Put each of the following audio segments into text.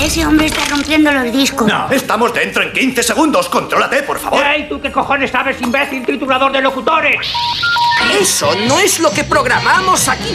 Ese hombre está rompiendo los discos. No, estamos dentro en 15 segundos. Contrólate, por favor. ¡Ey, tú qué cojones sabes, imbécil titulador de locutores! Eso no es lo que programamos aquí.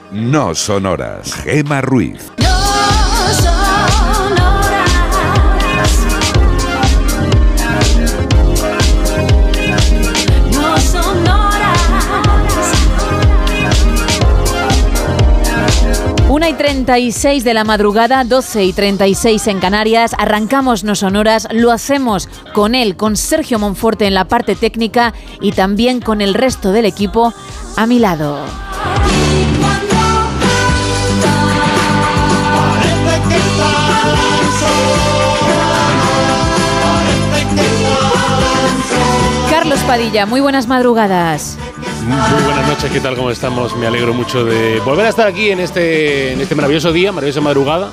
no sonoras. Gema Ruiz. Una y 36 de la madrugada, 12 y 36 en Canarias. Arrancamos No Sonoras. Lo hacemos con él, con Sergio Monforte en la parte técnica y también con el resto del equipo a mi lado. Carlos Padilla, muy buenas madrugadas. Muy buenas noches, ¿qué tal? ¿Cómo estamos? Me alegro mucho de volver a estar aquí en este, en este maravilloso día, maravillosa madrugada.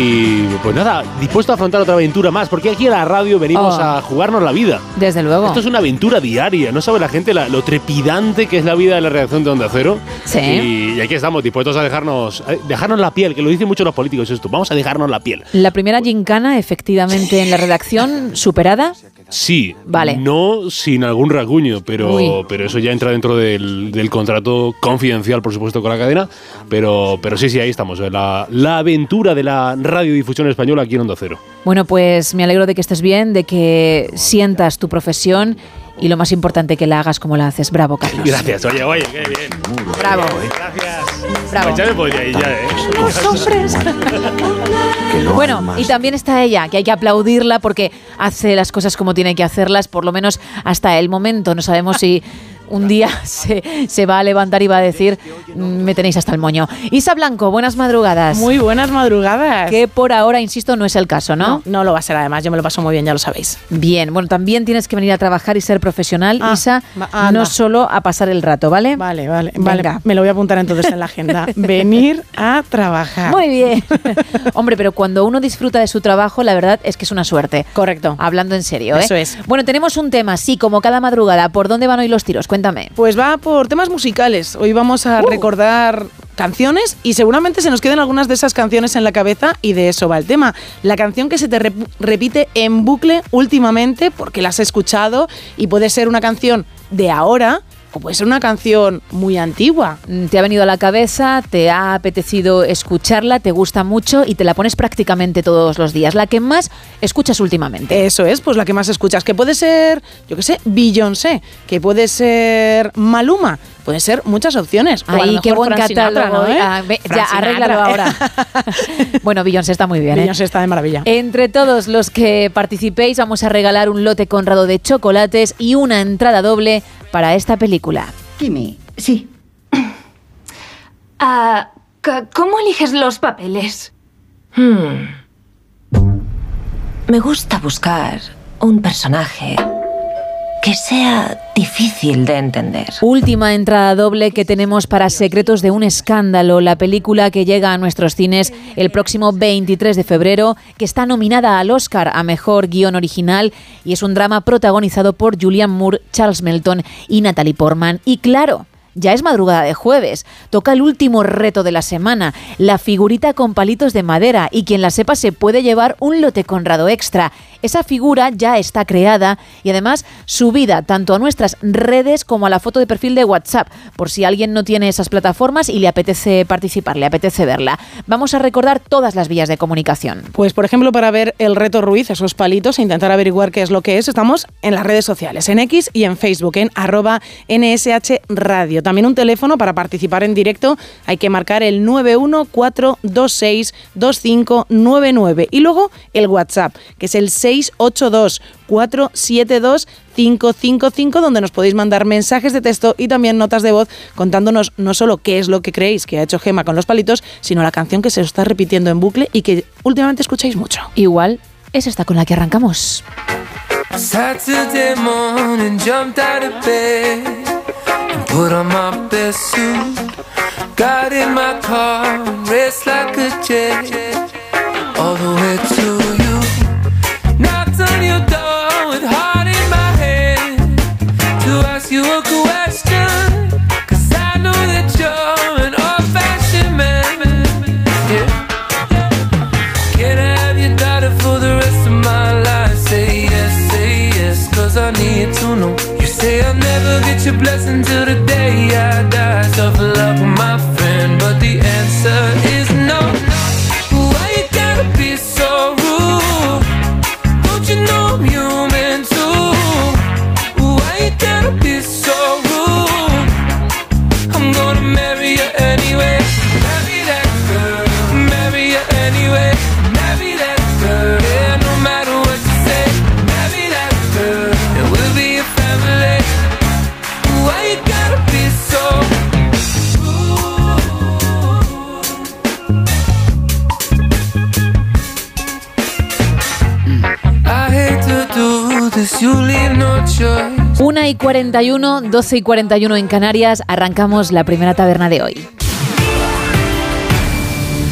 Y pues nada, dispuesto a afrontar otra aventura más, porque aquí a la radio venimos Oh. a jugarnos la vida. Desde luego. Esto es una aventura diaria, no sabe la gente la- lo trepidante que es la vida de la redacción de Onda Cero. Sí. Y, y aquí estamos dispuestos a dejarnos, a dejarnos la piel, que lo dicen mucho los políticos esto, vamos a dejarnos la piel. La primera gincana, efectivamente, en la redacción, superada. Sí, Vale. no sin algún rasguño, Uy. pero, pero eso ya entra dentro del, del contrato confidencial, por supuesto, con la cadena. Pero, pero sí, sí, ahí estamos. eh, La, la aventura de la radiodifusión española aquí en Onda Cero. Bueno, pues me alegro de que estés bien, de que sientas tu profesión y lo más importante, que la hagas como la haces. Bravo, Carlos. Gracias, oye, oye, qué bien. Bravo. Gracias. Bravo. Pues ya me podría ir ya, ¿eh? Los hombres. Bueno, y también está ella, que hay que aplaudirla porque hace las cosas como tiene que hacerlas, por lo menos hasta el momento. No sabemos si un día se, se va a levantar y va a decir, "Mm, me tenéis hasta el moño. Isa Blanco, buenas madrugadas. Muy buenas madrugadas. Que por ahora, insisto, no es el caso, ¿no? No, no lo va a ser además, yo me lo paso muy bien, ya lo sabéis. Bien, bueno, también tienes que venir a trabajar y ser profesional, Ah, Isa, no solo a pasar el rato, ¿vale? Vale, vale, Venga. vale. Me lo voy a apuntar entonces en la agenda. Venir a trabajar. Muy bien. Hombre, pero cuando uno disfruta de su trabajo, la verdad es que es una suerte. Correcto. Hablando en serio, ¿eh? Eso es. Bueno, tenemos un tema, sí, como cada madrugada. ¿Por dónde van hoy los tiros? Cuéntame. Pues va por temas musicales. Hoy vamos a Uh. recordar canciones y seguramente se nos queden algunas de esas canciones en la cabeza y de eso va el tema. La canción que se te rep- repite en bucle últimamente porque la has escuchado y puede ser una canción de ahora o puede ser una canción muy antigua. Mm, Te ha venido a la cabeza, te ha apetecido escucharla, te gusta mucho y te la pones prácticamente todos los días. La que más escuchas últimamente. Eso es, pues la que más escuchas, que puede ser, yo qué sé, Beyoncé, que puede ser Maluma, puede ser muchas opciones. Ay, qué buen Frank Sinatra, catálogo. ¿no, eh? Ah, ve- ya, arréglalo ahora. bueno, Beyoncé está muy bien. ¿eh? Beyoncé está de maravilla. Entre todos los que participéis vamos a regalar un lote conrado de chocolates y una entrada doble para esta película. Kimi, sí. Ah, ¿Cómo eliges los papeles? Hmm. Me gusta buscar un personaje que sea difícil de entender. Última entrada doble que tenemos para Secretos de un Escándalo, la película que llega a nuestros cines el próximo 23 de febrero, que está nominada al Oscar a Mejor Guión Original y es un drama protagonizado por Julianne Moore, Charles Melton y Natalie Portman. Y claro, ya es madrugada de jueves. Toca el último reto de la semana, la figurita con palitos de madera. Y quien la sepa se puede llevar un lote conrado extra. Esa figura ya está creada y además subida tanto a nuestras redes como a la foto de perfil de WhatsApp, por si alguien no tiene esas plataformas y le apetece participar, le apetece verla. Vamos a recordar todas las vías de comunicación. Pues por ejemplo, para ver el reto Ruiz, esos palitos, e intentar averiguar qué es lo que es, estamos en las redes sociales, en X y en Facebook, en arroba NSH Radio. También un teléfono para participar en directo, hay que marcar el 914262599 y luego el WhatsApp, que es el 682 472 555 donde nos podéis mandar mensajes de texto y también notas de voz contándonos no solo qué es lo que creéis que ha hecho Gema con los palitos, sino la canción que se os está repitiendo en bucle y que últimamente escucháis mucho. Igual es esta con la que arrancamos. You a question. Cause I know that you're an old fashioned man. Yeah. Can I have your daughter for the rest of my life? Say yes, say yes, cause I need to know. You say I'll never get your blessing till the day I die. Tough luck, my 1 y 41, 12 y 41 en Canarias, arrancamos la primera taberna de hoy.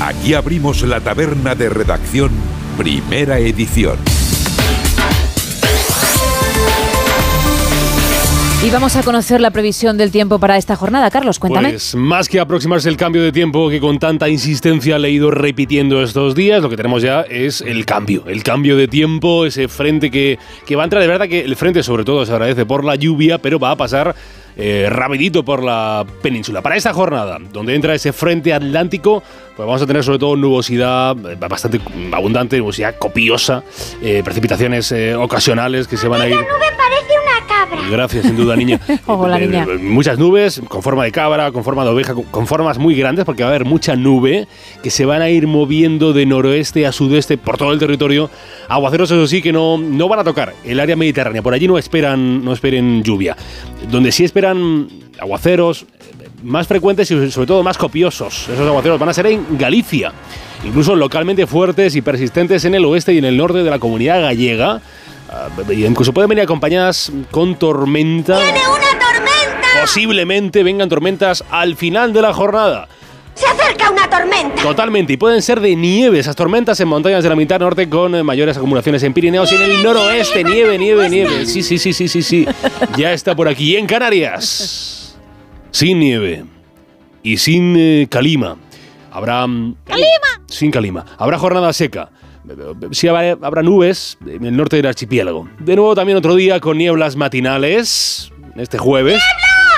Aquí abrimos la taberna de redacción, primera edición. Y vamos a conocer la previsión del tiempo para esta jornada. Carlos, cuéntame. Pues más que aproximarse el cambio de tiempo que con tanta insistencia le he ido repitiendo estos días, lo que tenemos ya es el cambio. El cambio de tiempo, ese frente que, que va a entrar. De verdad que el frente sobre todo se agradece por la lluvia, pero va a pasar eh, rapidito por la península. Para esta jornada, donde entra ese frente atlántico, pues vamos a tener sobre todo nubosidad eh, bastante abundante, nubosidad copiosa, eh, precipitaciones eh, ocasionales que se van a ir... nube cabra. Gracias, sin duda, niña. Hola, Eh, niña. Muchas nubes con forma de cabra, con forma de oveja, con- formas muy grandes, porque va a haber mucha nube que se van a ir moviendo de noroeste a sudeste por todo el territorio. Aguaceros, eso sí, que no, no van a tocar el área mediterránea. Por allí no esperan, no esperen lluvia. Donde sí esperan aguaceros más frecuentes y sobre todo más copiosos. Esos aguaceros van a ser en Galicia. Incluso localmente fuertes y persistentes en el oeste y en el norte de la comunidad gallega. Ah, incluso pueden venir acompañadas con tormenta. ¡Tiene una tormenta! Posiblemente vengan tormentas al final de la jornada. ¡Se acerca una tormenta! Totalmente, y pueden ser de nieve esas tormentas en montañas de la mitad norte con eh, mayores acumulaciones en Pirineos y en el noroeste. Nieve, nieve, nieve. Sí, sí, sí, sí, sí, sí. Ya está por aquí. Y en Canarias, sin nieve y sin eh, calima. Habrá... ¡Calima! Sin calima. Habrá jornada seca. Sí habrá, nubes en el norte del archipiélago. De nuevo también otro día con nieblas matinales, este jueves.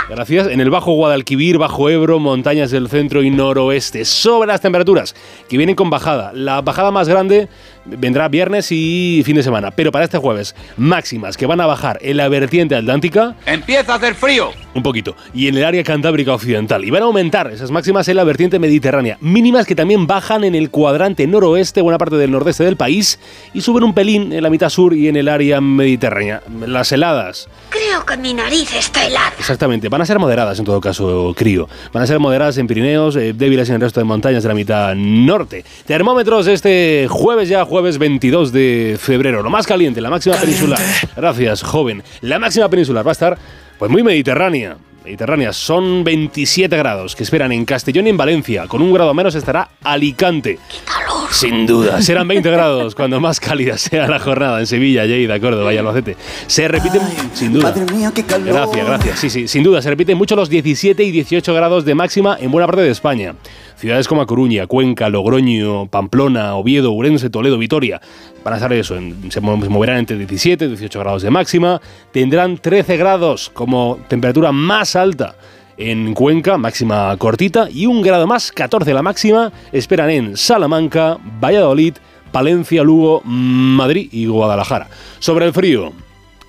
Gracias. En el Bajo Guadalquivir, Bajo Ebro, montañas del centro y noroeste. Sobre las temperaturas, que vienen con bajada. La bajada más grande vendrá viernes y fin de semana. Pero para este jueves, máximas que van a bajar en la vertiente atlántica. Empieza a hacer frío. Un poquito. Y en el área cantábrica occidental. Y van a aumentar esas máximas en la vertiente mediterránea. Mínimas que también bajan en el cuadrante noroeste, buena parte del nordeste del país. Y suben un pelín en la mitad sur y en el área mediterránea. Las heladas. Creo que mi nariz está helada. Exactamente, van a ser moderadas en todo caso, crío. Van a ser moderadas en Pirineos, eh, débiles en el resto de montañas de la mitad norte. Termómetros este jueves ya, jueves 22 de febrero. Lo más caliente, la máxima peninsular. Gracias, joven. La máxima peninsular va a estar pues muy mediterránea. Mediterránea, son 27 grados que esperan en Castellón y en Valencia. Con un grado menos estará Alicante. ¡Qué calor! Sin duda, serán 20 grados cuando más cálida sea la jornada en Sevilla, Lleida, Córdoba y Albacete. Se repiten, sin duda. Gracias, gracias. Sí, sí, sin duda, se repiten mucho los 17 y 18 grados de máxima en buena parte de España. Ciudades como Coruña, Cuenca, Logroño, Pamplona, Oviedo, Urense, Toledo, Vitoria van a estar eso, se moverán entre 17 y 18 grados de máxima. Tendrán 13 grados como temperatura más alta en Cuenca, máxima cortita, y un grado más, 14 la máxima, esperan en Salamanca, Valladolid, Palencia, Lugo, Madrid y Guadalajara. Sobre el frío,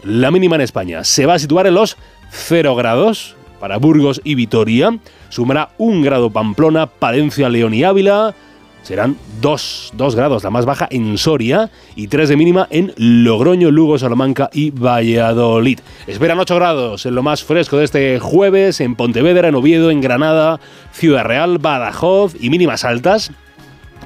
la mínima en España se va a situar en los 0 grados para Burgos y Vitoria, sumará un grado Pamplona, Palencia, León y Ávila, serán 2, grados la más baja en Soria y 3 de mínima en Logroño, Lugo, Salamanca y Valladolid. Esperan 8 grados en lo más fresco de este jueves en Pontevedra, en Oviedo, en Granada, Ciudad Real, Badajoz y mínimas altas.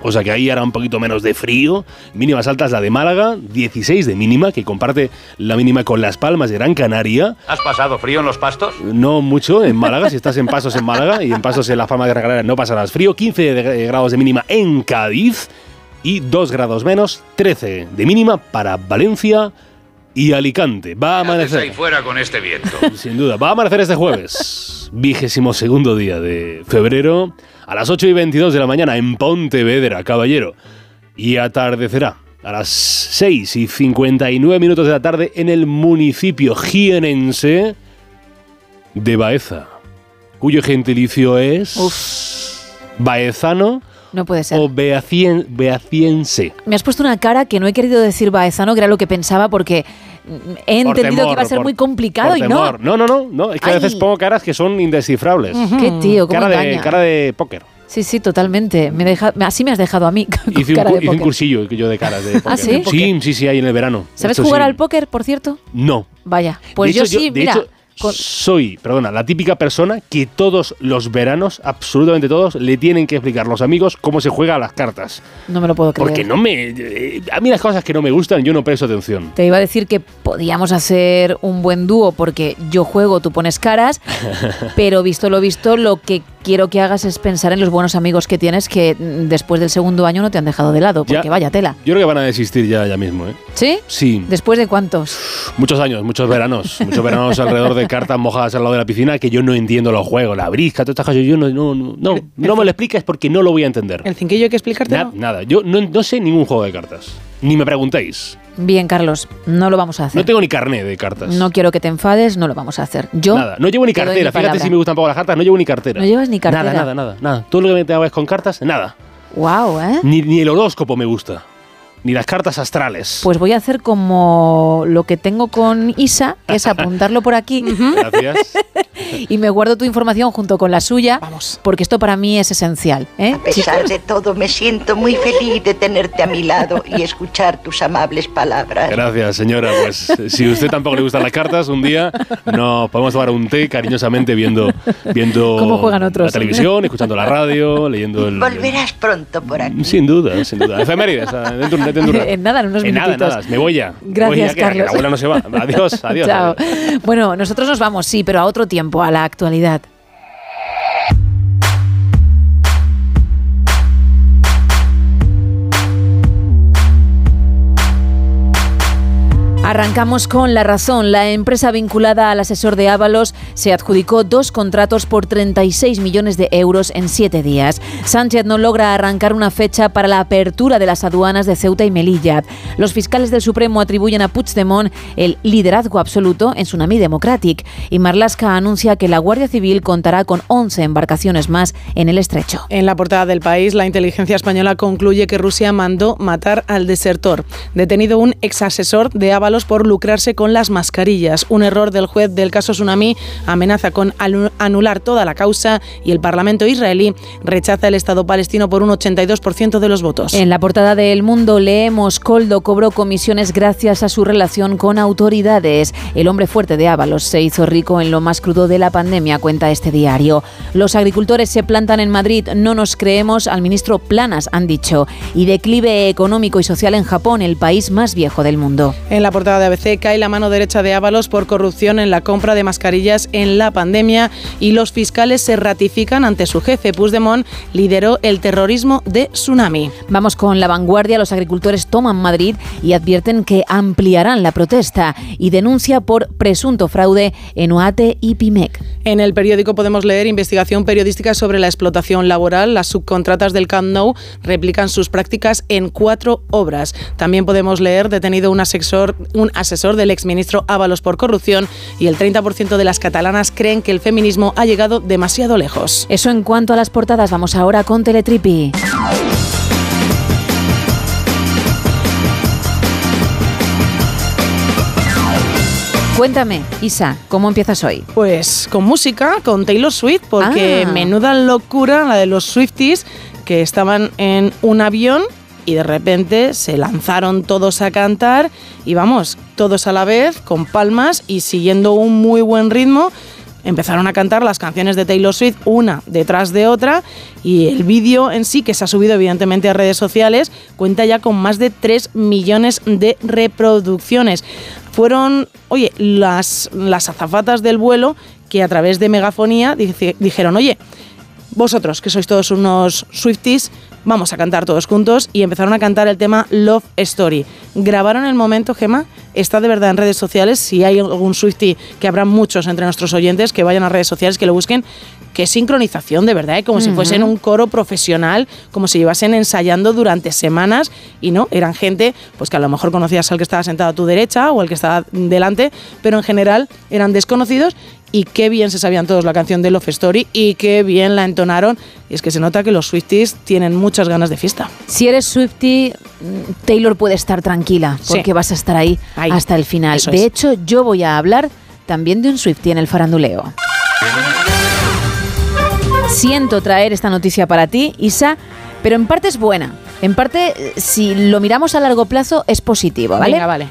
O sea que ahí hará un poquito menos de frío. Mínimas altas la de Málaga, 16 de mínima, que comparte la mínima con Las Palmas de Gran Canaria. ¿Has pasado frío en los pastos? No mucho en Málaga, si estás en Pasos en Málaga y en Pasos en Las Palmas de Gran Canaria no pasarás frío. 15 de- grados de mínima en Cádiz y 2 grados menos, 13 de mínima para Valencia y Alicante. Va a ahí amanecer. fuera con este viento. Sin duda, va a amanecer este jueves, vigésimo segundo día de febrero, a las 8 y 22 de la mañana en Pontevedra, caballero. Y atardecerá a las 6 y 59 minutos de la tarde en el municipio jienense de Baeza, cuyo gentilicio es baezano No puede ser. o beacien- beaciense. Me has puesto una cara que no he querido decir baezano, que era lo que pensaba, porque he entendido temor, que iba a ser por- muy complicado y temor. no. No, no, no, es que a veces pongo caras que son indescifrables. Qué tío, cómo cara de, engaña. cara de póker. Sí, sí, totalmente. Me deja, así me has dejado a mí. con Hice un, cara cu- de hice un póker. cursillo yo de caras de póker. ¿Ah, sí? Sí, sí, sí, ahí en el verano. ¿Sabes Esto jugar sí. al póker, por cierto? No. Vaya, pues De yo hecho, sí, de mira. hecho, con- soy, perdona, la típica persona que todos los veranos, absolutamente todos, le tienen que explicar a los amigos cómo se juega a las cartas. no me lo puedo creer. Porque no me. eh, A mí las cosas que no me gustan, yo no presto atención. Te iba a decir que podíamos hacer un buen dúo porque yo juego, tú pones caras, pero visto lo visto, lo que quiero que hagas es pensar en los buenos amigos que tienes que mm, después del segundo año no te han dejado de lado, porque Ya. vaya tela. Yo creo que van a desistir ya, ya mismo, ¿eh? ¿Sí? Sí. ¿Después de cuántos? Muchos años, muchos veranos, muchos veranos alrededor de cartas mojadas al lado de la piscina que yo no entiendo los juegos, la brisca, todas estas cosas. Yo no, no, no, no, no me lo explicas porque no lo voy a entender. El cinquillo hay que explicarte. Na- nada, yo no, no sé ningún juego de cartas. Ni me preguntéis. Bien, Carlos, no lo vamos a hacer. No tengo ni carné de cartas. No quiero que te enfades, no lo vamos a hacer. Yo nada, no llevo ni te cartera. Fíjate si me gustan poco las cartas, no llevo ni cartera. No llevas ni cartera. Nada, nada, nada, nada. Todo lo que me hago es con cartas, nada. Wow, ¿eh? Ni, ni el horóscopo me gusta. Ni las cartas astrales. Pues voy a hacer como lo que tengo con Isa, que es apuntarlo por aquí. Gracias. y me guardo tu información junto con la suya, porque esto para mí es esencial. ¿eh? A pesar de todo, me siento muy feliz de tenerte a mi lado y escuchar tus amables palabras. Gracias, señora. Pues si a usted tampoco le gustan las cartas, un día nos podemos tomar un té cariñosamente viendo, viendo ¿Cómo juegan otros? la televisión, escuchando la radio, leyendo el... Volverás pronto por aquí. Sin duda, sin duda. Efemérides, ah, dentro, dentro de En nada, en unos En nada, minutitos. nada, me voy ya. Gracias, Voy ya, que- que Carlos. la abuela no se va. Adiós, adiós. Chao. adiós. Bueno, nosotros nos vamos, sí, pero a otro tiempo, a la actualidad. Arrancamos con la razón. La empresa vinculada al asesor de Ábalos se adjudicó dos contratos por 36 millones de euros en siete días. Sánchez no logra arrancar una fecha para la apertura de las aduanas de Ceuta y Melilla. Los fiscales del Supremo atribuyen a Puigdemont el liderazgo absoluto en Tsunami Democratic. Y Marlaska anuncia que la Guardia Civil contará con 11 embarcaciones más en el estrecho. En la portada del país, la inteligencia española concluye que Rusia mandó matar al desertor. Detenido un exasesor de Ábalos por lucrarse con las mascarillas. Un error del juez del caso Tsunami amenaza con anular toda la causa y el Parlamento israelí rechaza el Estado palestino por un 82% de los votos. En la portada de El Mundo leemos Coldo cobró comisiones gracias a su relación con autoridades. El hombre fuerte de Ábalos se hizo rico en lo más crudo de la pandemia, cuenta este diario. Los agricultores se plantan en Madrid, no nos creemos al ministro Planas, han dicho. Y declive económico y social en Japón, el país más viejo del mundo. En la portada portada de ABC, cae la mano derecha de Ábalos por corrupción en la compra de mascarillas en la pandemia y los fiscales se ratifican ante su jefe. Puigdemont lideró el terrorismo de tsunami. Vamos con la vanguardia. Los agricultores toman Madrid y advierten que ampliarán la protesta y denuncia por presunto fraude en OATE y PIMEC. En el periódico podemos leer investigación periodística sobre la explotación laboral. Las subcontratas del Camp Nou replican sus prácticas en cuatro obras. También podemos leer detenido un asesor, un asesor del exministro Ábalos por corrupción y el 30% de las catalanas creen que el feminismo ha llegado demasiado lejos. Eso en cuanto a las portadas. Vamos ahora con Teletripi. Cuéntame, Isa, ¿cómo empiezas hoy? Pues con música, con Taylor Swift, porque Ah. menuda locura la de los Swifties que estaban en un avión y de repente se lanzaron todos a cantar y vamos, todos a la vez, con palmas y siguiendo un muy buen ritmo. Empezaron a cantar las canciones de Taylor Swift una detrás de otra y el vídeo en sí, que se ha subido evidentemente a redes sociales, cuenta ya con más de 3 millones de reproducciones. Fueron, oye, las, las azafatas del vuelo que a través de megafonía dijeron, oye, vosotros que sois todos unos Swifties, vamos a cantar todos juntos y empezaron a cantar el tema Love Story. Grabaron el momento, Gema, está de verdad en redes sociales, si hay algún Swiftie, que habrá muchos entre nuestros oyentes, que vayan a redes sociales, que lo busquen, qué sincronización de verdad, ¿eh? como si fuesen un coro profesional, como si llevasen ensayando durante semanas y no, eran gente pues que a lo mejor conocías al que estaba sentado a tu derecha o al que estaba delante, pero en general eran desconocidos y qué bien se sabían todos la canción de Love Story y qué bien la entonaron. Y es que se nota que los Swifties tienen muchas ganas de fiesta. Si eres Swifty, mm, Taylor puede estar tranquila Sí. porque vas a estar ahí, Ahí. hasta el final. Eso de es. hecho, yo voy a hablar también de un Swifty en el faranduleo. Siento traer esta noticia para ti, Isa, pero en parte es buena. En parte, eh, si lo miramos a largo plazo, es positivo, ¿vale? Venga, vale.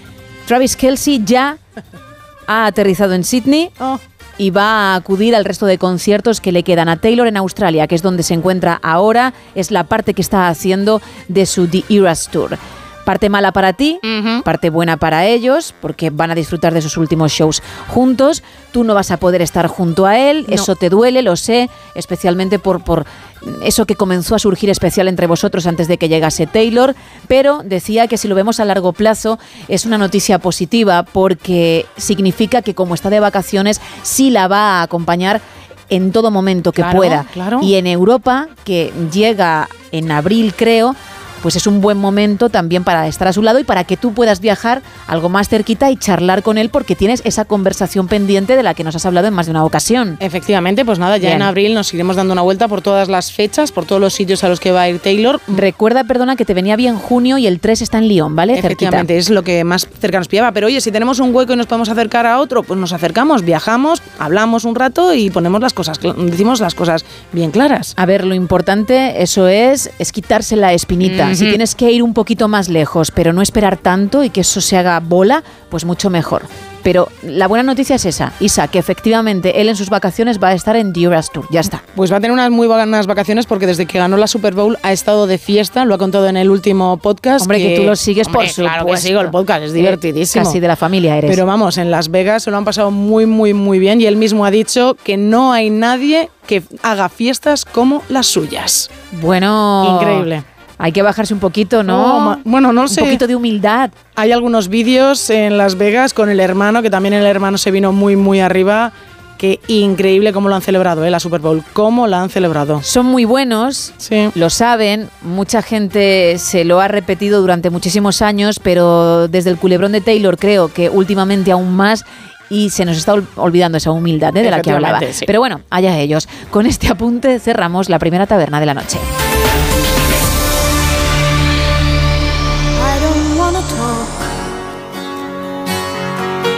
Travis Kelsey ya ha aterrizado en Sydney Oh. y va a acudir al resto de conciertos que le quedan a Taylor en Australia, que es donde se encuentra ahora. Es la parte que está haciendo de su The Eras Tour. Parte mala para ti, parte buena para ellos, porque van a disfrutar de sus últimos shows juntos. Tú no vas a poder estar junto a él, No. eso te duele, lo sé, especialmente por, por eso que comenzó a surgir especial entre vosotros antes de que llegase Taylor. Pero decía que si lo vemos a largo plazo es una noticia positiva porque significa que como está de vacaciones, sí la va a acompañar en todo momento que Claro, pueda. claro. Y en Europa, que llega en abril creo, pues es un buen momento también para estar a su lado y para que tú puedas viajar algo más cerquita y charlar con él porque tienes esa conversación pendiente de la que nos has hablado en más de una ocasión. Efectivamente, pues nada, ya Bien. en abril nos iremos dando una vuelta por todas las fechas, por todos los sitios a los que va a ir Taylor. Recuerda, perdona, que te venía bien junio y el 3 está en Lyon, ¿vale? Efectivamente, es lo que más cerca nos pillaba. Pero oye, si tenemos un hueco y nos podemos acercar a otro, pues nos acercamos, viajamos, hablamos un rato y ponemos las cosas, decimos las cosas bien claras. A ver, lo importante, eso es, es quitarse la espinita. Si Ujú. tienes que ir un poquito más lejos, pero no esperar tanto y que eso se haga bola, pues mucho mejor. Pero la buena noticia es esa, Isa, que efectivamente él en sus vacaciones va a estar en The Eras Tour. Ya está. Pues va a tener unas muy buenas vacaciones porque desde que ganó la Super Bowl ha estado de fiesta, lo ha contado en el último podcast. Hombre, que tú lo sigues por Hombre, Claro que supuesto. sigo el podcast, es Eh, divertidísimo. casi de la familia eres. Pero vamos, en Las Vegas se lo han pasado muy, muy, muy bien y él mismo ha dicho que no hay nadie que haga fiestas como las suyas. Bueno. Increíble. Hay que bajarse un poquito, ¿no? bueno, no sé. Un poquito de humildad. Hay algunos vídeos en Las Vegas con el hermano, que también el hermano se vino muy, muy arriba. Que increíble cómo lo han celebrado, ¿eh? la Super Bowl. Cómo la han celebrado. Son muy buenos, lo saben, mucha gente se lo ha repetido durante muchísimos años, pero desde el culebrón de Taylor creo que últimamente aún más y se nos está ol- olvidando esa humildad ¿eh? de la que hablaba. Sí. Pero bueno, allá ellos. Con este apunte cerramos la primera taberna de la noche.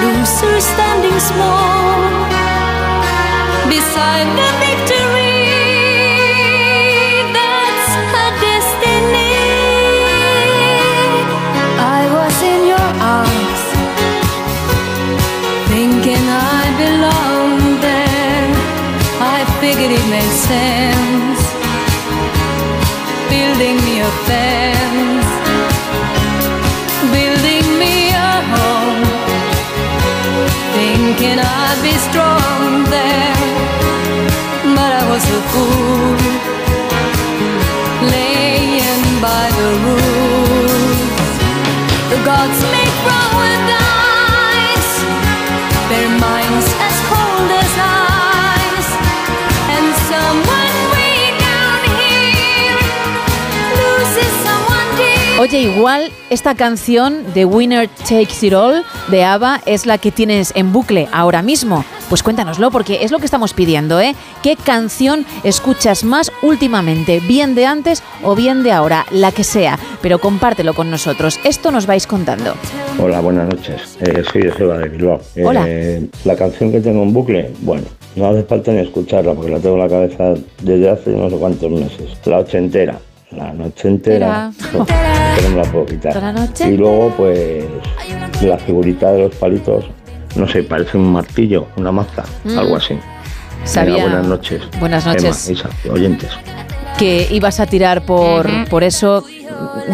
Loser standing small beside the victory. That's her destiny. I was in your arms, thinking I belonged there. I figured it made sense, building me a fence, thinking I'd be strong there. But I was a fool, laying by the rules. The gods make wrong with their minds Oye, igual esta canción de Winner Takes It All de ABBA es la que tienes en bucle ahora mismo. Pues cuéntanoslo porque es lo que estamos pidiendo, ¿eh? ¿Qué canción escuchas más últimamente? Bien de antes o bien de ahora, la que sea, pero compártelo con nosotros. Esto nos vais contando. Hola, buenas noches. Eh, soy de de Bilbao. Eh, Hola. La canción que tengo en bucle, bueno, no hace falta ni escucharla porque la tengo en la cabeza desde hace no sé cuántos meses. La ochentera. La noche entera. no me la puedo quitar. Toda la noche Y luego, pues, la figurita de los palitos, no sé, parece un martillo, una maza, Mm. algo así. Sabía- Venga, buenas noches. Buenas noches. Emma, Isa, oyentes. que ibas a tirar por, por eso.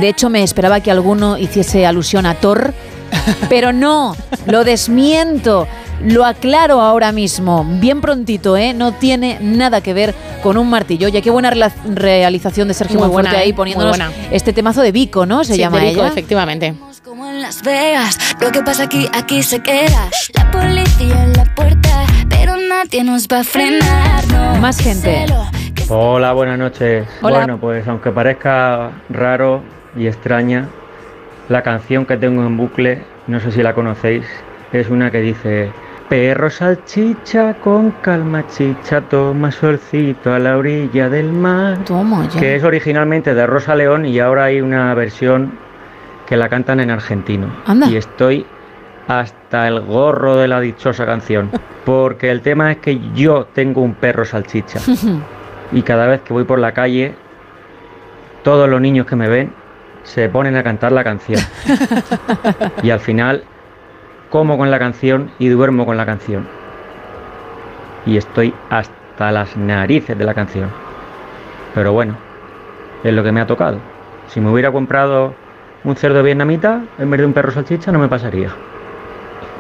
De hecho, me esperaba que alguno hiciese alusión a Thor, pero no, lo desmiento. Lo aclaro ahora mismo, bien prontito, ¿eh? No tiene nada que ver con un martillo. Oye, qué buena realización de Sergio Muy Monforte buena, ahí ¿eh? Muy poniéndonos buena. este temazo de Vico, ¿no? Se Sí, llama de Vico, ella. efectivamente. Como en Las Vegas, lo que pasa aquí, aquí se queda. La policía en la puerta, pero nadie nos va a frenar. No, Más gente. Hola, buenas noches. Hola. Bueno, pues aunque parezca raro y extraña, la canción que tengo en bucle, no sé si la conocéis, es una que dice Perro salchicha con calma chicha, toma solcito a la orilla del mar. Toma ya. Que es originalmente de Rosa León y ahora hay una versión que la cantan en argentino. Anda. Y estoy hasta el gorro de la dichosa canción. Porque el tema es que yo tengo un perro salchicha. Y cada vez que voy por la calle, todos los niños que me ven se ponen a cantar la canción. y al final como con la canción y duermo con la canción. Y estoy hasta las narices de la canción. Pero bueno, es lo que me ha tocado. Si me hubiera comprado un cerdo vietnamita en vez de un perro salchicha no me pasaría.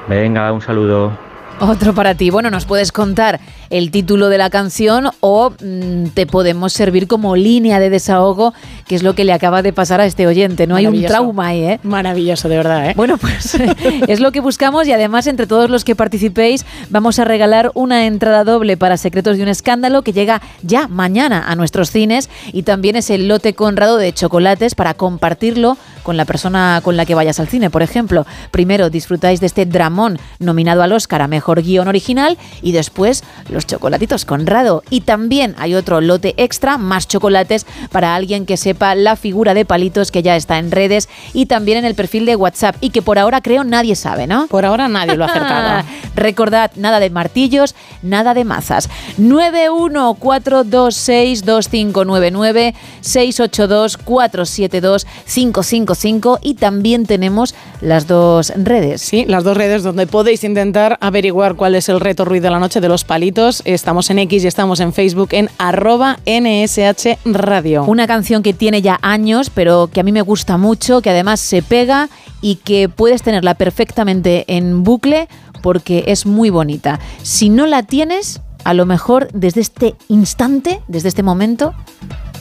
Venga, un saludo. Otro para ti. Bueno, nos puedes contar el título de la canción o mm, te podemos servir como línea de desahogo, que es lo que le acaba de pasar a este oyente. No hay un trauma ahí, ¿eh? Maravilloso, de verdad, ¿eh? Bueno, pues es lo que buscamos y además entre todos los que participéis vamos a regalar una entrada doble para Secretos de un Escándalo que llega ya mañana a nuestros cines y también es el lote Conrado de chocolates para compartirlo con la persona con la que vayas al cine, por ejemplo. Primero disfrutáis de este dramón nominado al Oscar a Mejor Guión Original y después los chocolatitos Conrado. Y también hay otro lote extra, más chocolates para alguien que sepa la figura de palitos que ya está en redes y también en el perfil de WhatsApp y que por ahora creo nadie sabe, ¿no? Por ahora nadie lo ha acertado. Recordad, nada de martillos, nada de mazas. 914262599, 682472555 y también tenemos las dos redes. Sí, las dos redes donde podéis intentar averiguar cuál es el reto ruido de la noche de los palitos. Estamos en X y estamos en Facebook en arroba NSH Radio. Una canción que tiene ya años, pero que a mí me gusta mucho, que además se pega y que puedes tenerla perfectamente en bucle porque es muy bonita. Si no la tienes, a lo mejor desde este instante, desde este momento,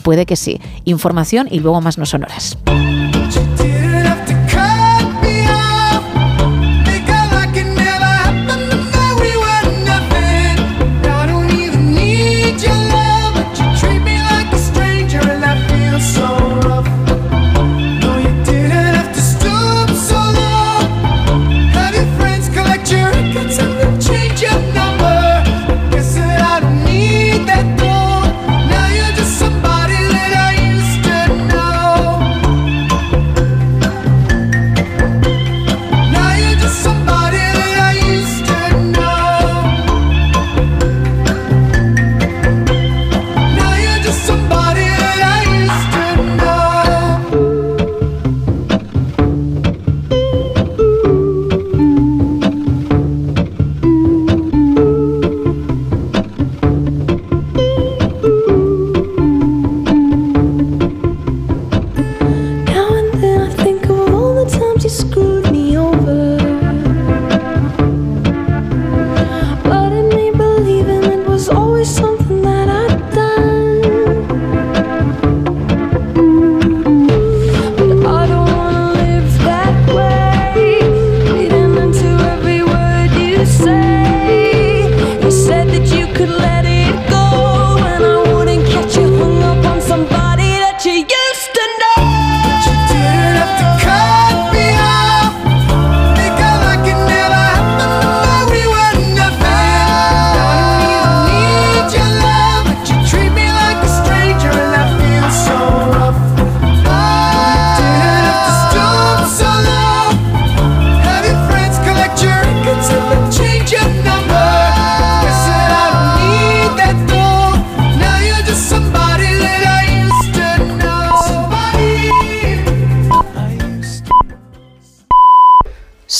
puede que sí. Información y luego más no sonoras.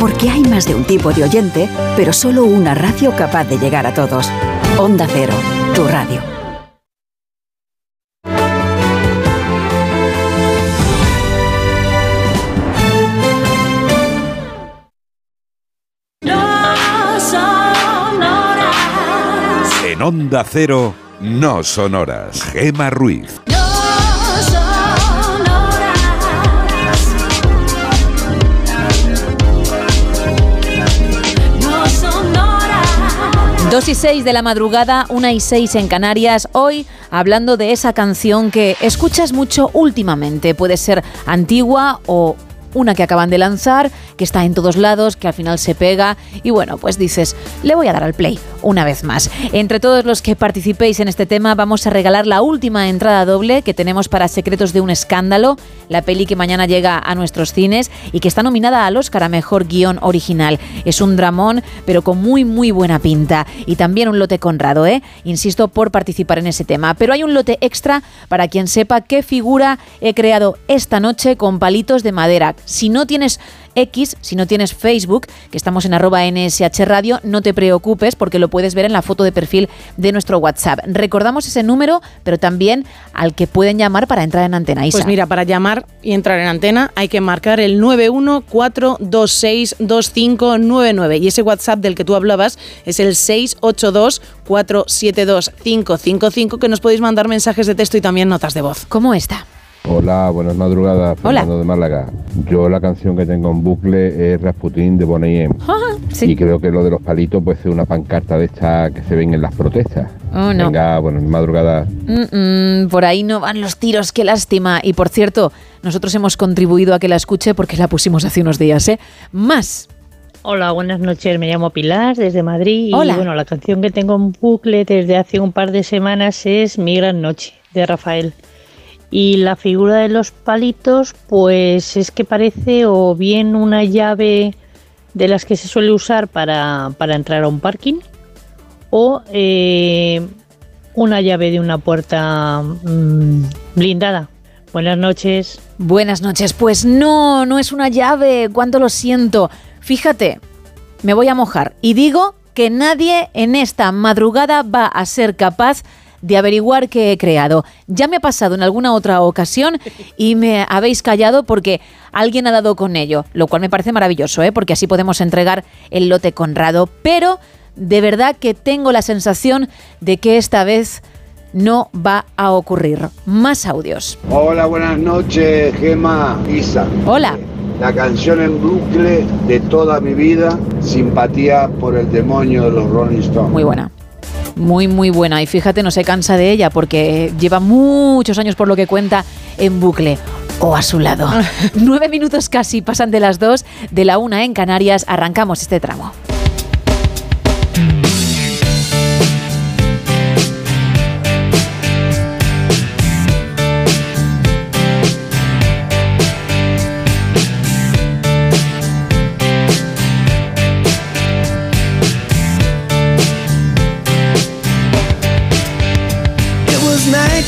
Porque hay más de un tipo de oyente, pero solo una radio capaz de llegar a todos. Onda Cero, tu radio. En Onda Cero, no son horas. Gema Ruiz. 2 y 6 de la madrugada, 1 y 6 en Canarias. Hoy hablando de esa canción que escuchas mucho últimamente. Puede ser antigua o una que acaban de lanzar, que está en todos lados, que al final se pega y bueno, pues dices, le voy a dar al play una vez más. Entre todos los que participéis en este tema vamos a regalar la última entrada doble que tenemos para Secretos de un Escándalo, la peli que mañana llega a nuestros cines y que está nominada al Oscar a Mejor Guión Original. Es un dramón, pero con muy muy buena pinta y también un lote conrado, ¿eh? Insisto por participar en ese tema. Pero hay un lote extra para quien sepa qué figura he creado esta noche con palitos de madera. Si no tienes X, si no tienes Facebook, que estamos en arroba NSH Radio, no te preocupes porque lo puedes ver en la foto de perfil de nuestro WhatsApp. Recordamos ese número, pero también al que pueden llamar para entrar en antena. Pues mira, para llamar y entrar en antena hay que marcar el 914262599 y ese WhatsApp del que tú hablabas es el 682472555 que nos podéis mandar mensajes de texto y también notas de voz. ¿Cómo está? Hola, buenas madrugadas, Fernando de Málaga. Yo la canción que tengo en bucle es Rasputín de Bonnie M. Y creo que lo de los palitos puede ser una pancarta de esta que se ven en las protestas. Oh, no. Venga, buenas madrugadas. Mm, mm, por ahí no van los tiros, qué lástima. Y por cierto, nosotros hemos contribuido a que la escuche porque la pusimos hace unos días, ¿eh? Más. Hola, buenas noches. Me llamo Pilar desde Madrid. Hola. Y bueno, la canción que tengo en bucle desde hace un par de semanas es Mi Gran Noche de Rafael. Y la figura de los palitos, pues es que parece o bien una llave de las que se suele usar para, para entrar a un parking o eh, una llave de una puerta mm, blindada. Buenas noches. Buenas noches. Pues no, no es una llave. Cuánto lo siento. Fíjate, me voy a mojar y digo que nadie en esta madrugada va a ser capaz de averiguar qué he creado. Ya me ha pasado en alguna otra ocasión y me habéis callado porque alguien ha dado con ello, lo cual me parece maravilloso, ¿eh? porque así podemos entregar el lote Conrado. Pero de verdad que tengo la sensación de que esta vez no va a ocurrir. Más audios. Hola, buenas noches, Gema, Isa. Hola. La canción en bucle de toda mi vida, Simpatía por el demonio de los Rolling Stones. Muy buena. Muy, muy buena. Y fíjate, no se cansa de ella porque lleva muchos años, por lo que cuenta, en bucle o a su lado. Nueve minutos casi pasan de las dos, de la una en Canarias. Arrancamos este tramo.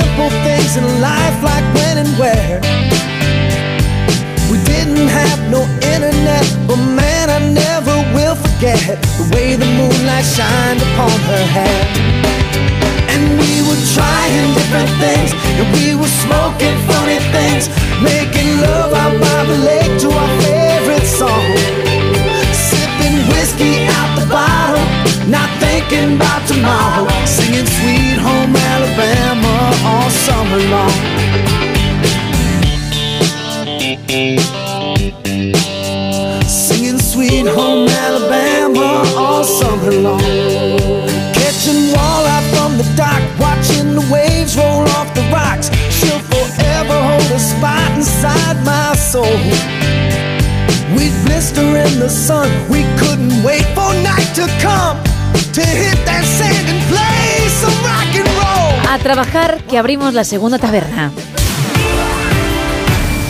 simple things in life, like when and where. We didn't have no internet, but man, I never will forget the way the moonlight shined upon her hair. And we were trying different things, and we were smoking funny things, making love out by the lake We'd blister in the sun, we couldn't wait for night to come to hit that sand and play some rock and roll. A trabajar que abrimos la segunda taberna.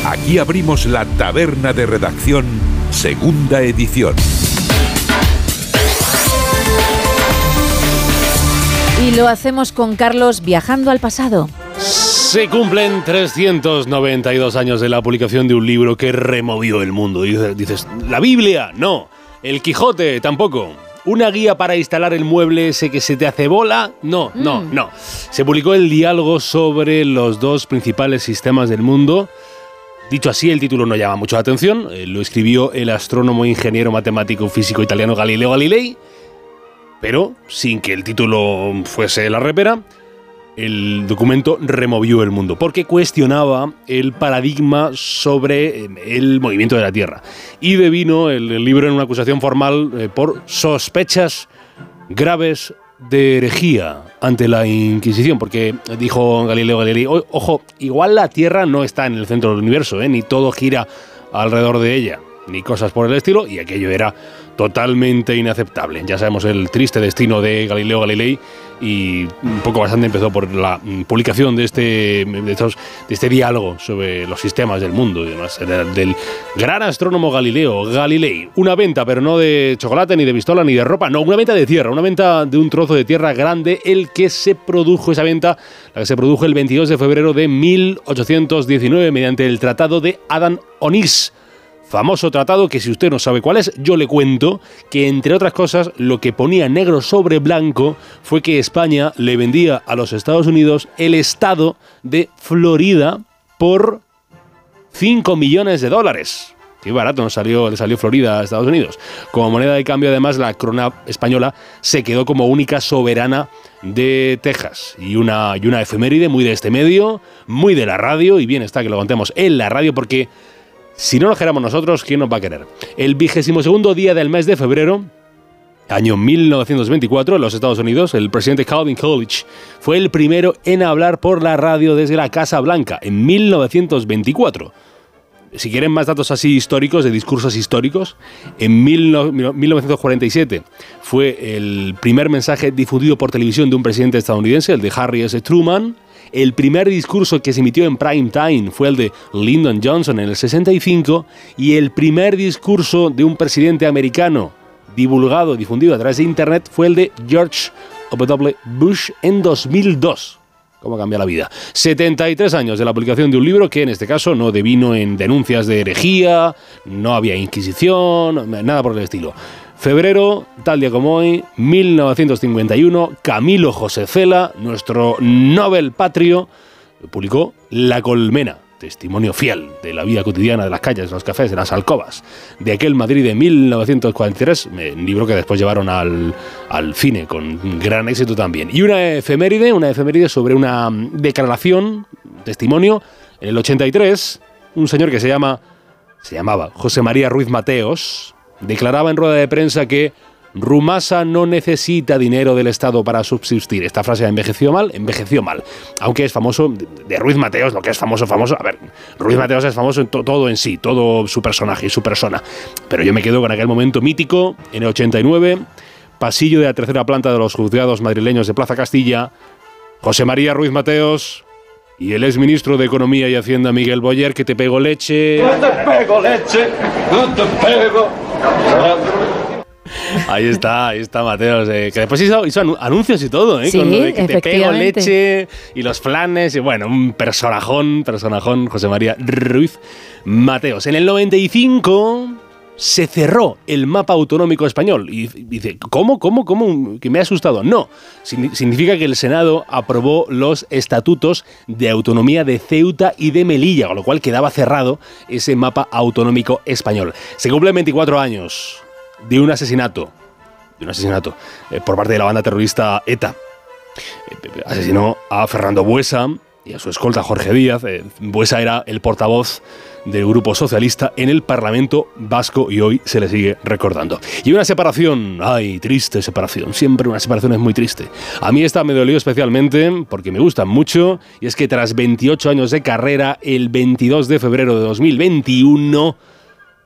Aquí abrimos la taberna de redacción, segunda edición. Y lo hacemos con Carlos viajando al pasado. Se cumplen 392 años de la publicación de un libro que removió el mundo. Dices, ¿la Biblia? No. ¿El Quijote? Tampoco. ¿Una guía para instalar el mueble ese que se te hace bola? No, no, Mm. no. Se publicó el diálogo sobre los dos principales sistemas del mundo. Dicho así, el título no llama mucho la atención. Eh, lo escribió el astrónomo, ingeniero, matemático, físico italiano Galileo Galilei. Pero, sin que el título fuese la repera, el documento removió el mundo, porque cuestionaba el paradigma sobre eh, el movimiento de la Tierra. Y devino el, libro en una acusación formal eh, por sospechas graves de herejía ante la Inquisición, porque dijo Galileo Galilei, "O- ojo, igual la Tierra no está en el centro del universo, ¿eh? ni todo gira alrededor de ella, ni cosas por el estilo, y aquello era totalmente inaceptable. Ya sabemos el triste destino de Galileo Galilei y un poco bastante empezó por la mm, publicación de este, de, estos- de este diálogo sobre los sistemas del mundo y demás, del, del gran astrónomo Galileo Galilei. Una venta, pero no de chocolate, ni de pistola, ni de ropa, no, una venta de tierra, una venta de un trozo de tierra grande, el que se produjo, esa venta, la que se produjo el 22 de febrero de 1819 mediante el Tratado de Adán-Onís famoso tratado que si usted no sabe cuál es, yo le cuento que entre otras cosas lo que ponía negro sobre blanco fue que España le vendía a los Estados Unidos el estado de Florida por 5 millones de dólares. Qué barato nos salió, le salió Florida a Estados Unidos. Como moneda de cambio, además, la corona española se quedó como única soberana de Texas. Y una, y una efeméride muy de este medio, muy de la radio, y bien está que lo contemos en la radio porque si no lo queramos nosotros, ¿quién nos va a querer? El vigésimo segundo día del mes de febrero, año 1924, en los Estados Unidos, el presidente Calvin Coolidge fue el primero en hablar por la radio desde la Casa Blanca, en 1924. Si quieren más datos así históricos, de discursos históricos, en mil no- 1947 fue el primer mensaje difundido por televisión de un presidente estadounidense, el de Harry S. Truman. El primer discurso que se emitió en prime time fue el de Lyndon Johnson en el 65 y el primer discurso de un presidente americano divulgado, difundido a través de internet fue el de George W. Bush en 2002. ¿Cómo cambia la vida? 73 años de la publicación de un libro que en este caso no devino en denuncias de herejía, no había inquisición, nada por el estilo. Febrero, tal día como hoy, 1951, Camilo José Cela, nuestro Nobel patrio, publicó La Colmena, testimonio fiel de la vida cotidiana de las calles, de los cafés, de las alcobas, de aquel Madrid de 1943, eh, un libro que después llevaron al, al cine con gran éxito también. Y una efeméride, una efeméride sobre una mm, declaración, testimonio, en el 83, un señor que se llama, se llamaba José María Ruiz Mateos, declaraba en rueda de prensa que Rumasa no necesita dinero del Estado para subsistir. Esta frase envejeció mal, envejeció mal. Aunque es famoso, de- Ruiz Mateos, lo que es famoso, famoso. A ver, Ruiz Mateos es famoso en to- todo en sí, todo su personaje y su persona. Pero yo me quedo con aquel momento mítico, en el 89, pasillo de la tercera planta de los juzgados madrileños de Plaza Castilla, José María Ruiz Mateos y el exministro de Economía y Hacienda Miguel Boyer, que te pegó leche. No te pego, leche. No te pego. Ahí está, ahí está Mateos, eh, que después hizo, hizo anu- anuncios y todo, ¿eh? Sí, Con lo de que te pego leche y los flanes, y bueno, un personajón, personajón, José María Ruiz Mateos. En el 95, se cerró el mapa autonómico español. Y dice, ¿cómo, cómo, cómo? Que me ha asustado. No, significa que el Senado aprobó los estatutos de autonomía de Ceuta y de Melilla, con lo cual quedaba cerrado ese mapa autonómico español. Se cumplen 24 años de un asesinato, de un asesinato eh, por parte de la banda terrorista ETA. Asesinó a Fernando Buesa y a su escolta Jorge Díaz. Eh, Buesa era el portavoz del grupo socialista en el Parlamento vasco y hoy se le sigue recordando. Y una separación, ay, triste separación, siempre una separación es muy triste. A mí esta me dolió especialmente porque me gustan mucho y es que tras 28 años de carrera, el 22 de febrero de 2021,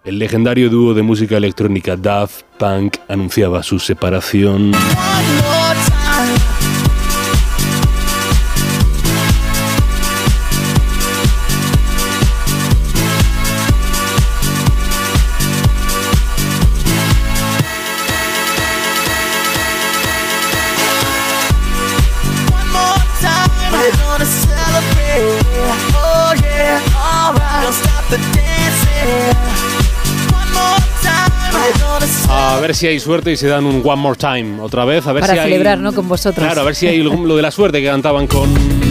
el legendario dúo de música electrónica Daft Punk anunciaba su separación. Ver si hay suerte y se dan un One More Time otra vez. A ver Para si celebrar, hay, ¿no? Con vosotros. Claro, a ver si hay lo, lo de la suerte que cantaban con.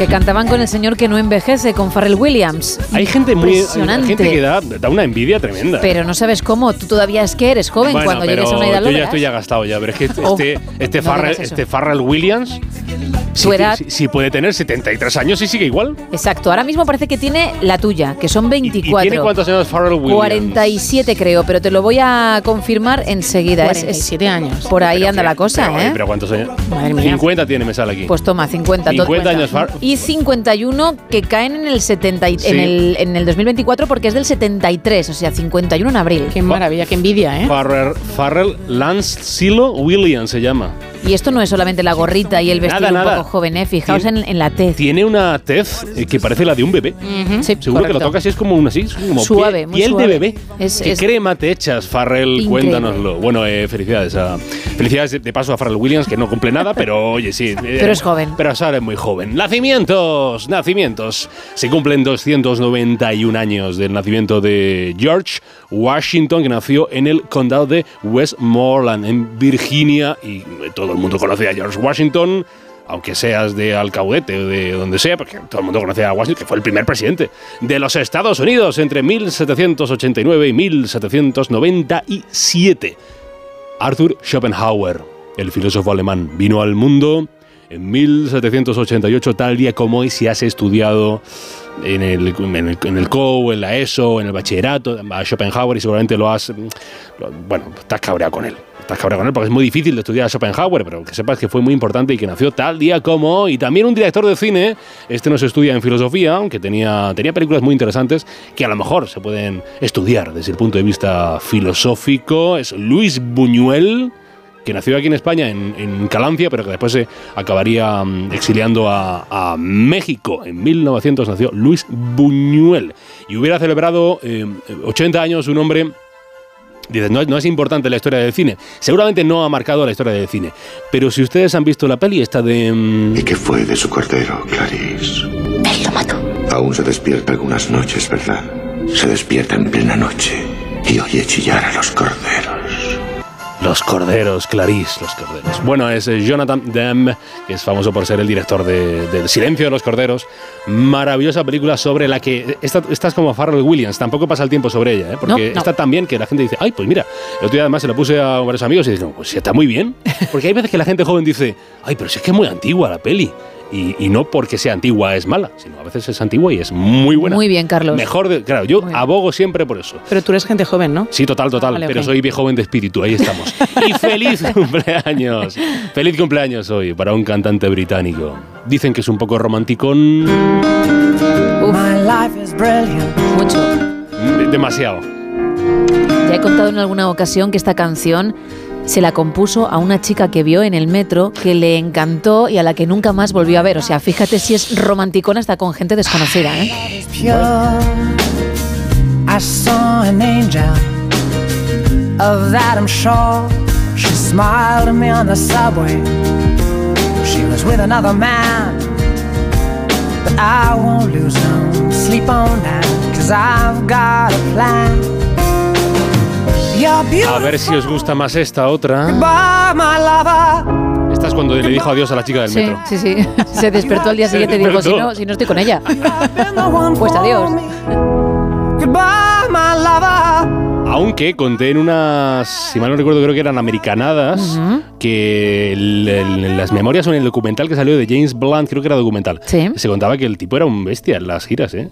Que cantaban con el señor que no envejece, con Pharrell Williams. Hay gente muy. Hay Impresionante. gente que da, da una envidia tremenda. Pero no sabes cómo, tú todavía es que eres joven Bueno, cuando pero llegues a una edad yo ya estoy ya gastado ya, pero es que este, Oh, este, este, no Farrell, este Farrell Williams, edad. sí- sí puede tener 73 años y sigue igual. Exacto, ahora mismo parece que tiene la tuya, que son 24. ¿Y tiene cuántos años Farrell Williams? 47 creo, pero te lo voy a confirmar enseguida. Es- es- 47 años. Por ahí anda la cosa, Pero, ¿eh? pero ¿cuántos años? Madre mía. 50 tiene, me sale aquí. Pues toma, 50. todo 50 cuenta. años Far- Y 51 que caen en el, 70 y- Sí. en, el, en el 2024 porque es del 73, o sea, 51 en abril. Qué maravilla, qué envidia, ¿eh? Farrell, Farrell Lance Silo Williams se llama. Y esto no es solamente la gorrita y el vestido Nada, un nada. poco joven, ¿eh? Fijaos en, en la tez. Tiene una tez eh, que parece la de un bebé. Sí, Seguro que lo tocas y es como una así, como Suave, piel, muy piel suave. de bebé. Es- ¿Qué es- crema te echas, Farrell? Increíble. Cuéntanoslo. Bueno, eh, felicidades a felicidades de, paso a Farrell Williams que no cumple nada, pero oye, sí. eh, Pero es joven. Pero ahora es muy joven. Nacimientos, nacimientos. Se cumplen 291 años del nacimiento de George Washington, que nació en el condado de Westmoreland, en Virginia, y eh, todo el mundo conoce a George Washington aunque seas de Alcaudete o de donde sea, porque todo el mundo conoce a Washington, que fue el primer presidente de los Estados Unidos entre 1789 y 1797. Arthur Schopenhauer, el filósofo alemán, vino al mundo en 1788, tal día como hoy, si has estudiado en el, en el, en el en la ESO, en el bachillerato, a Schopenhauer y seguramente lo has... Bueno, estás cabreado con él. Él porque es muy difícil de estudiar a Schopenhauer, pero que sepas que fue muy importante y que nació tal día como. Y también un director de cine, este no se estudia en filosofía, aunque tenía, tenía películas muy interesantes que a lo mejor se pueden estudiar desde el punto de vista filosófico. Es Luis Buñuel que nació aquí en España, en, Calancia, pero que después se acabaría mm, exiliando a, México. En 1900 nació Luis Buñuel y hubiera celebrado eh, 80 años un hombre... Dices, no, es- no es importante la historia del cine. Seguramente no ha marcado la historia del cine. Pero si ustedes han visto la peli esta de... mm, ¿Y qué fue de su cordero, Clarice? Él lo mató. Aún se despierta algunas noches, ¿verdad? Se despierta en plena noche y oye chillar a los corderos. Los Corderos, Clarice, Los Corderos. Bueno, es eh, Jonathan Demme, que es famoso por ser el director de, del Silencio de los Corderos. Maravillosa película sobre la que. Esta, esta es como Farrell Williams, tampoco pasa el tiempo sobre ella, ¿eh? porque No, no. está tan bien que la gente dice, ay, pues mira, el otro día además se la puse a varios amigos y dicen, pues sí, está muy bien. Porque hay veces que la gente joven dice, ay, pero si es que es muy antigua la peli. Y, y no porque sea antigua es mala, sino a veces es antigua y es muy buena. Muy bien, Carlos. Mejor, de, claro, yo abogo siempre por eso. Pero tú eres gente joven, ¿no? Sí, total, total. Vale, pero soy viejo joven de espíritu, ahí estamos. y feliz cumpleaños. Feliz cumpleaños hoy para un cantante británico. Dicen que es un poco romanticón. My life is brilliant. Mucho. de- Demasiado. Ya he contado en alguna ocasión que esta canción se la compuso a una chica que vio en el metro, que le encantó y a la que nunca más volvió a ver. O sea, fíjate si es romanticona hasta con gente desconocida, ¿eh? But I won't lose no sleep on that, cause I've got a plan. A ver si os gusta más esta otra. Esta es cuando le dijo adiós a la chica del Sí, metro. sí, sí. Se despertó al día siguiente y dijo, si no, si no estoy con ella. Pues adiós. Aunque conté en unas, si mal no recuerdo, creo que eran americanadas, que el- las memorias o en el documental que salió de James Blunt, creo que era documental, se contaba que el tipo era un bestia en las giras, ¿eh?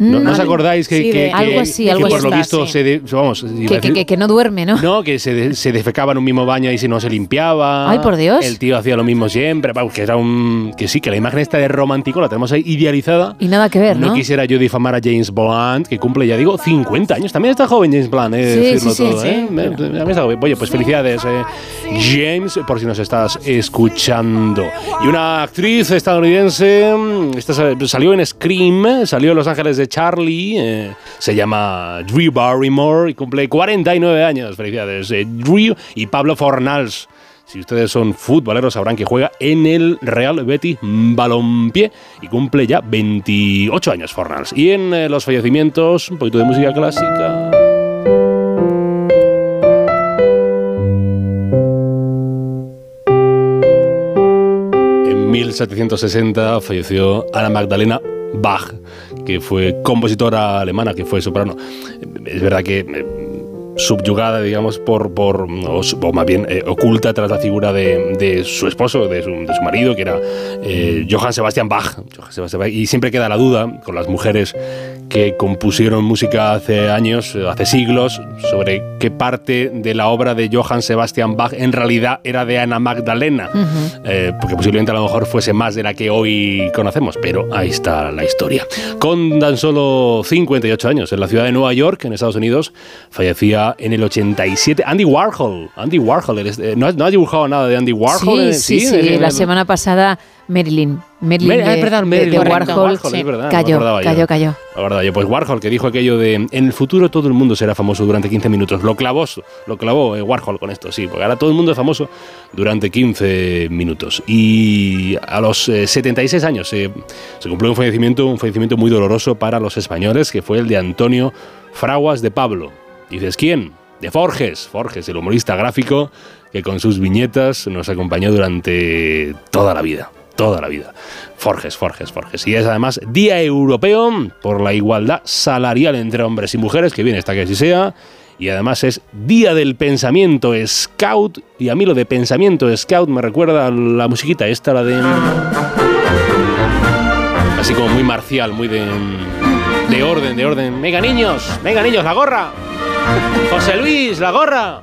¿No, Mm. no os acordáis que, Sí, que- que- algo así, que algo por así lo está, visto sí. se de- vamos, Que, no duerme, ¿no? no, que se, de- se defecaba en un mismo baño y si no se limpiaba. Ay, por Dios. El tío hacía lo mismo siempre. Que era un. Que sí, que la imagen esta de romántico la tenemos ahí idealizada. Y nada que ver, ¿no? No quisiera yo difamar a James Blunt, que cumple, ya digo, 50 años. También está joven James Blunt, eh, Sí, decirlo todo. ¿eh? Me está joven. Oye, pues felicidades, eh, James, por si nos estás escuchando. Y una actriz estadounidense, esta sa- salió en Scream, salió en Los Ángeles de Charlie, eh, se llama Drew Barrymore y cumple 49 años. Felicidades, eh, Drew y Pablo Fornals. Si ustedes son futboleros sabrán que juega en el Real Betis Balompié y cumple ya 28 años Fornals. Y en eh, los fallecimientos, un poquito de música clásica. En 1760 falleció Ana Magdalena Bach, que fue compositora alemana, que fue soprano. Es verdad que eh, subyugada, digamos, por, por o, o más bien eh, oculta tras la figura de, de su esposo, de su, de su marido, que era eh, Johann Sebastian Bach. Johann Sebastian Bach. Y siempre queda la duda con las mujeres que compusieron música hace años, hace siglos, sobre qué parte de la obra de Johann Sebastian Bach en realidad era de Ana Magdalena. Eh, porque posiblemente a lo mejor fuese más de la que hoy conocemos, pero ahí está la historia. Con tan solo 58 años, en la ciudad de Nueva York, en Estados Unidos, fallecía en el 87 Andy Warhol. Andy Warhol, eh, ¿no, has, no has dibujado nada de Andy Warhol? Sí, Eh, sí, sí. eh, La semana pasada Marilyn. Marilyn Mer- ah, de, perdón, de- de Marilyn, Warhol, Warhol, sí, es verdad, no me cayó, yo. cayó, cayó. La verdad, yo, pues Warhol, que dijo aquello de en el futuro todo el mundo será famoso durante 15 minutos. Lo clavó, lo clavó eh, Warhol con esto, sí, porque ahora todo el mundo es famoso durante 15 minutos. Y a los eh, 76 años se cumplió un fallecimiento, un fallecimiento muy doloroso para los españoles, que fue el de Antonio Fraguas de Pablo. Dices, ¿quién? De Forges, Forges, el humorista gráfico que con sus viñetas nos acompañó durante toda la vida toda la vida. Forges, Forges, Forges. Y es además Día Europeo por la igualdad salarial entre hombres y mujeres, que bien está que así sea. Y además es Día del Pensamiento Scout. Y a mí lo de Pensamiento Scout me recuerda a la musiquita esta, la de... Así como muy marcial, muy de... De orden, de orden. Venga niños, venga niños, la gorra. José Luis, la gorra.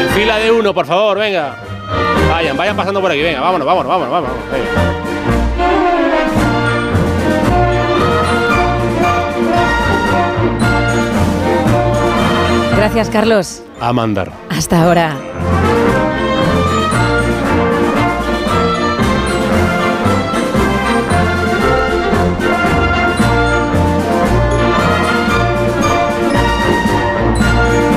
En fila de uno, por favor, venga. Vayan, vayan pasando por aquí, venga, vámonos, vámonos, vámonos, vámonos. venga. Gracias, Carlos. A mandar. Hasta ahora.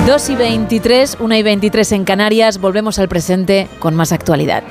Dos y 23, 1 y 23 en Canarias. Volvemos al presente con más actualidad.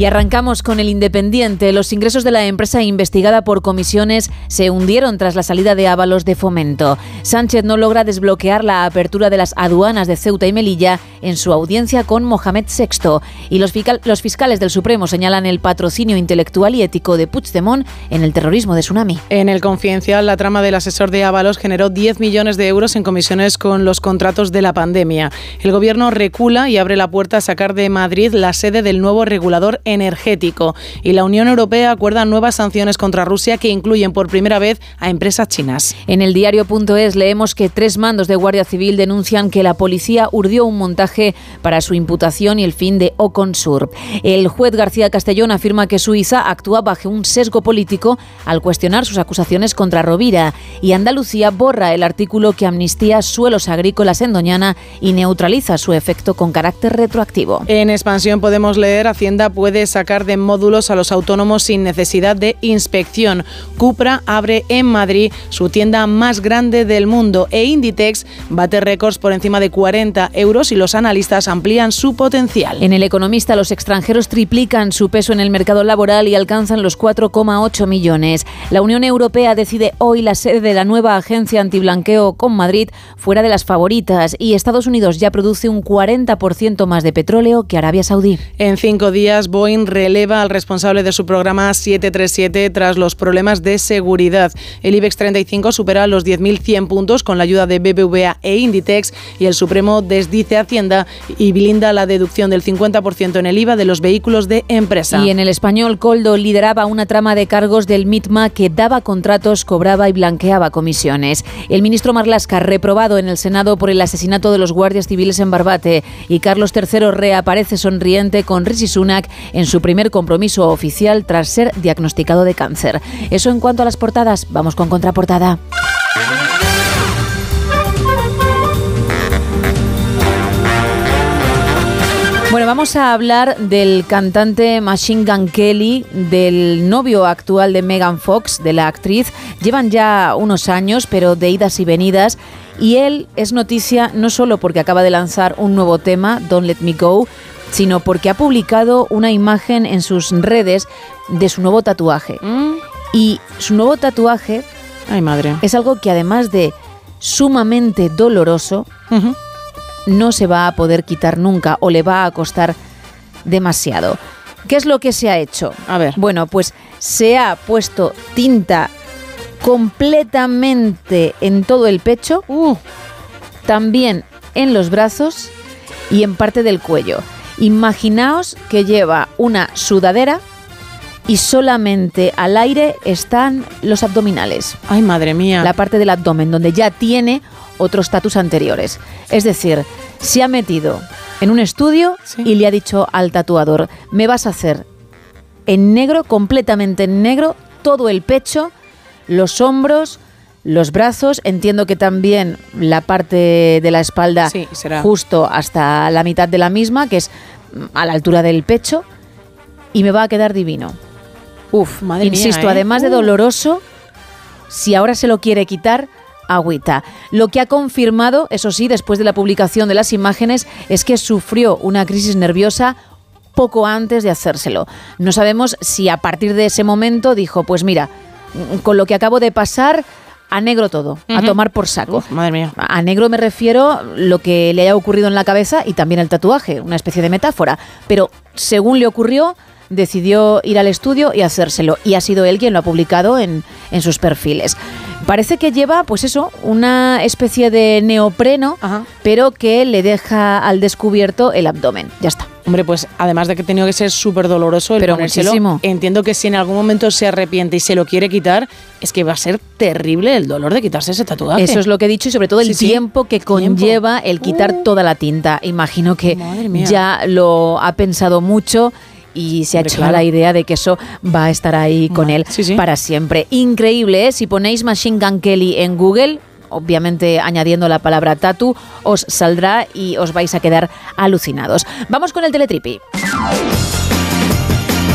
Y arrancamos con el Independiente. Los ingresos de la empresa investigada por comisiones se hundieron tras la salida de Ábalos de Fomento. Sánchez no logra desbloquear la apertura de las aduanas de Ceuta y Melilla en su audiencia con Mohamed VI. Y los, los fiscales del Supremo señalan el patrocinio intelectual y ético de Puigdemont en el terrorismo de Tsunami. En el Confidencial, la trama del asesor de Ábalos generó 10 millones de euros en comisiones con los contratos de la pandemia. El gobierno recula y abre la puerta a sacar de Madrid la sede del nuevo regulador energético. Y la Unión Europea acuerda nuevas sanciones contra Rusia que incluyen por primera vez a empresas chinas. En el diario.es leemos que tres mandos de Guardia Civil denuncian que la policía urdió un montaje para su imputación y el fin de Oconsur. El juez García Castellón afirma que Suiza actúa bajo un sesgo político al cuestionar sus acusaciones contra Rovira y Andalucía borra el artículo que amnistía suelos agrícolas en Doñana y neutraliza su efecto con carácter retroactivo. En expansión podemos leer Hacienda puede sacar de módulos a los autónomos sin necesidad de inspección. Cupra abre en Madrid su tienda más grande del mundo e Inditex bate récords por encima de 40 euros y los analistas amplían su potencial. En el economista, los extranjeros triplican su peso en el mercado laboral y alcanzan los 4,8 millones. La Unión Europea decide hoy la sede de la nueva agencia antiblanqueo con Madrid fuera de las favoritas y Estados Unidos ya produce un 40% más de petróleo que Arabia Saudí. En cinco días, Boeing releva al responsable de su programa 737 tras los problemas de seguridad. El IBEX 35 supera los 10.100 puntos con la ayuda de BBVA e Inditex y el Supremo desdice Hacienda y blinda la deducción del 50% en el IVA de los vehículos de empresa. Y en el español, Coldo lideraba una trama de cargos del MITMA que daba contratos, cobraba y blanqueaba comisiones. El ministro Marlasca, reprobado en el Senado por el asesinato de los guardias civiles en Barbate, y Carlos III reaparece sonriente con Rishi Sunak en su primer compromiso oficial tras ser diagnosticado de cáncer. Eso en cuanto a las portadas, vamos con contraportada. Bueno, vamos a hablar del cantante Machine Gun Kelly, del novio actual de Megan Fox, de la actriz. Llevan ya unos años, pero de idas y venidas. Y él es noticia no solo porque acaba de lanzar un nuevo tema, Don't Let Me Go, sino porque ha publicado una imagen en sus redes de su nuevo tatuaje. Y su nuevo tatuaje Ay, madre. es algo que además de sumamente doloroso, no se va a poder quitar nunca o le va a costar demasiado. ¿Qué es lo que se ha hecho? A ver. Bueno, pues se ha puesto tinta completamente en todo el pecho, también en los brazos y en parte del cuello. Imaginaos que lleva una sudadera y solamente al aire están los abdominales. Ay, madre mía. La parte del abdomen, donde ya tiene otros status anteriores. Es decir, se ha metido en un estudio y le ha dicho al tatuador, me vas a hacer en negro, completamente en negro, todo el pecho, los hombros, los brazos, entiendo que también la parte de la espalda Sí, será. justo hasta la mitad de la misma, que es mm, a la altura del pecho, y me va a quedar divino. Uf, Madre mía, insisto, ¿eh? además de Uh. doloroso, si ahora se lo quiere quitar, agüita. Lo que ha confirmado, eso sí, después de la publicación de las imágenes, es que sufrió una crisis nerviosa poco antes de hacérselo. No sabemos si a partir de ese momento dijo, pues mira, mm, con lo que acabo de pasar, a negro todo, a tomar por saco. Uf, madre mía. A negro me refiero lo que le haya ocurrido en la cabeza y también el tatuaje, una especie de metáfora. Pero según le ocurrió, decidió ir al estudio y hacérselo. Y ha sido él quien lo ha publicado en, en sus perfiles. Parece que lleva, pues eso, una especie de neopreno, pero que le deja al descubierto el abdomen. Ya está. Hombre, pues además de que ha tenido que ser súper doloroso el Pero ponérselo, muchísimo. entiendo que si en algún momento se arrepiente y se lo quiere quitar, es que va a ser terrible el dolor de quitarse ese tatuaje. Eso es lo que he dicho y sobre todo el Sí, sí. tiempo que conlleva el quitar toda la tinta. Imagino que ya lo ha pensado mucho y se ha hecho claro. la idea de que eso va a estar ahí con él para siempre. Increíble, ¿eh? Si ponéis Machine Gun Kelly en Google, obviamente añadiendo la palabra tatu, os saldrá y os vais a quedar alucinados. Vamos con el teletripi.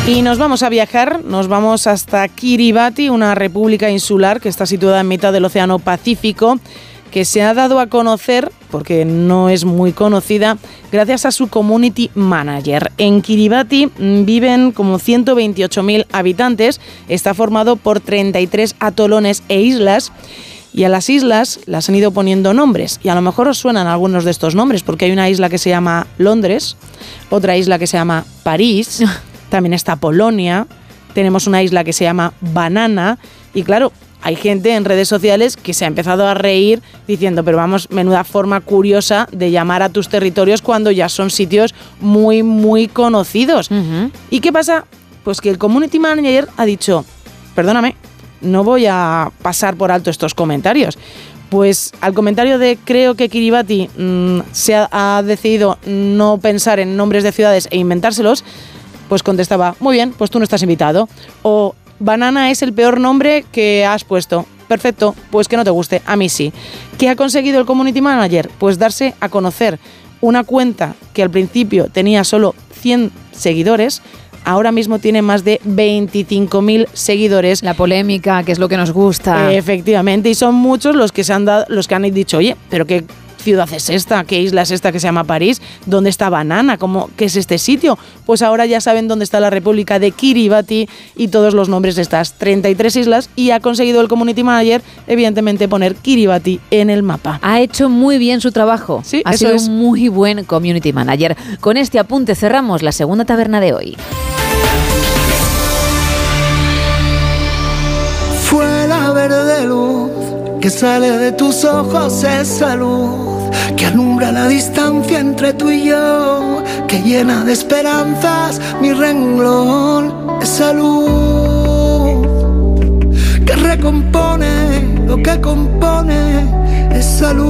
Y nos vamos a viajar, nos vamos hasta Kiribati, una república insular que está situada en mitad del Océano Pacífico, que se ha dado a conocer, porque no es muy conocida, gracias a su community manager. En Kiribati viven como 128.000 habitantes, está formado por 33 atolones e islas. Y a las islas las han ido poniendo nombres. Y a lo mejor os suenan algunos de estos nombres, porque hay una isla que se llama Londres, otra isla que se llama París, también está Polonia, tenemos una isla que se llama Banana. Y claro, hay gente en redes sociales que se ha empezado a reír diciendo, pero vamos, menuda forma curiosa de llamar a tus territorios cuando ya son sitios muy, muy conocidos. ¿Y qué pasa? Pues que el community manager ha dicho, perdóname, no voy a pasar por alto estos comentarios. Pues al comentario de creo que Kiribati mm, se ha, ha decidido no pensar en nombres de ciudades e inventárselos, pues contestaba, muy bien, pues tú no estás invitado. O banana es el peor nombre que has puesto. Perfecto, pues que no te guste, a mí sí. ¿Qué ha conseguido el community manager? Pues darse a conocer una cuenta que al principio tenía solo 100 seguidores, ahora mismo tiene más de 25.000 seguidores. La polémica, que es lo que nos gusta. Efectivamente, y son muchos los que se han dado, los que han dicho, oye, pero qué ciudad es esta? ¿Qué isla es esta que se llama París? ¿Dónde está Banana? ¿Cómo, ¿Qué es este sitio? Pues ahora ya saben dónde está la República de Kiribati y todos los nombres de estas 33 islas y ha conseguido el Community Manager, evidentemente, poner Kiribati en el mapa. Ha hecho muy bien su trabajo. Sí, ha eso sido es. un muy buen Community Manager. Con este apunte cerramos la segunda taberna de hoy. Fue la verde luz que sale de tus ojos, esa luz que alumbra la distancia entre tú y yo, que llena de esperanzas mi renglón, esa luz que recompone lo que compone esa luz.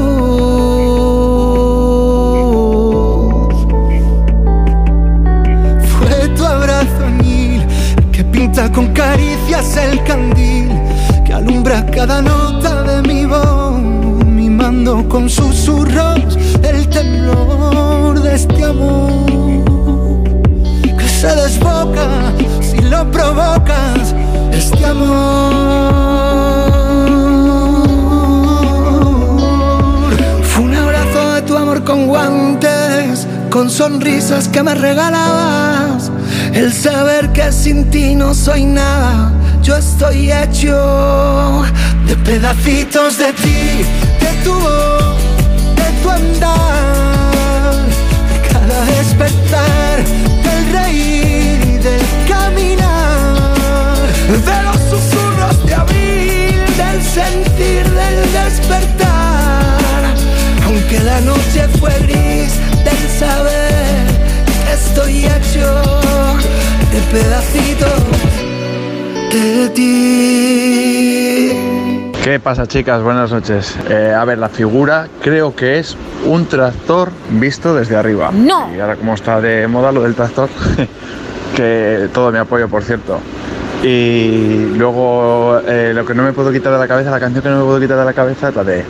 Fue tu abrazo añil que pinta con caricias el candil que alumbra cada nota de mi voz, con susurros el temblor de este amor que se desboca si lo provocas, este amor. Fue un abrazo de tu amor con guantes, con sonrisas que me regalabas, el saber que sin ti no soy nada. Yo estoy hecho de pedacitos de ti, de tu voz, de tu andar, de cada despertar, del reír y del caminar, de los susurros de abril, del sentir, del despertar. Aunque la noche fue gris, del saber que estoy hecho de pedacitos de ti. ¿Qué pasa chicas? Buenas noches. Eh, a ver, la figura creo que es un tractor visto desde arriba. No. Y ahora como está de moda lo del tractor, que todo mi apoyo por cierto. Y luego eh, lo que no me puedo quitar de la cabeza, la canción que no me puedo quitar de la cabeza es la de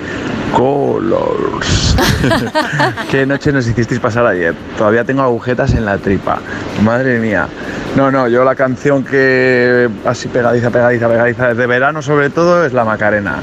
Colors. Qué noche nos hicisteis pasar ayer. Todavía tengo agujetas en la tripa. Madre mía. No, no, yo la canción que así pegadiza, pegadiza, pegadiza desde verano sobre todo es la Macarena.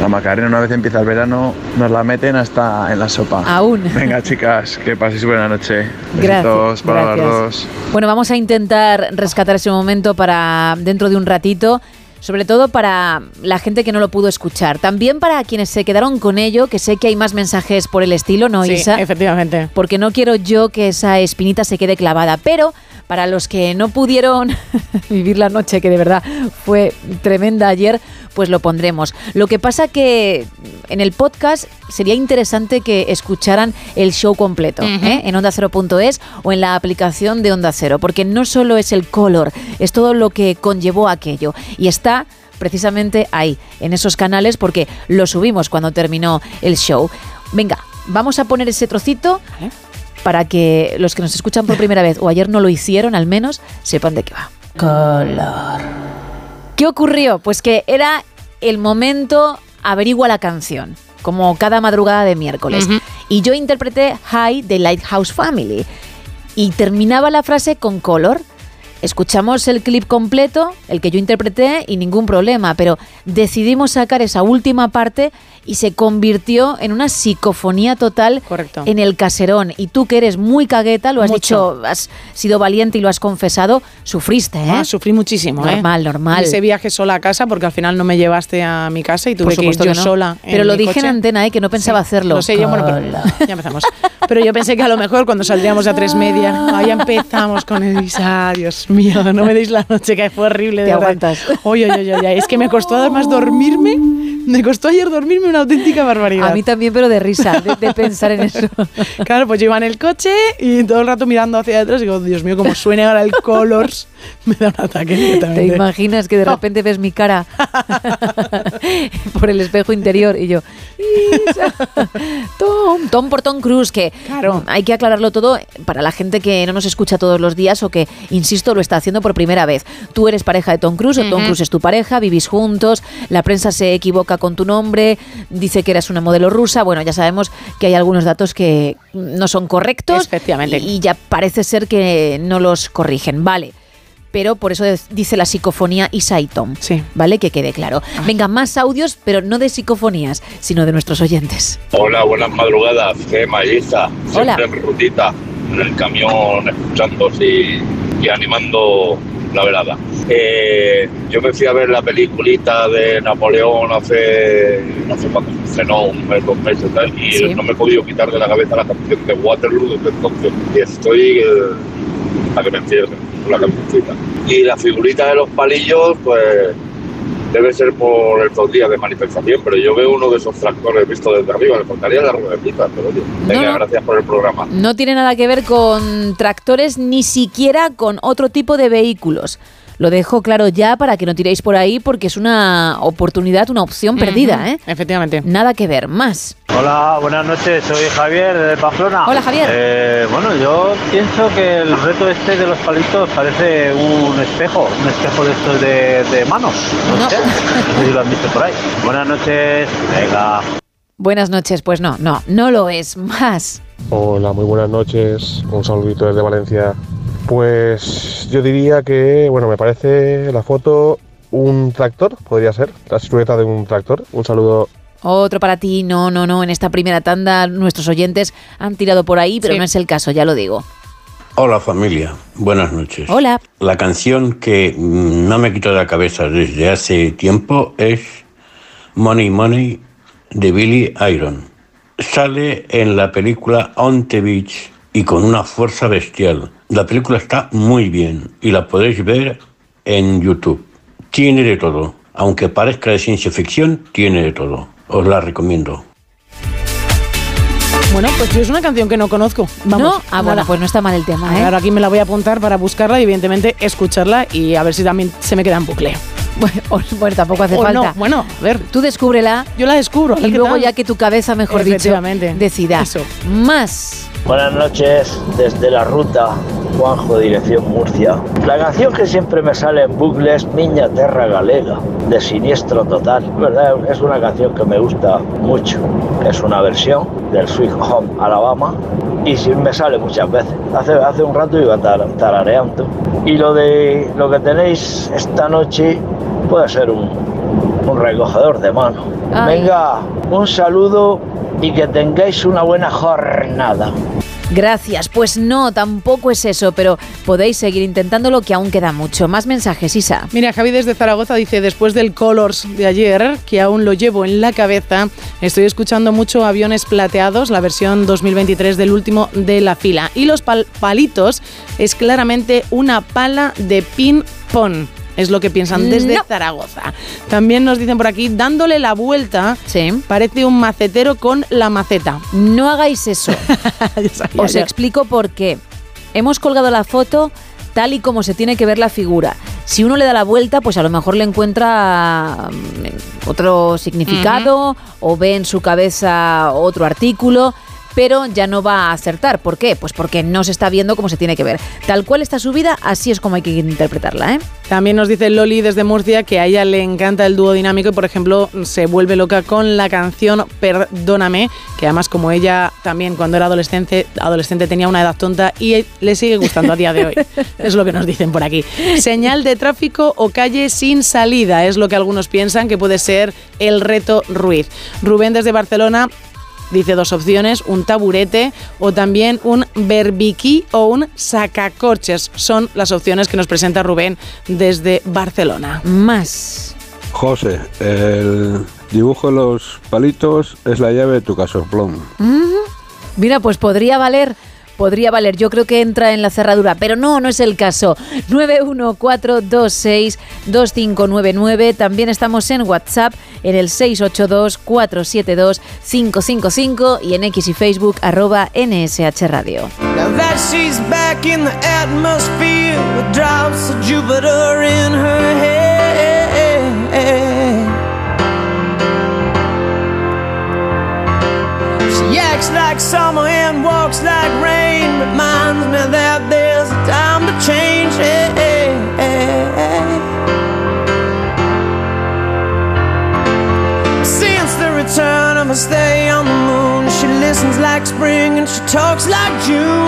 La Macarena una vez empieza el verano nos la meten hasta en la sopa. Aún. Venga chicas, que paséis buena noche. Gracias, para las gracias. dos. Bueno, vamos a intentar rescatar ese momento para dentro de un ratito. Sobre todo para la gente que no lo pudo escuchar. También para quienes se quedaron con ello, que sé que hay más mensajes por el estilo, ¿no, Sí, Isa? efectivamente. Porque no quiero yo que esa espinita se quede clavada. Pero para los que no pudieron vivir la noche, que de verdad fue tremenda ayer, pues lo pondremos. Lo que pasa que en el podcast sería interesante que escucharan el show completo ¿eh? en onda ondacero.es o en la aplicación de Onda Cero, porque no solo es el color, es todo lo que conllevó aquello. Y está precisamente ahí, en esos canales, porque lo subimos cuando terminó el show. Venga, vamos a poner ese trocito para que los que nos escuchan por primera vez o ayer no lo hicieron al menos sepan de qué va. Color. ¿Qué ocurrió? Pues que era el momento averigua la canción, como cada madrugada de miércoles. Y yo interpreté Hi de Lighthouse Family. Y terminaba la frase con color. Escuchamos el clip completo, el que yo interpreté, y ningún problema, pero decidimos sacar esa última parte y se convirtió en una psicofonía total en el caserón. Y tú que eres muy cagueta, lo has Mucho. dicho, has sido valiente y lo has confesado, sufriste, ¿eh? Ah, sufrí muchísimo, ¿eh? Normal, normal. Ese viaje sola a casa porque al final no me llevaste a mi casa y tuve Por que ir yo no. sola. Pero en lo mi dije coche. en antena, ¿eh? que no pensaba Sí, hacerlo. Lo sé yo, bueno, pero ya empezamos. Pero yo pensé que a lo mejor cuando saldríamos a tres media, ahí empezamos con el Isa, Dios mío, no me deis la noche que fue horrible. de Te verdad. aguantas. Oye, oye, oye, es que me costó además dormirme, me costó ayer dormirme una auténtica barbaridad. A mí también, pero de risa, de, de pensar en eso. Claro, pues yo iba en el coche y todo el rato mirando hacia atrás y digo, Dios mío, como suene ahora el Colors, me da un ataque ¿Te imaginas que de repente ves mi cara por el espejo interior y yo, Isa, Tom, Tom por Tom Cruise, que hay que aclararlo todo para la gente que no nos escucha todos los días o que, insisto, lo está haciendo por primera vez. Tú eres pareja de Tom Cruise o Tom. Cruise es tu pareja, vivís juntos, la prensa se equivoca con tu nombre, dice que eres una modelo rusa, bueno, ya sabemos que hay algunos datos que no son correctos Efectivamente. y ya parece ser que no los corrigen. Vale. pero por eso dice la psicofonía y Saitom. Sí. ¿Vale? Que quede claro. Venga, más audios, pero no de psicofonías, sino de nuestros oyentes. Hola, buenas madrugadas, y Isa. Hola. Siempre en rutita, en el camión, escuchando y, y animando la velada. Eh, yo me fui a ver la peliculita de Napoleón hace, no sé cuándo, cenó un mes, dos meses tal, y Sí. no me he podido quitar de la cabeza la canción de Waterloo desde entonces. Y estoy eh, a que me encierre con la cancioncita. Y la figurita de los palillos, pues debe ser por estos días de manifestación, pero yo veo uno de esos tractores visto desde arriba, le faltaría la ruedecita, pero oye, venga, no. gracias por el programa. No tiene nada que ver con tractores, ni siquiera con otro tipo de vehículos. Lo dejo claro ya para que no tiréis por ahí porque es una oportunidad, una opción perdida, ¿eh? Efectivamente. Nada que ver. Más. Hola, buenas noches, soy Javier de Pamplona. Hola, Javier. Eh, bueno, yo pienso que el reto este de los palitos parece un espejo, un espejo de estos de, de manos. No, sé, no sé si lo han visto por ahí. Buenas noches, venga. Buenas noches. Pues no, no, no lo es. Más. Hola, muy buenas noches. Un saludito desde Valencia. Pues yo diría que, bueno, me parece la foto un tractor, podría ser, la silueta de un tractor. Un saludo. Otro para ti. No, no, no. En esta primera tanda nuestros oyentes han tirado por ahí, pero Sí. no es el caso, ya lo digo. Hola familia, buenas noches. Hola. La canción que mm, no me quito de la cabeza desde hace tiempo es Money Money de Billy Iron. Sale en la película On the Beach y con una fuerza bestial. La película está muy bien y la podéis ver en YouTube. Tiene de todo. Aunque parezca de ciencia ficción, tiene de todo. Os la recomiendo. Bueno, pues yo es una canción que no conozco. Vamos, ¿No? Ah, bueno, pues no está mal el tema, ¿eh? Claro, aquí me la voy a apuntar para buscarla y evidentemente escucharla y a ver si también se me queda en bucle. Bueno, bueno, tampoco hace O falta. no, bueno, a ver. Tú descúbrela. Yo la descubro. Y luego tal. ya que tu cabeza, mejor dicho, decida. Más. Buenas noches desde la ruta, Juanjo, dirección Murcia. La canción que siempre me sale en bucle es Miña Terra Galega, de Siniestro Total. ¿Verdad? Es una canción que me gusta mucho. Es una versión del Sweet Home Alabama y sí me sale muchas veces. Hace, hace un rato iba tar- tarareando. Y lo de lo que tenéis esta noche puede ser un, un recogedor de mano. Ay. Venga, un saludo y que tengáis una buena jornada. Gracias. Pues no, tampoco es eso, pero podéis seguir intentándolo que aún queda mucho. Más mensajes, Isa. Mira, Javi desde Zaragoza dice, después del Colors de ayer, que aún lo llevo en la cabeza, estoy escuchando mucho Aviones Plateados, la versión 2023 del último de la fila. Y los pal- palitos es claramente una pala de ping-pong. Es lo que piensan desde No. Zaragoza. También nos dicen por aquí, dándole la vuelta, parece un macetero con la maceta. No hagáis eso. Os ya. explico por qué. Hemos colgado la foto tal y como se tiene que ver la figura. Si uno le da la vuelta, pues a lo mejor le encuentra mm, otro significado o ve en su cabeza otro artículo, pero ya no va a acertar. ¿Por qué? Pues porque no se está viendo como se tiene que ver. Tal cual está subida, así es como hay que interpretarla, ¿eh? También nos dice Loli desde Murcia que a ella le encanta el dúo dinámico y, por ejemplo, se vuelve loca con la canción Perdóname, que además como ella también cuando era adolescente, adolescente tenía una edad tonta y le sigue gustando a día de hoy. es lo que nos dicen por aquí. Señal de tráfico o calle sin salida es lo que algunos piensan que puede ser el reto Ruiz. Rubén desde Barcelona Dice dos opciones, un taburete o también un berbiquí o un sacacorches. Son las opciones que nos presenta Rubén desde Barcelona. Más. José, el dibujo de los palitos es la llave de tu casoplón. Mira, pues podría valer, podría valer. Yo creo que entra en la cerradura, pero no, no es el caso. 914262599. También estamos en WhatsApp en el 682472555 y en X y Facebook arroba NSH Radio. Jupiter in her head. Acts like summer and walks like rain. Reminds me that there's a time to change. Eh, eh, eh. Since the return of her stay on the moon, she listens like spring and she talks like June.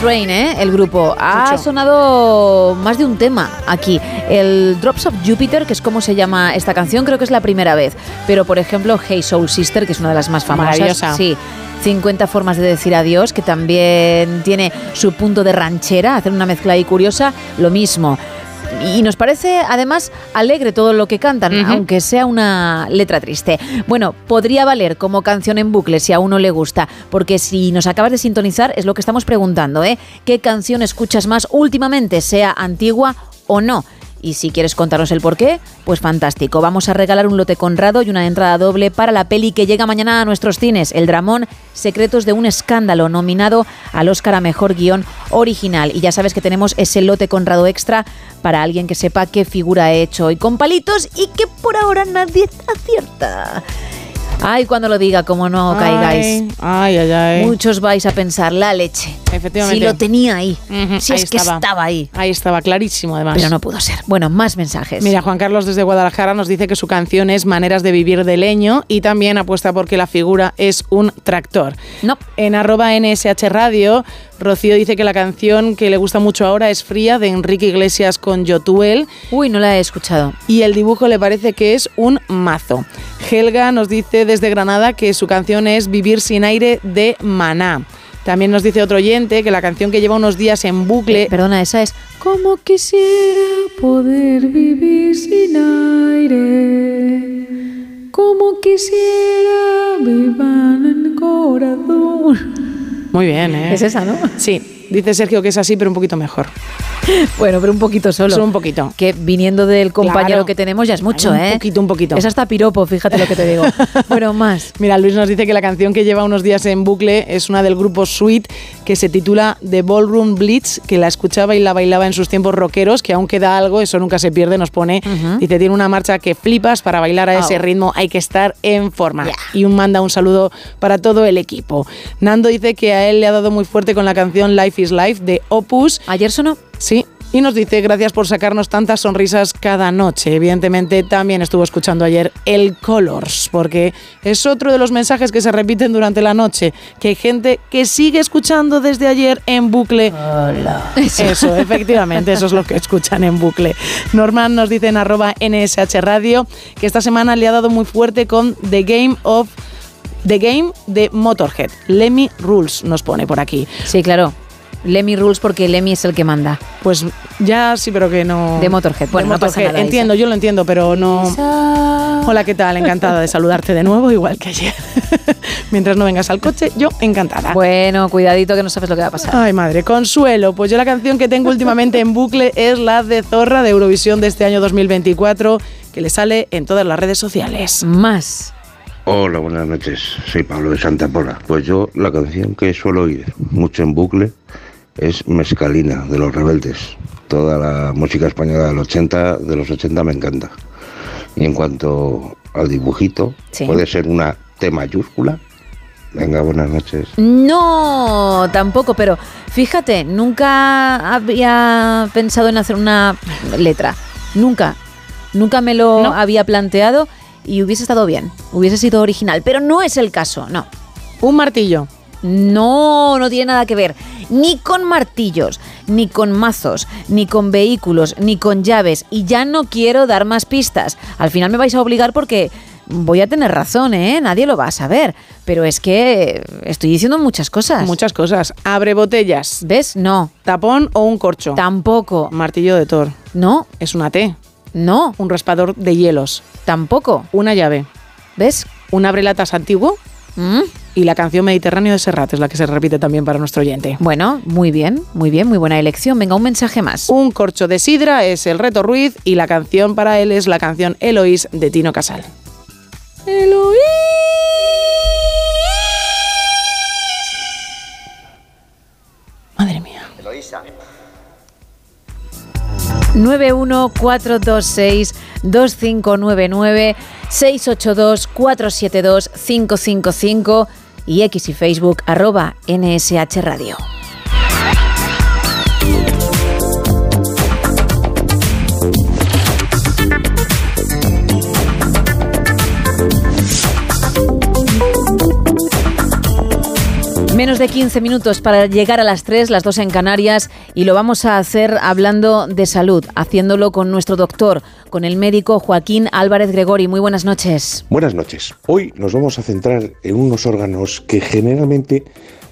Train, ¿eh? El grupo. Ha Mucho. sonado más de un tema aquí. El Drops of Jupiter, que es como se llama esta canción, creo que es la primera vez. Pero, por ejemplo, Hey Soul Sister, que es una de las más famosas. Sí. 50 formas de decir adiós, que también tiene su punto de ranchera, hacer una mezcla ahí curiosa, lo mismo. Y nos parece además alegre todo lo que cantan, aunque sea una letra triste. Bueno, podría valer como canción en bucle si a uno le gusta, porque si nos acabas de sintonizar es lo que estamos preguntando, ¿eh? ¿Qué canción escuchas más últimamente, sea antigua o no? Y si quieres contarnos el porqué, pues fantástico. Vamos a regalar un lote conrado y una entrada doble para la peli que llega mañana a nuestros cines, El Dramón, Secretos de un Escándalo, nominado al Oscar a Mejor Guión Original. Y ya sabes que tenemos ese lote conrado extra para alguien que sepa qué figura ha hecho hoy con palitos y que por ahora nadie acierta. Ay, cuando lo diga, como no Ay, caigáis. Ay, ay, ay. Muchos vais a pensar, la leche. Efectivamente. Si lo tenía ahí. Si ahí es que estaba ahí. Ahí estaba, clarísimo además. Pero no pudo ser. Bueno, más mensajes. Mira, Juan Carlos desde Guadalajara nos dice que su canción es Maneras de vivir de leño y también apuesta porque la figura es un tractor. No. En arroba NSH Radio, Rocío dice que la canción que le gusta mucho ahora es Fría de Enrique Iglesias con Yotuel. Uy, no la he escuchado. Y el dibujo le parece que es un mazo. Helga nos dice desde Granada que su canción es Vivir sin aire de Maná. También nos dice otro oyente que la canción que lleva unos días en bucle. perdona, esa es Como quisiera poder vivir sin aire. Como quisiera vivir en el corazón. Muy bien, ¿eh? Es esa, ¿no? Sí, dice Sergio que es así, pero un poquito mejor. Bueno, pero un poquito solo. Solo un poquito. Que viniendo del compañero Claro. que tenemos ya es mucho, Un ¿eh? poquito, un poquito. Es hasta piropo, fíjate lo que te digo. bueno, más. Mira, Luis nos dice que la canción que lleva unos días en bucle es una del grupo Sweet que se titula The Ballroom Blitz, que la escuchaba y la bailaba en sus tiempos rockeros, que aún queda algo, eso nunca se pierde, nos pone. Dice, tiene una marcha que flipas, para bailar a ese ritmo hay que estar en forma. Y un manda un saludo para todo el equipo. Nando dice que a él le ha dado muy fuerte con la canción Life is Life de Opus. ¿Ayer sonó? Sí. Y nos dice, gracias por sacarnos tantas sonrisas cada noche. Evidentemente también estuvo escuchando ayer el Colors, porque es otro de los mensajes que se repiten durante la noche, que hay gente que sigue escuchando desde ayer en bucle. Eso, efectivamente, eso es lo que escuchan en bucle. Norman nos dice en arroba NSH Radio que esta semana le ha dado muy fuerte con The Game of... The Game de Motorhead. Lemmy Rules nos pone por aquí. Sí, claro. Lemmy Rules porque Lemmy es el que manda. Pues ya sí, pero que no. De Motorhead. Bueno, De no pasa Motorhead. nada, Entiendo, yo lo entiendo, pero no. Hola, ¿qué tal? Encantada de saludarte de nuevo, igual que ayer. Mientras no vengas al coche, yo encantada. Bueno, cuidadito que no sabes lo que va a pasar. Ay, madre, consuelo. Pues yo la canción que tengo últimamente en bucle es la de Zorra de Eurovisión de este año 2024, que le sale en todas las redes sociales. Más. Hola, buenas noches. Soy Pablo de Santa Pola. Pues yo la canción que suelo oír mucho en bucle es Mescalina de los Rebeldes. Toda la música española del 80, de los 80 me encanta. Y en cuanto al dibujito, Sí. puede ser una T mayúscula. Venga, buenas noches. No, tampoco, pero fíjate, nunca había pensado en hacer una letra. Nunca. Nunca me lo No. había planteado y hubiese estado bien. Hubiese sido original. Pero no es el caso, no. Un martillo. No, no tiene nada que ver. Ni con martillos, ni con mazos, ni con vehículos, ni con llaves. Y ya no quiero dar más pistas. Al final me vais a obligar porque voy a tener razón, ¿eh? Nadie lo va a saber. Pero es que estoy diciendo muchas cosas. Muchas cosas. Abre botellas. ¿Ves? No. Tapón o un corcho. Tampoco. Martillo de Thor. No. Es una T. No. Un raspador de hielos. Tampoco. Una llave. ¿Ves? Un abrelatas antiguo. ¿Mm? Y la canción Mediterráneo de Serrat es la que se repite también para nuestro oyente. Bueno, muy bien, muy bien, muy buena elección. Venga, un mensaje más. Un corcho de sidra es el reto Ruiz y la canción para él es la canción Eloís de Tino Casal. Eloís. Madre mía. Eloísa. 914262599 682-472-555 y X y Facebook arroba NSH Radio. Menos de 15 minutos para llegar a las 3, las 2 en Canarias, y lo vamos a hacer hablando de salud, haciéndolo con nuestro doctor, con el médico Joaquín Álvarez Gregori. Muy buenas noches. Buenas noches. Hoy nos vamos a centrar en unos órganos que generalmente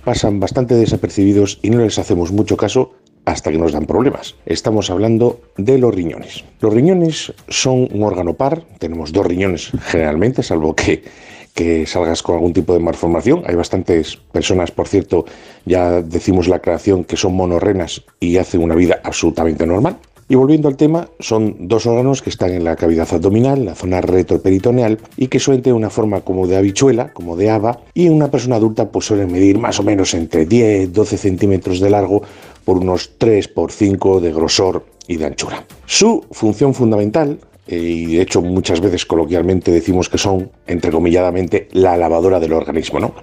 pasan bastante desapercibidos y no les hacemos mucho caso hasta que nos dan problemas. Estamos hablando de los riñones. Los riñones son un órgano par, tenemos dos riñones generalmente, salvo que que salgas con algún tipo de malformación. Hay bastantes personas, por cierto, ya decimos la creación que son monorrenas y hacen una vida absolutamente normal. Y volviendo al tema, son dos órganos que están en la cavidad abdominal, la zona retroperitoneal, y que suelen tener una forma como de habichuela, como de haba, y en una persona adulta pues suelen medir más o menos entre 10, 12 centímetros de largo por unos 3 por 5 de grosor y de anchura. Su función fundamental eh, y de hecho muchas veces coloquialmente decimos que son, entrecomilladamente, la lavadora del organismo. ¿no?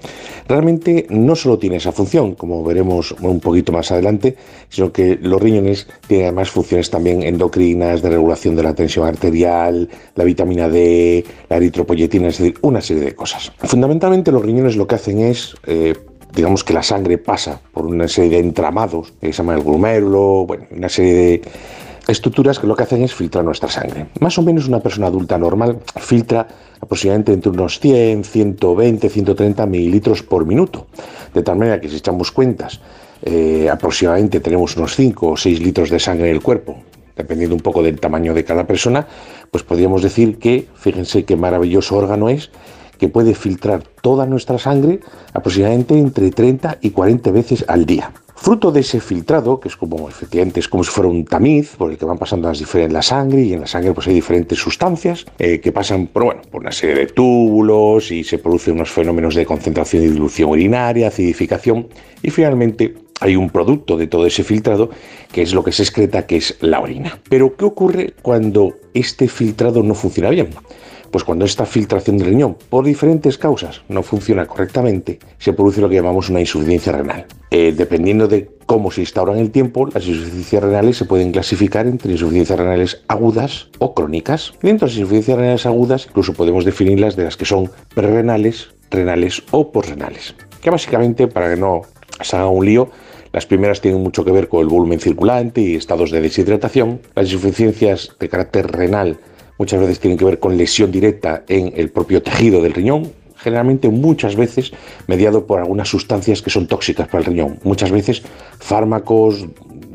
Realmente no solo tiene esa función, como veremos un poquito más adelante, sino que los riñones tienen además funciones también endocrinas, de regulación de la tensión arterial, la vitamina D, la eritropoyetina, es decir, una serie de cosas. Fundamentalmente los riñones lo que hacen es... Eh, digamos que la sangre pasa por una serie de entramados, que se llama el glomérulo, bueno, una serie de estructuras que lo que hacen es filtrar nuestra sangre. Más o menos una persona adulta normal filtra aproximadamente entre unos 100, 120, 130 mililitros por minuto. De tal manera que si echamos cuentas, eh, aproximadamente tenemos unos 5 o 6 litros de sangre en el cuerpo, dependiendo un poco del tamaño de cada persona, pues podríamos decir que, fíjense qué maravilloso órgano es, que puede filtrar toda nuestra sangre aproximadamente entre 30 y 40 veces al día. Fruto de ese filtrado, que es como efectivamente es como si fuera un tamiz por el que van pasando las diferentes la sangre y en la sangre pues hay diferentes sustancias eh, que pasan por bueno por una serie de túbulos y se producen unos fenómenos de concentración y dilución urinaria, acidificación y finalmente hay un producto de todo ese filtrado que es lo que se excreta que es la orina. Pero ¿qué ocurre cuando este filtrado no funciona bien? Pues cuando esta filtración del riñón, por diferentes causas, no funciona correctamente, se produce lo que llamamos una insuficiencia renal. Eh, dependiendo de cómo se instaura en el tiempo, las insuficiencias renales se pueden clasificar entre insuficiencias renales agudas o crónicas. Dentro de las insuficiencias renales agudas, incluso podemos definirlas de las que son prerenales, renales o posrenales. Que básicamente, para que no se haga un lío, las primeras tienen mucho que ver con el volumen circulante y estados de deshidratación. Las insuficiencias de carácter renal muchas veces tienen que ver con lesión directa en el propio tejido del riñón, generalmente muchas veces mediado por algunas sustancias que son tóxicas para el riñón, muchas veces fármacos,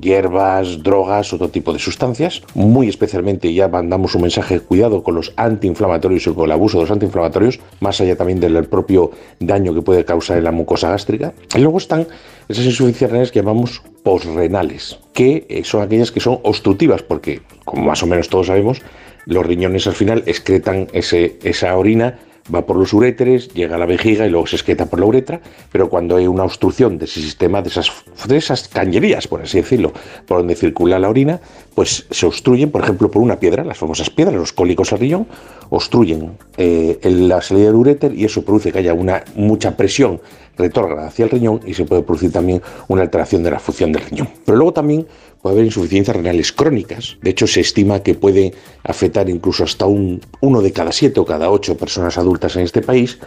hierbas, drogas, otro tipo de sustancias. Muy especialmente ya mandamos un mensaje cuidado con los antiinflamatorios y con el abuso de los antiinflamatorios, más allá también del propio daño que puede causar en la mucosa gástrica. Y luego están esas insuficiencias renales que llamamos posrenales, que eh, son aquellas que son obstructivas, porque como más o menos todos sabemos, los riñones al final excretan ese, esa orina, va por los uréteres, llega a la vejiga y luego se excreta por la uretra, pero cuando hay una obstrucción de ese sistema, de esas, de esas cañerías, por así decirlo, por donde circula la orina, pues se obstruyen, por ejemplo, por una piedra, las famosas piedras, los cólicos al riñón, obstruyen eh, la salida del uréter y eso produce que haya una mucha presión retrógrada hacia el riñón y se puede producir también una alteración de la función del riñón. Pero luego también puede haber insuficiencias renales crónicas. De hecho, se estima que puede afectar incluso hasta un, uno de cada siete o cada ocho personas adultas en este país.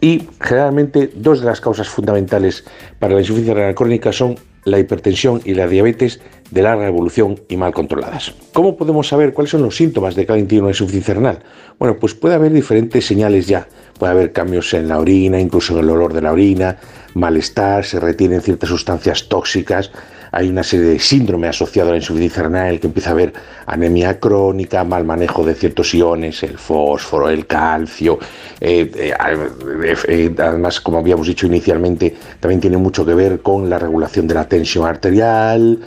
Y generalmente dos de las causas fundamentales para la insuficiencia renal crónica son la hipertensión y la diabetes de larga evolución y mal controladas. ¿Cómo podemos saber cuáles son los síntomas de cada individuo de insuficiencia renal? Bueno, pues puede haber diferentes señales ya. Puede haber cambios en la orina, incluso en el olor de la orina, malestar, se retienen ciertas sustancias tóxicas, hay una serie de síndromes asociados a la insuficiencia renal, que empieza a haber anemia crónica, mal manejo de ciertos iones, el fósforo, el calcio. Eh, eh, eh, además, como habíamos dicho inicialmente, también tiene mucho que ver con la regulación de la tensión arterial,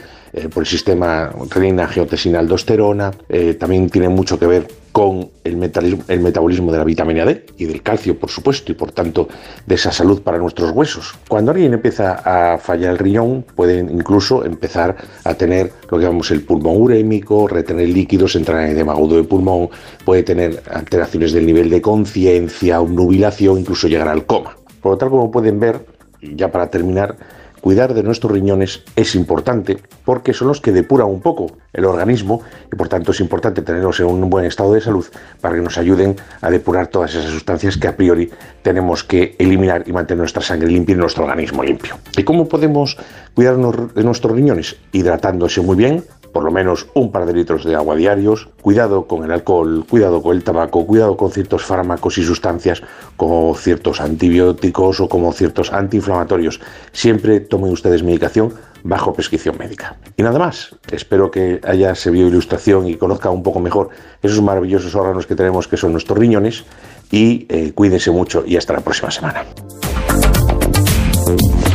por el sistema renina, angiotensina, aldosterona. también tiene mucho que ver con el, metabolismo de la vitamina D y del calcio, por supuesto, y por tanto de esa salud para nuestros huesos. Cuando alguien empieza a fallar el riñón, puede incluso empezar a tener lo que llamamos el pulmón urémico, retener líquidos, entrar en edema agudo de pulmón, puede tener alteraciones del nivel de conciencia, obnubilación, incluso llegar al coma. Por lo tanto, como pueden ver, ya para terminar, cuidar de nuestros riñones es importante porque son los que depuran un poco el organismo y por tanto es importante tenerlos en un buen estado de salud para que nos ayuden a depurar todas esas sustancias que a priori tenemos que eliminar y mantener nuestra sangre limpia y nuestro organismo limpio. ¿Y cómo podemos cuidarnos de nuestros riñones? Hidratándose muy bien, por lo menos un par de litros de agua diarios, cuidado con el alcohol, cuidado con el tabaco, cuidado con ciertos fármacos y sustancias como ciertos antibióticos o como ciertos antiinflamatorios. Siempre tomen ustedes medicación bajo prescripción médica. Y nada más, espero que haya servido ilustración y conozca un poco mejor esos maravillosos órganos que tenemos que son nuestros riñones y eh, cuídense mucho y hasta la próxima semana.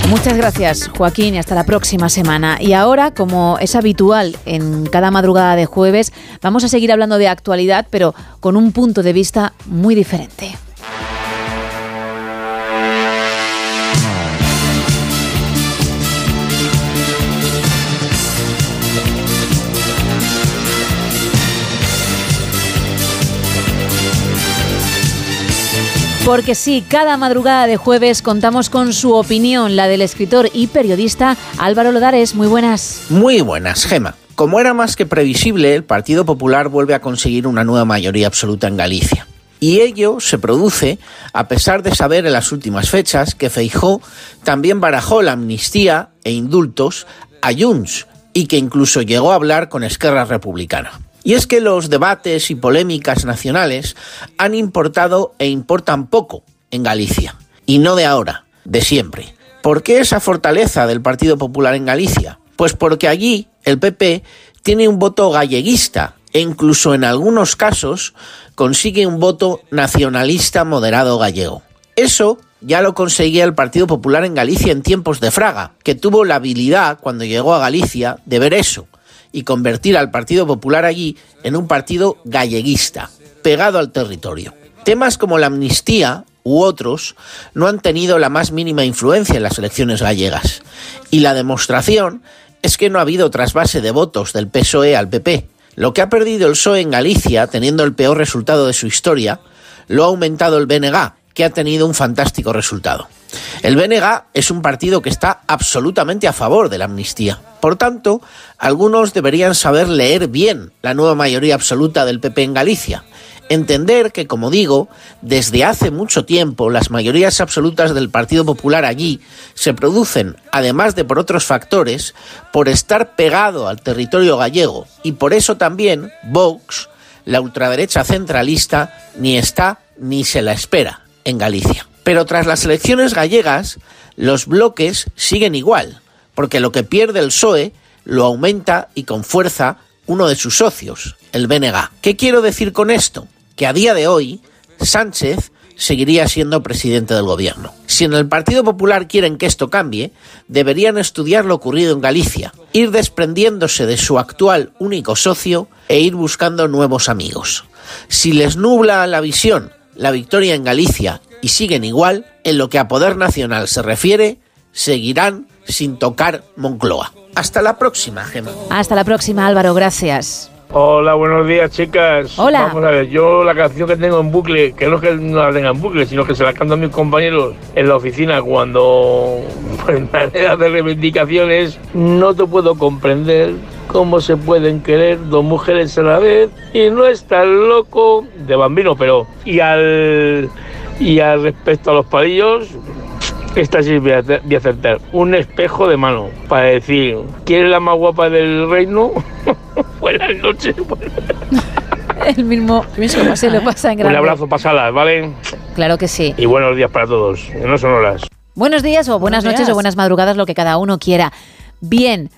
Muchas gracias, Joaquín, y hasta la próxima semana. Y ahora, como es habitual en cada madrugada de jueves, vamos a seguir hablando de actualidad, pero con un punto de vista muy diferente. Porque sí, cada madrugada de jueves contamos con su opinión, la del escritor y periodista Álvaro Lodares. Muy buenas. Muy buenas, Gema. Como era más que previsible, el Partido Popular vuelve a conseguir una nueva mayoría absoluta en Galicia. Y ello se produce a pesar de saber en las últimas fechas que Feijó también barajó la amnistía e indultos a Junts y que incluso llegó a hablar con Esquerra Republicana. Y es que los debates y polémicas nacionales han importado e importan poco en Galicia. Y no de ahora, de siempre. ¿Por qué esa fortaleza del Partido Popular en Galicia? Pues porque allí el PP tiene un voto galleguista e incluso en algunos casos consigue un voto nacionalista moderado gallego. Eso ya lo conseguía el Partido Popular en Galicia en tiempos de Fraga, que tuvo la habilidad, cuando llegó a Galicia, de ver eso, y convertir al Partido Popular allí en un partido galleguista, pegado al territorio. Temas como la amnistía u otros no han tenido la más mínima influencia en las elecciones gallegas. Y la demostración es que no ha habido trasvase de votos del PSOE al PP. Lo que ha perdido el PSOE en Galicia, teniendo el peor resultado de su historia, lo ha aumentado el BNG, que ha tenido un fantástico resultado. El BNG es un partido que está absolutamente a favor de la amnistía. Por tanto, algunos deberían saber leer bien la nueva mayoría absoluta del PP en Galicia. Entender que, como digo, desde hace mucho tiempo las mayorías absolutas del Partido Popular allí se producen, además de por otros factores, por estar pegado al territorio gallego y por eso también Vox, la ultraderecha centralista, ni está ni se la espera en Galicia. Pero tras las elecciones gallegas, los bloques siguen igual, porque lo que pierde el PSOE lo aumenta y con fuerza uno de sus socios, el BNG. ¿Qué quiero decir con esto? Que a día de hoy, Sánchez seguiría siendo presidente del gobierno. Si en el Partido Popular quieren que esto cambie, deberían estudiar lo ocurrido en Galicia, ir desprendiéndose de su actual único socio e ir buscando nuevos amigos. Si les nubla la visión la victoria en Galicia y siguen igual, en lo que a poder nacional se refiere, seguirán sin tocar Moncloa. Hasta la próxima, Gemma. Hasta la próxima, Álvaro, gracias. Hola, buenos días, chicas. Hola. Vamos a ver, yo la canción que tengo en bucle, que no es que no la tenga en bucle, sino que se la canto a mis compañeros en la oficina cuando, pues, manera de reivindicaciones, no te puedo comprender cómo se pueden querer dos mujeres a la vez y no estar loco de bambino, pero y al y al respecto a los palillos, esta sí voy a, voy a acertar. Un espejo de mano para decir, ¿quién es la más guapa del reino? Buenas noches. El mismo se lo pasa en Un grande. abrazo pasadas, ¿vale? Claro que sí. Y buenos días para todos. No son horas. Buenos días o buenas Buenos noches días. o buenas madrugadas, lo que cada uno quiera. Bien,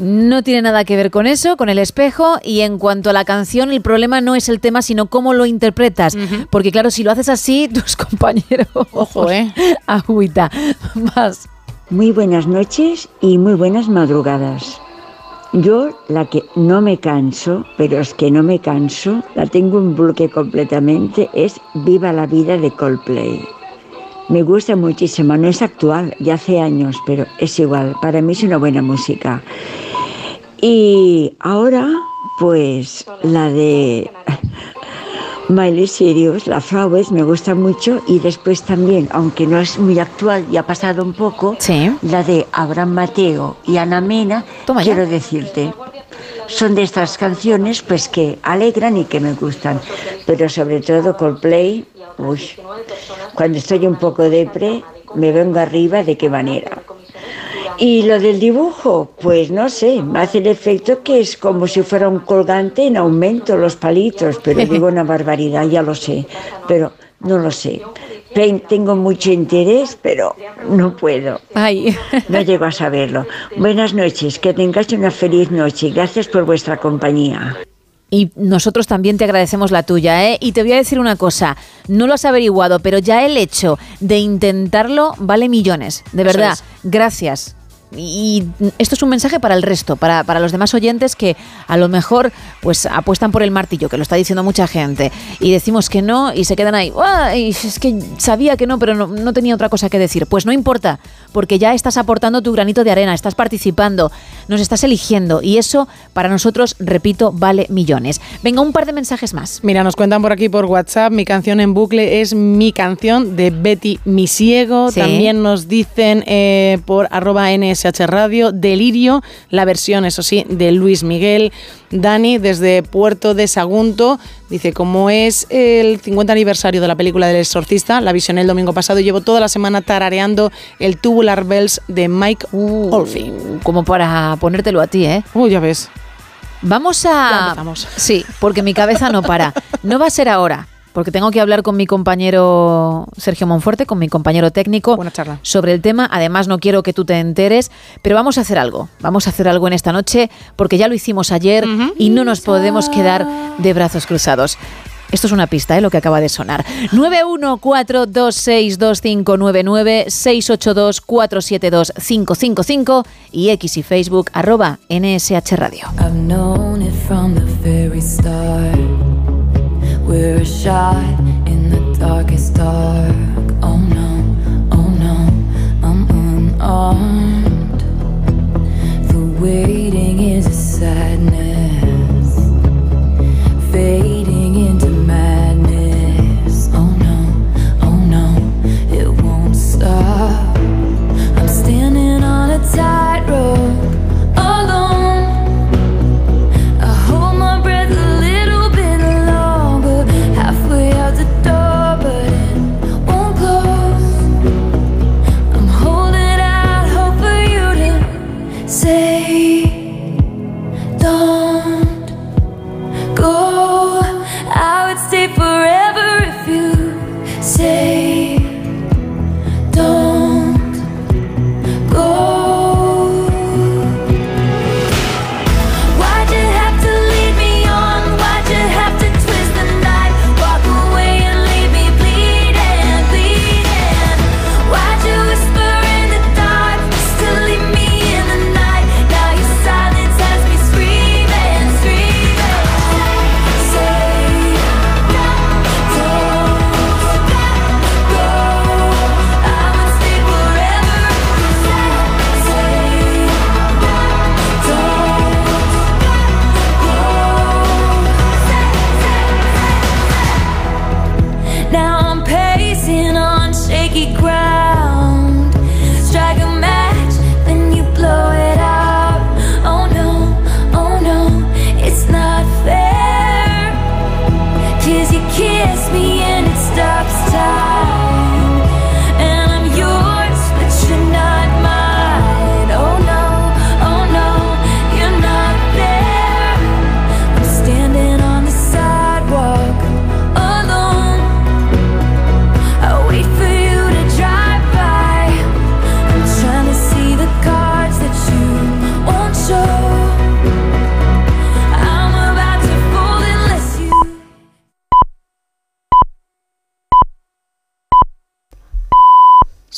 no tiene nada que ver con eso, con el espejo. Y en cuanto a la canción, el problema no es el tema, sino cómo lo interpretas. Porque claro, si lo haces así, tus compañeros... Ojo, ¿eh? Agüita. Más. Muy buenas noches y muy buenas madrugadas. Yo la que no me canso, pero es que no me canso, la tengo en bloque completamente, es Viva la vida de Coldplay. Me gusta muchísimo, no es actual, ya hace años, pero es igual, para mí es una buena música. Y ahora, pues la de Miley Sirius, la Flowers, me gusta mucho y después también, aunque no es muy actual y ha pasado un poco, la de Abraham Mateo y Ana Mena, quiero decirte. Son de estas canciones pues que alegran y que me gustan, pero sobre todo Coldplay, uy, cuando estoy un poco depre, me vengo arriba de qué manera. Y lo del dibujo, pues no sé, me hace el efecto que es como si fuera un colgante en aumento los palitos, pero digo una barbaridad, ya lo sé, pero no lo sé. Tengo mucho interés, pero no puedo. Ay. No llego a saberlo. Buenas noches, que tengáis una feliz noche. Gracias por vuestra compañía. Y nosotros también te agradecemos la tuya, ¿eh? Y te voy a decir una cosa, no lo has averiguado, pero ya el hecho de intentarlo vale millones, de verdad. Gracias y esto es un mensaje para el resto, para, para, los demás oyentes que a lo mejor pues apuestan por el martillo, que lo está diciendo mucha gente, y decimos que no y se quedan ahí, es que sabía que no, pero no, no, tenía otra cosa que decir. Pues no importa, porque ya estás aportando tu granito de arena, estás participando, nos estás eligiendo, y eso para nosotros, repito, vale millones. Venga, un par de mensajes más. Mira, nos cuentan por aquí por WhatsApp, mi canción en bucle es mi canción de Betty Misiego. También nos dicen eh, por arroba ns SH Radio, Delirio, la versión, eso sí, de Luis Miguel. Dani, desde Puerto de Sagunto, dice, como es el 50 aniversario de la película del exorcista, la visioné el domingo pasado y llevo toda la semana tarareando el Tubular Bells de Mike uh, Como para ponértelo a ti, ¿eh? Uy, ya ves. Vamos a... Sí, porque mi cabeza no para. No va a ser ahora porque tengo que hablar con mi compañero Sergio Monforte, con mi compañero técnico, sobre el tema. Además, no quiero que tú te enteres, pero vamos a hacer algo. Vamos a hacer algo en esta noche, porque ya lo hicimos ayer y no nos podemos quedar de brazos cruzados. Esto es una pista, ¿eh? lo que acaba de sonar. 914262599, 682472555 y X y Facebook arroba NSH Radio. We're a shot in the darkest dark. Oh no, oh no, I'm unarmed. The waiting is a sadness, forever if you say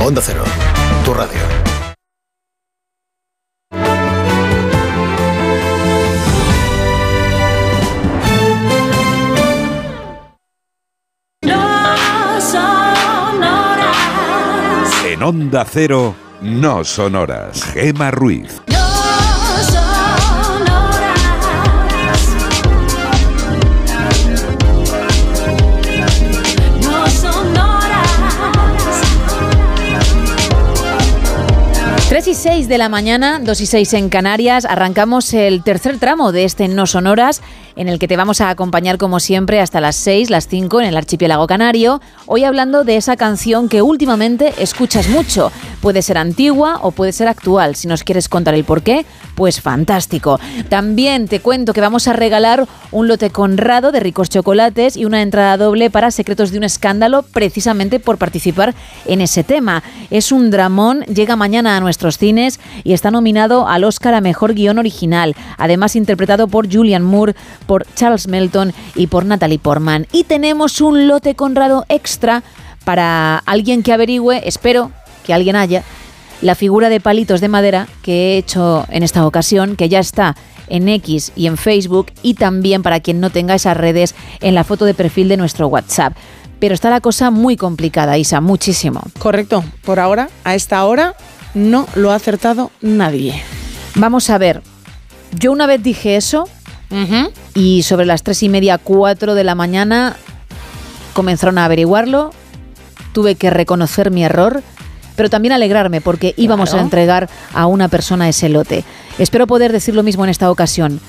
Onda Cero, tu radio. En Onda Cero, no sonoras. Gema Ruiz. 6 de la mañana, 2 y 6 en Canarias, arrancamos el tercer tramo de este No Sonoras, en el que te vamos a acompañar como siempre hasta las 6, las 5 en el archipiélago canario, hoy hablando de esa canción que últimamente escuchas mucho. Puede ser antigua o puede ser actual. Si nos quieres contar el porqué, pues fantástico. También te cuento que vamos a regalar un lote conrado de ricos chocolates y una entrada doble para Secretos de un Escándalo, precisamente por participar en ese tema. Es un dramón, llega mañana a nuestros cines y está nominado al Oscar a Mejor Guión Original, además interpretado por Julian Moore, por Charles Melton y por Natalie Portman. Y tenemos un lote conrado extra para alguien que averigüe, espero que alguien haya, la figura de palitos de madera que he hecho en esta ocasión, que ya está en X y en Facebook y también para quien no tenga esas redes en la foto de perfil de nuestro WhatsApp. Pero está la cosa muy complicada, Isa, muchísimo. Correcto. Por ahora, a esta hora, no lo ha acertado nadie. Vamos a ver. Yo una vez dije eso y sobre las tres y media, cuatro de la mañana comenzaron a averiguarlo. Tuve que reconocer mi error, pero también alegrarme porque íbamos a entregar a una persona ese lote. Espero poder decir lo mismo en esta ocasión,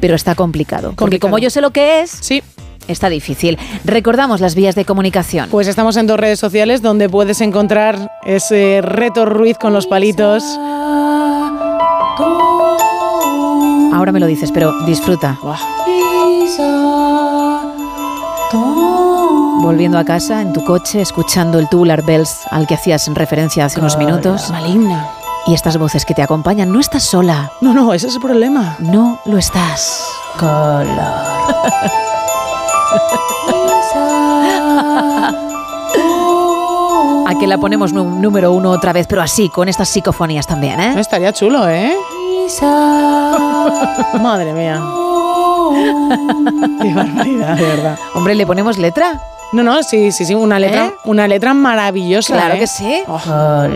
pero está complicado. Porque Complicado. como yo sé lo que es, sí. está difícil. Recordamos las vías de comunicación. Pues estamos en dos redes sociales donde puedes encontrar ese reto Ruiz con los palitos. Ahora me lo dices, pero disfruta. Volviendo a casa en tu coche, escuchando el Tubular Bells al que hacías referencia hace unos minutos. Maligna. Y estas voces que te acompañan, no estás sola. No, no, ese es el problema. No lo estás. A que la ponemos número uno otra vez, pero así, con estas psicofonías también, ¿eh? Estaría chulo, ¿eh? Madre mía. Qué barbaridad, de verdad. Hombre, ¿le ponemos letra? No, no, sí, sí, sí, una letra, ¿Eh? una letra maravillosa. Claro ¿eh? que sí. wow,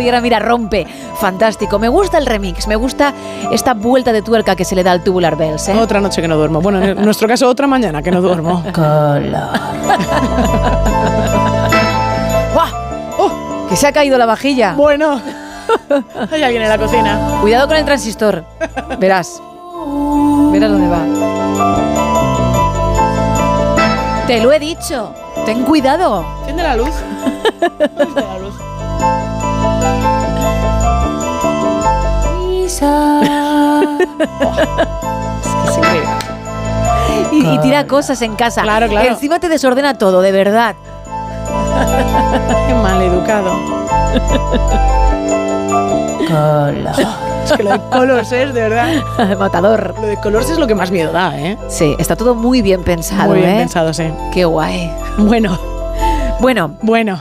y ahora mira, rompe. Fantástico. Me gusta el remix, me gusta esta vuelta de tuerca que se le da al Tubular Bells, ¿eh? Otra noche que no duermo. Bueno, en nuestro caso, otra mañana que no duermo. ¡Guau! ¡Oh! Que se ha caído la vajilla. Bueno. Hay alguien en la cocina. Cuidado con el transistor. Verás. Verás dónde va. Te lo he dicho. Ten cuidado. Enciende la luz. Enciende la luz. Es increíble. Y, y tira cosas en casa. Claro, claro. Encima te desordena todo, de verdad. Qué mal educado. Es que lo de Colors es, de verdad. Matador. Lo de Colors es lo que más miedo da, ¿eh? Sí, está todo muy bien pensado, Muy bien ¿eh? pensado, sí. Qué guay. Bueno, Bueno, bueno.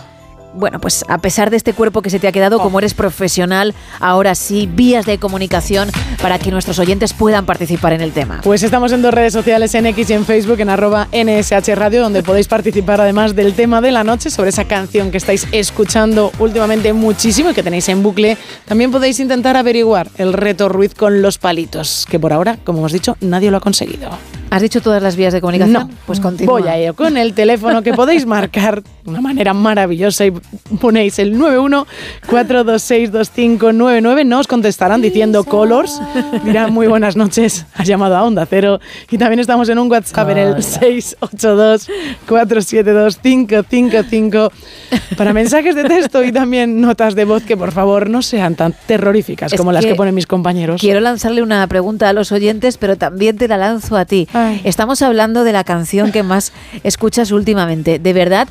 Bueno, pues a pesar de este cuerpo que se te ha quedado, como eres profesional, ahora sí, vías de comunicación para que nuestros oyentes puedan participar en el tema. Pues estamos en dos redes sociales, en X y en Facebook, en arroba NSH Radio, donde podéis participar además del tema de la noche, sobre esa canción que estáis escuchando últimamente muchísimo y que tenéis en bucle. También podéis intentar averiguar el reto Ruiz con los palitos, que por ahora, como hemos dicho, nadie lo ha conseguido. ¿Has dicho todas las vías de comunicación? No, pues continúa. Voy a ello con el teléfono que podéis marcar de una manera maravillosa y ponéis el 914262599. No os contestarán diciendo colors. Dirán muy buenas noches. Has llamado a Onda Cero. Y también estamos en un WhatsApp en el 682472555 para mensajes de texto y también notas de voz que por favor no sean tan terroríficas Es como las que que ponen mis compañeros. Quiero lanzarle una pregunta a los oyentes, pero también te la lanzo a ti. Estamos hablando de la canción que más escuchas últimamente. De verdad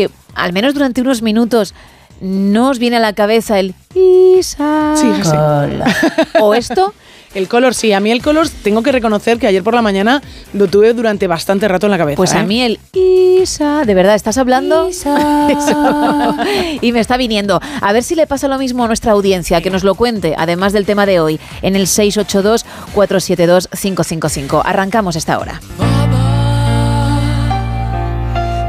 que, al menos durante unos minutos, no os viene a la cabeza el Isa. Sí, sí. O esto El color, sí. A mí el color, tengo que reconocer que ayer por la mañana lo tuve durante bastante rato en la cabeza. Pues a ¿eh? mí el Isa, de verdad, ¿estás hablando? Isa. y me está viniendo. A ver si le pasa lo mismo a nuestra audiencia, que nos lo cuente, además del tema de hoy, en el 682-472-555. Arrancamos esta hora.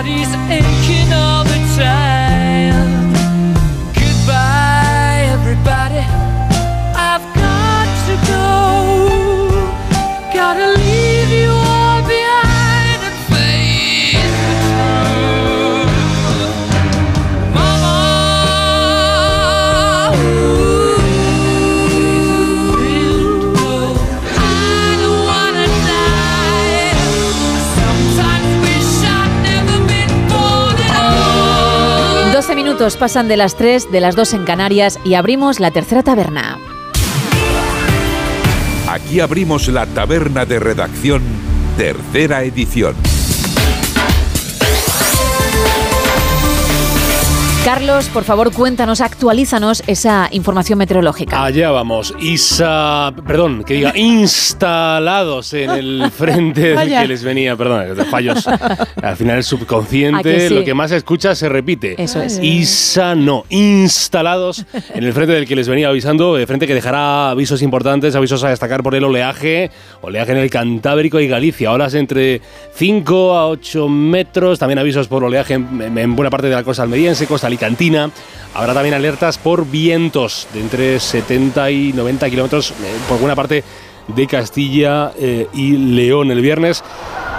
Body's aching all pasan de las 3, de las 2 en Canarias y abrimos la tercera taberna. Aquí abrimos la taberna de redacción, tercera edición. Carlos, por favor, cuéntanos, actualízanos esa información meteorológica. Allá vamos. Isa, perdón, que diga instalados en el frente del que les venía, perdón, fallos. Al final el ¿A subconsciente, sí? lo que más se escucha se repite. Eso es. Isa no, instalados en el frente del que les venía avisando, de frente que dejará avisos importantes, avisos a destacar por el oleaje, oleaje en el Cantábrico y Galicia, olas entre 5 a 8 metros, también avisos por oleaje en, en buena parte de la costa almeriense, costa alicantina. Habrá también alertas por vientos de entre 70 y 90 kilómetros eh, por buena parte de Castilla eh, y León el viernes.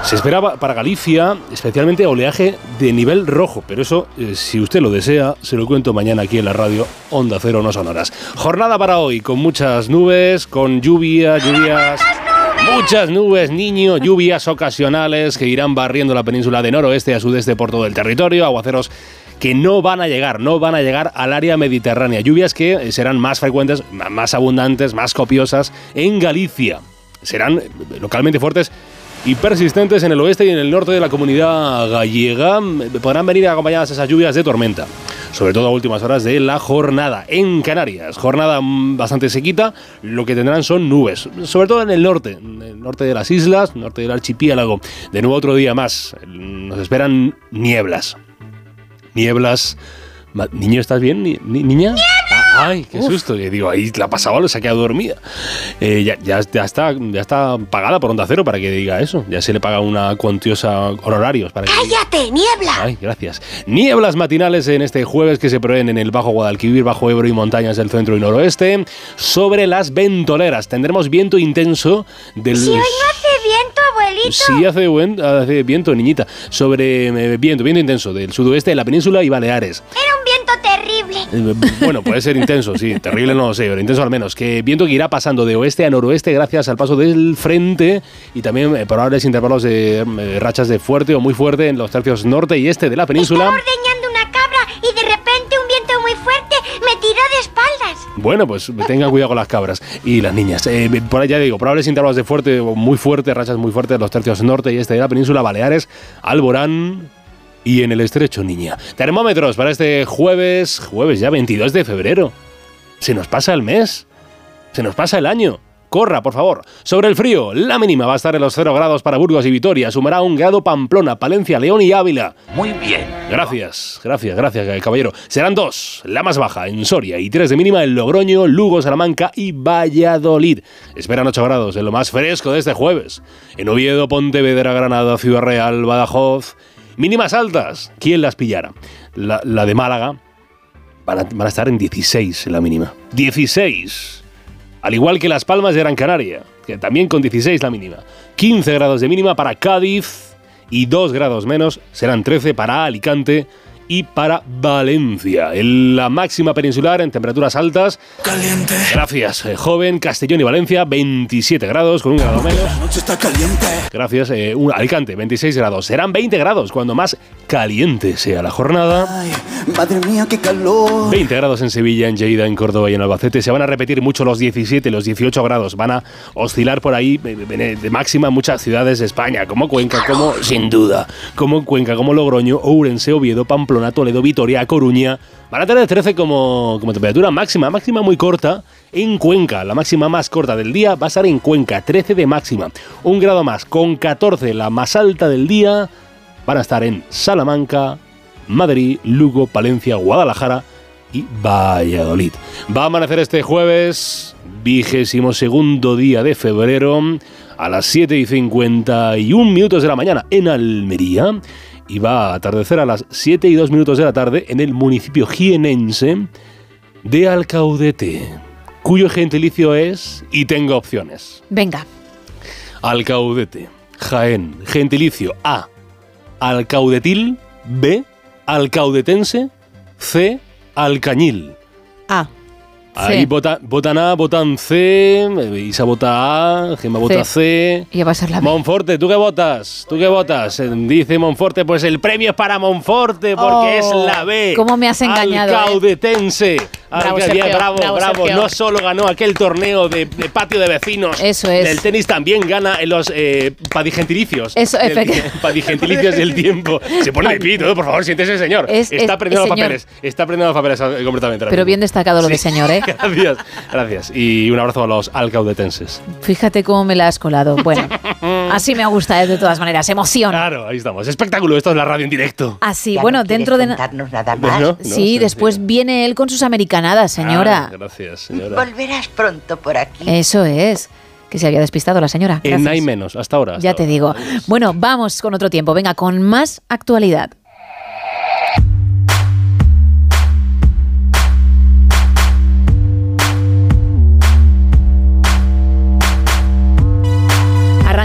Se esperaba para Galicia especialmente oleaje de nivel rojo, pero eso, eh, si usted lo desea, se lo cuento mañana aquí en la radio Onda Cero No Sonoras. Jornada para hoy con muchas nubes, con lluvia, lluvias... Muchas nubes, niño, lluvias ocasionales que irán barriendo la península de noroeste a sudeste por todo el territorio, aguaceros que no van a llegar, no van a llegar al área mediterránea. Lluvias que eh, serán más frecuentes, más abundantes, más copiosas en Galicia. Serán eh, localmente fuertes y persistentes en el oeste y en el norte de la comunidad gallega. Eh, Podrán venir acompañadas esas lluvias de tormenta, sobre todo a últimas horas de la jornada. En Canarias, jornada mm, bastante sequita, lo que tendrán son nubes, sobre todo en el norte, en el norte de las islas, norte del archipiélago. De nuevo otro día más, nos esperan nieblas nieblas. Niño, ¿estás bien? Ni- ni- ¿Niña? Ah, Ay, qué susto. Y digo, ahí la pasaba, lo se ha quedado dormida. Eh, ya, ya, ya está, ya está pagada por Onda Cero para que diga eso. Ya se le paga una cuantiosa honorarios para que ¡Cállate, niebla! Ay, gracias. Nieblas matinales en este jueves que se prevén en el Bajo Guadalquivir, Bajo Ebro y montañas del centro y noroeste. Sobre las ventoleras tendremos viento intenso del... Si hoy no hace viento, abuelito. Sí, hace, buen, hace viento, niñita. Sobre eh, viento, viento intenso del sudoeste de la península y Baleares. Era un viento terrible. Eh, Bueno, puede ser intenso, sí, terrible no lo sé, pero intenso al menos. Que viento que irá pasando de oeste a noroeste gracias al paso del frente y también eh, probables intervalos de eh, rachas de fuerte o muy fuerte en los tercios norte y este de la península. Ordeñando Bueno, pues tengan cuidado con las cabras y las niñas. Eh, por allá digo, probables intervalos de fuerte muy fuerte, rachas muy fuertes los tercios norte y este de la península, Baleares, Alborán y en el estrecho Niña. Termómetros para este jueves, jueves ya 22 de febrero. Se nos pasa el mes, se nos pasa el año. Corra, por favor. Sobre el frío, la mínima va a estar en los 0 grados para Burgos y Vitoria, sumará un grado Pamplona, Palencia, León y Ávila. Muy bien. Gracias, gracias, gracias, caballero. Serán dos, la más baja en Soria y tres de mínima en Logroño, Lugo, Salamanca y Valladolid. Esperan 8 grados en lo más fresco de este jueves. En Oviedo, Pontevedra, Granada, Ciudad Real, Badajoz. Mínimas altas, ¿quién las pillara? La, la de Málaga van a, van a estar en 16 en la mínima. 16. Al igual que Las Palmas de Gran Canaria, que también con 16 la mínima. 15 grados de mínima para Cádiz y 2 grados menos serán 13 para Alicante y para Valencia. En la máxima peninsular en temperaturas altas. Caliente. Gracias, eh, joven. Castellón y Valencia, 27 grados con un grado menos. La noche está caliente. Gracias, eh, un- Alicante, 26 grados. Serán 20 grados cuando más caliente sea la jornada. Ay, madre mía, qué calor. 20 grados en Sevilla, en Lleida, en Córdoba y en Albacete. Se van a repetir mucho los 17, los 18 grados. Van a oscilar por ahí eh, de máxima en muchas ciudades de España, como Cuenca, como, sin duda, como Cuenca, como Logroño, Ourense, Oviedo, Pamplona, Toledo, Vitoria, Coruña. Van a tener 13 como, como temperatura máxima, máxima muy corta en Cuenca. La máxima más corta del día va a estar en Cuenca, 13 de máxima. Un grado más, con 14 la más alta del día, van a estar en Salamanca, Madrid, Lugo, Palencia, Guadalajara y Valladolid. Va a amanecer este jueves, vigésimo segundo día de febrero, a las 7 y 51 minutos de la mañana en Almería. Y va a atardecer a las 7 y 2 minutos de la tarde en el municipio jienense de Alcaudete, cuyo gentilicio es, y tengo opciones, Venga. Alcaudete, Jaén, gentilicio A, Alcaudetil, B, Alcaudetense, C, Alcañil. A. Ahí vota- votan A, votan C, Isa vota A, Gemma vota C. Y va a ser la B. Monforte, ¿tú qué votas? ¿Tú qué votas? Eh, Dice Monforte, pues el premio es para Monforte porque es Oh, la B. ¿cómo me has engañado, eh? Alcaudetense. Bravo, Alca- Sergio, bravo, bravo, bravo. Sergio. No solo ganó aquel torneo de, de patio de vecinos. Eso es. Del tenis también gana en los eh, padigentilicios. Eso, Del- Padigentilicios del tiempo. Se pone de pie todo, por favor, siéntese, señor. Es- está es- aprendiendo los papeles. Está aprendiendo los papeles eh, completamente. Pero bien destacado lo de señor, ¿eh? Gracias, gracias. Y un abrazo a los alcaudetenses. Fíjate cómo me la has colado. Bueno, así me gusta, ¿eh? de todas maneras. Emoción. Claro, ahí estamos. Espectáculo, esto es la radio en directo. Así, bueno, dentro de... nada más? No, no, sí, después viene él con sus americanadas, señora. Ah, gracias, señora. Volverás pronto por aquí. Eso es. Que se había despistado la señora. En hay menos, hasta ahora. hasta Ya te digo. Bueno, vamos con otro tiempo. Venga, con más actualidad.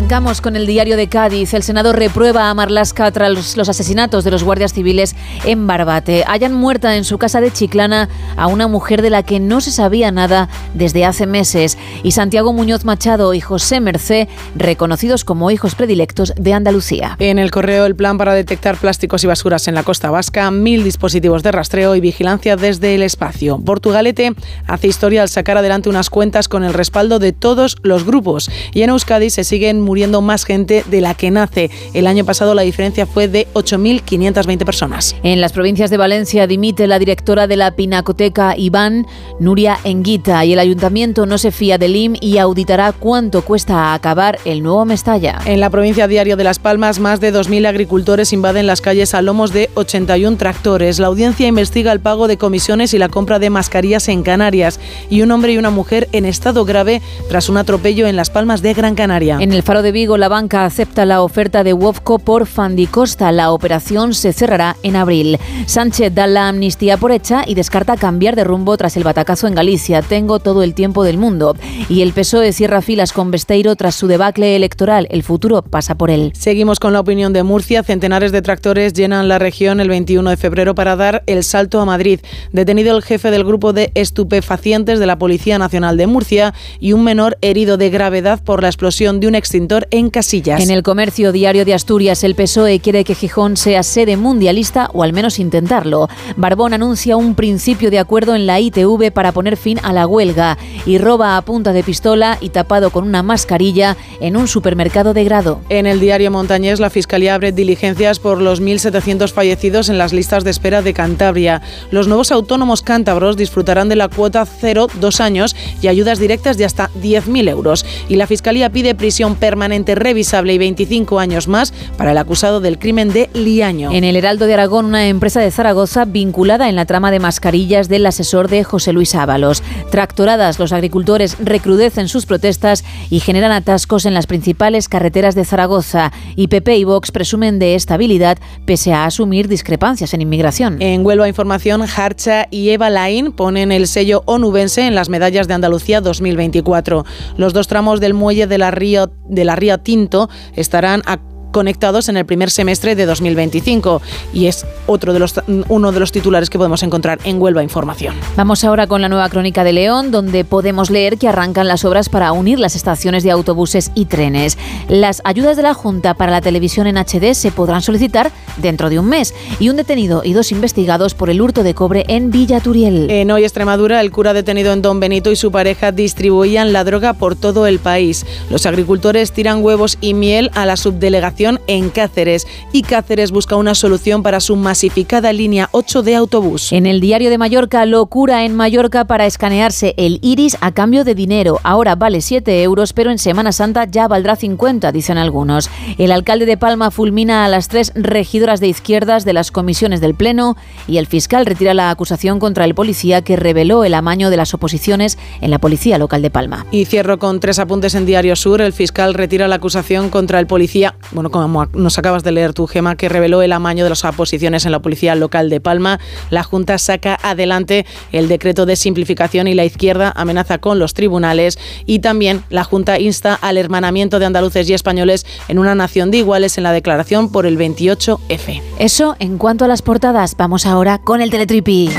Arrancamos con el diario de Cádiz. El Senado reprueba a Marlasca tras los, asesinatos de los guardias civiles en Barbate. Hayan muerta en su casa de Chiclana a una mujer de la que no se sabía nada desde hace meses. Y Santiago Muñoz Machado y José Mercé, reconocidos como hijos predilectos de Andalucía. En el correo el plan para detectar plásticos y basuras en la costa vasca, mil dispositivos de rastreo y vigilancia desde el espacio. Portugalete hace historia al sacar adelante unas cuentas con el respaldo de todos los grupos. Y en Euskadi se siguen muriendo más gente de la que nace. El año pasado la diferencia fue de 8.520 personas. En las provincias de Valencia dimite la directora de la Pinacoteca Iván, Nuria Enguita, y el ayuntamiento no se fía del IM y auditará cuánto cuesta acabar el nuevo Mestalla. En la provincia diario de Las Palmas, más de 2.000 agricultores invaden las calles a lomos de 81 tractores. La audiencia investiga el pago de comisiones y la compra de mascarillas en Canarias. Y un hombre y una mujer en estado grave tras un atropello en Las Palmas de Gran Canaria. En el Faro de Vigo, la banca acepta la oferta de Wofco por Fandicosta. La operación se cerrará en abril. Sánchez da la amnistía por hecha y descarta cambiar de rumbo tras el batacazo en Galicia. Tengo todo el tiempo del mundo. Y el PSOE cierra filas con Besteiro tras su debacle electoral. El futuro pasa por él. Seguimos con la opinión de Murcia. Centenares de tractores llenan la región el 21 de febrero para dar el salto a Madrid. Detenido el jefe del grupo de estupefacientes de la Policía Nacional de Murcia y un menor herido de gravedad por la explosión de un extintor opositor en Casillas. En el comercio diario de Asturias, el PSOE quiere que Gijón sea sede mundialista o al menos intentarlo. Barbón anuncia un principio de acuerdo en la ITV para poner fin a la huelga y roba a punta de pistola y tapado con una mascarilla en un supermercado de grado. En el diario Montañés, la Fiscalía abre diligencias por los 1.700 fallecidos en las listas de espera de Cantabria. Los nuevos autónomos cántabros disfrutarán de la cuota cero dos años y ayudas directas de hasta 10.000 euros. Y la Fiscalía pide prisión permanente revisable y 25 años más para el acusado del crimen de Liaño. En el Heraldo de Aragón, una empresa de Zaragoza vinculada en la trama de mascarillas del asesor de José Luis Ábalos. Tractoradas, los agricultores recrudecen sus protestas y generan atascos en las principales carreteras de Zaragoza. Y PP y Vox presumen de estabilidad pese a asumir discrepancias en inmigración. En Huelva Información, Harcha y Eva Lain ponen el sello onubense en las medallas de Andalucía 2024. Los dos tramos del muelle de la Río, de la Ría Tinto estarán a conectados en el primer semestre de 2025 y es otro de los, uno de los titulares que podemos encontrar en Huelva Información. Vamos ahora con la nueva crónica de León, donde podemos leer que arrancan las obras para unir las estaciones de autobuses y trenes. Las ayudas de la Junta para la televisión en HD se podrán solicitar dentro de un mes y un detenido y dos investigados por el hurto de cobre en Villa Turiel. En Hoy Extremadura, el cura detenido en Don Benito y su pareja distribuían la droga por todo el país. Los agricultores tiran huevos y miel a la subdelegación en Cáceres y Cáceres busca una solución para su masificada línea 8 de autobús. En el diario de Mallorca, locura en Mallorca para escanearse el iris a cambio de dinero. Ahora vale 7 euros, pero en Semana Santa ya valdrá 50, dicen algunos. El alcalde de Palma fulmina a las tres regidoras de izquierdas de las comisiones del Pleno y el fiscal retira la acusación contra el policía que reveló el amaño de las oposiciones en la policía local de Palma. Y cierro con tres apuntes en Diario Sur. El fiscal retira la acusación contra el policía, bueno, como nos acabas de leer tu Gema, que reveló el amaño de las oposiciones en la policía local de Palma. La Junta saca adelante el decreto de simplificación y la izquierda amenaza con los tribunales. Y también la Junta insta al hermanamiento de andaluces y españoles en una nación de iguales en la declaración por el 28F. Eso en cuanto a las portadas. Vamos ahora con el teletripi.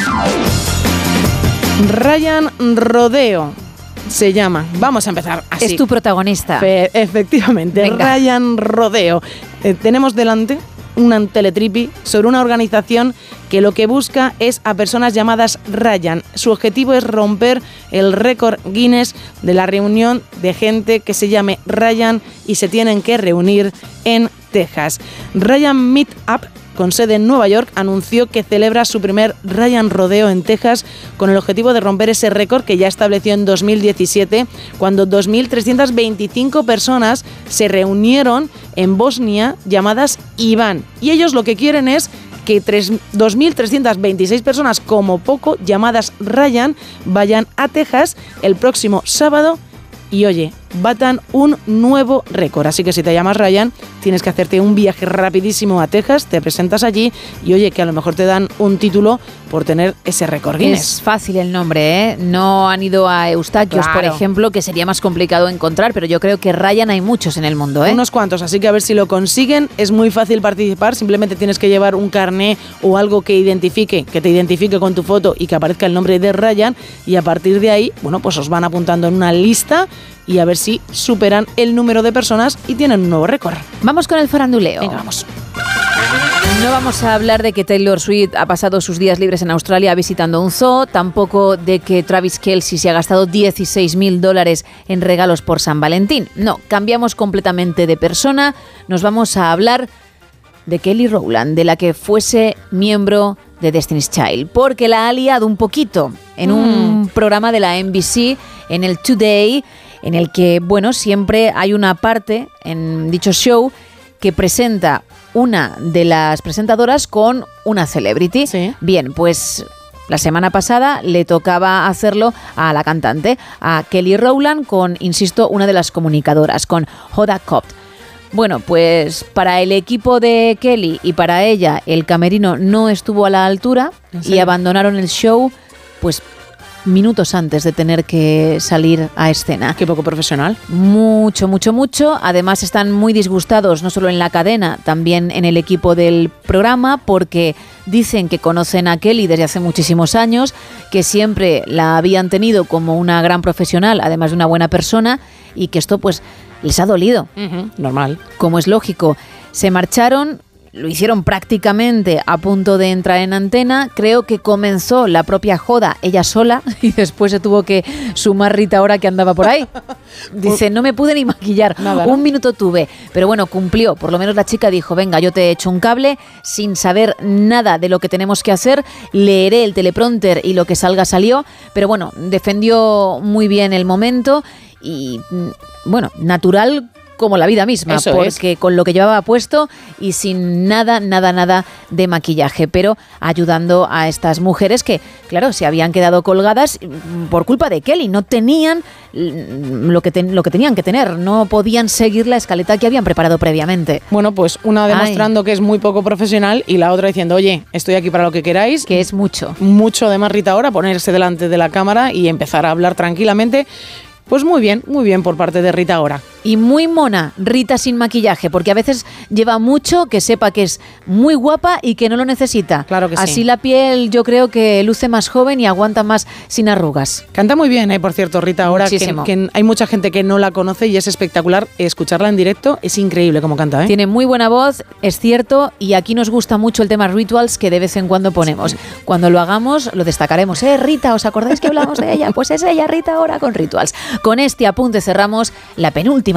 Ryan Rodeo se llama. Vamos a empezar así. Es tu protagonista. Fe efectivamente, Ryan Rodeo. Eh, tenemos delante un teletripi sobre una organización que lo que busca es a personas llamadas Ryan. Su objetivo es romper el récord Guinness de la reunión de gente que se llame Ryan y se tienen que reunir en Texas. Ryan Meetup con sede en Nueva York, anunció que celebra su primer Ryan Rodeo en Texas con el objetivo de romper ese récord que ya estableció en 2017, cuando 2.325 personas se reunieron en Bosnia llamadas Iván. Y ellos lo que quieren es que 2.326 personas como poco llamadas Ryan vayan a Texas el próximo sábado y oye, batan un nuevo récord. Así que si te llamas Ryan, tienes que hacerte un viaje rapidísimo a Texas, te presentas allí y oye, que a lo mejor te dan un título por tener ese récord Guinness. Es fácil el nombre, ¿eh? No han ido a Eustaquios, por ejemplo, que sería más complicado encontrar, pero yo creo que Ryan hay muchos en el mundo, ¿eh? Unos cuantos, así que a ver si lo consiguen. Es muy fácil participar, simplemente tienes que llevar un carné o algo que identifique, que te identifique con tu foto y que aparezca el nombre de Ryan y a partir de ahí, bueno, pues os van apuntando en una lista y a ver si superan el número de personas y tienen un nuevo récord. Vamos con el faranduleo. Venga, vamos. No vamos a hablar de que Taylor Swift ha pasado sus días libres en Australia visitando un zoo, tampoco de que Travis Kelsey se ha gastado 16 mil dólares en regalos por San Valentín. No, cambiamos completamente de persona. Nos vamos a hablar de Kelly Rowland, de la que fuese miembro de Destiny's Child, porque la ha liado un poquito en un Mm. programa de la NBC, en el Today, en el que, bueno, siempre hay una parte en dicho show que presenta una de las presentadoras con una celebrity. Bien, pues la semana pasada le tocaba hacerlo a la cantante, a Kelly Rowland, con, insisto, una de las comunicadoras, con Hoda Copt. Bueno, pues para el equipo de Kelly y para ella el camerino no estuvo a la altura ¿En y abandonaron el show pues minutos antes de tener que salir a escena. Qué poco profesional. Mucho, mucho, mucho. Además están muy disgustados, no solo en la cadena, también en el equipo del programa, porque dicen que conocen a Kelly desde hace muchísimos años, que siempre la habían tenido como una gran profesional, además de una buena persona, y que esto pues les ha dolido. normal. Como es lógico. Se marcharon lo hicieron prácticamente a punto de entrar en antena. Creo que comenzó la propia joda ella sola y después se tuvo que sumar Rita ahora que andaba por ahí. Dice, no me pude ni maquillar. Un minuto tuve. Pero bueno, cumplió. Por lo menos la chica dijo, venga, yo te he hecho un cable sin saber nada de lo que tenemos que hacer. Leeré el teleprompter y lo que salga salió. Pero bueno, defendió muy bien el momento y mm, bueno, natural como la vida misma, Eso porque con lo que llevaba puesto y sin nada, nada, nada de maquillaje, pero ayudando a estas mujeres que, claro, se habían quedado colgadas por culpa de Kelly, no tenían lo que, ten- lo que tenían que tener, no podían seguir la escaleta que habían preparado previamente. Bueno, pues una demostrando que es muy poco profesional y la otra diciendo, oye, estoy aquí para lo que queráis. Que es mucho. Mucho además Rita ahora, ponerse delante de la cámara y empezar a hablar tranquilamente. Pues muy bien, muy bien por parte de Rita ahora. Y muy mona, Rita sin maquillaje, porque a veces lleva mucho que sepa que es muy guapa y que no lo necesita. Claro que sí. Así la piel yo creo que luce más joven y aguanta más sin arrugas. Canta muy bien, ¿eh? por cierto, Rita, ahora que, Muchísimo. que hay mucha gente que no la conoce y es espectacular escucharla en directo. Es increíble cómo canta, ¿eh? Tiene muy buena voz, es cierto, y aquí nos gusta mucho el tema rituals que de vez en cuando ponemos. Cuando lo hagamos, lo destacaremos. ¿Eh, Rita? ¿Os acordáis que hablamos de ella? Pues es ella, Rita, ahora con rituals. Con este apunte cerramos la penúltima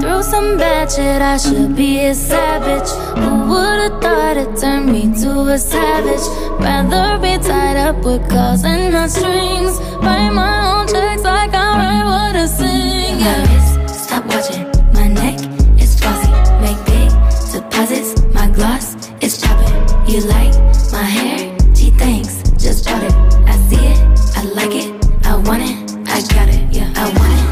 through some bad shit, I should be a savage. Who would've thought it turned me to a savage? Rather be tied up with calls and not strings. Write my own checks like I write what I sing. Yeah. Stop watching my neck is flossy. Make big deposits. My gloss is chopping. You like my hair? Gee, thanks. Just bought it. I see it. I like it. I want it. I got it. Yeah. I want it.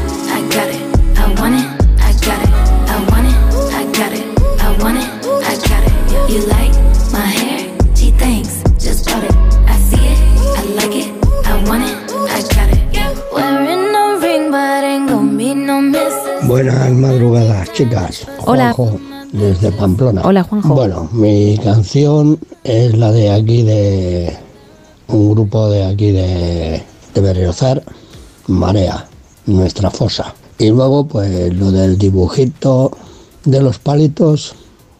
You like my hair? Gee, thanks. Just bought it. I see it. I like it. I want it. I got it. Yeah. Wearing a ring, but ain't gon' be no misses. Buenas madrugadas, chicas. Hola. Juanjo, desde Pamplona. Hola, Juanjo. Bueno, mi canción es la de aquí de un grupo de aquí de, de Berriozar, Marea, nuestra fosa. Y luego, pues lo del dibujito de los palitos,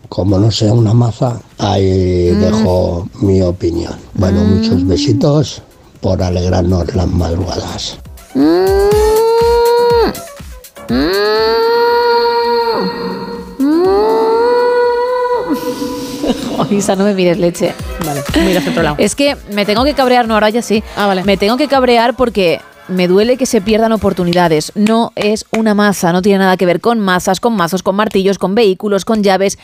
como no sea una maza, ahí Mm. dejo mi opinión. Bueno, muchos besitos por alegrarnos las madrugadas. Isa, no me mires leche. Vale, mira otro lado. Es que me tengo que cabrear, no, ahora ya sí. Ah, vale. Me tengo que cabrear porque me duele que se pierdan oportunidades. No es una maza, no tiene nada que ver con mazas, con mazos, con martillos, con vehículos, con llaves.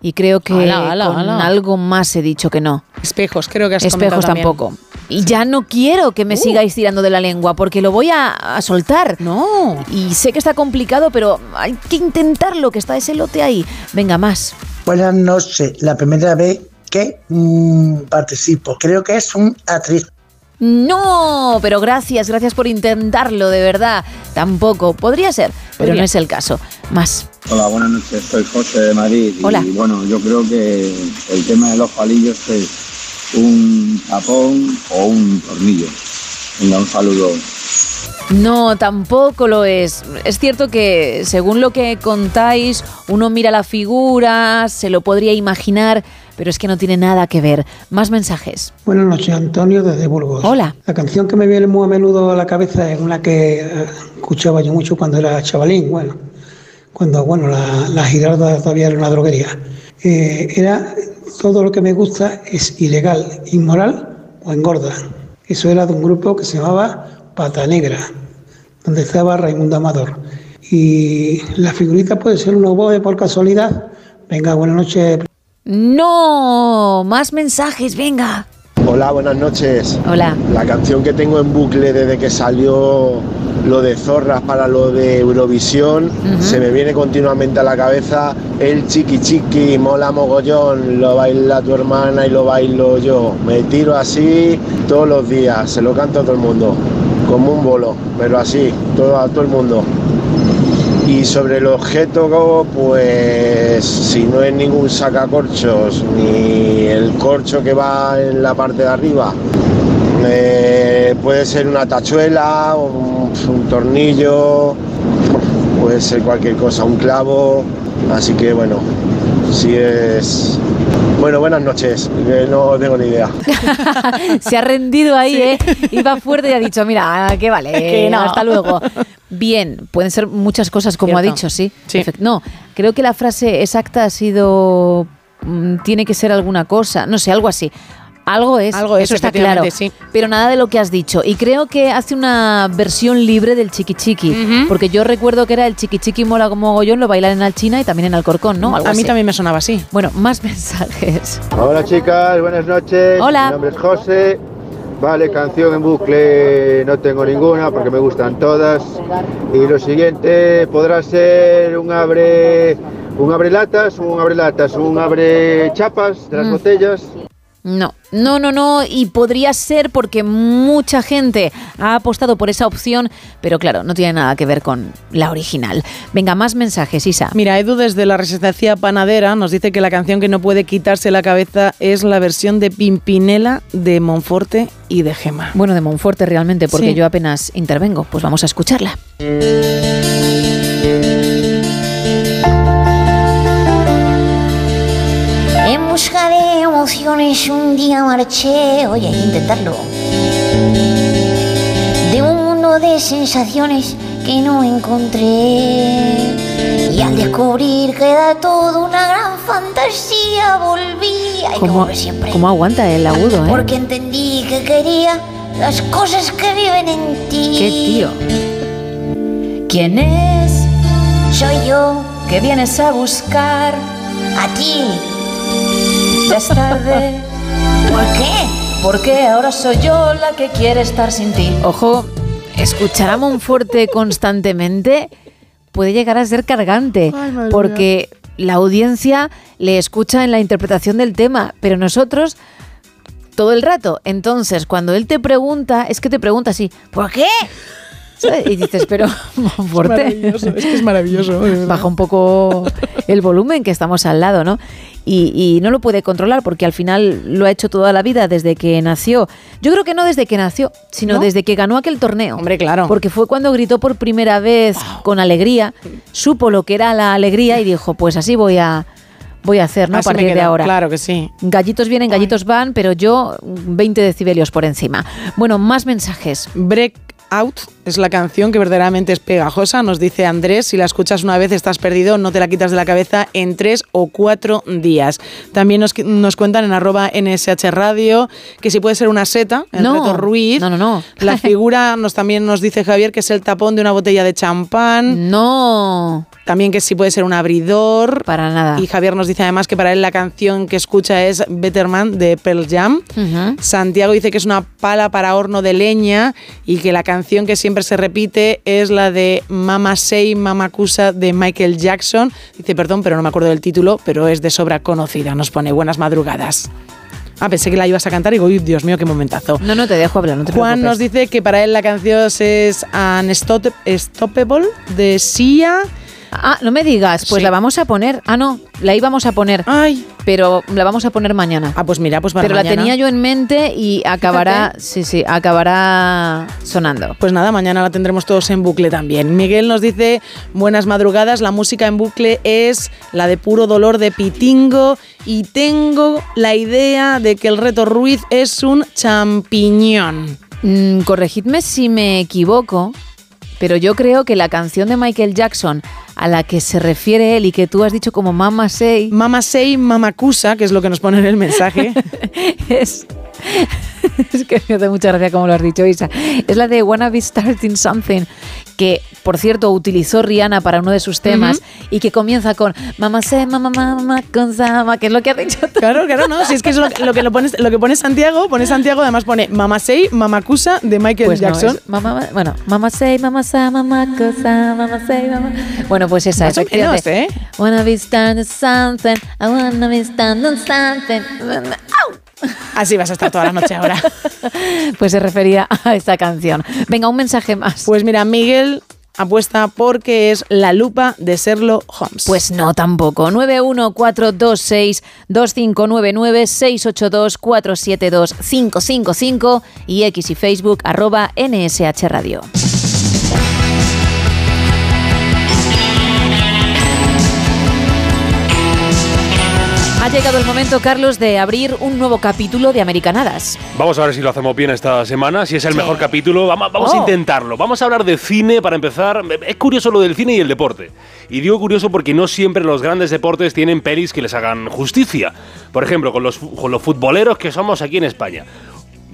Y creo que Ala, ala, con ala. algo más he dicho que no. Espejos, creo que has Espejos también. Uh. tampoco. Y ya no quiero que me sigáis tirando de la lengua porque lo voy a, a soltar. No. Y sé que está complicado, pero hay que intentarlo, que está ese lote ahí. Venga, más. Buenas noches, la primera vez que mm, participo. Creo que es un actriz. No, pero gracias, gracias por intentarlo, de verdad. Tampoco, podría ser, pero Podría. no es el caso. Más. Hola, buenas noches. Soy José de Madrid. Hola. Y bueno, yo creo que el tema de los palillos es un tapón o un tornillo. Venga, un saludo. No, tampoco lo es. Es cierto que, según lo que contáis, uno mira la figura, se lo podría imaginar, pero es que no tiene nada que ver. Más mensajes. Buenas noches, Antonio desde Burgos. Hola. La canción que me viene muy a menudo a la cabeza es una que eh, escuchaba yo mucho cuando era chavalín, bueno, cuando bueno la, la Giralda todavía era una droguería. Eh, era todo lo que me gusta es ilegal, inmoral o engorda. Eso era de un grupo que se llamaba Pata Negra, donde estaba Raimundo Amador. Y la figurita puede ser un oboe por casualidad. Venga, buenas noches. No, más mensajes, venga. Hola, buenas noches. Hola. La canción que tengo en bucle desde que salió lo de Zorras para lo de Eurovisión, se me viene continuamente a la cabeza el chiqui chiqui, mola mogollón, lo baila tu hermana y lo bailo yo. Me tiro así todos los días, se lo canto a todo el mundo. Como un bolo, pero así, todo, a todo el mundo. Y sobre el objeto, pues si no es ningún sacacorchos ni el corcho que va en la parte de arriba, eh, puede ser una tachuela, un, un tornillo, puede ser cualquier cosa, un clavo. Así que bueno, si es. Bueno, buenas noches, no tengo ni idea. Se ha rendido ahí, ¿eh? Iba fuerte y ha dicho, mira, que vale, Que no. hasta luego. Bien, pueden ser muchas cosas, como ha dicho, sí. Sí. No, creo que la frase exacta ha sido, mm, tiene que ser alguna cosa, no sé, algo así. Algo es, Algo es, eso está claro. sí. Pero nada de lo que has dicho. Y creo que hace una versión libre del chiqui chiqui. Porque yo recuerdo que era el chiqui chiqui mola como mogollón, lo bailan en Alchina y también en Alcorcón, ¿no? Algo A mí así. también me sonaba así. Bueno, más mensajes. Hola chicas, buenas noches. Hola. Mi nombre es José. Vale, canción en bucle no tengo ninguna porque me gustan todas. Y lo siguiente podrá ser un abre un abre latas, un abre latas, un abre chapas de las Mm. botellas. No, no, no, no, y podría ser porque mucha gente ha apostado por esa opción, pero claro, no tiene nada que ver con la original. Venga, más mensajes, Isa. Mira, Edu desde la Resistencia Panadera nos dice que la canción que no puede quitarse la cabeza es la versión de Pimpinela de Monforte y de Gema. Bueno, de Monforte realmente, porque Sí. yo apenas intervengo. Pues vamos a escucharla. Emociones un día marché, oye, hay que intentarlo. De un mundo de sensaciones que no encontré. Y al descubrir que era todo una gran fantasía, volví. Ay, como ¿Cómo, que siempre. cómo aguanta el agudo, eh? Porque entendí que quería las cosas que viven en ti. Qué tío. ¿Quién es? Soy yo que vienes a buscar a ti. Ya es tarde. ¿Por qué? Porque ahora soy yo la que quiere estar sin ti. Ojo, escuchar a Monforte constantemente puede llegar a ser cargante, Ay, porque la audiencia le escucha en la interpretación del tema, pero nosotros todo el rato. Entonces, cuando él te pregunta, es que te pregunta así, ¿por qué? ¿Sabes? Y dices, pero Monforte. maravilloso, es que es maravilloso. Baja un poco el volumen que estamos al lado, ¿no? Y, y no lo puede controlar porque al final lo ha hecho toda la vida desde que nació. Yo creo que no desde que nació, sino ¿No? desde que ganó aquel torneo. Hombre, claro. Porque fue cuando gritó por primera vez con alegría, supo lo que era la alegría y dijo, pues así voy a, voy a hacer, ¿no? Así a partir de ahora. Claro que sí. Gallitos vienen, gallitos van, pero yo 20 decibelios por encima. Bueno, más mensajes. Break Out es la canción que verdaderamente es pegajosa, nos dice Andrés. Si la escuchas una vez estás perdido, no te la quitas de la cabeza en tres o cuatro días. También nos, nos cuentan en arroba NSH Radio que si puede ser una seta, el No. reto Ruiz. No, no, no. La figura nos también nos dice Javier que es el tapón de una botella de champán. No. También que si puede ser un abridor. Para nada. Y Javier nos dice además que para él la canción que escucha es Better Man de Pearl Jam. Santiago dice que es una pala para horno de leña y que la canción que siempre se repite es la de Mama Say, Mama Cusa de Michael Jackson. Dice, perdón, pero no me acuerdo del título, pero es de sobra conocida. Nos pone buenas madrugadas. Ah, pensé que la ibas a cantar y digo, uy, Dios mío, qué momentazo. No, no te dejo hablar, no te Juan preocupes. nos dice que para él la canción es Unstoppable de Sia. Ah, no me digas, pues Sí. la vamos a poner. Ah, no, la íbamos a poner. Ay. Pero la vamos a poner mañana. Ah, pues mira, pues para Pero la tenía yo en mente y acabará, sí, sí, acabará sonando. Pues nada, mañana la tendremos todos en bucle también. Miguel nos dice, buenas madrugadas, la música en bucle es la de puro dolor de Pitingo y tengo la idea de que el reto Ruiz es un champiñón. Mm, corregidme si me equivoco, pero yo creo que la canción de Michael Jackson a la que se refiere él y que tú has dicho como Mama Say Mama Say, Mama Cusa, que es lo que nos pone en el mensaje. es... es que me hace mucha gracia como lo has dicho, Isa. Es la de Wanna Be Starting Something, que, por cierto, utilizó Rihanna para uno de sus temas y que comienza con Mama Say, Mama, Mama, Consama, que es lo que has dicho tú. Claro, claro, no. Si es que es lo, lo que lo pones, lo que pone Santiago, pone Santiago, además pone Mama Say, Mama Cusa de Michael Pues no, Jackson. es mamá, bueno, mamá say, mamá sa, mamá cosa, mamá mamá. Bueno, pues esa, o menos. ¿eh? Wanna be starting something, I wanna be starting something. ¡Au! Así vas a estar toda la noche ahora. Pues se refería a esta canción. Venga, un mensaje más. Pues mira, Miguel apuesta porque es la lupa de Sherlock Holmes. Pues no, tampoco. 914262599-682-472-555 y X y Facebook arroba NSH Radio. Ha llegado el momento, Carlos, de abrir un nuevo capítulo de Americanadas. Vamos a ver si lo hacemos bien esta semana, si es el Sí. mejor capítulo. Vamos, vamos a Oh. intentarlo. Vamos a hablar de cine para empezar. Es curioso lo del cine y el deporte. Y digo curioso porque no siempre los grandes deportes tienen pelis que les hagan justicia. Por ejemplo, con los, con los futboleros que somos aquí en España.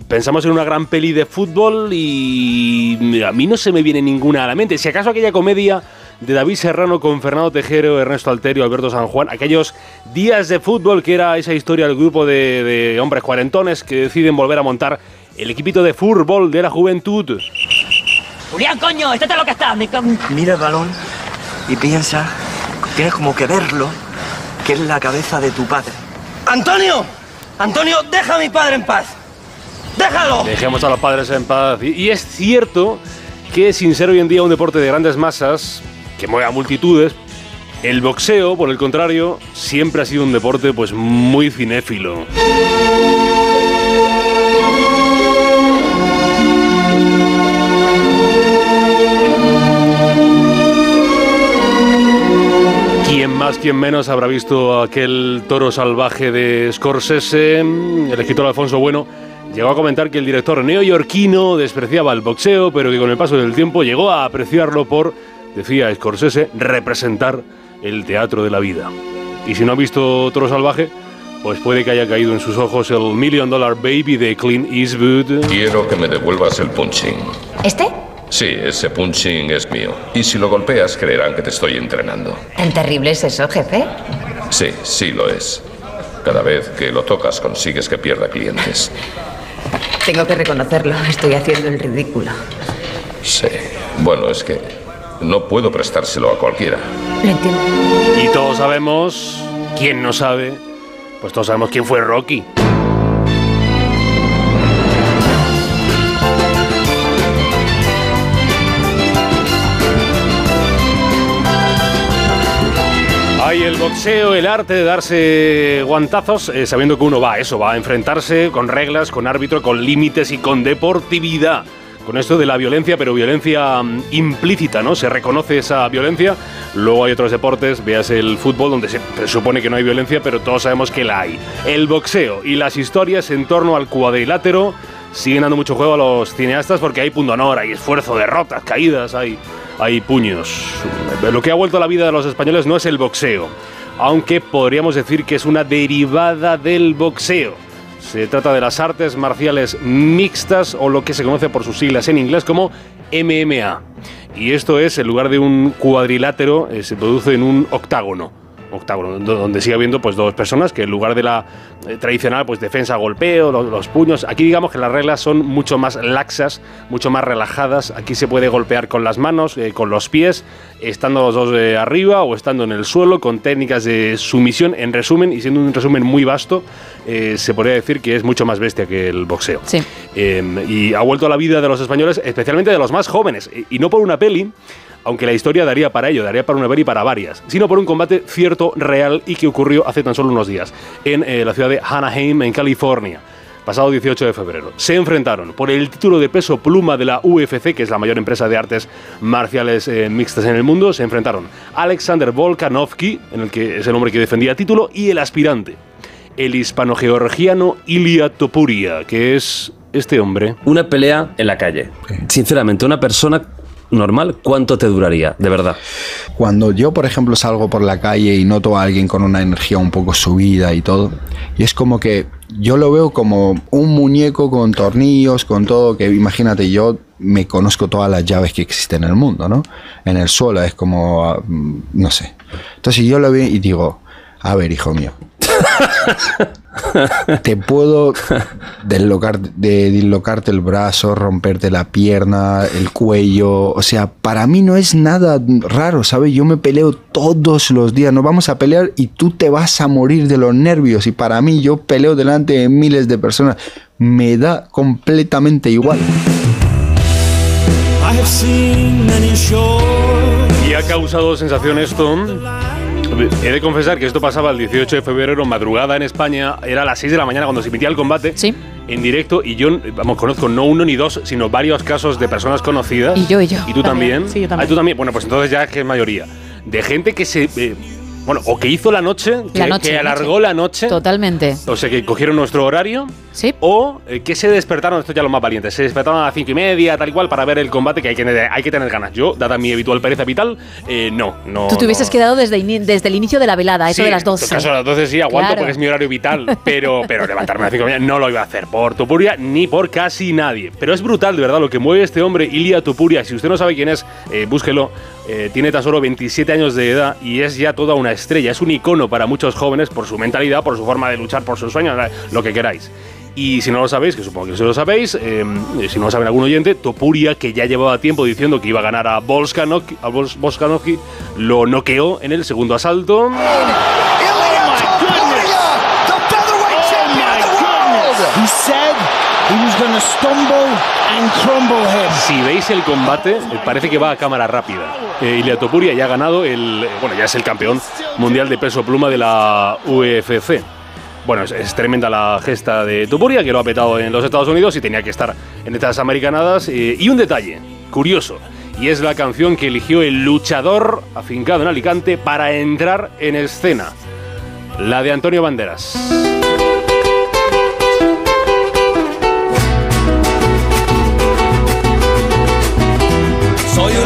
Pensamos en una gran peli de fútbol y a mí no se me viene ninguna a la mente. Si acaso aquella comedia de David Serrano con Fernando Tejero, Ernesto Alterio, Alberto San Juan, aquellos días de fútbol que era esa historia del grupo de, de hombres cuarentones que deciden volver a montar el equipito de fútbol de la juventud. Julián, coño, estate lo que en- Mira el balón y piensa, tienes como que verlo, que es la cabeza de tu padre. ¡Antonio! ¡Antonio, deja a mi padre en paz! ¡Déjalo! Dejemos a los padres en paz. Y, y es cierto que sin ser hoy en día un deporte de grandes masas, que mueve a multitudes, el boxeo, por el contrario, siempre ha sido un deporte pues muy cinéfilo. ¿Quién más, quién menos habrá visto aquel toro salvaje de Scorsese? El escritor Alfonso Bueno llegó a comentar que el director neoyorquino despreciaba el boxeo, pero que con el paso del tiempo llegó a apreciarlo por, decía Scorsese, representar el teatro de la vida. Y si no ha visto Toro Salvaje, pues puede que haya caído en sus ojos el Million Dollar Baby de Clint Eastwood. Quiero que me devuelvas el punching. ¿Este? Sí, ese punching es mío. Y si lo golpeas, creerán que te estoy entrenando. ¿Tan terrible es eso, jefe? Sí, sí lo es. Cada vez que lo tocas consigues que pierda clientes. Tengo que reconocerlo, estoy haciendo el ridículo. Sí. Bueno, es que no puedo prestárselo a cualquiera. Lo entiendo. Y todos sabemos, ¿quién no sabe? Pues todos sabemos quién fue Rocky. Hay el boxeo, el arte de darse guantazos, eh, sabiendo que uno va a eso, va a enfrentarse con reglas, con árbitro, con límites y con deportividad. Con esto de la violencia, pero violencia mm, implícita, ¿no? Se reconoce esa violencia. Luego hay otros deportes, veas el fútbol, donde se presupone que no hay violencia, pero todos sabemos que la hay. El boxeo y las historias en torno al cuadrilátero siguen dando mucho juego a los cineastas porque hay punto honor, hay esfuerzo, derrotas, caídas, hay, hay puños. Lo que ha vuelto a la vida de los españoles no es el boxeo, aunque podríamos decir que es una derivada del boxeo. Se trata de las artes marciales mixtas o lo que se conoce por sus siglas en inglés como MMA. Y esto es, en lugar de un cuadrilátero, eh, se produce en un octágono octágono, do- donde sigue habiendo pues dos personas que en lugar de la eh, tradicional pues defensa golpeo, lo- los, puños, aquí digamos que las reglas son mucho más laxas, mucho más relajadas. Aquí se puede golpear con las manos, eh, con los pies, estando los dos eh, arriba o estando en el suelo con técnicas de sumisión. En resumen, y siendo un resumen muy vasto, eh, se podría decir que es mucho más bestia que el boxeo. Sí. Eh, y ha vuelto a la vida de los españoles, especialmente de los más jóvenes, y no por una peli, aunque la historia daría para ello, daría para una peli para varias, sino por un combate cierto, real y que ocurrió hace tan solo unos días en eh, la ciudad de Anaheim, en California. Pasado 18 de febrero. Se enfrentaron por el título de peso pluma de la UFC, que es la mayor empresa de artes marciales eh, mixtas en el mundo. Se enfrentaron Alexander Volkanovski, en el que es el hombre que defendía el título, y el aspirante, el hispano-georgiano Ilia Topuria, que es este hombre. Una pelea en la calle. Sinceramente, una persona normal, ¿cuánto te duraría? De verdad. Cuando yo, por ejemplo, salgo por la calle y noto a alguien con una energía un poco subida y todo, y es como que yo lo veo como un muñeco con tornillos, con todo, que imagínate, yo me conozco todas las llaves que existen en el mundo, ¿no? En el suelo es como, ah, mm, no sé. Entonces yo lo veo y digo, a ver, hijo mío, te puedo deslocar, de dislocarte el brazo, romperte la pierna, el cuello. O sea, para mí no es nada raro, ¿sabes? Yo me peleo todos los días. Nos vamos a pelear y tú te vas a morir de los nervios. Y para mí, yo peleo delante de miles de personas. Me da completamente igual. I have seen many shores. Y ha causado sensación esto. He de confesar que esto pasaba el 18 de febrero, madrugada en España, era a las 6 de la mañana cuando se emitía el combate en directo y yo, vamos, conozco no uno ni dos, sino varios casos de personas conocidas. Y yo, y yo. ¿Y tú también? Sí, yo también. Ah, tú también. Bueno, pues entonces ya es que es mayoría. De gente que se... eh, bueno, o que hizo la noche, que, noche, alargó noche. la noche. Totalmente. O sea, que cogieron nuestro horario. Sí. O eh, que se despertaron, esto ya lo más valientes, se despertaron a las cinco y media, tal y cual, para ver el combate, que hay que, hay que tener ganas. Yo, dada mi habitual pereza vital, eh, no, no. Tú te hubieses no. quedado desde, desde el inicio de la velada, eso Sí, de las En 12. todo caso, a las 12 sí aguanto Claro. porque es mi horario vital, pero, pero levantarme a las 5 de la mañana no lo iba a hacer por Tupuria ni por casi nadie. Pero es brutal, de verdad, lo que mueve este hombre, Ilia Tupuria. Si usted no sabe quién es, eh, búsquelo. Eh, tiene tan solo 27 años de edad y es ya toda una estrella. Es un icono para muchos jóvenes por su mentalidad, por su forma de luchar, por sus sueños, lo que queráis. Y si no lo sabéis, que supongo que sí lo sabéis, eh, si no lo saben algún oyente, Topuria, que ya llevaba tiempo diciendo que iba a ganar a Volkanovski, a Vols- lo noqueó en el segundo asalto. He said he was gonna stumble and crumble him. Si veis el combate, parece que va a cámara rápida. Eh, Ilia Topuria ya ha ganado el. eh, Bueno, ya es el campeón mundial de peso pluma de la UFC. Bueno, es, es tremenda la gesta de Topuria, que lo ha petado en los Estados Unidos y tenía que estar en estas americanadas. eh, y un detalle curioso, y es la canción que eligió el luchador afincado en Alicante para entrar en escena. La de Antonio Banderas.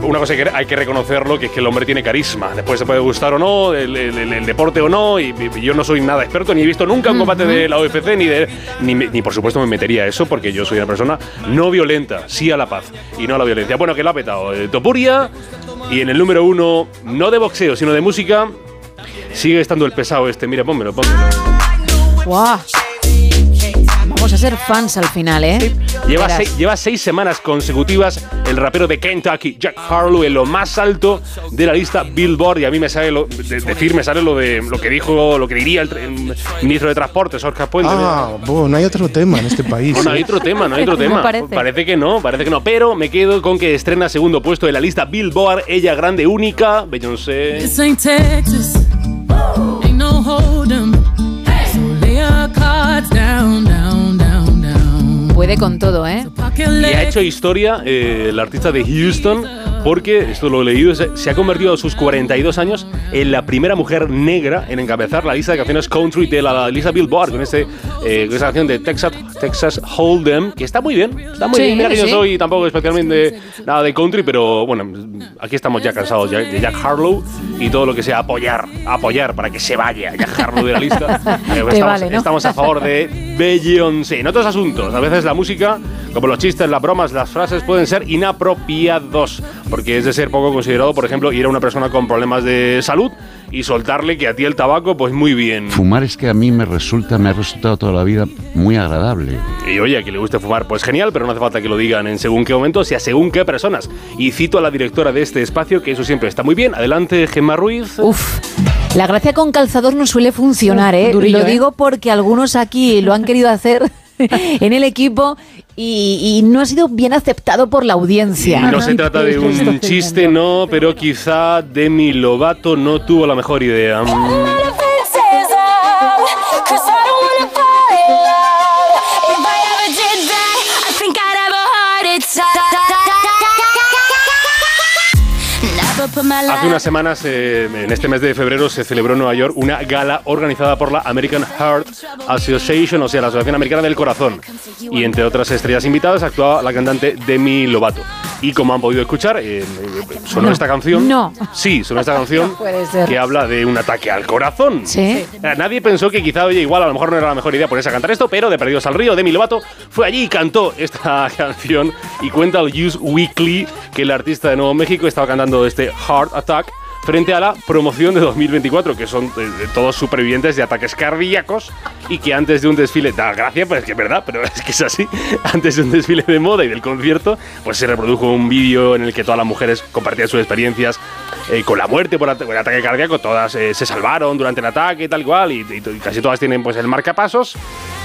una cosa que hay que reconocerlo, que es que el hombre tiene carisma. Después se puede gustar o no, el, el- el- el deporte o no, y, y yo no soy nada experto, ni he visto nunca un combate de la UFC, ni, de, ni, ni por supuesto me metería a eso, porque yo soy una persona no violenta, sí a la paz, y no a la violencia. Bueno, que lo ha petado eh, Topuria, y en el número uno, no de boxeo, sino de música, sigue estando el pesado este. Mira, pónmelo, pónmelo. ¡Guau! A ser fans al final, ¿eh? Lleva Verás. seis, lleva seis semanas consecutivas el rapero de Kentucky, Jack Harlow, en lo más alto de la lista Billboard. Y a mí me sale lo, de, decir, me sale lo de lo que dijo, lo que diría el, el ministro de Transportes, Oscar Puente. Ah, bueno, no hay otro tema en este país. Bueno, hay otro tema, no hay otro No tema. parece. que no, parece que no. Pero me quedo con que estrena segundo puesto en la lista Billboard, ella grande, única, Beyoncé. This ain't Texas. Ain't no hold'em. So lay your cards down. Puede con todo, ¿eh? Y ha hecho historia eh, el artista de Houston porque, esto lo he leído, se, ha convertido a sus 42 años en la primera mujer negra en encabezar la lista de canciones country de la, lista Billboard con, este, eh, con esa canción de Texas, Texas Hold'em, que está muy bien, está muy Sí, bien. Mira que yo sí. soy tampoco especialmente nada de country, pero bueno, aquí estamos ya cansados ya de Jack Harlow y todo lo que sea apoyar, apoyar para que se vaya Jack Harlow de la lista. Eh, estamos, vale, ¿no? estamos a favor de Beyoncé. En otros asuntos, a veces la música, como los chistes, las bromas, las frases, pueden ser inapropiados, porque es de ser poco considerado, por ejemplo, ir a una persona con problemas de salud y soltarle que a ti el tabaco, pues muy bien. Fumar es que a mí me resulta, me ha resultado toda la vida muy agradable. Y oye, a que le guste fumar, pues genial, pero no hace falta que lo digan en según qué momentos y a según qué personas. Y cito a la directora de este espacio, que eso siempre está muy bien. Adelante, Gemma Ruiz. Uf. La gracia con calzador no suele funcionar, ¿eh? durillo, Lo ¿eh? digo porque algunos aquí lo han querido hacer en el equipo y, y no ha sido bien aceptado por la Y audiencia. no se trata de un chiste, no, pero quizá Demi Lovato no tuvo la mejor idea. Hace unas semanas, eh, en este mes de febrero, se celebró en Nueva York una gala organizada por la American Heart Association, o sea, la Asociación Americana del Corazón. Y entre otras estrellas invitadas actuaba la cantante Demi Lovato. Y como han podido escuchar, eh, sonó No. esta canción. No. Sí, sonó esta canción No puede ser. que habla de un ataque al corazón. Sí. Eh, Nadie pensó que quizá, oye, igual a lo mejor no era la mejor idea ponerse a cantar esto, pero de Perdidos al Río, Demi Lovato fue allí y cantó esta canción y cuenta el Use Weekly que el artista de Nuevo México estaba cantando este Heart Attack frente a la promoción de 2024, que son eh, todos supervivientes de ataques cardíacos y que antes de un desfile, da gracia, pues es que es verdad, pero es que es así, antes de un desfile de moda y del concierto, pues se reprodujo un vídeo en el que todas las mujeres compartían sus experiencias eh, con la muerte por, por ataque cardíaco, todas eh, se salvaron durante el ataque tal y- y casi todas tienen pues el marcapasos.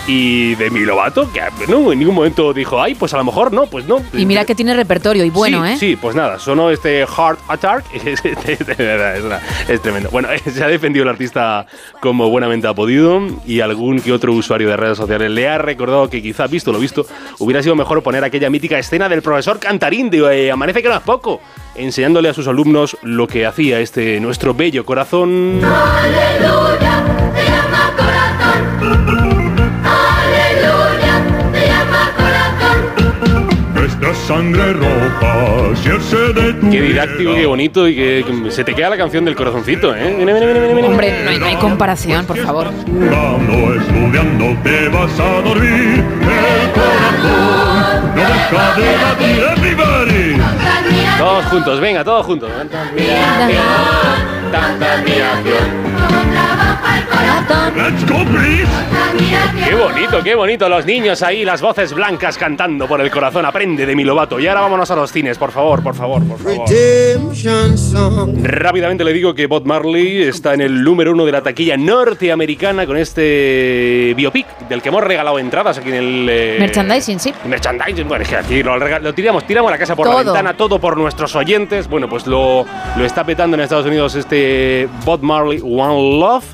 Y Demi Lovato, que no, en ningún momento dijo, ay, pues a lo mejor no, pues no. Y mira que tiene repertorio y bueno, sí, ¿eh? Sí, pues nada, sonó este Heart Attack. es, es una- es tremendo. Bueno, se ha defendido el artista como buenamente ha podido y algún que otro usuario de redes sociales le ha recordado que quizá, visto lo visto, hubiera sido mejor poner aquella mítica escena del profesor Cantarín de eh, Amanece que no es poco, enseñándole a sus alumnos lo que hacía este nuestro bello corazón. Esta sangre roja, de tu Qué didáctico, qué bonito y que, que se te queda la canción del corazoncito, ¿eh? Mira, mira, mira, mira, mira. Hombre, no hay, no hay comparación, por favor. Estudiando, estudiando, te vas a dormir. El corazón no deja de latir, everybody. Todos juntos, venga, todos juntos. Tanta admiración, tanta admiración. Let's go, please. Qué bonito, qué bonito. Los niños ahí, las voces blancas cantando por el corazón. Aprende de mi Lobato. Y ahora vámonos a los cines, por favor, por favor, por favor. Rápidamente le digo que Bob Marley está en el número uno de la taquilla norteamericana con este biopic del que hemos regalado entradas aquí en el. eh, Merchandising, sí. Merchandising, bueno, es que aquí lo, lo tiramos, tiramos la casa por la Todo. ventana, todo por nuestros oyentes. Bueno, pues lo, lo está petando en Estados Unidos este Bob Marley One Love.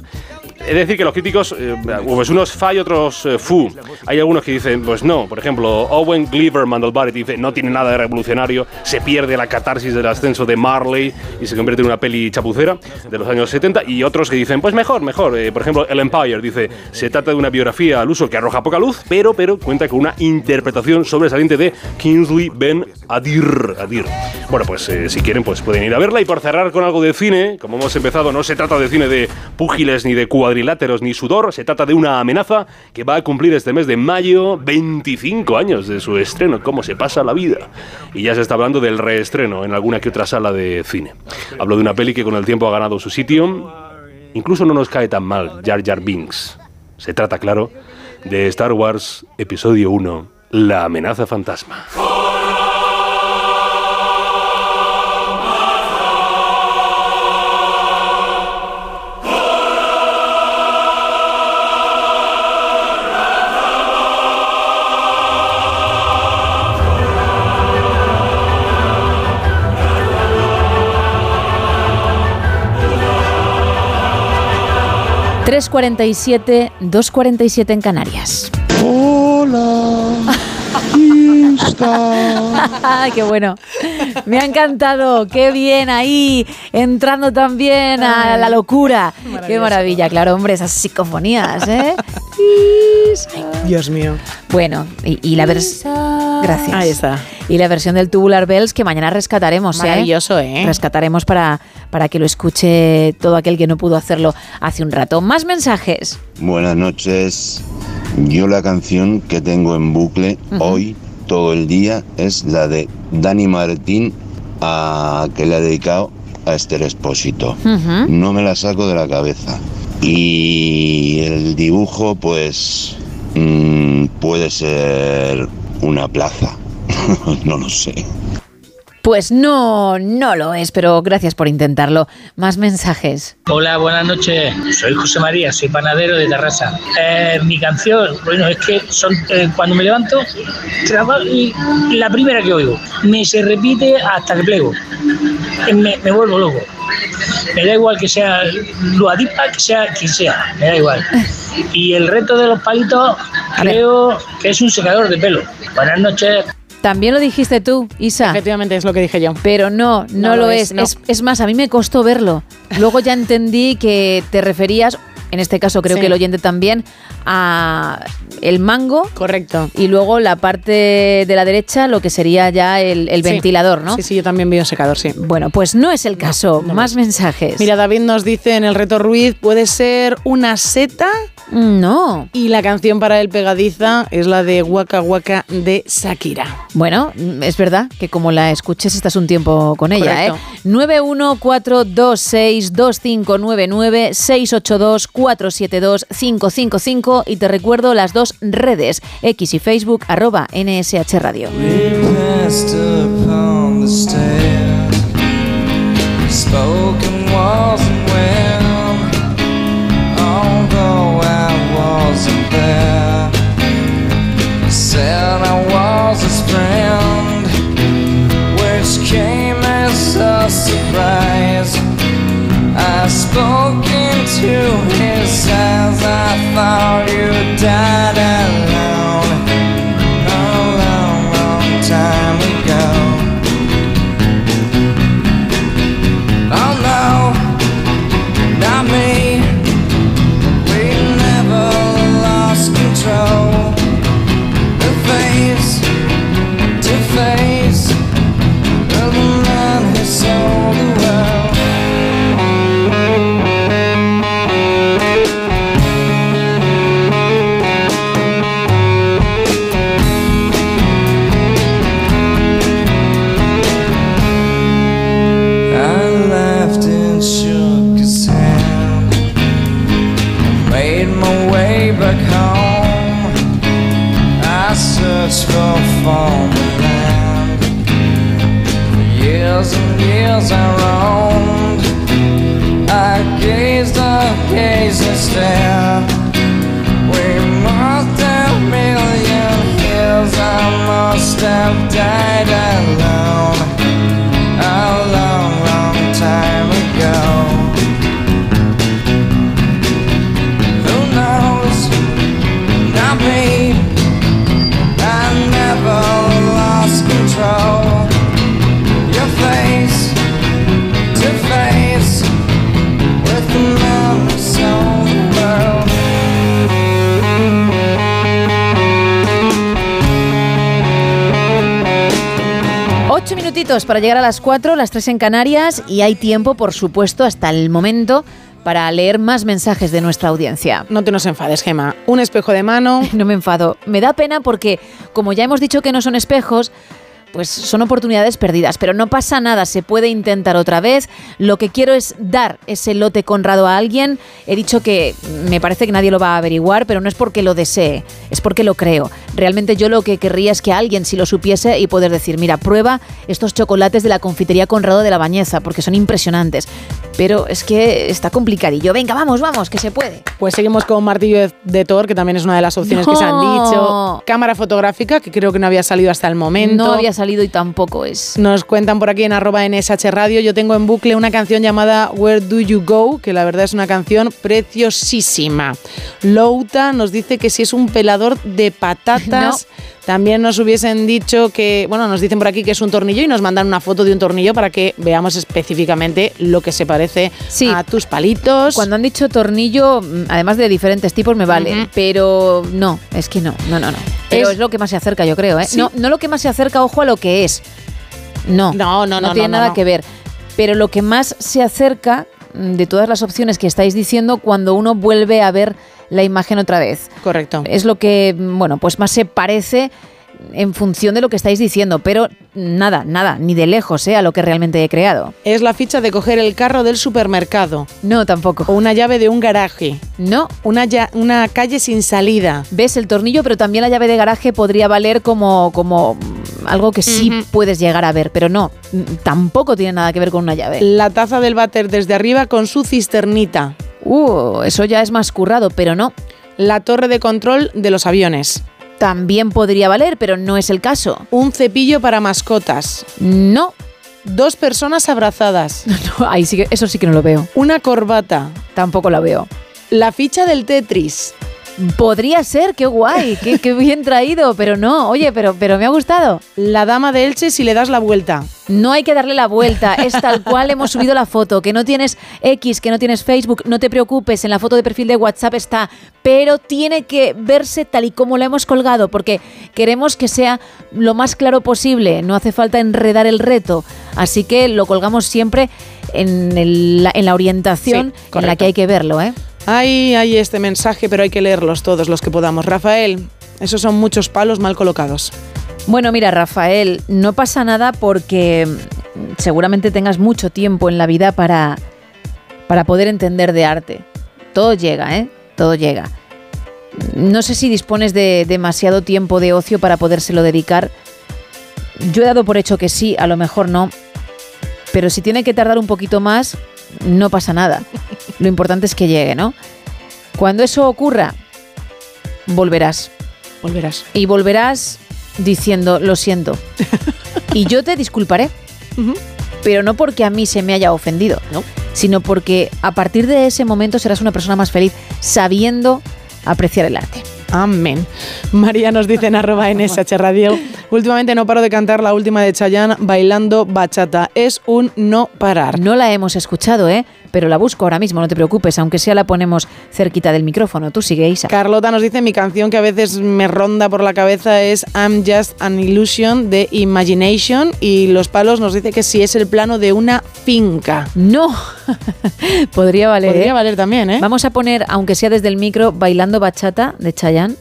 Es decir, que los críticos, eh, pues unos fa y otros eh, fu. Hay algunos que dicen, pues no. Por ejemplo, Owen Gleiberman del Barret dice, no tiene nada de revolucionario, se pierde la catarsis del ascenso de Marley y se convierte en una peli chapucera de los años 70. Y otros que dicen, pues mejor, mejor. Eh, por ejemplo, El Empire dice, se trata de una biografía al uso que arroja poca luz, pero, pero cuenta con una interpretación sobresaliente de Kingsley Ben Adir. Adir. Bueno, pues eh, si quieren, pues pueden ir a verla. Y por cerrar con algo de cine, como hemos empezado, no se trata de cine de púgiles ni de ni sudor, se trata de una amenaza que va a cumplir este mes de mayo 25 años de su estreno. ¿Cómo se pasa la vida? Y ya se está hablando del reestreno en alguna que otra sala de cine. Hablo de una peli que con el tiempo ha ganado su sitio. Incluso no nos cae tan mal Jar Jar Binks. Se trata, claro, de Star Wars Episodio 1, La amenaza fantasma. 347, 247 en Canarias. Hola. Qué bueno. Me ha encantado. Qué bien ahí, entrando también a la locura. Qué maravilla, claro, hombre, esas psicofonías, ¿eh? Dios mío. Bueno, y, y la versión. Gracias. Ahí está. Y la versión del Tubular Bells que mañana rescataremos, ¿eh? Maravilloso, ¿eh? Rescataremos para, para que lo escuche todo aquel que no pudo hacerlo hace un rato. Más mensajes. Buenas noches. Yo la canción que tengo en bucle hoy todo el día es la de Dani Martín a, que le ha dedicado a Esther Expósito. Ujú. No me la saco de la cabeza. Y el dibujo pues mm, puede ser una plaza. no lo sé. Pues no, no lo es, pero gracias por intentarlo. Más mensajes. Hola, buenas noches. Soy José María, soy panadero de Terrassa. Eh, mi canción, bueno, es que son eh, cuando me levanto, trabajo y la primera que oigo, me se repite hasta que plego. Eh, Me, me vuelvo loco. Me da igual que sea Luadipa, que sea quien sea, me da igual. Y el reto de los palitos, creo que es un secador de pelo. Buenas noches. También lo dijiste tú, Isa. Efectivamente, es lo que dije yo. Pero no, no, lo es. Es, es más, a mí me costó verlo. Luego ya entendí que te referías en este caso creo Sí. que el oyente también, a el mango. Correcto. Y luego la parte de la derecha, lo que sería ya el, el Sí. ventilador, ¿no? Sí, sí, yo también un secador, sí. Bueno, pues no es el caso. Más mensajes. Mira, David nos dice en el reto Ruiz, ¿puede ser una seta? No. Y la canción para el pegadiza es la de Waka Waka de Shakira. Bueno, es verdad que como la escuches estás un tiempo con ella, Correcto. ¿eh? 914262599 682 472 555 y te recuerdo las dos redes, X y Facebook, arroba NSH Radio. surprise. I spoke into his eyes. I thought you died alone and I roamed. I gazed, I gazed and stared. We must have million years. I must have died minutitos para llegar a las cuatro, las tres en Canarias y hay tiempo, por supuesto, hasta el momento para leer más mensajes de nuestra audiencia. No te nos enfades, Gema. Un espejo de mano. No me enfado. Me da pena porque, como ya hemos dicho que no son espejos, pues son oportunidades perdidas. Pero no pasa nada, se puede intentar otra vez. Lo que quiero es dar ese lote conrado a alguien. He dicho que me parece que nadie lo va a averiguar, pero no es porque lo desee, es porque lo creo. Realmente yo lo que querría es que alguien si lo supiese y poder decir, mira, prueba estos chocolates de la confitería Conrado de la Bañeza, porque son impresionantes. Pero es que está complicadillo. Venga, vamos, vamos, que se puede. Pues seguimos con Martillo de, Thor, que también es una de las opciones que se han dicho. Cámara fotográfica, que creo que no había salido hasta el momento. No había salido y tampoco es. Nos cuentan por aquí en arroba NSH Radio. Yo tengo en bucle una canción llamada Where Do You Go, que la verdad es una canción preciosísima. Louta nos dice que si es un pelador de patatas. También nos hubiesen dicho que, bueno, nos dicen por aquí que es un tornillo y nos mandan una foto de un tornillo para que veamos específicamente lo que se parece a tus palitos. Cuando han dicho tornillo, mm, además de diferentes tipos, me vale. Pero no, es que no, no, no, no. Pero es, lo que más se acerca, yo creo, ¿eh? Sí. No, no lo que más se acerca, ojo, a lo que es. No, no, no, no, tiene no, no, nada que ver. Pero lo que más se acerca mm, de todas las opciones que estáis diciendo cuando uno vuelve a ver la imagen otra vez. Correcto. Es lo que, bueno, pues más se parece en función de lo que estáis diciendo, pero nada, nada, ni de lejos, ¿eh? A lo que realmente he creado. Es la ficha de coger el carro del supermercado. No, tampoco. O una llave de un garaje. No. Una, una calle sin salida. Ves el tornillo, pero también la llave de garaje podría valer como, como algo que sí puedes llegar a ver, pero no, tampoco tiene nada que ver con una llave. La taza del váter desde arriba con su cisternita. Uh, eso ya es más currado, pero no. La torre de control de los aviones. También podría valer, pero no es el caso. Un cepillo para mascotas. No. Dos personas abrazadas. No, ahí sí que, eso sí que no lo veo. Una corbata. Tampoco la veo. La ficha del Tetris. Podría ser, qué guay, qué, qué bien traído, pero no, oye, pero, pero me ha gustado. La dama de Elche si le das la vuelta. No hay que darle la vuelta, es tal cual hemos subido la foto, que no tienes X, que no tienes Facebook, no te preocupes, en la foto de perfil de WhatsApp está, pero tiene que verse tal y como la hemos colgado, porque queremos que sea lo más claro posible, no hace falta enredar el reto, así que lo colgamos siempre en, el- la- en la orientación Sí, en la que hay que verlo, ¿eh? Hay, hay este mensaje, pero hay que leerlos todos los que podamos. Rafael, esos son muchos palos mal colocados. Bueno, mira, Rafael, no pasa nada porque mm, seguramente tengas mucho tiempo en la vida para, para poder entender de arte. Todo llega, ¿eh? Todo llega. No sé si dispones de demasiado tiempo de ocio para podérselo dedicar. Yo he dado por hecho que sí, a lo mejor no. Pero si tiene que tardar un poquito más, no pasa nada. Lo importante es que llegue, ¿no? Cuando eso ocurra, volverás. Volverás. Y volverás diciendo, lo siento. y yo te disculparé. Pero no porque a mí se me haya ofendido, sino porque a partir de ese momento serás una persona más feliz sabiendo apreciar el arte. Amén. María nos dice en arroba NSH Radio, últimamente no paro de cantar la última de Chayanne bailando bachata. Es un no parar. No la hemos escuchado, ¿eh? Pero la busco ahora mismo, no te preocupes, aunque sea la ponemos cerquita del micrófono. Tú sigue, Isa. Carlota nos dice, mi canción que a veces me ronda por la cabeza es I'm Just an Illusion de Imagination y Los Palos nos dice que si es el plano de una finca. No, podría valer. Podría ¿eh? valer también, ¿eh? Vamos a poner, aunque sea desde el micro, bailando bachata de Chayanne.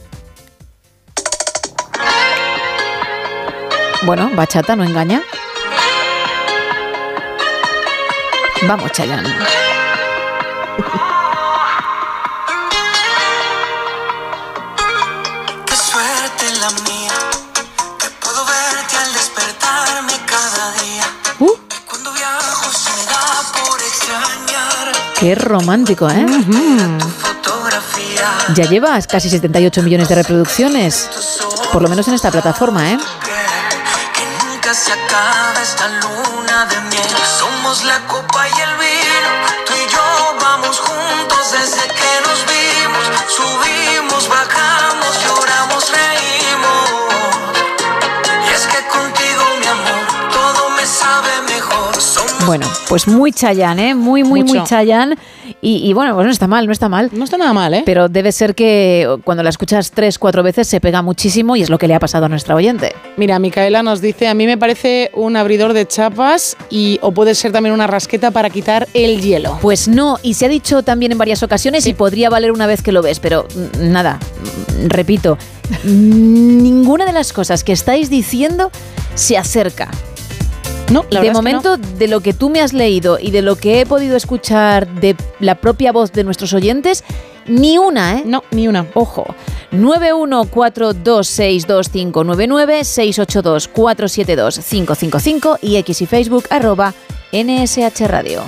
Bueno, bachata no engaña. Vamos, Chayanne. Qué suerte la mía, que puedo verte al despertarme cada día. Y cuando viajo se me da por extrañar Qué romántico, ¿eh? fotografía. Ya llevas casi 78 millones de reproducciones. Por lo menos en esta plataforma, ¿eh? Se acaba esta luna de miel. Somos la copa y el vino. Tú y yo vamos juntos desde que nos vimos. Subimos, bajamos, Bueno, pues muy Chayanne, ¿eh? Muy, muy, muy. Y, y bueno, pues no está mal, no está mal. No está nada mal, ¿eh? Pero debe ser que cuando la escuchas tres, cuatro veces se pega muchísimo y es lo que le ha pasado a nuestra oyente. Mira, Micaela nos dice, a mí me parece un abridor de chapas y o puede ser también una rasqueta para quitar el hielo. Pues no, y se ha dicho también en varias ocasiones y podría valer una vez que lo ves, pero mm, nada, mm, repito, ninguna de las cosas que estáis diciendo se acerca. No, la de verdad es que momento, de lo que tú me has leído y de lo que he podido escuchar de la propia voz de nuestros oyentes, ni una, ¿eh? No, ni una. Ojo. 914262599, 682472555 y x y Facebook arroba NSH Radio.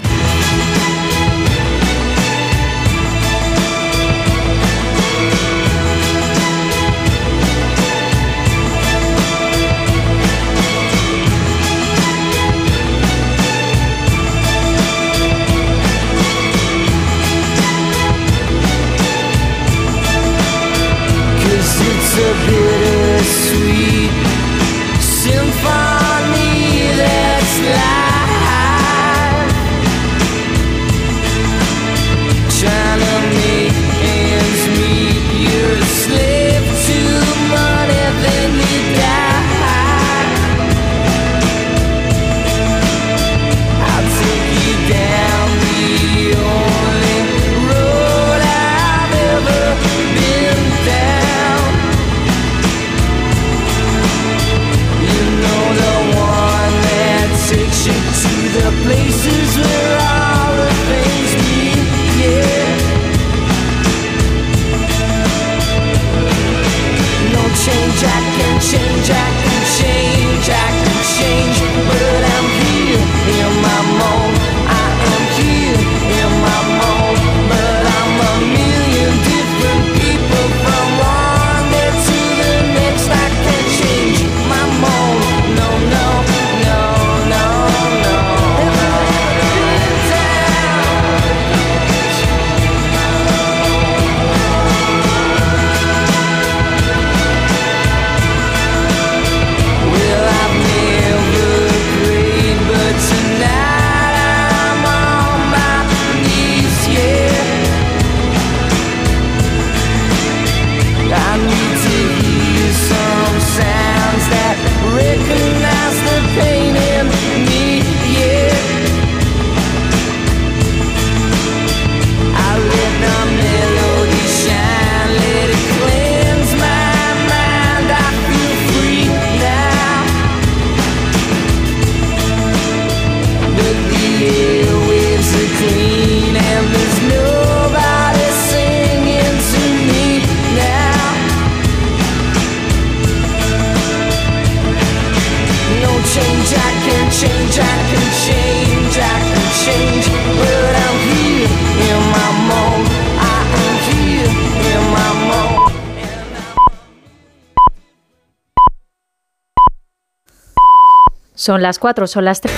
Son las 4, son las 3.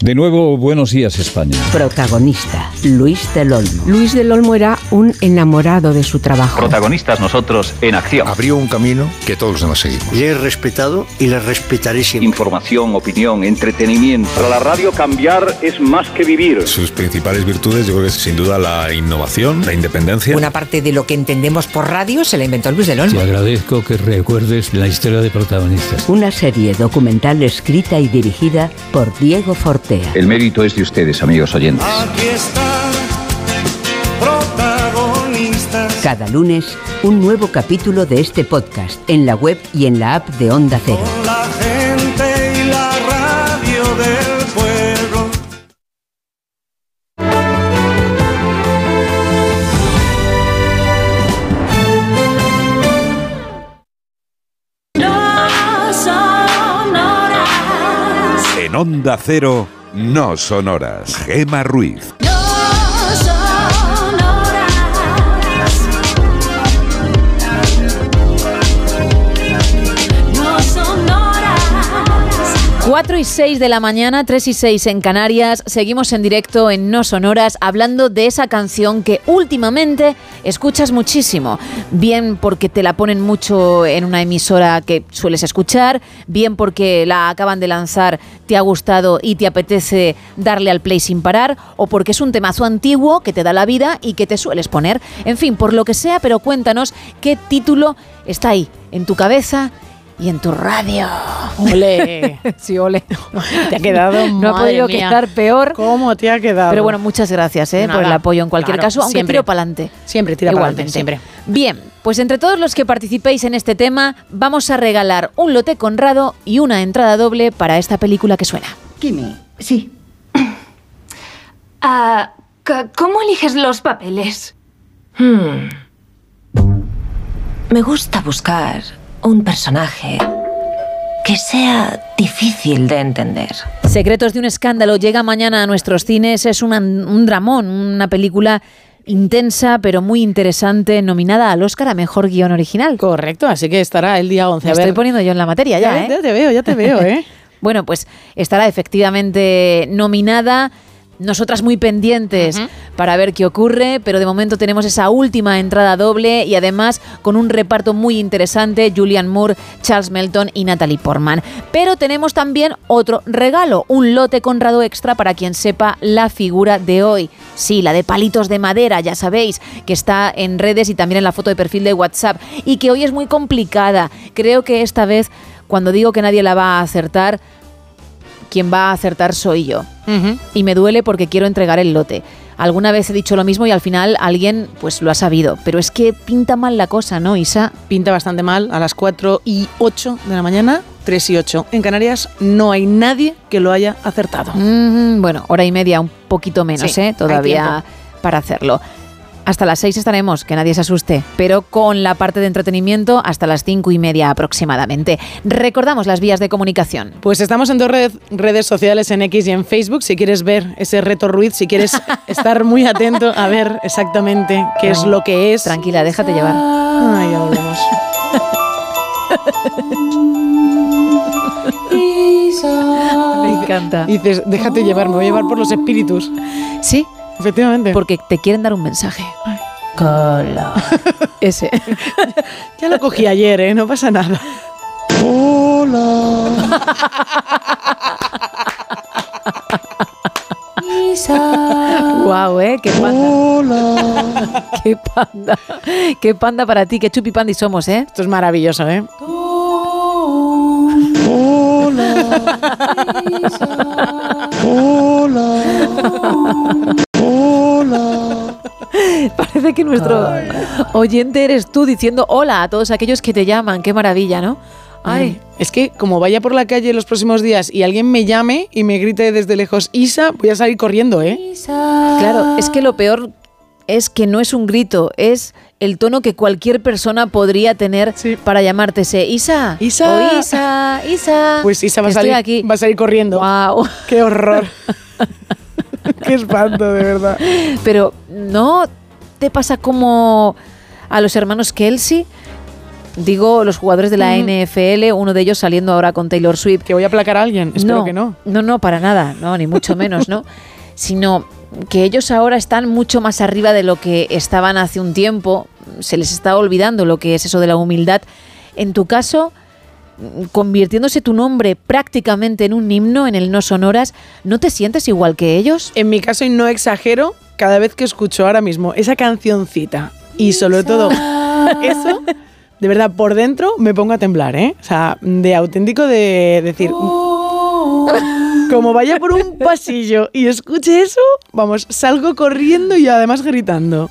De nuevo, buenos días España. Protagonista, Luis del Olmo. Luis del Olmo era un enamorado de su trabajo. Protagonistas nosotros en acción. Abrió un camino que todos los demás seguimos. Le he respetado y le respetaré siempre. Información, opinión, entretenimiento. Para la radio cambiar es más que vivir. Sus principales virtudes yo creo que es sin duda la innovación, la independencia. Una parte de lo que entendemos por radio se la inventó Luis del Olmo. Te agradezco que recuerdes la historia de protagonistas. Una serie documental escrita y dirigida por Diego Fortea. El mérito es de ustedes, amigos oyentes. Aquí están Cada lunes, un nuevo capítulo de este podcast en la web y en la app de Onda Cero. La gente y la radio del pueblo. No son horas. En Onda Cero, no son horas. Gema Ruiz. No 4 y 6 de la mañana, 3 y 6 en Canarias. Seguimos en directo en No Sonoras hablando de esa canción que últimamente escuchas muchísimo. Bien porque te la ponen mucho en una emisora que sueles escuchar, bien porque la acaban de lanzar, te ha gustado y te apetece darle al play sin parar, o porque es un temazo antiguo que te da la vida y que te sueles poner. En fin, por lo que sea, pero cuéntanos qué título está ahí, en tu cabeza y en tu radio. Ole. sí, ole. Te ha quedado No ha podido mía. quedar peor. ¿Cómo te ha quedado? Pero bueno, muchas gracias eh, por el apoyo en cualquier claro, caso, aunque siempre. tiro para adelante. Siempre tira para adelante, siempre. Bien, pues entre todos los que participéis en este tema, vamos a regalar un lote Conrado y una entrada doble para esta película que suena. Kimi, sí. Ah, c- ¿Cómo eliges los papeles? Hmm. Me gusta buscar un personaje que sea difícil de entender. Secretos de un escándalo llega mañana a nuestros cines. Es una- un dramón, una película intensa pero muy interesante, nominada al Oscar a Mejor Guión Original. Correcto, así que estará el día 11. Me a ver. estoy poniendo yo en la materia ya, Ya, ¿eh? ya te veo, ya te veo, ¿eh? bueno, pues estará efectivamente nominada. Nosotras muy pendientes para ver qué ocurre, pero de momento tenemos esa última entrada doble y además con un reparto muy interesante, Julian Moore, Charles Melton y Natalie Portman. Pero tenemos también otro regalo, un lote Conrado extra para quien sepa la figura de hoy. Sí, la de palitos de madera, ya sabéis, que está en redes y también en la foto de perfil de WhatsApp y que hoy es muy complicada. Creo que esta vez, cuando digo que nadie la va a acertar, quien va a acertar soy yo. Y me duele porque quiero entregar el lote. Alguna vez he dicho lo mismo y al final alguien pues lo ha sabido. Pero es que pinta mal la cosa, ¿no, Isa? Pinta bastante mal. A las 4 y 8 de la mañana, 3 y 8. En Canarias no hay nadie que lo haya acertado. Mm, bueno, hora y media, un poquito menos, Sí, ¿eh? Todavía para hacerlo. Hasta las 6 estaremos, que nadie se asuste, pero con la parte de entretenimiento hasta las cinco y media aproximadamente. Recordamos las vías de comunicación. Pues estamos en dos red- redes sociales, en X y en Facebook. Si quieres ver ese reto Ruiz, si quieres estar muy atento a ver exactamente qué es lo que es. Tranquila, déjate llevar. Ay, ya volvemos. Me encanta. Dices, déjate llevar, me voy a llevar por los espíritus. Sí, efectivamente. Porque te quieren dar un mensaje. Cola. Ese. ya lo cogí ayer, ¿eh? No pasa nada. Guau, ¿eh? Qué panda. Qué panda. Qué panda para ti, qué chupi pandi somos, ¿eh? Esto es maravilloso, ¿eh? Parece que nuestro oyente eres tú diciendo hola a todos aquellos que te llaman. Qué maravilla, ¿no? Ay, Es que como vaya por la calle los próximos días y alguien me llame y me grite desde lejos, Isa, voy a salir corriendo, ¿eh? Claro, es que lo peor es que no es un grito, es el tono que cualquier persona podría tener para llamarte ese Isa. Isa. o Isa, Isa. Pues Isa va a salir, aquí. va a salir corriendo. Wow. ¡Qué horror! ¡Qué espanto, de verdad! Pero ¿no te pasa como a los hermanos Kelsey? Digo los jugadores de la Ujú. NFL, uno de ellos saliendo ahora con Taylor Swift. ¿Que voy a aplacar a alguien? Espero que no. No, no, para nada, no, ni mucho menos, ¿no? Sino que ellos ahora están mucho más arriba de lo que estaban hace un tiempo. Se les está olvidando lo que es eso de la humildad. En tu caso, mm, convirtiéndose tu nombre prácticamente en un himno en el no sonoras, ¿no te sientes igual que ellos? En mi caso, y no exagero, cada vez que escucho ahora mismo esa cancioncita y sobre todo eso, de verdad, por dentro me pongo a temblar, ¿eh? O sea, de auténtico de decir... Como vaya por un pasillo y escuche eso, vamos, salgo corriendo y además gritando.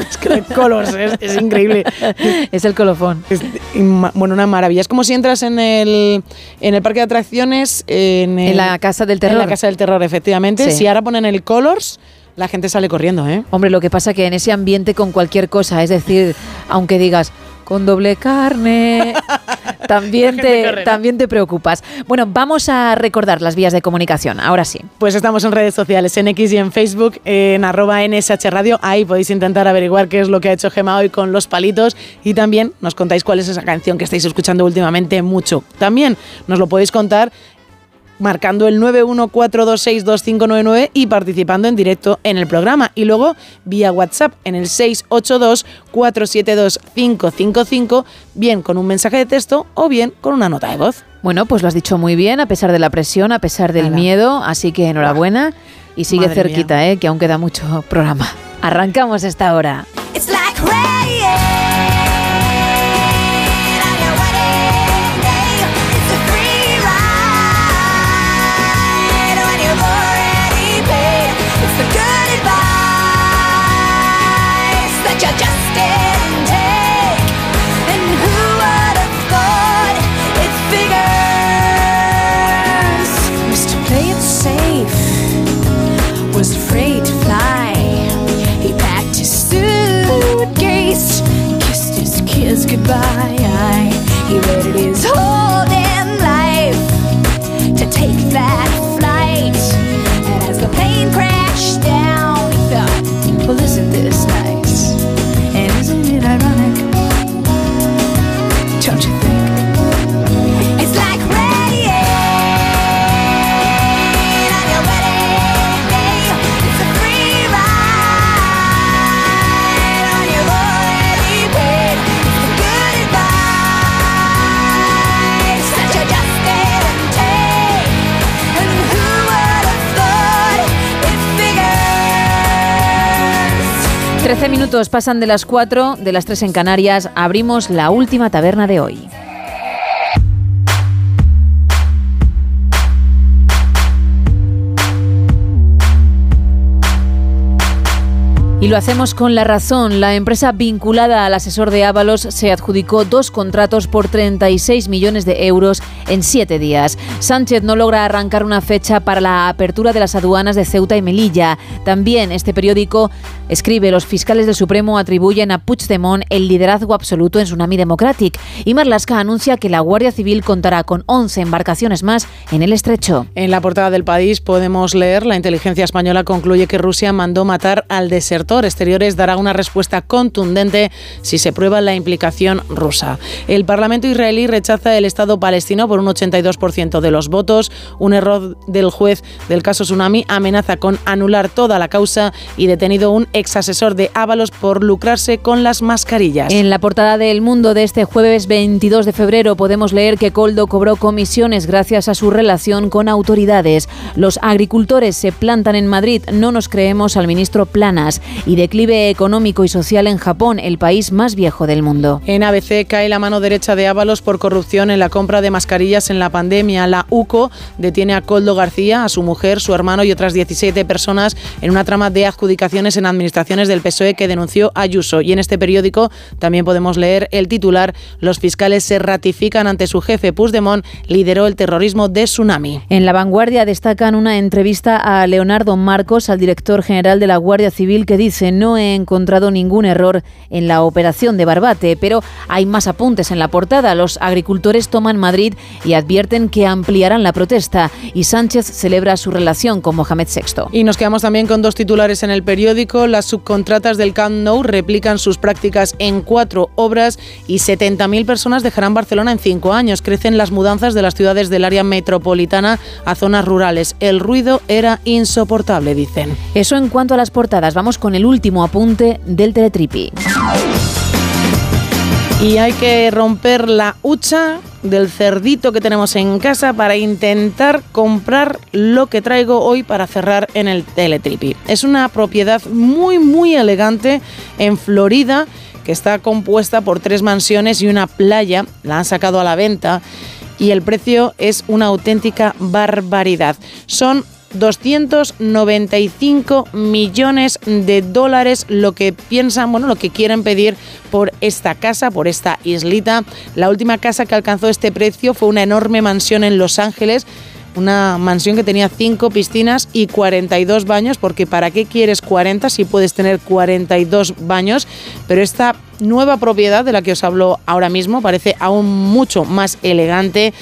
es que Colors, es, es increíble. Es el colofón. Es, bueno, una maravilla. Es como si entras en el, en el parque de atracciones. En, el- En la Casa del En Terror. la Casa del Terror, efectivamente. Sí. Si ahora ponen el Colors, la gente sale corriendo, ¿eh? Hombre, lo que pasa que en ese ambiente con cualquier cosa, es decir, aunque digas con doble carne, también te, también te preocupas. Bueno, vamos a recordar las vías de comunicación, ahora sí. Pues estamos en redes sociales, en X y en Facebook, en arroba NSH Radio. Ahí podéis intentar averiguar qué es lo que ha hecho Gema hoy con los palitos y también nos contáis cuál es esa canción que estáis escuchando últimamente mucho. También nos lo podéis contar marcando el 914262599 y participando en directo en el programa. Y luego vía WhatsApp en el 682472555, bien con un mensaje de texto o bien con una nota de voz. Bueno, pues lo has dicho muy bien, a pesar de la presión, a pesar del Nada. miedo, así que enhorabuena y sigue Madre cerquita, ¿eh? que aún queda mucho programa. Arrancamos esta hora. It's like goodbye. I, he waited 13 minutos pasan de las 4, de las 3 en Canarias. Abrimos la última taberna de hoy. Y lo hacemos con la razón. La empresa vinculada al asesor de Ábalos se adjudicó dos contratos por 36 millones de euros en siete días. Sánchez no logra arrancar una fecha para la apertura de las aduanas de Ceuta y Melilla. También este periódico escribe los fiscales del Supremo atribuyen a Puigdemont el liderazgo absoluto en Tsunami Democratic. Y Marlaska anuncia que la Guardia Civil contará con 11 embarcaciones más en el estrecho. En la portada del país podemos leer la inteligencia española concluye que Rusia mandó matar al desertor. Exteriores dará una respuesta contundente si se prueba la implicación rusa. El Parlamento israelí rechaza el Estado palestino por un 82% de los votos. Un error del juez del caso Tsunami amenaza con anular toda la causa y detenido un ex asesor de Ábalos por lucrarse con las mascarillas. En la portada del Mundo de este jueves 22 de febrero podemos leer que Coldo cobró comisiones gracias a su relación con autoridades. Los agricultores se plantan en Madrid, no nos creemos al ministro Planas. Y declive económico y social en Japón, el país más viejo del mundo. En ABC cae la mano derecha de Ábalos por corrupción en la compra de mascarillas en la pandemia. La UCO detiene a Coldo García, a su mujer, su hermano y otras 17 personas en una trama de adjudicaciones en administraciones del PSOE que denunció Ayuso. Y en este periódico también podemos leer el titular: Los fiscales se ratifican ante su jefe. Puigdemont lideró el terrorismo de Tsunami. En La Vanguardia destacan una entrevista a Leonardo Marcos, al director general de la Guardia Civil, que dice dice, no he encontrado ningún error en la operación de Barbate, pero hay más apuntes en la portada. Los agricultores toman Madrid y advierten que ampliarán la protesta y Sánchez celebra su relación con Mohamed VI. Y nos quedamos también con dos titulares en el periódico. Las subcontratas del Camp Nou replican sus prácticas en cuatro obras y 70.000 personas dejarán Barcelona en cinco años. Crecen las mudanzas de las ciudades del área metropolitana a zonas rurales. El ruido era insoportable, dicen. Eso en cuanto a las portadas. Vamos con el último apunte del Teletripi. Y hay que romper la hucha del cerdito que tenemos en casa para intentar comprar lo que traigo hoy para cerrar en el Teletripi. Es una propiedad muy muy elegante en Florida que está compuesta por tres mansiones y una playa. La han sacado a la venta y el precio es una auténtica barbaridad. Son 295 millones de dólares lo que piensan, bueno, lo que quieren pedir por esta casa, por esta islita. La última casa que alcanzó este precio fue una enorme mansión en Los Ángeles una mansión que tenía 5 piscinas y 42 baños, porque ¿para qué quieres 40 si puedes tener 42 baños? Pero esta nueva propiedad de la que os hablo ahora mismo parece aún mucho más elegante,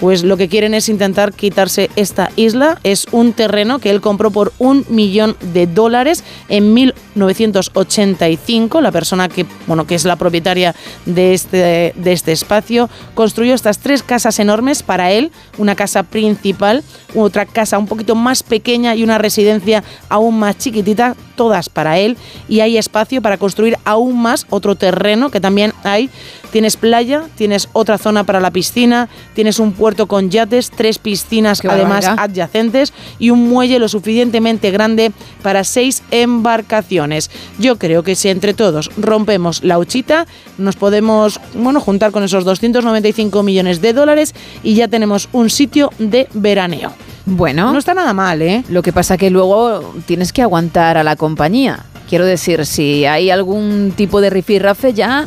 pues lo que quieren es intentar quitarse esta isla. Es un terreno que él compró por un millón de dólares en 1985. La persona que, bueno, que es la propietaria de este, de este espacio construyó estas tres casas enormes para él, una casa principal, otra casa un poquito más pequeña y una residencia aún más chiquitita, todas para él, y hay espacio para construir aún más otro terreno que también hay. Tienes playa, tienes otra zona para la piscina, tienes un puerto con yates, tres piscinas Qué además barbaridad. adyacentes y un muelle lo suficientemente grande para seis embarcaciones. Yo creo que si entre todos rompemos la huchita, nos podemos bueno, juntar con esos 295 millones de dólares y ya tenemos un sitio de veraneo. Bueno, No está nada mal, ¿eh? lo que pasa que luego tienes que aguantar a la compañía. Quiero decir, si hay algún tipo de rifirrafe ya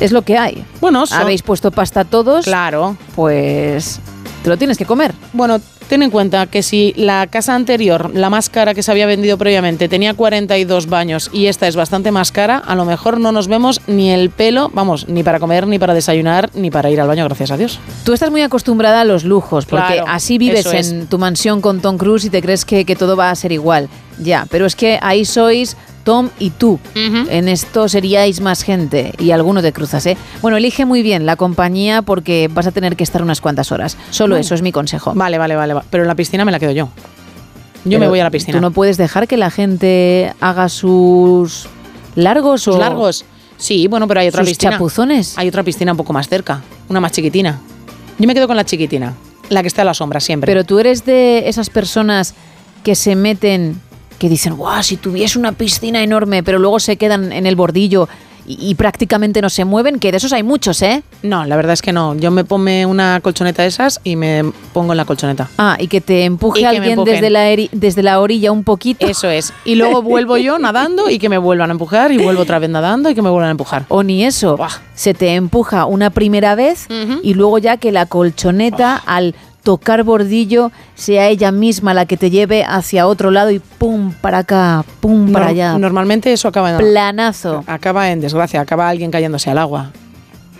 es lo que hay. Bueno, son- Habéis puesto pasta todos, Claro. pues te lo tienes que comer. Bueno, ten en cuenta que si la casa anterior, la más cara que se había vendido previamente, tenía 42 baños y esta es bastante más cara, a lo mejor no nos vemos ni el pelo, vamos, ni para comer, ni para desayunar, ni para ir al baño, gracias a Dios. Tú estás muy acostumbrada a los lujos, porque Claro, así vives en tu mansión con Tom Cruise y te crees que, que todo va a ser igual. Ya, pero es que ahí sois Tom y tú. En esto seríais más gente y alguno te cruzas, ¿eh? Bueno, elige muy bien la compañía porque vas a tener que estar unas cuantas horas. Solo eso es mi consejo. Vale, vale, vale, va. pero en la piscina me la quedo yo. Yo Pero me voy a la piscina. Tú no puedes dejar que la gente haga sus largos ¿Sus o largos? Sí, bueno, pero hay otra sus piscina. chapuzones. Hay otra piscina un poco más cerca, una más chiquitina. Yo me quedo con la chiquitina, la que está a la sombra siempre. Pero tú eres de esas personas que se meten, que dicen, guau, si tuviese una piscina enorme, pero luego se quedan en el bordillo y, y prácticamente no se mueven, que de esos hay muchos, ¿eh? No, la verdad es que no. Yo me pongo una colchoneta de esas y me pongo en la colchoneta. Ah, y que te empuje Y alguien desde la, desde la orilla un poquito. Eso es. Y luego vuelvo yo nadando y que me vuelvan a empujar y vuelvo otra vez nadando y que me vuelvan a empujar. O ni eso. Se te empuja una primera vez y luego ya que la colchoneta al tocar bordillo sea ella misma la que te lleve hacia otro lado y pum para acá, pum para allá. Normalmente eso acaba en, Planazo. acaba en desgracia, acaba alguien cayéndose al agua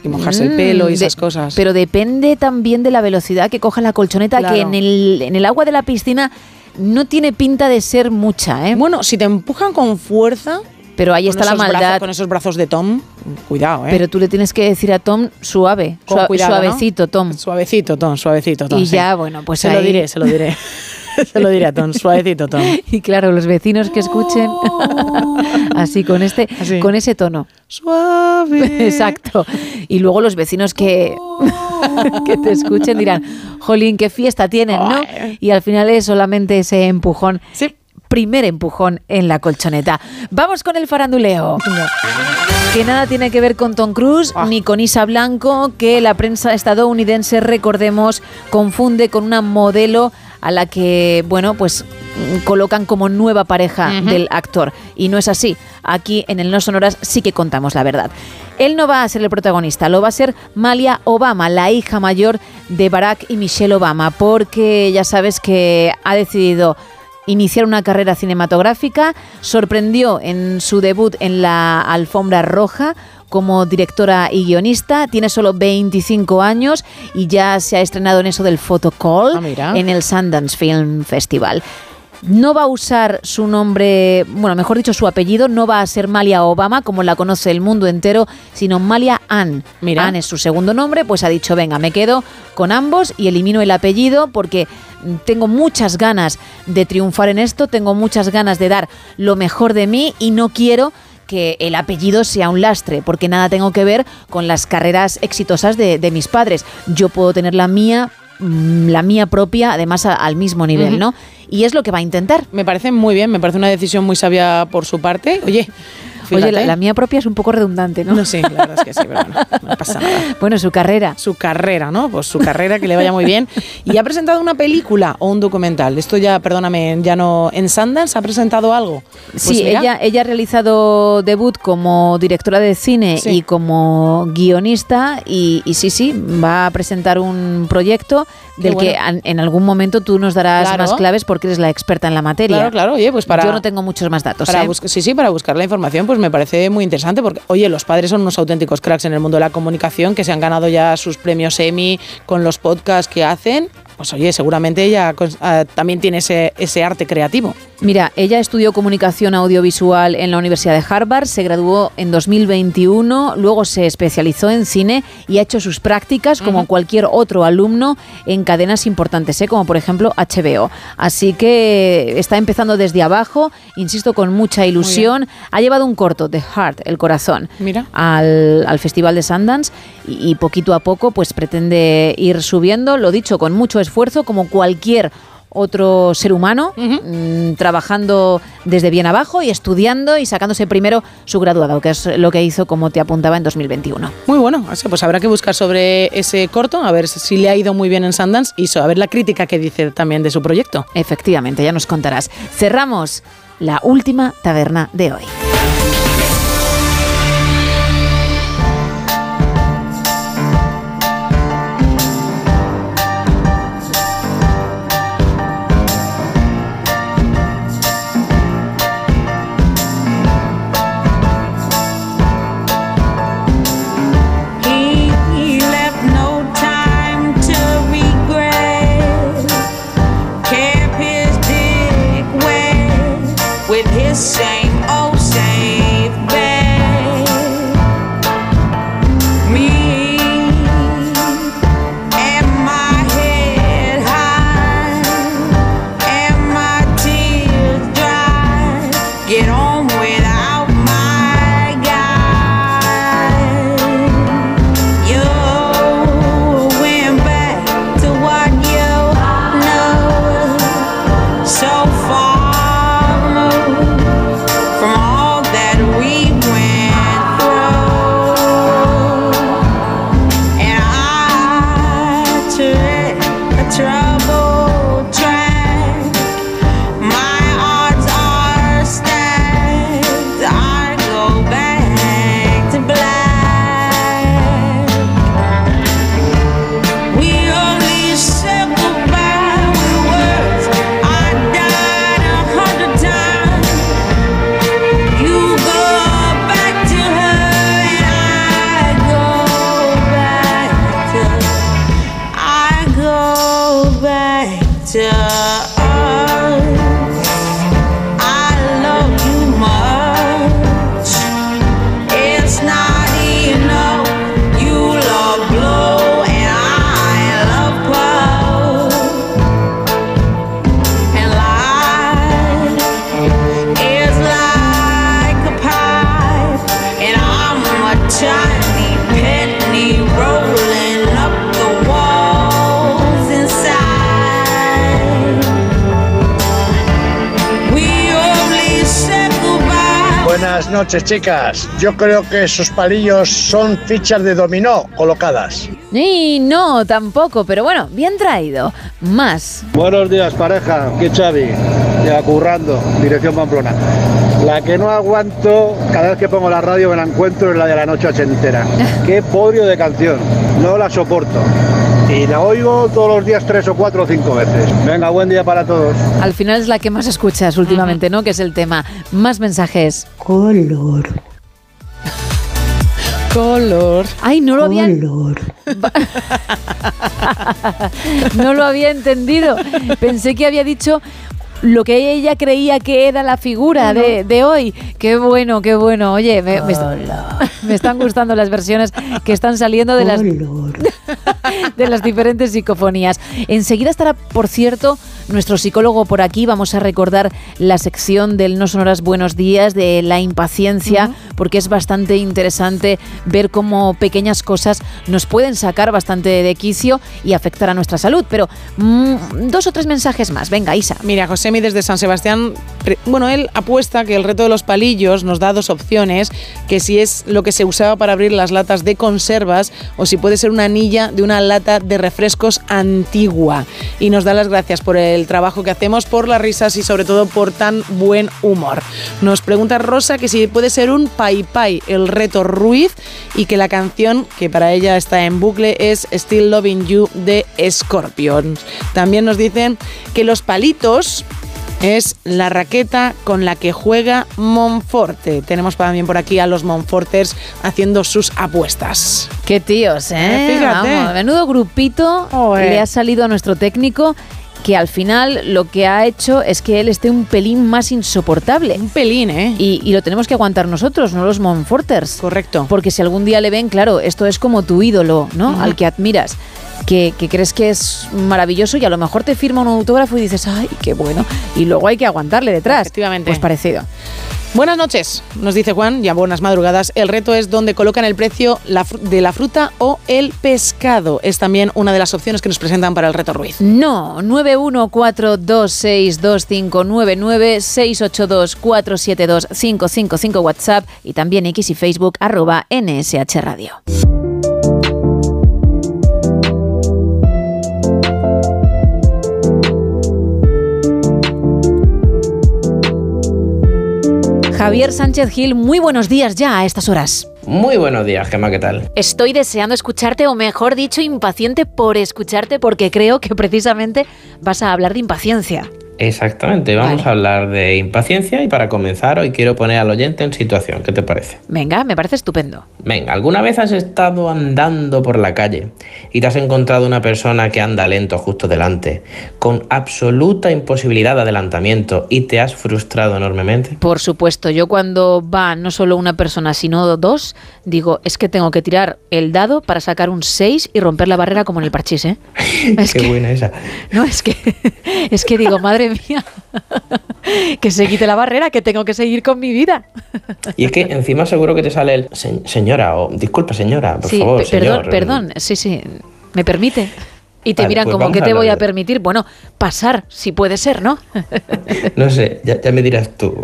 y mojarse el Mm, pelo y de- esas cosas. Pero depende también de la velocidad que coja la colchoneta, Claro. que en el, en el agua de la piscina no tiene pinta de ser mucha, ¿eh? Bueno, si te empujan con fuerza, pero ahí con está la brazos- maldad. con esos brazos de Tom, cuidado, ¿eh? Pero tú le tienes que decir a Tom suave, Con sua- cuidado, ¿no? suavecito, Tom. Suavecito, Tom, suavecito, Tom. Y sí. ya, bueno, pues se lo diré, se lo diré. se lo diré a Tom, suavecito, Tom. Y claro, los vecinos que escuchen así con este Así. con ese tono. Suave. Exacto. Y luego los vecinos que, que te escuchen dirán, "Jolín, qué fiesta tienen, ¿no?" Y al final es solamente ese empujón. Primer empujón en la colchoneta. Vamos con el faranduleo. Que nada tiene que ver con Tom Cruise Ah. ni con Isa Blanco, que la prensa estadounidense, recordemos, confunde con una modelo a la que, bueno, pues mm, colocan como nueva pareja del actor. Y no es así. Aquí en el No Sonoras sí que contamos la verdad. Él no va a ser el protagonista, lo va a ser Malia Obama, la hija mayor de Barack y Michelle Obama, porque ya sabes que ha decidido iniciar una carrera cinematográfica. Sorprendió en su debut en la alfombra roja como directora y guionista. Tiene solo 25 años y ya se ha estrenado en eso del photocall Ah, en el Sundance Film Festival. No va a usar su nombre, bueno, mejor dicho, su apellido, no va a ser Malia Obama, como la conoce el mundo entero, sino Malia Ann. Mira. Ann es su segundo nombre, pues ha dicho, venga, me quedo con ambos y elimino el apellido porque mm, tengo muchas ganas de triunfar en esto, tengo muchas ganas de dar lo mejor de mí y no quiero que el apellido sea un lastre, porque nada tengo que ver con las carreras exitosas de, de mis padres. Yo puedo tener la mía, mm, la mía propia, además a- al mismo nivel. ¿no? Y es lo que va a intentar. Me parece muy bien, me parece una decisión muy sabia por su parte. Oye, Oye, fíjate. la, la mía propia es un poco redundante, ¿no? No, sí, la verdad es que sí, pero bueno, no pasa nada. Bueno, su carrera. Su carrera, ¿no? Pues su carrera, que le vaya muy bien. ¿Y ha presentado una película o un documental? Esto ya, perdóname, ya no... ¿En Sundance ha presentado algo? Pues sí, mira, ella, ella ha realizado debut como directora de cine Sí. y como guionista y, y sí, sí, va a presentar un proyecto Del que an- en algún momento tú nos darás Claro. más claves porque eres la experta en la materia. Claro, claro, oye, pues para... Yo no tengo muchos más datos. Para ¿eh? buscar- sí, sí, para buscar la información, pues me parece muy interesante porque, oye, los padres son unos auténticos cracks en el mundo de la comunicación que se han ganado ya sus premios Emmy con los podcasts que hacen. Pues oye, seguramente ella ah, también tiene ese, ese arte creativo. Mira, ella estudió comunicación audiovisual en la Universidad de Harvard, se graduó en 2021, luego se especializó en cine y ha hecho sus prácticas como cualquier otro alumno en cadenas importantes, ¿eh? como por ejemplo HBO. Así que está empezando desde abajo, insisto, con mucha ilusión. Ha llevado un corto, The Heart, el corazón, Mira. al, al Festival de Sundance y, y poquito a poco pues pretende ir subiendo, lo dicho, con mucho esfuerzo, como cualquier otro ser humano, mm, trabajando desde bien abajo y estudiando y sacándose primero su graduado, que es lo que hizo, como te apuntaba, en 2021. Muy bueno, así pues habrá que buscar sobre ese corto, a ver si le ha ido muy bien en Sundance y a ver la crítica que dice también de su proyecto. Efectivamente, ya nos contarás. Cerramos la última taberna de hoy. Noches, chicas. Yo creo que esos palillos son fichas de dominó colocadas. Y no, tampoco, pero bueno, bien traído. Más. Buenos días, pareja. Aquí Xavi, ya currando, dirección Pamplona. La que no aguanto, cada vez que pongo la radio me la encuentro en la de la noche ochentera. Qué podrio de canción, no la soporto. y la oigo todos los días tres o cuatro o cinco veces. Venga, buen día para todos. Al final es la que más escuchas últimamente, ¿no? Que es el tema. Más mensajes. Color. Color. Ay, no lo había. Color. no lo había entendido. Pensé que había dicho lo que ella creía que era la figura de, de hoy. Qué bueno, qué bueno. Oye, me, me est- me están gustando las versiones que están saliendo de las, de las diferentes psicofonías. Enseguida estará, por cierto, nuestro psicólogo por aquí. Vamos a recordar la sección del No Sonoras Buenos Días, de la impaciencia, porque es bastante interesante ver cómo pequeñas cosas nos pueden sacar bastante de quicio y afectar a nuestra salud. Pero mm, dos o tres mensajes más. Venga, Isa. Mira, Josemi desde San Sebastián, bueno, él apuesta que el reto de los palillos nos da dos opciones, que si es lo que se usaba para abrir las latas de conservas o si puede ser una anilla de una lata de refrescos antigua. Y nos da las gracias por el trabajo que hacemos, por las risas y sobre todo por tan buen humor. Nos pregunta Rosa que si puede ser un Pai Pai, el reto Ruiz, y que la canción que para ella está en bucle es Still Loving You de Scorpions. También nos dicen que los palitos es la raqueta con la que juega Monforte. Tenemos también por aquí a los Monforters haciendo sus apuestas. Qué tíos, ¿eh? Eh, fíjate. Vamos, menudo grupito le ha salido a nuestro técnico que al final lo que ha hecho es que él esté un pelín más insoportable. Un pelín, ¿eh? Y, y lo tenemos que aguantar nosotros, no los Monforters. Correcto. Porque si algún día le ven, claro, esto es como tu ídolo, ¿no? Al que admiras. Que, que crees que es maravilloso y a lo mejor te firma un autógrafo y dices, ay, qué bueno. Y luego hay que aguantarle detrás. Efectivamente. Pues parecido. Buenas noches, nos dice Juan, ya buenas madrugadas. El reto es donde colocan el precio de la fruta o el pescado. Es también una de las opciones que nos presentan para el reto Ruiz. No, 914262599 WhatsApp y también X y Facebook arroba NSH Radio. Javier Sánchez Gil, muy buenos días ya a estas horas. Muy buenos días, Gemma, ¿qué tal? Estoy deseando escucharte, o mejor dicho, impaciente por escucharte, porque creo que precisamente vas a hablar de impaciencia. Exactamente, vamos a hablar de impaciencia y para comenzar hoy quiero poner al oyente en situación, ¿qué te parece? Venga, me parece estupendo. Venga, ¿alguna vez has estado andando por la calle y te has encontrado una persona que anda lento justo delante, con absoluta imposibilidad de adelantamiento y te has frustrado enormemente? Por supuesto, yo cuando va no solo una persona, sino dos, digo, es que tengo que tirar el dado para sacar un 6 y romper la barrera como en el parchís, ¿eh? Es Qué que, buena esa. no, es que, es que digo, madre mía, que se quite la barrera, que tengo que seguir con mi vida. Y es que encima seguro que te sale el "Se- señora o disculpa señora, por sí, favor, pe- perdón, señor". perdón, sí, sí, me permite. Y te Vale, miran pues como que a te voy a permitir, bueno, pasar, si puede ser, ¿no? No sé, ya, ya me dirás tú.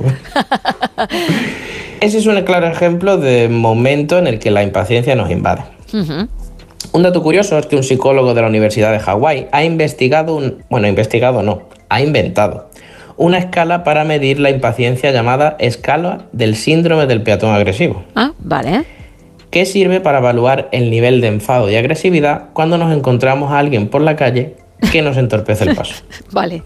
Ese es un claro ejemplo de momento en el que la impaciencia nos invade. Un dato curioso es que un psicólogo de la Universidad de Hawái ha investigado un. Bueno, investigado no, ha inventado una escala para medir la impaciencia llamada escala del síndrome del peatón agresivo, Ah, vale. que sirve para evaluar el nivel de enfado y agresividad cuando nos encontramos a alguien por la calle que nos entorpece el paso. Vale.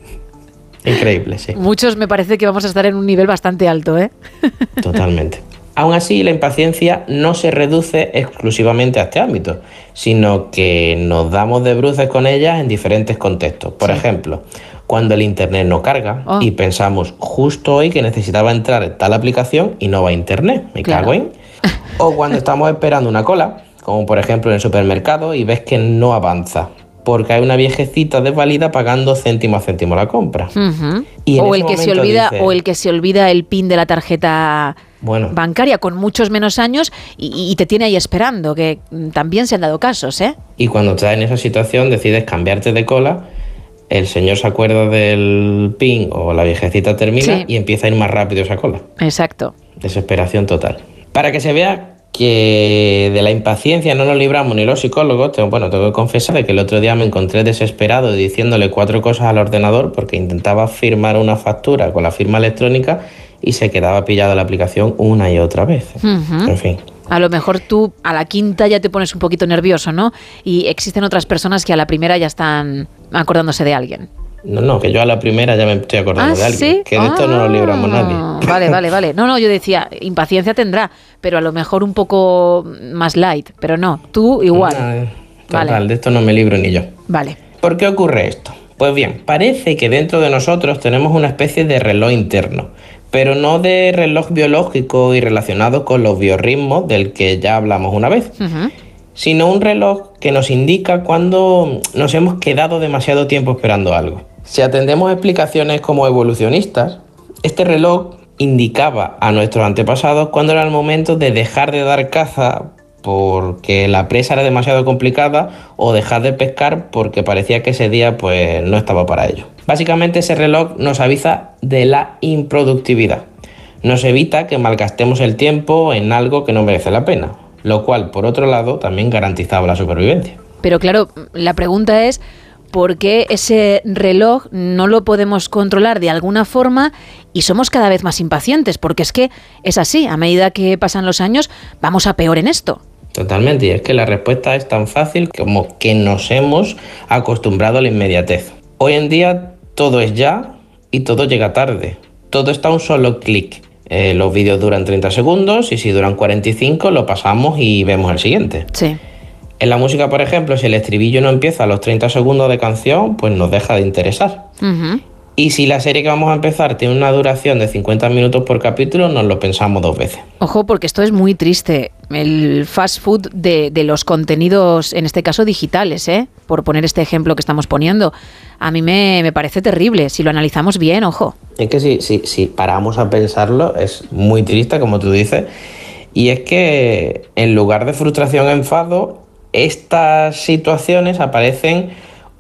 Increíble, sí. Muchos me parece que vamos a estar en un nivel bastante alto, ¿eh? Totalmente. Aún así, la impaciencia no se reduce exclusivamente a este ámbito, sino que nos damos de bruces con ellas en diferentes contextos. Por ejemplo, cuando el Internet no carga Oh. y pensamos justo hoy que necesitaba entrar en tal aplicación y no va a Internet, me Claro. cago en. O cuando estamos esperando una cola, como por ejemplo en el supermercado, y ves que no avanza, porque hay una viejecita desvalida pagando céntimo a céntimo la compra. Y o el que se olvida dice- o el que se olvida el pin de la tarjeta Bueno, bancaria con muchos menos años y, y te tiene ahí esperando que también se han dado casos ¿eh? Y cuando estás en esa situación decides cambiarte de cola, el señor se acuerda del pin o la viejecita termina Sí. y empieza a ir más rápido esa cola. exacto Desesperación total. Para que se vea que de la impaciencia no nos libramos ni los psicólogos, tengo, bueno, tengo que confesar que el otro día me encontré desesperado diciéndole cuatro cosas al ordenador porque intentaba firmar una factura con la firma electrónica y se quedaba pillado la aplicación una y otra vez. En fin, A lo mejor tú a la quinta ya te pones un poquito nervioso, ¿no? Y existen otras personas que a la primera ya están acordándose de alguien. No, no, que yo a la primera ya me estoy acordando ¿Ah, de alguien. sí? Que de esto no nos libramos Ah, nadie. Vale, vale, vale. No, no, yo decía, impaciencia tendrá, pero a lo mejor un poco más light, pero no, tú igual. Total, Vale. de esto no me libro ni yo. Vale. ¿Por qué ocurre esto? Pues bien, parece que dentro de nosotros tenemos una especie de reloj interno, pero no de reloj biológico y relacionado con los biorritmos del que ya hablamos una vez, sino un reloj que nos indica cuando nos hemos quedado demasiado tiempo esperando algo. Si atendemos explicaciones como evolucionistas, este reloj indicaba a nuestros antepasados cuando era el momento de dejar de dar caza porque la presa era demasiado complicada o dejar de pescar porque parecía que ese día pues no estaba para ello. Básicamente ese reloj nos avisa de la improductividad. Nos evita que malgastemos el tiempo en algo que no merece la pena, lo cual por otro lado también garantizaba la supervivencia. Pero claro, la pregunta es, ¿por qué ese reloj no lo podemos controlar de alguna forma y somos cada vez más impacientes? Porque es que es así, a medida que pasan los años vamos a peor en esto. Totalmente, y es que la respuesta es tan fácil como que nos hemos acostumbrado a la inmediatez. Hoy en día todo es ya y todo llega tarde. Todo está a un solo clic. Eh, los vídeos duran 30 segundos y si duran 45 lo pasamos y vemos el siguiente. Sí. En la música, por ejemplo, si el estribillo no empieza a los 30 segundos de canción, pues nos deja de interesar. Y si la serie que vamos a empezar tiene una duración de 50 minutos por capítulo, nos lo pensamos dos veces. Ojo, porque esto es muy triste. El fast food de, de los contenidos, en este caso digitales, ¿eh? por poner este ejemplo que estamos poniendo. A mí me, me parece terrible. Si lo analizamos bien, ojo. Es que si, si, si paramos a pensarlo, es muy triste, como tú dices. Y es que en lugar de frustración enfado, estas situaciones aparecen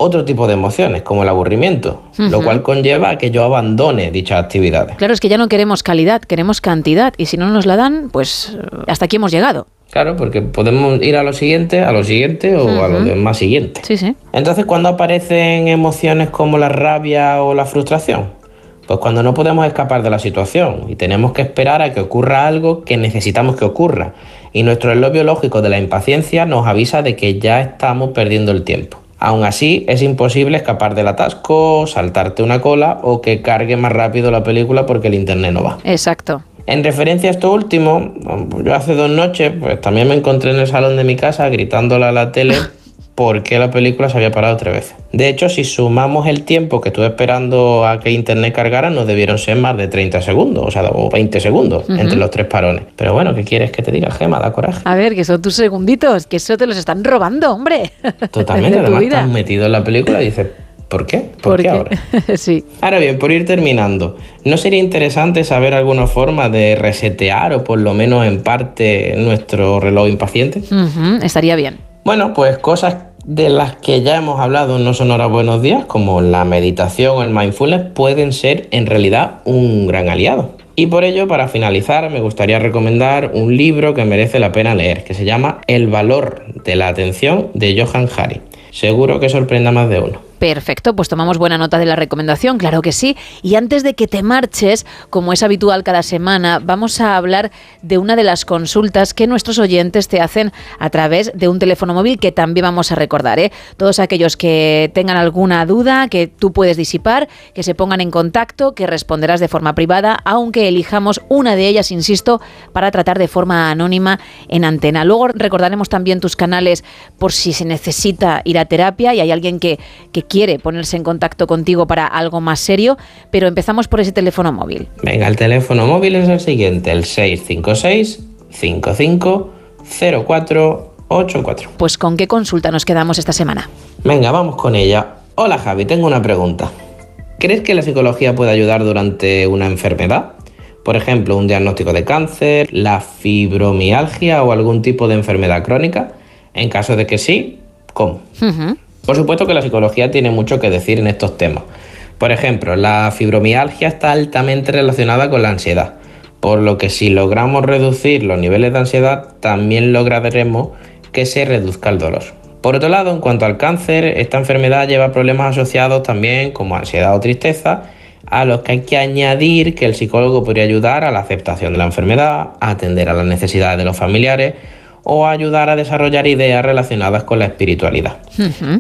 otro tipo de emociones, como el aburrimiento, lo cual conlleva a que yo abandone dichas actividades. Claro, es que ya no queremos calidad, queremos cantidad. Y si no nos la dan, pues eh, hasta aquí hemos llegado. Claro, porque podemos ir a lo siguiente, a lo siguiente o a lo más siguiente. Sí, sí. Entonces, ¿cuándo aparecen emociones como la rabia o la frustración? Pues cuando no podemos escapar de la situación y tenemos que esperar a que ocurra algo que necesitamos que ocurra. Y nuestro reloj biológico de la impaciencia nos avisa de que ya estamos perdiendo el tiempo. Aún así, es imposible escapar del atasco, saltarte una cola o que cargue más rápido la película porque el internet no va. Exacto. En referencia a esto último, yo hace dos noches pues también me encontré en el salón de mi casa gritándole a la tele porque la película se había parado tres veces. De hecho, si sumamos el tiempo que estuve esperando a que internet cargara, nos debieron ser más de 30 segundos, o sea, o 20 segundos entre los tres parones. Pero bueno, ¿qué quieres que te diga, Gema? Da coraje. A ver, que son tus segunditos, que eso te los están robando, hombre. Totalmente, además vida. estás metido en la película y dices, ¿por qué? ¿Por, qué ahora? sí. Ahora bien, por ir terminando, ¿no sería interesante saber alguna forma de resetear o por lo menos en parte nuestro reloj impaciente? Estaría bien. Bueno, pues cosas de las que ya hemos hablado en No Sonora Buenos Días, como la meditación o el mindfulness, pueden ser en realidad un gran aliado. Y por ello, para finalizar, me gustaría recomendar un libro que merece la pena leer, que se llama El valor de la atención de Johan Hari. Seguro que sorprenda más de uno. Perfecto, pues tomamos buena nota de la recomendación, claro que sí. Y antes de que te marches, como es habitual cada semana, vamos a hablar de una de las consultas que nuestros oyentes te hacen a través de un teléfono móvil que también vamos a recordar. ¿eh? Todos aquellos que tengan alguna duda que tú puedes disipar, que se pongan en contacto, que responderás de forma privada, aunque elijamos una de ellas, insisto, para tratar de forma anónima en antena. Luego recordaremos también tus canales por si se necesita ir a terapia y hay alguien que, que quiere ponerse en contacto contigo para algo más serio, pero empezamos por ese teléfono móvil. Venga, el teléfono móvil es el siguiente, el 656 55 0484. Pues ¿con qué consulta nos quedamos esta semana? Venga, vamos con ella. Hola Javi, tengo una pregunta. ¿Crees que la psicología puede ayudar durante una enfermedad? Por ejemplo, un diagnóstico de cáncer, la fibromialgia o algún tipo de enfermedad crónica. En caso de que sí, ¿cómo? Por supuesto que la psicología tiene mucho que decir en estos temas. Por ejemplo, la fibromialgia está altamente relacionada con la ansiedad, por lo que si logramos reducir los niveles de ansiedad, también lograremos que se reduzca el dolor. Por otro lado, en cuanto al cáncer, esta enfermedad lleva problemas asociados también como ansiedad o tristeza, a los que hay que añadir que el psicólogo podría ayudar a la aceptación de la enfermedad, a atender a las necesidades de los familiares o ayudar a desarrollar ideas relacionadas con la espiritualidad.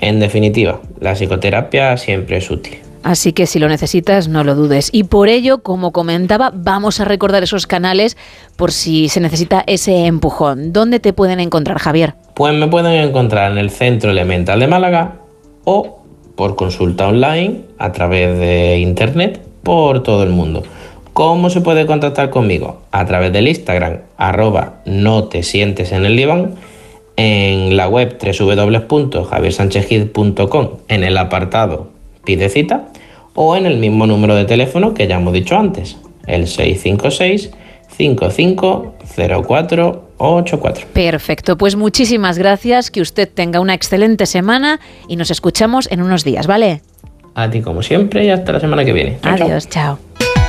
En definitiva, la psicoterapia siempre es útil. Así que si lo necesitas, no lo dudes. Y por ello, como comentaba, vamos a recordar esos canales por si se necesita ese empujón. ¿Dónde te pueden encontrar, Javier? Pues me pueden encontrar en el Centro Elemental de Málaga o por consulta online a través de internet por todo el mundo. ¿Cómo se puede contactar conmigo? A través del Instagram, arroba no te sientes en el diván, en la web www.javiersanchezgid.com, en el apartado pide cita o en el mismo número de teléfono que ya hemos dicho antes, el 656 550484. Perfecto, pues muchísimas gracias, que usted tenga una excelente semana y nos escuchamos en unos días, ¿vale? A ti como siempre y hasta la semana que viene. Chao, chao. Adiós, chao.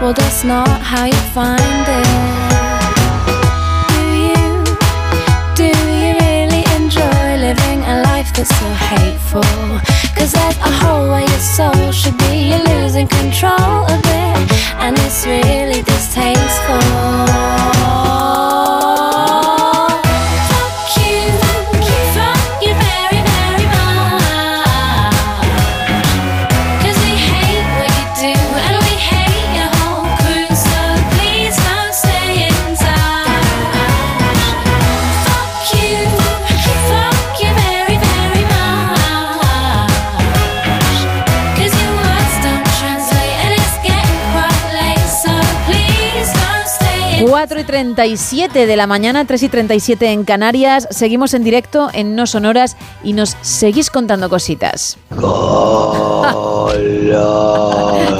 Well, that's not how you find it. Do you, do you really enjoy living a life that's so hateful? Cause there's a hole where your soul should be, you're losing control a bit, and it's really distasteful. Y 37 de la mañana, 3 y 37 en Canarias. Seguimos en directo en No Sonoras y nos seguís contando cositas.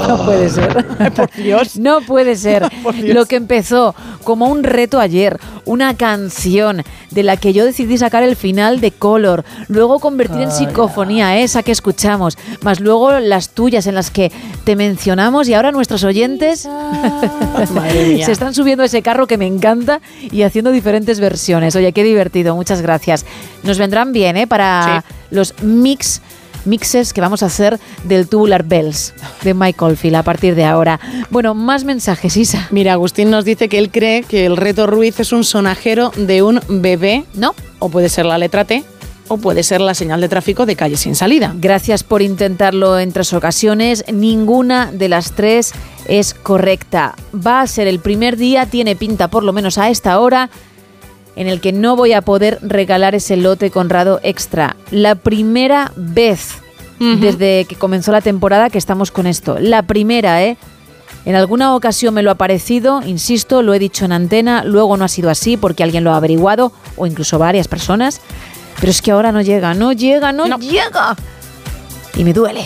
No puede ser. Por Dios. No puede ser. Lo que empezó como un reto ayer, una canción de la que yo decidí sacar el final de Color, luego convertir en psicofonía esa que escuchamos, más luego las tuyas en las que te mencionamos y ahora nuestros oyentes se están subiendo a ese carro que me encanta y haciendo diferentes versiones. Oye, qué divertido, muchas gracias. Nos vendrán bien, ¿eh? Para los mix mixes que vamos a hacer del Tubular Bells de Mike Oldfield a partir de ahora. Bueno, más mensajes, Isa. Mira, Agustín nos dice que él cree que el reto Ruiz es un sonajero de un bebé. No. O puede ser la letra T, o puede ser la señal de tráfico de calle sin salida. Gracias por intentarlo en tres ocasiones. Ninguna de las tres es correcta. Va a ser el primer día, tiene pinta por lo menos a esta hora, en el que no voy a poder regalar ese lote Conrado extra. La primera vez desde que comenzó la temporada que estamos con esto. La primera, ¿eh? En alguna ocasión me lo ha parecido, insisto, lo he dicho en antena, luego no ha sido así porque alguien lo ha averiguado o incluso varias personas. Pero es que ahora no llega, no llega, no, llega. Y me duele.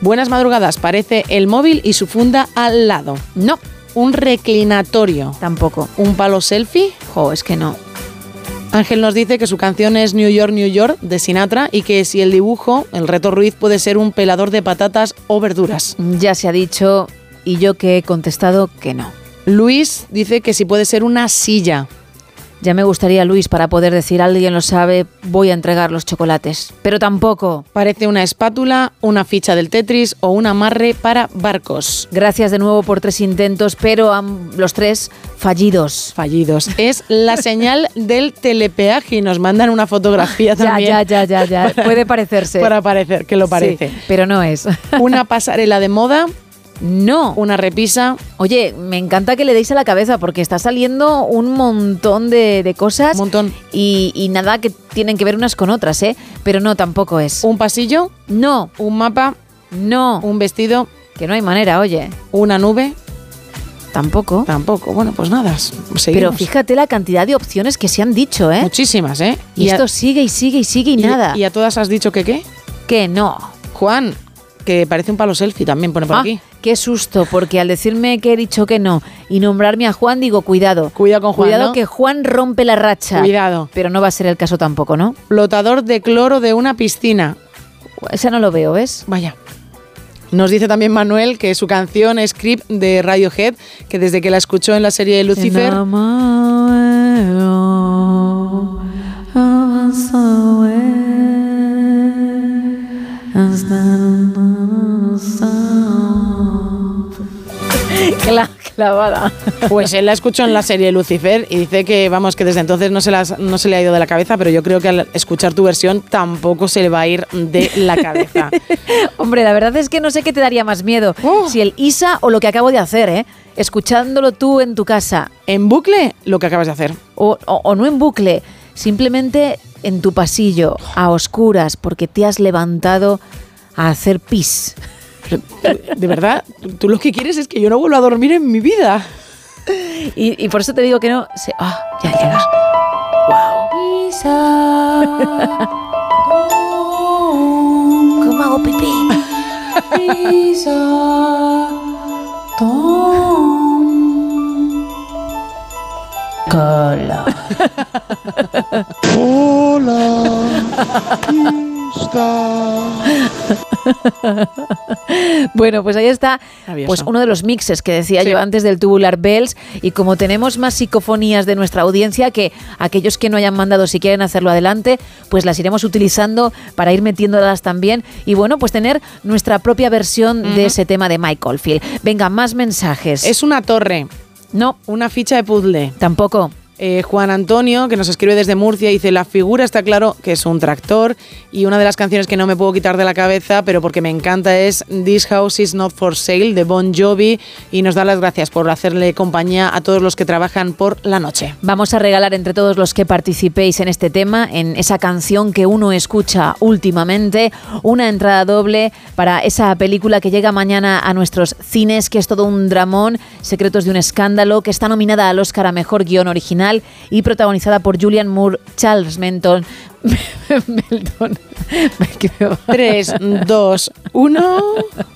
Buenas madrugadas, parece el móvil y su funda al lado. No. Un reclinatorio. Tampoco. ¿Un palo selfie? Jo, es que no. Ángel nos dice que su canción es New York, New York de Sinatra y que si el dibujo, el reto Ruiz puede ser un pelador de patatas o verduras. Ya se ha dicho y yo que he contestado que no. Luis dice que si puede ser una silla. Ya me gustaría, Luis, para poder decir, alguien lo sabe, voy a entregar los chocolates. Pero tampoco. Parece una espátula, una ficha del Tetris o un amarre para barcos. Gracias de nuevo por tres intentos, pero los tres fallidos. Fallidos. Es la señal del telepeaje y nos mandan una fotografía Ya, también. ya, ya, ya, ya. Puede parecerse. Para parecer que lo parece. Sí, pero no es. Una pasarela de moda. No. Una repisa. Oye, me encanta que le deis a la cabeza porque está saliendo un montón de, de cosas. Un montón. Y, y nada que tienen que ver unas con otras, ¿eh? Pero no, tampoco es. Un pasillo. No. Un mapa. No. Un vestido. Que no hay manera, oye. Una nube. Tampoco. Tampoco. Bueno, pues nada. Pero fíjate la cantidad de opciones que se han dicho, ¿eh? Muchísimas, ¿eh? Y, esto sigue y sigue y sigue y, nada. ¿Y a todas has dicho que qué? que no. Juan, que parece un palo selfie también pone por Ah, aquí. Qué susto, porque al decirme que he dicho que no y nombrarme a Juan, digo, cuidado. Cuidado con Juan, Cuidado ¿no? que Juan rompe la racha. Cuidado. Pero no va a ser el caso tampoco, ¿no? Flotador de cloro de una piscina. Ese no lo veo, ¿ves? Vaya. Nos dice también Manuel que su canción es Creep de Radiohead, que desde que la escuchó en la serie de Lucifer, Cla- clavada. pues él la escuchó en la serie Lucifer y dice que, vamos, que desde entonces no se, las- no se le ha ido de la cabeza, pero yo creo que al escuchar tu versión tampoco se le va a ir de la cabeza. Hombre, la verdad es que no sé qué te daría más miedo. Oh. Si el Isa o lo que acabo de hacer, ¿eh? Escuchándolo tú en tu casa. en bucle, lo que acabas de hacer. O, o- o no en bucle, simplemente en tu pasillo, a oscuras, porque te has levantado a hacer pis. De verdad, tú lo que quieres es que yo no vuelva a dormir en mi vida. Y, y por eso te digo que no. se- ah, ya llegas. ¿Cómo hago pipí? Cola. bueno, pues ahí está pues uno de los mixes que decía Sí. yo antes del Tubular Bells. Y como tenemos más psicofonías de nuestra audiencia, que aquellos que no hayan mandado, si quieren hacerlo adelante, pues las iremos utilizando para ir metiéndolas también. Y bueno, pues tener nuestra propia versión de ese tema de Mike Oldfield. Venga, más mensajes. Es una torre, no, una ficha de puzzle. tampoco. Eh, Juan Antonio, que nos escribe desde Murcia, dice, la figura está claro que es un tractor y una de las canciones que no me puedo quitar de la cabeza, pero porque me encanta es This House is Not for Sale de Bon Jovi y nos da las gracias por hacerle compañía a todos los que trabajan por la noche. Vamos a regalar entre todos los que participéis en este tema, en esa canción que uno escucha últimamente, una entrada doble para esa película que llega mañana a nuestros cines, que es todo un dramón, Secretos de un escándalo, que está nominada al Oscar a Mejor Guión Original y protagonizada por Julian Moore, Charles Menton. Melton. Que me va- 3, 2, 1.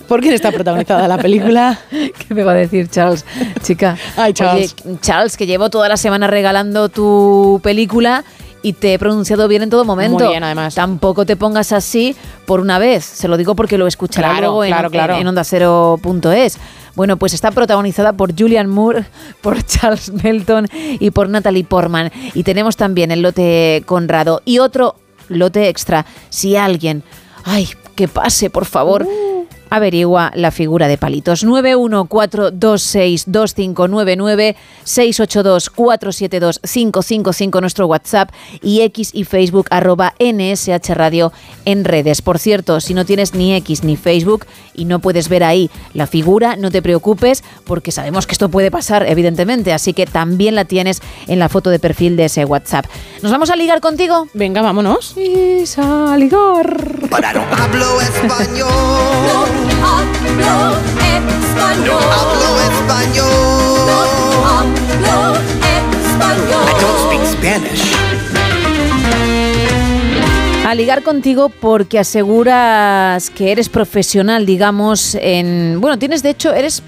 ¿Por quién está protagonizada la película? ¿Qué me va a decir Charles? Chica. Ay, Charles. Oye, Charles, que llevo toda la semana regalando tu película y te he pronunciado bien en todo momento. Muy bien, además. Tampoco te pongas así por una vez. Se lo digo porque lo escuchará Claro, luego en, claro, claro. en, en ondacero.es. Bueno, pues está protagonizada por Julian Moore, por Charles Melton y por Natalie Portman. Y tenemos también el lote Conrado y otro lote extra. Si alguien, ay, que pase, por favor. Uh. Averigua la figura de palitos. 914262599 682472555 nuestro WhatsApp y X y Facebook arroba NSH Radio en redes. Por cierto, si no tienes ni X ni Facebook y no puedes ver ahí la figura, no te preocupes porque sabemos que esto puede pasar, evidentemente, así que también la tienes en la foto de perfil de ese WhatsApp. ¿Nos vamos a ligar contigo? Venga, vámonos. Y a ligar. Hablo español. Hablo español. Hablo español. Hablo español. I don't speak Spanish. A ligar contigo porque aseguras que eres profesional, digamos, en... Bueno, tienes de hecho, eres...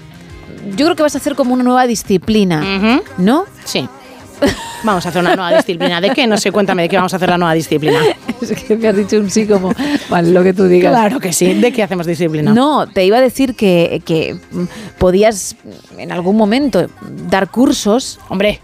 Yo creo que vas a hacer como una nueva disciplina, ¿no? Sí. Vamos a hacer una nueva disciplina. ¿De qué? No sé, cuéntame de qué vamos a hacer la nueva disciplina. Es que me has dicho un sí como... Vale, lo que tú digas. Claro que sí. ¿De qué hacemos disciplina? No, te iba a decir que, que mm, podías en algún momento dar cursos, Hombre,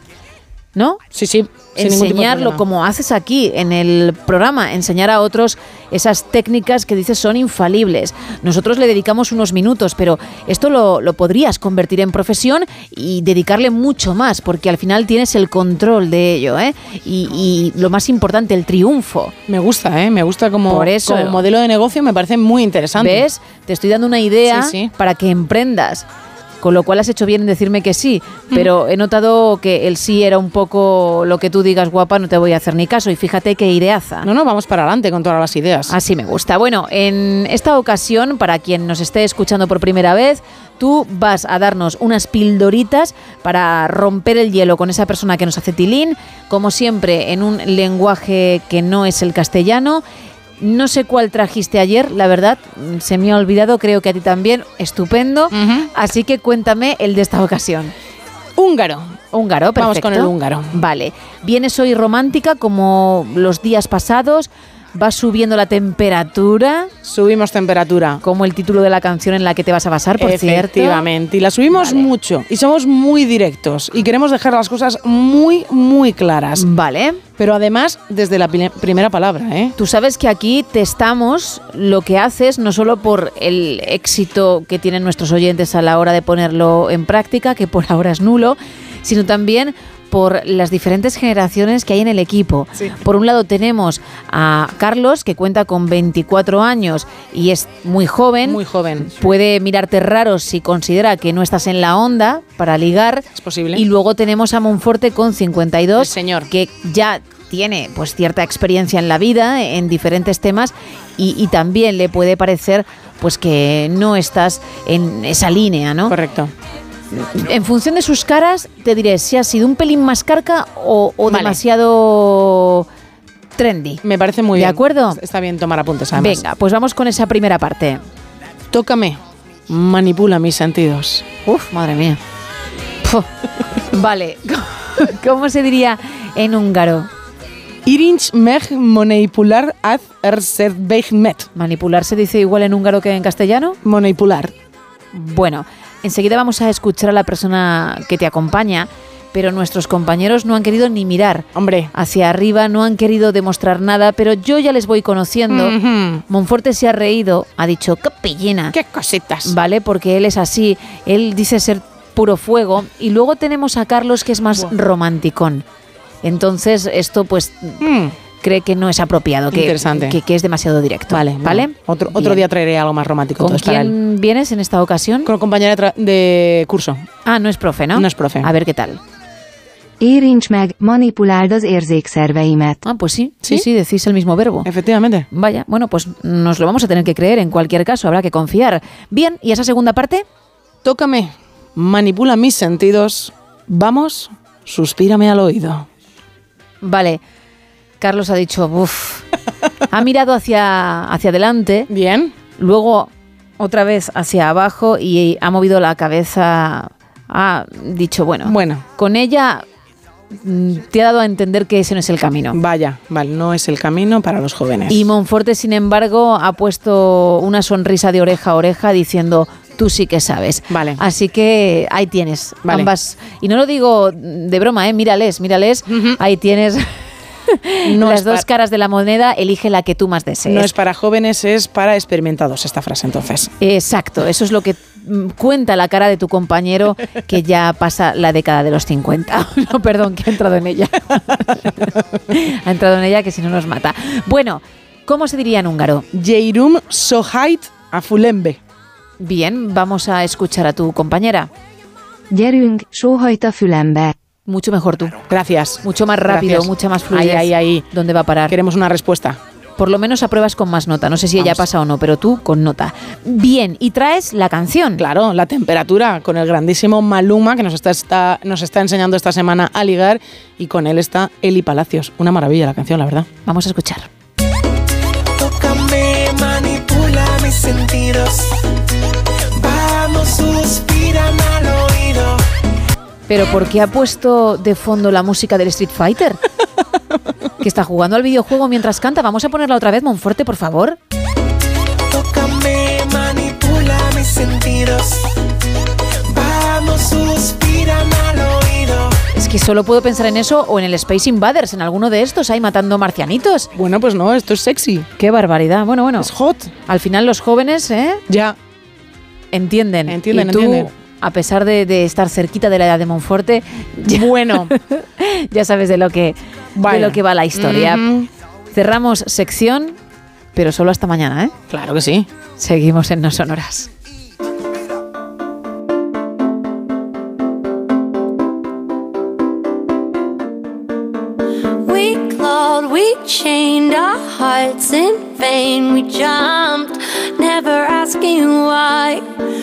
¿no? sí, sí. Enseñarlo como haces aquí en el programa, enseñar a otros esas técnicas que dices son infalibles. Nosotros le dedicamos unos minutos, pero esto lo, lo podrías convertir en profesión y dedicarle mucho más, porque al final tienes el control de ello, ¿eh? Y, y lo más importante, el triunfo. Me gusta, ¿eh? Me gusta como, Por eso. como modelo de negocio, me parece muy interesante. ¿Ves? Te estoy dando una idea Sí, sí. para que emprendas. Con lo cual has hecho bien en decirme que sí, pero he notado que el sí era un poco lo que tú digas, guapa, no te voy a hacer ni caso. Y fíjate qué ideaza. No, no, vamos para adelante con todas las ideas. Así me gusta. Bueno, en esta ocasión, para quien nos esté escuchando por primera vez, tú vas a darnos unas pildoritas para romper el hielo con esa persona que nos hace tilín, como siempre, en un lenguaje que no es el castellano. No sé cuál trajiste ayer, la verdad, se me ha olvidado, creo que a ti también, estupendo. Así que cuéntame el de esta ocasión. Húngaro. Húngaro, perfecto. Vamos con el húngaro. Vale. Vienes hoy romántica como los días pasados. Va subiendo la temperatura. Subimos temperatura. Como el título de la canción en la que te vas a basar, por cierto. Efectivamente. Y la subimos mucho. Y somos muy directos. Y queremos dejar las cosas muy, muy claras. Vale. Pero además, desde la primera palabra, ¿eh? Tú sabes que aquí testamos lo que haces, no solo por el éxito que tienen nuestros oyentes a la hora de ponerlo en práctica, que por ahora es nulo, sino también por las diferentes generaciones que hay en el equipo. Por un lado tenemos a Carlos, que cuenta con 24 años y es muy joven. Muy joven. Puede mirarte raro si considera que no estás en la onda para ligar. Es posible. Y luego tenemos a Monforte con 52, El señor. que ya tiene pues cierta experiencia en la vida, en diferentes temas, y, y también le puede parecer pues que no estás en esa línea, ¿no? Correcto. En función de sus caras, te diré si ha sido un pelín más carca o, o Vale. demasiado trendy. Me parece muy ¿De bien. acuerdo? Está bien tomar apuntes, además. Venga, pues vamos con esa primera parte. Tócame. Manipula mis sentidos. Uf, madre mía. Vale, ¿cómo se diría en húngaro? Irinch meg manipular met. ¿Manipular se dice igual en húngaro que en castellano? Manipular. Bueno, enseguida vamos a escuchar a la persona que te acompaña, pero nuestros compañeros no han querido ni mirar Hombre. hacia arriba, no han querido demostrar nada, pero yo ya les voy conociendo. Monforte se ha reído, ha dicho, qué pillina. Qué cositas. Vale, porque él es así, él dice ser puro fuego. Y luego tenemos a Carlos que es más romanticón. Entonces, esto pues Mm. Cree que no es apropiado, que, Interesante. que, que es demasiado directo. Vale, ¿vale? bueno, Otro, otro Bien. día traeré algo más romántico. ¿Con entonces, para él. quién vienes en esta ocasión? Con compañera de, curso. Ah, no es profe, ¿no? No es profe. A ver qué tal. Érints meg, manipuláld az érzékszerveimet. Ah, pues sí, sí, sí, decís el mismo verbo. Efectivamente. Vaya, bueno, pues nos lo vamos a tener que creer en cualquier caso, habrá que confiar. Bien, ¿y esa segunda parte? Tócame. Manipula mis sentidos. Vamos, suspírame al oído. Vale, Carlos ha dicho, uff, ha mirado hacia, hacia adelante, Bien. luego otra vez hacia abajo y ha movido la cabeza, ha dicho, bueno, Bueno. con ella mm, te ha dado a entender que ese no es el camino. Vaya, vale, no es el camino para los jóvenes. Y Monforte, sin embargo, ha puesto una sonrisa de oreja a oreja diciendo, tú sí que sabes. Vale. Así que ahí tienes Vale. ambas. Y no lo digo de broma, ¿eh? mírales, mírales. Ahí tienes No las dos caras de la moneda, elige la que tú más desees. no es para jóvenes, es para experimentados esta frase entonces. Exacto, eso es lo que mm, cuenta la cara de tu compañero que ya pasa la década de los 50. No, perdón, que ha entrado en ella. ha entrado en ella que si no nos mata. Bueno, ¿cómo se diría en húngaro? Jeirum sohait a fulembe. Bien, vamos a escuchar a tu compañera. Gyerünk, sóhajt a fülembe. Mucho mejor tú. Gracias. Mucho más rápido, Gracias. mucha más Ahí, fluidez. ahí, ahí. ¿Dónde va a parar? Queremos una respuesta. Por lo menos apruebas con más nota. No sé si ella Vamos. pasa o no, pero tú con nota. Bien, y traes la canción. Claro, la temperatura con el grandísimo Maluma que nos está, está- nos está enseñando esta semana a ligar y con él está Eli Palacios. Una maravilla la canción, la verdad. Vamos a escuchar. Tócame, manipula mis sentidos. Vamos, suspírame. Pero ¿por qué ha puesto de fondo la música del Street Fighter? que está jugando al videojuego mientras canta. Vamos a ponerla otra vez, Monforte, por favor. Tócame, manipula mis sentidos. Vamos, suspírame al oído. Es que solo puedo pensar en eso o en el Space Invaders, en alguno de estos, ahí matando marcianitos. Bueno, pues no, esto es sexy. Qué barbaridad. Bueno, bueno. Es hot. Al final los jóvenes, ¿eh? Ya. Entienden. Entienden, y tú, entienden. A pesar de, de estar cerquita de la edad de Monforte, ya, Bueno. ya sabes de lo que, de lo que va la historia. Cerramos sección, pero solo hasta mañana, ¿eh? Claro que sí. Seguimos en No Sonoras. We clawed, we chained our hearts in vain. We jumped, never asking why.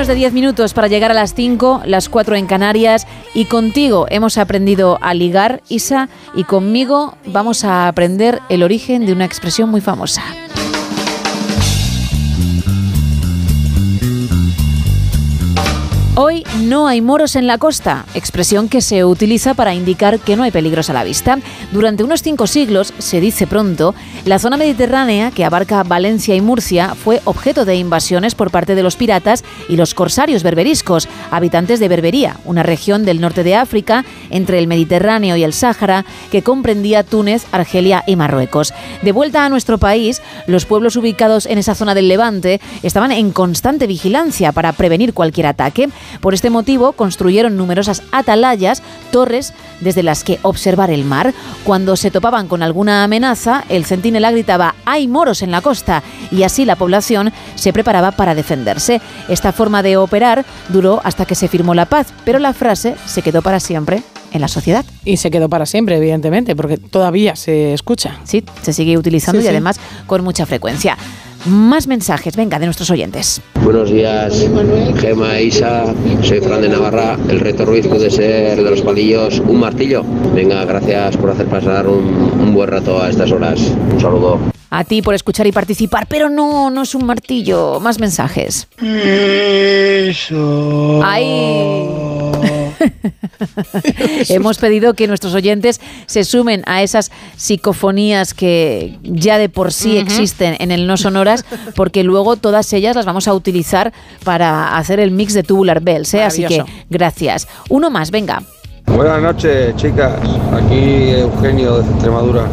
De 10 minutos para llegar a las 5, las 4 en Canarias. Y contigo hemos aprendido a ligar, Isa, y conmigo vamos a aprender el origen de una expresión muy famosa. Hoy no hay moros en la costa, expresión que se utiliza para indicar que no hay peligros a la vista. Durante unos cinco siglos, se dice pronto, la zona mediterránea, que abarca Valencia y Murcia, fue objeto de invasiones por parte de los piratas y los corsarios berberiscos, habitantes de Berbería, una región del norte de África, entre el Mediterráneo y el Sáhara, que comprendía Túnez, Argelia y Marruecos. De vuelta a nuestro país, los pueblos ubicados en esa zona del Levante estaban en constante vigilancia para prevenir cualquier ataque. Por este motivo, construyeron numerosas atalayas, torres desde las que observar el mar. Cuando se topaban con alguna amenaza, el centinela gritaba «¡Hay moros en la costa!» y así la población se preparaba para defenderse. Esta forma de operar duró hasta que se firmó la paz, pero la frase se quedó para siempre en la sociedad. Y se quedó para siempre, evidentemente, porque todavía se escucha. Sí, se sigue utilizando Sí, y sí. además con mucha frecuencia. Más mensajes, venga, de nuestros oyentes. Buenos días, Gema, Isa, soy Fran de Navarra. El reto Ruiz puede ser de los palillos un martillo. Venga, gracias por hacer pasar un, un buen rato a estas horas. Un saludo. A ti por escuchar y participar, pero no, no es un martillo. Más mensajes. Eso. ¡Ay! Hemos pedido que nuestros oyentes se sumen a esas psicofonías que ya de por sí existen en el No Sonoras, porque luego todas ellas las vamos a utilizar para hacer el mix de Tubular Bells. ¿eh? Así que gracias. Uno más, venga. Buenas noches, chicas. Aquí Eugenio desde Extremadura.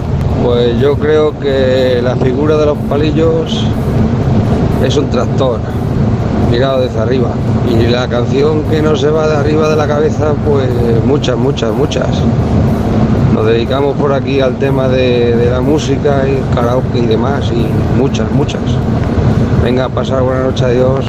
Pues yo creo que la figura de los palillos es un tractor mirado desde arriba. Y la canción que no se va de arriba de la cabeza, pues muchas, muchas, muchas. Nos dedicamos por aquí al tema de, de la música y karaoke y demás, y muchas, muchas. Venga, a pasar buena noche, adiós.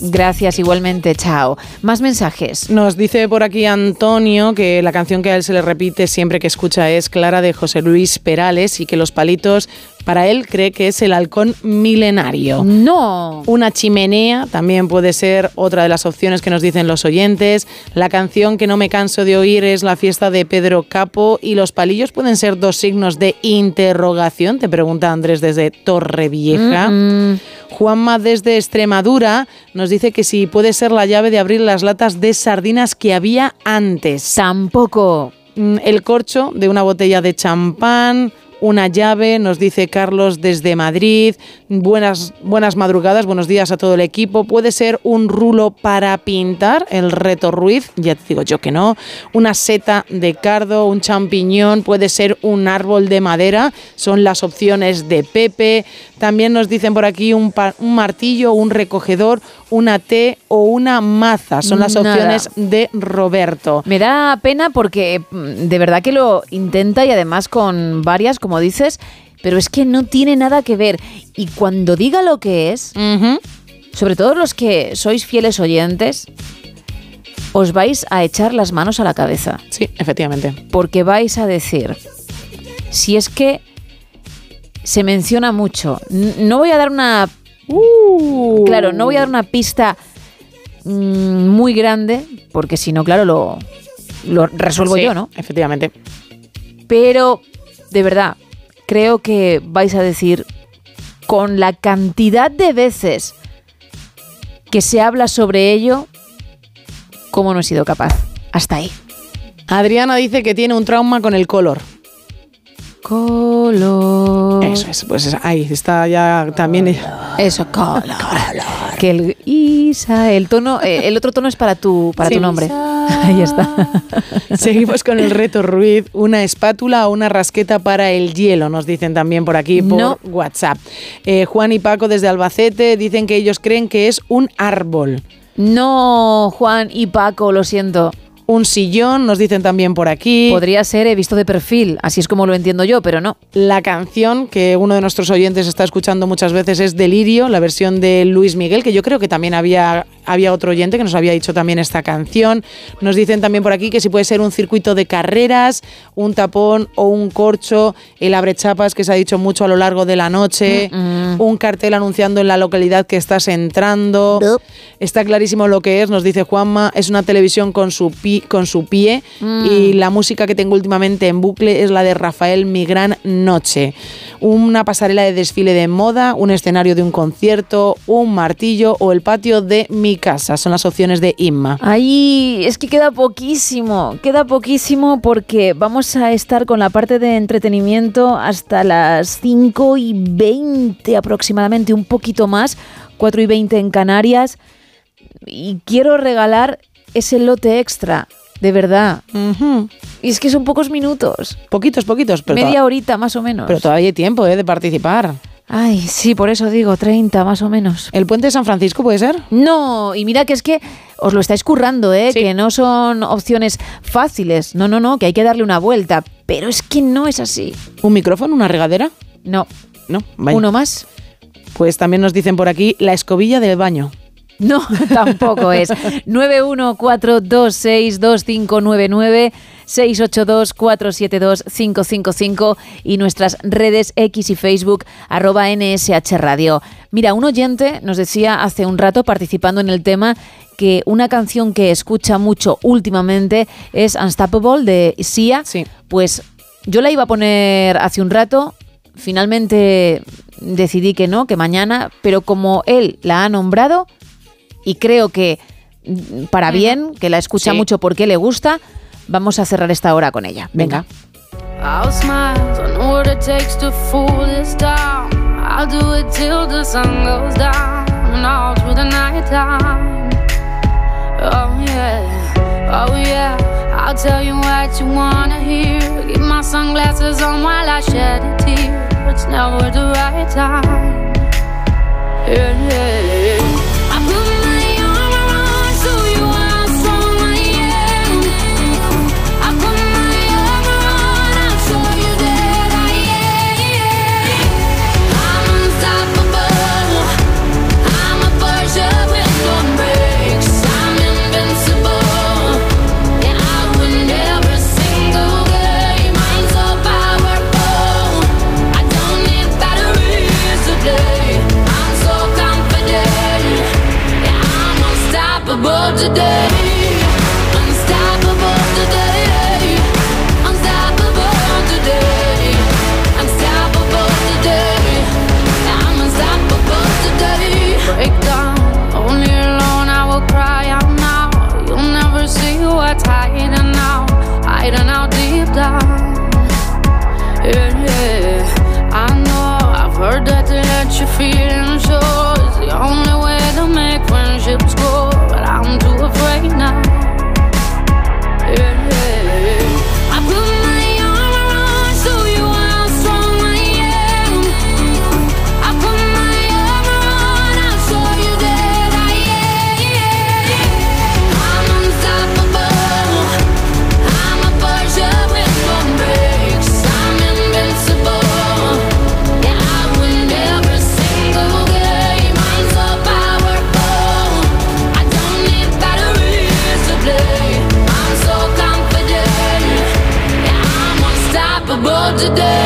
Gracias igualmente, chao. Más mensajes. Nos dice por aquí Antonio que la canción que a él se le repite siempre que escucha es Clara de José Luis Perales y que los palitos para él cree que es el halcón milenario. No. Una chimenea también puede ser otra de las opciones que nos dicen los oyentes. La canción que no me canso de oír es la fiesta de Pedro Capo y los palillos pueden ser dos signos de interrogación, te pregunta Andrés desde Torrevieja. Mm, Juanma desde Extremadura nos dice que si puede ser la llave de abrir las latas de sardinas que había antes. Tampoco. Mm, El corcho de una botella de champán. Una llave, nos dice Carlos desde Madrid. Buenas, buenas madrugadas, buenos días a todo el equipo. Puede ser un rulo para pintar, el reto Ruiz, ya te digo yo que no. Una seta de cardo, un champiñón, puede ser un árbol de madera, son las opciones de Pepe. También nos dicen por aquí un, martillo, un recogedor, una T o una maza, son las Nada. opciones de Roberto. Me da pena porque mm, de verdad que lo intenta y además con varias, como dices, pero es que no tiene nada que ver. Y cuando diga lo que es, sobre todo los que sois fieles oyentes, os vais a echar las manos a la cabeza. Sí, efectivamente. Porque vais a decir, si es que se menciona mucho. No voy a dar una... Claro, no voy a dar una pista mm, muy grande, porque si no, claro, lo, lo resuelvo Sí, yo, ¿no? Efectivamente. Pero, de verdad, creo que vais a decir, con la cantidad de veces que se habla sobre ello, ¿cómo no he sido capaz? Hasta ahí. Adriana dice que tiene un trauma con el color. Color. Eso es, pues es- ahí está ya también. Eso, color. Que el Isa, el tono, eh, el otro tono es para tu, para Sí. tu nombre. Ahí está. Seguimos con el reto Ruiz, una espátula o una rasqueta para el hielo, nos dicen también por aquí por No. WhatsApp. Eh, Juan y Paco desde Albacete dicen que ellos creen que es un árbol. No, Juan y Paco, lo siento. Un sillón, nos dicen también por aquí. Podría ser, he visto de perfil, así es como lo entiendo yo, pero no. La canción que uno de nuestros oyentes está escuchando muchas veces es Delirio, la versión de Luis Miguel, que yo creo que también había, había otro oyente que nos había dicho también esta canción. Nos dicen también por aquí que si puede ser un circuito de carreras, un tapón o un corcho, el abrechapas que se ha dicho mucho a lo largo de la noche, un cartel anunciando en la localidad que estás entrando. Está clarísimo lo que es, nos dice Juanma, es una televisión con su, pi- con su pie y la música que tengo últimamente en bucle es la de Rafael Mi Gran Noche. Una pasarela de desfile de moda, un escenario de un concierto, un martillo o el patio de mi casa. Son las opciones de Inma. Ahí es que queda poquísimo, queda poquísimo porque vamos a estar con la parte de entretenimiento hasta las 5 y 20 aproximadamente, un poquito más, 4 y 20 en Canarias. Y quiero regalar ese lote extra, de verdad. Y es que son pocos minutos. Poquitos, poquitos, pero, Media horita más o menos. pero todavía hay tiempo eh, de participar. Ay, sí, por eso digo 30 más o menos. ¿El puente de San Francisco puede ser? No, y mira que es que os lo estáis currando, ¿eh? Que no son opciones fáciles. No, no, no, que hay que darle una vuelta. Pero es que no es así. ¿Un micrófono, una regadera? No. No, vaya. ¿Uno más? Pues también nos dicen por aquí la escobilla del baño. No, tampoco es. 914262599, 682472555 y nuestras redes X y Facebook arroba NSH Radio. Mira, un oyente nos decía hace un rato participando en el tema que una canción que escucha mucho últimamente es Unstoppable de Sia. Pues yo la iba a poner hace un rato, finalmente decidí que no, que mañana, pero como él la ha nombrado y creo que mm, para bien, que la escucha Sí. mucho porque le gusta, vamos a cerrar esta hora con ella. Venga. I'll smile, I know what it takes to fool this town. I'll do it till the sun goes down and all through the night time. Oh yeah, oh yeah, I'll tell you what you wanna hear. Keep my sunglasses on while I shed a tear. It's never the right time. Yeah, yeah, today. Today.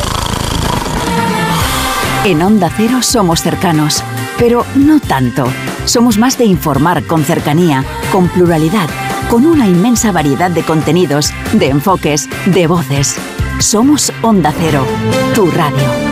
En Onda Cero somos cercanos, pero no tanto. Somos más de informar con cercanía, con pluralidad, con una inmensa variedad de contenidos, de enfoques, de voces. Somos Onda Cero, tu radio.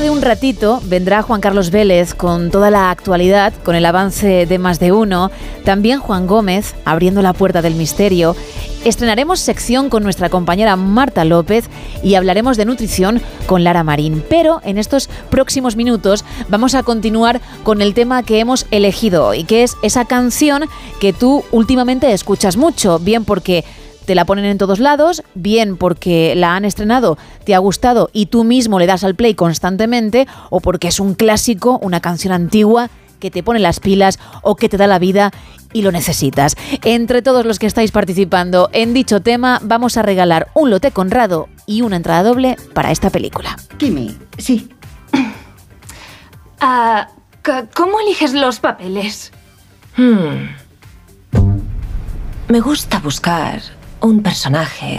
de ratito vendrá Juan Carlos Vélez con toda la actualidad, con el avance de más de uno. También Juan Gómez abriendo la puerta del misterio. Estrenaremos sección con nuestra compañera Marta López y hablaremos de nutrición con Lara Marín. Pero en estos próximos minutos vamos a continuar con el tema que hemos elegido hoy, que es esa canción que tú últimamente escuchas mucho, bien porque te la ponen en todos lados, bien porque la han estrenado, te ha gustado y tú mismo le das al play constantemente, o porque es un clásico, una canción antigua que te pone las pilas o que te da la vida y lo necesitas. Entre todos los que estáis participando en dicho tema, vamos a regalar un lote conrado y una entrada doble para esta película. Kimi, sí. Ah, ¿Cómo eliges los papeles? Hmm. Me gusta buscar un personaje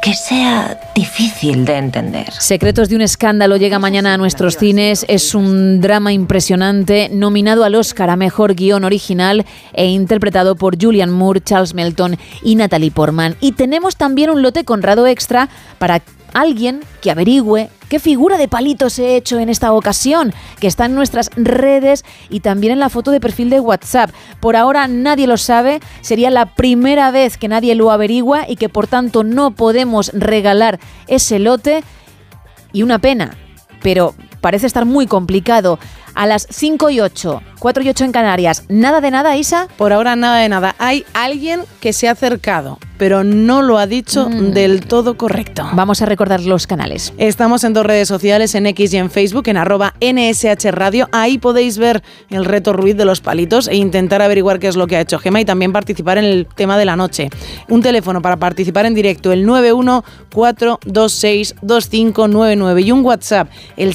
que sea difícil de entender. Secretos de un escándalo llega mañana a nuestros cines. Es un drama impresionante, nominado al Oscar a Mejor Guión Original e interpretado por Julian Moore, Charles Melton y Natalie Portman. Y tenemos también un lote conrado extra para alguien que averigüe qué figura de palitos he hecho en esta ocasión, que está en nuestras redes y también en la foto de perfil de WhatsApp. Por ahora nadie lo sabe, sería la primera vez que nadie lo averigua y que por tanto no podemos regalar ese lote y una pena, pero parece estar muy complicado. A las 5 y 8, 4 y 8 en Canarias, nada de nada, Isa. Por ahora nada de nada. Hay alguien que se ha acercado, pero no lo ha dicho Mm. del todo correcto. Vamos a recordar los canales. Estamos en dos redes sociales, en X y en Facebook, en arroba NSH Radio. Ahí podéis ver el reto Ruiz de los palitos e intentar averiguar qué es lo que ha hecho Gema y también participar en el tema de la noche. Un teléfono para participar en directo, el 914262599 y un WhatsApp, el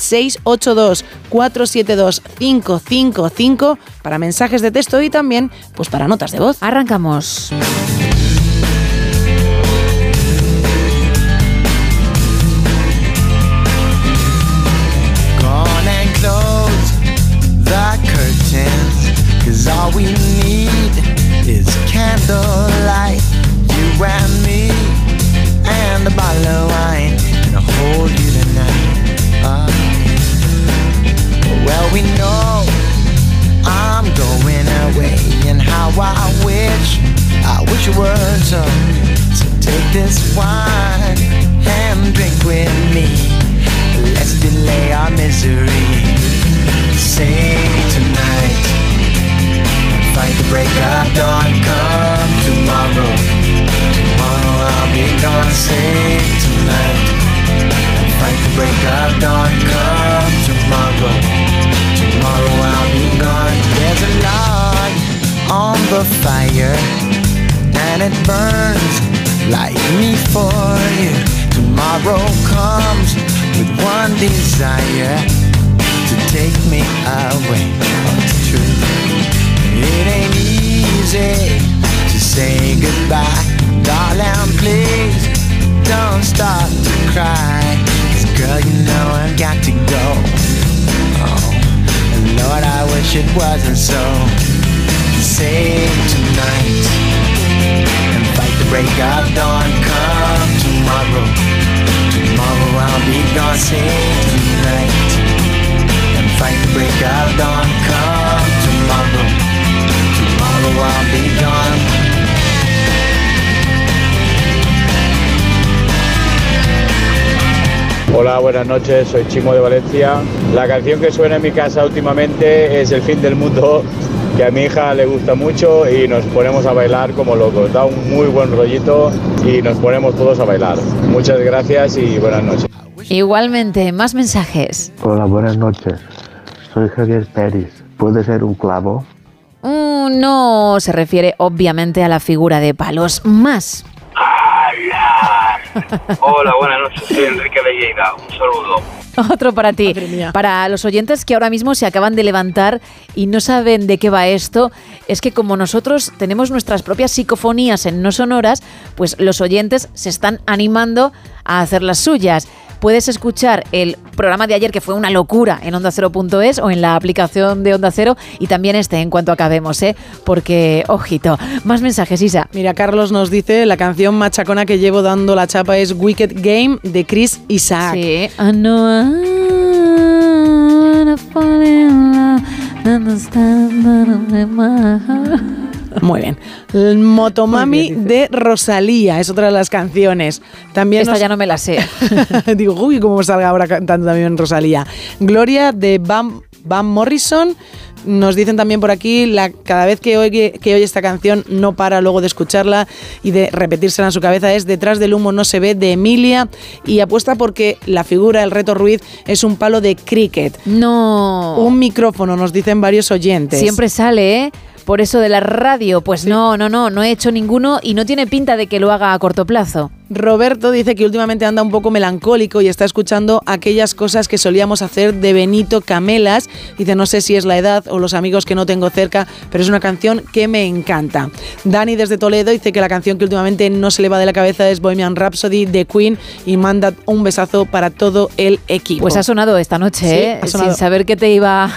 682472555 para mensajes de texto y también pues para notas de voz. Arrancamos. It were so. So take this wine and drink with me. Let's delay our misery. Sing tonight. Fight the break of dawn. Come tomorrow. Tomorrow I'll be gone. Sing tonight. Fight the break of dawn. Come tomorrow. Tomorrow I'll be gone. There's a log on the fire. It burns. like me for you. Tomorrow comes with one desire to take me away. Oh, it's. It ain't easy to say goodbye. Darling, please don't start to cry. 'Cause girl, you know I've got to go. Oh, and Lord, I wish it wasn't so. Save tonight and fight the break of dawn. Come tomorrow. Tomorrow I'll be. Save tonight and fight the break of dawn. Come tomorrow. Tomorrow I'll be gone. Hola, buenas noches, soy Chimo de Valencia. La canción que suena en mi casa últimamente es El fin del mundo, que a mi hija le gusta mucho y nos ponemos a bailar como locos. Da un muy buen rollito y nos ponemos todos a bailar. Muchas gracias y buenas noches. Igualmente, más mensajes. Hola, buenas noches. Soy Javier Pérez. ¿Puede ser un clavo? Mm, no se refiere obviamente a la figura de palos más. Hola, buenas noches. Soy Enrique de Lleida. Un saludo. Otro para ti. Para los oyentes que ahora mismo se acaban de levantar y no saben de qué va esto, es que como nosotros tenemos nuestras propias psicofonías en no sonoras, pues los oyentes se están animando a hacer las suyas. Puedes escuchar el programa de ayer que fue una locura en onda0.es o en la aplicación de Onda Cero y también este en cuanto acabemos, ¿eh? Porque, ojito, más mensajes, Isa. Mira, Carlos nos dice, la canción machacona que llevo dando la chapa es Wicked Game de Chris Isaac. Sí. I know I wanna fall in love, Muy bien. El Motomami de Rosalía es otra de las canciones. También Esta nos- ya no me la sé. Digo, uy, cómo salga ahora cantando también Rosalía. Gloria de Van, Van Morrison. Nos dicen también por aquí, la, cada vez que oye, que oye esta canción no para luego de escucharla y de repetírsela en su cabeza, es Detrás del humo no se ve de Emilia y apuesta porque la figura, el reto Ruiz, es un palo de cricket. No. Un micrófono, nos dicen varios oyentes. Siempre sale, ¿eh? Por eso de la radio, pues no, no, no, no he hecho ninguno y no tiene pinta de que lo haga a corto plazo. Roberto dice que últimamente anda un poco melancólico y está escuchando aquellas cosas que solíamos hacer de Benito Camelas. Dice, no sé si es la edad o los amigos que no tengo cerca, pero es una canción que me encanta. Dani desde Toledo dice que la canción que últimamente no se le va de la cabeza es Bohemian Rhapsody de Queen y manda un besazo para todo el equipo. Pues ha sonado esta noche, Sí, ¿eh? sonado. Sin saber que te iba,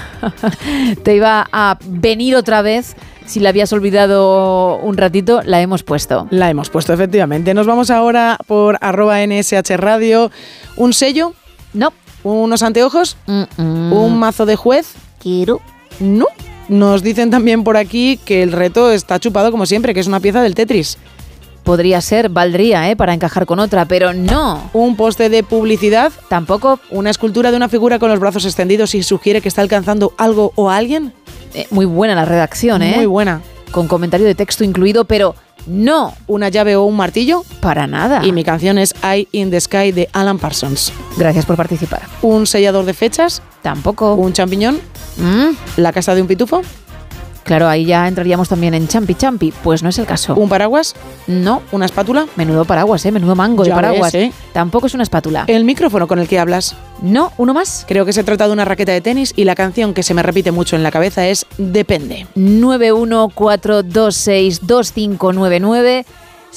te iba a venir otra vez. Si la habías olvidado un ratito, la hemos puesto. La hemos puesto, efectivamente. Nos vamos ahora por arroba NSH Radio. ¿Un sello? No. ¿Unos anteojos? ¿Un mazo de juez? Quiero. No. Nos dicen también por aquí que el reto está chupado como siempre, que es una pieza del Tetris. Podría ser, valdría, ¿eh? Para encajar con otra, pero no. Un poste de publicidad. Tampoco. Una escultura de una figura con los brazos extendidos y sugiere que está alcanzando algo o a alguien. Eh, muy buena la redacción, ¿eh? Muy buena. Con comentario de texto incluido, pero no. ¿Una llave o un martillo? Para nada. Y mi canción es Eye in the Sky de Alan Parsons. Gracias por participar. ¿Un sellador de fechas? Tampoco. ¿Un champiñón? Mm, ¿La casa de un pitufo? Claro, ahí ya entraríamos también en champi champi. Pues no es el caso. ¿Un paraguas? No. ¿Una espátula? Menudo paraguas, ¿eh? Menudo mango de paraguas. ves, ¿eh? Tampoco es una espátula. ¿El micrófono con el que hablas? No, uno más. Creo que se trata de una raqueta de tenis y la canción que se me repite mucho en la cabeza es Depende. 914262599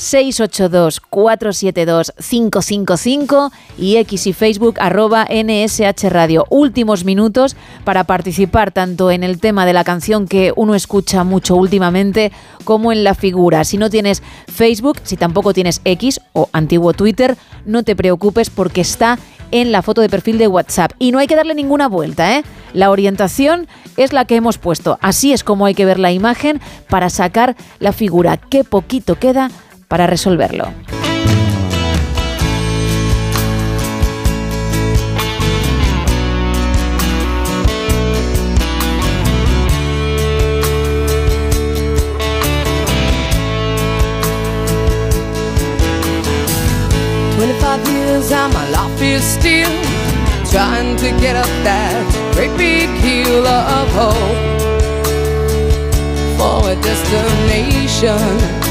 682-472-555 y X y Facebook arroba NSH Radio. Últimos minutos para participar tanto en el tema de la canción que uno escucha mucho últimamente como en la figura. Si no tienes Facebook, si tampoco tienes X o antiguo Twitter, no te preocupes porque está en la foto de perfil de WhatsApp. Y no hay que darle ninguna vuelta, ¿eh? La orientación es la que hemos puesto. Así es como hay que ver la imagen para sacar la figura. Qué poquito queda para resolverlo. And my life is still trying to get up that great big hill of hope for a destination.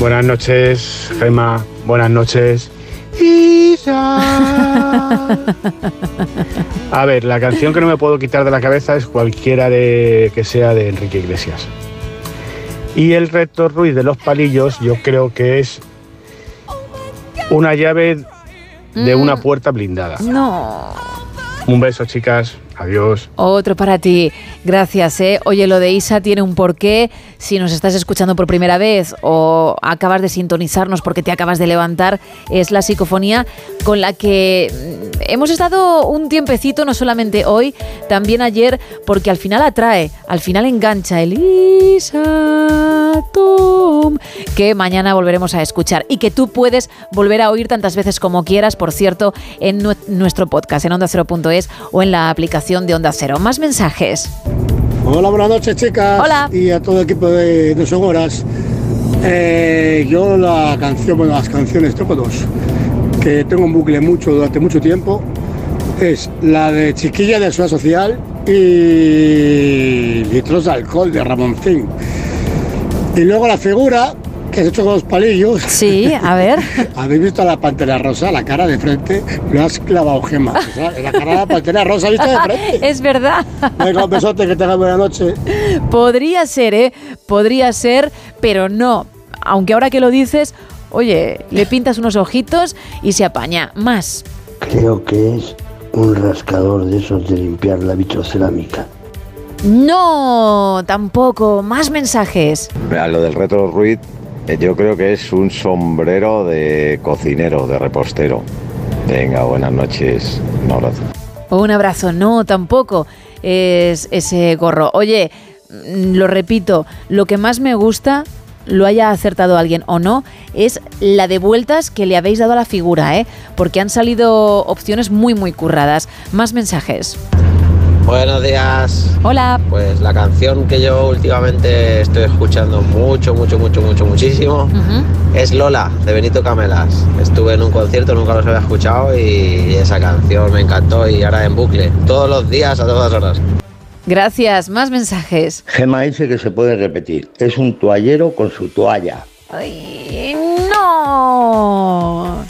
Buenas noches, Gema. Buenas noches. A ver, la canción que no me puedo quitar de la cabeza es cualquiera de que sea de Enrique Iglesias. Y el reto Ruiz de los palillos, yo creo que es una llave de una puerta blindada. No. Un beso, chicas. Adiós. Otro para ti. Gracias, ¿eh? Oye, lo de Isa tiene un porqué. Si nos estás escuchando por primera vez o acabas de sintonizarnos porque te acabas de levantar, es la psicofonía con la que mm, hemos estado un tiempecito, no solamente hoy, también ayer, porque al final atrae, al final engancha el Tom, que mañana volveremos a escuchar y que tú puedes volver a oír tantas veces como quieras, por cierto, en nue- nuestro podcast, en onda0.es o en la aplicación de Onda Cero. Más mensajes. Hola, buenas noches, chicas. Hola. Y a todo el equipo de No Son Horas. Eh, yo la canción, bueno, las canciones, tengo dos, que tengo en bucle mucho durante mucho tiempo, es la de Chiquilla de Ciudad Social y Litros de Alcohol de Ramoncín. Y luego la figura que has hecho con los palillos. Sí, a ver. ¿Habéis visto a la pantera rosa, la cara de frente? Lo has clavado, Gema. O sea, la cara de la pantera rosa, ¿viste de frente? es verdad. Venga, un besote, que tengas buena noche. Podría ser, ¿eh? Podría ser, pero no. Aunque ahora que lo dices, oye, le pintas unos ojitos y se apaña. Más. Creo que es un rascador de esos de limpiar la vitrocerámica. No, tampoco. Más mensajes. A lo del retro Ruiz, yo creo que es un sombrero de cocinero, de repostero. Venga, buenas noches. Un abrazo. Un abrazo. No, tampoco. Es ese gorro. Oye, mm, lo repito, lo que más me gusta lo haya acertado alguien o no, es la de vueltas que le habéis dado a la figura, ¿eh? Porque han salido opciones muy, muy curradas. Más mensajes. Buenos días. Hola. Pues la canción que yo últimamente estoy escuchando mucho, mucho, mucho, mucho, muchísimo es Lola de Benito Camelas. Estuve en un concierto, nunca los había escuchado y esa canción me encantó y ahora en bucle, todos los días, a todas horas. Gracias. Más mensajes. Gema dice que se puede repetir. Es un toallero con su toalla. Ay, no.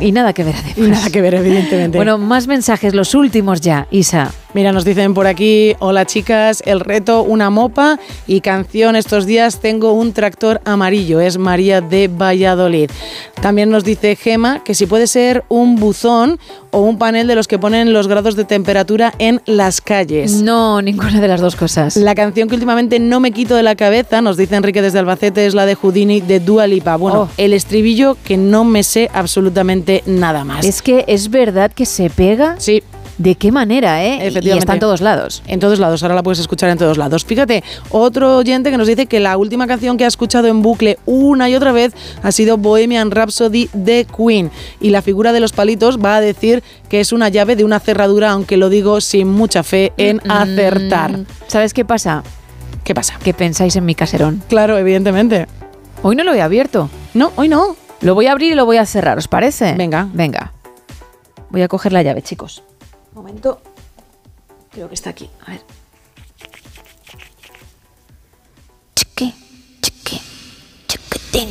Y nada que ver, además. Y nada que ver, evidentemente. Bueno, más mensajes, los últimos ya, Isa. Mira, nos dicen por aquí, hola chicas, el reto una mopa y canción estos días tengo un tractor amarillo, es María de Valladolid. También nos dice Gema que si puede ser un buzón o un panel de los que ponen los grados de temperatura en las calles. No, ninguna de las dos cosas. La canción que últimamente no me quito de la cabeza, nos dice Enrique desde Albacete, es la de Houdini de Dua Lipa. Bueno, Oh. el estribillo que no me sé absolutamente nada más. Es que es verdad que se pega. Sí. ¿De qué manera, eh? Y está en todos lados. En todos lados, ahora la puedes escuchar en todos lados. Fíjate, otro oyente que nos dice que la última canción que ha escuchado en bucle una y otra vez ha sido Bohemian Rhapsody de Queen. Y la figura de los palitos va a decir que es una llave de una cerradura, aunque lo digo sin mucha fe en Mm, acertar. ¿Sabes qué pasa? ¿Qué pasa? Que pensáis en mi caserón. Claro, evidentemente. Hoy no lo he abierto. No, hoy no. Lo voy a abrir y lo voy a cerrar, ¿os parece? Venga. Venga. Voy a coger la llave, chicos. Un momento. Creo que está aquí. A ver. Chiqui, chiqui, chiquitín.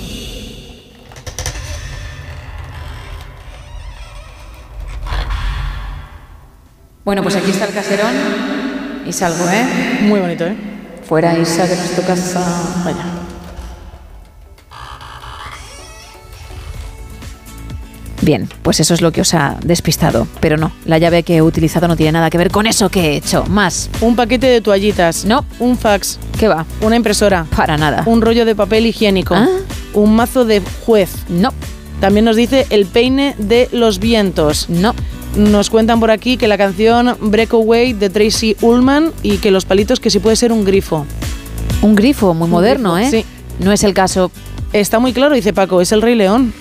Bueno, pues aquí está el caserón y salgo, ¿eh? Muy bonito, ¿eh? Fuera, Isa, que nos tocas a... Vaya. Bien, pues eso es lo que os ha despistado. Pero no, la llave que he utilizado no tiene nada que ver con eso que he hecho. Más. Un paquete de toallitas. No. Un fax. ¿Qué va? Una impresora. Para nada. Un rollo de papel higiénico. ¿Ah? Un mazo de juez. No. También nos dice el peine de los vientos. No. Nos cuentan por aquí que la canción Breakaway de Tracy Ullman y que los palitos que sí puede ser un grifo. Un grifo muy moderno, grifo, ¿eh? sí. No es el caso. Está muy claro, dice Paco, es el Rey León.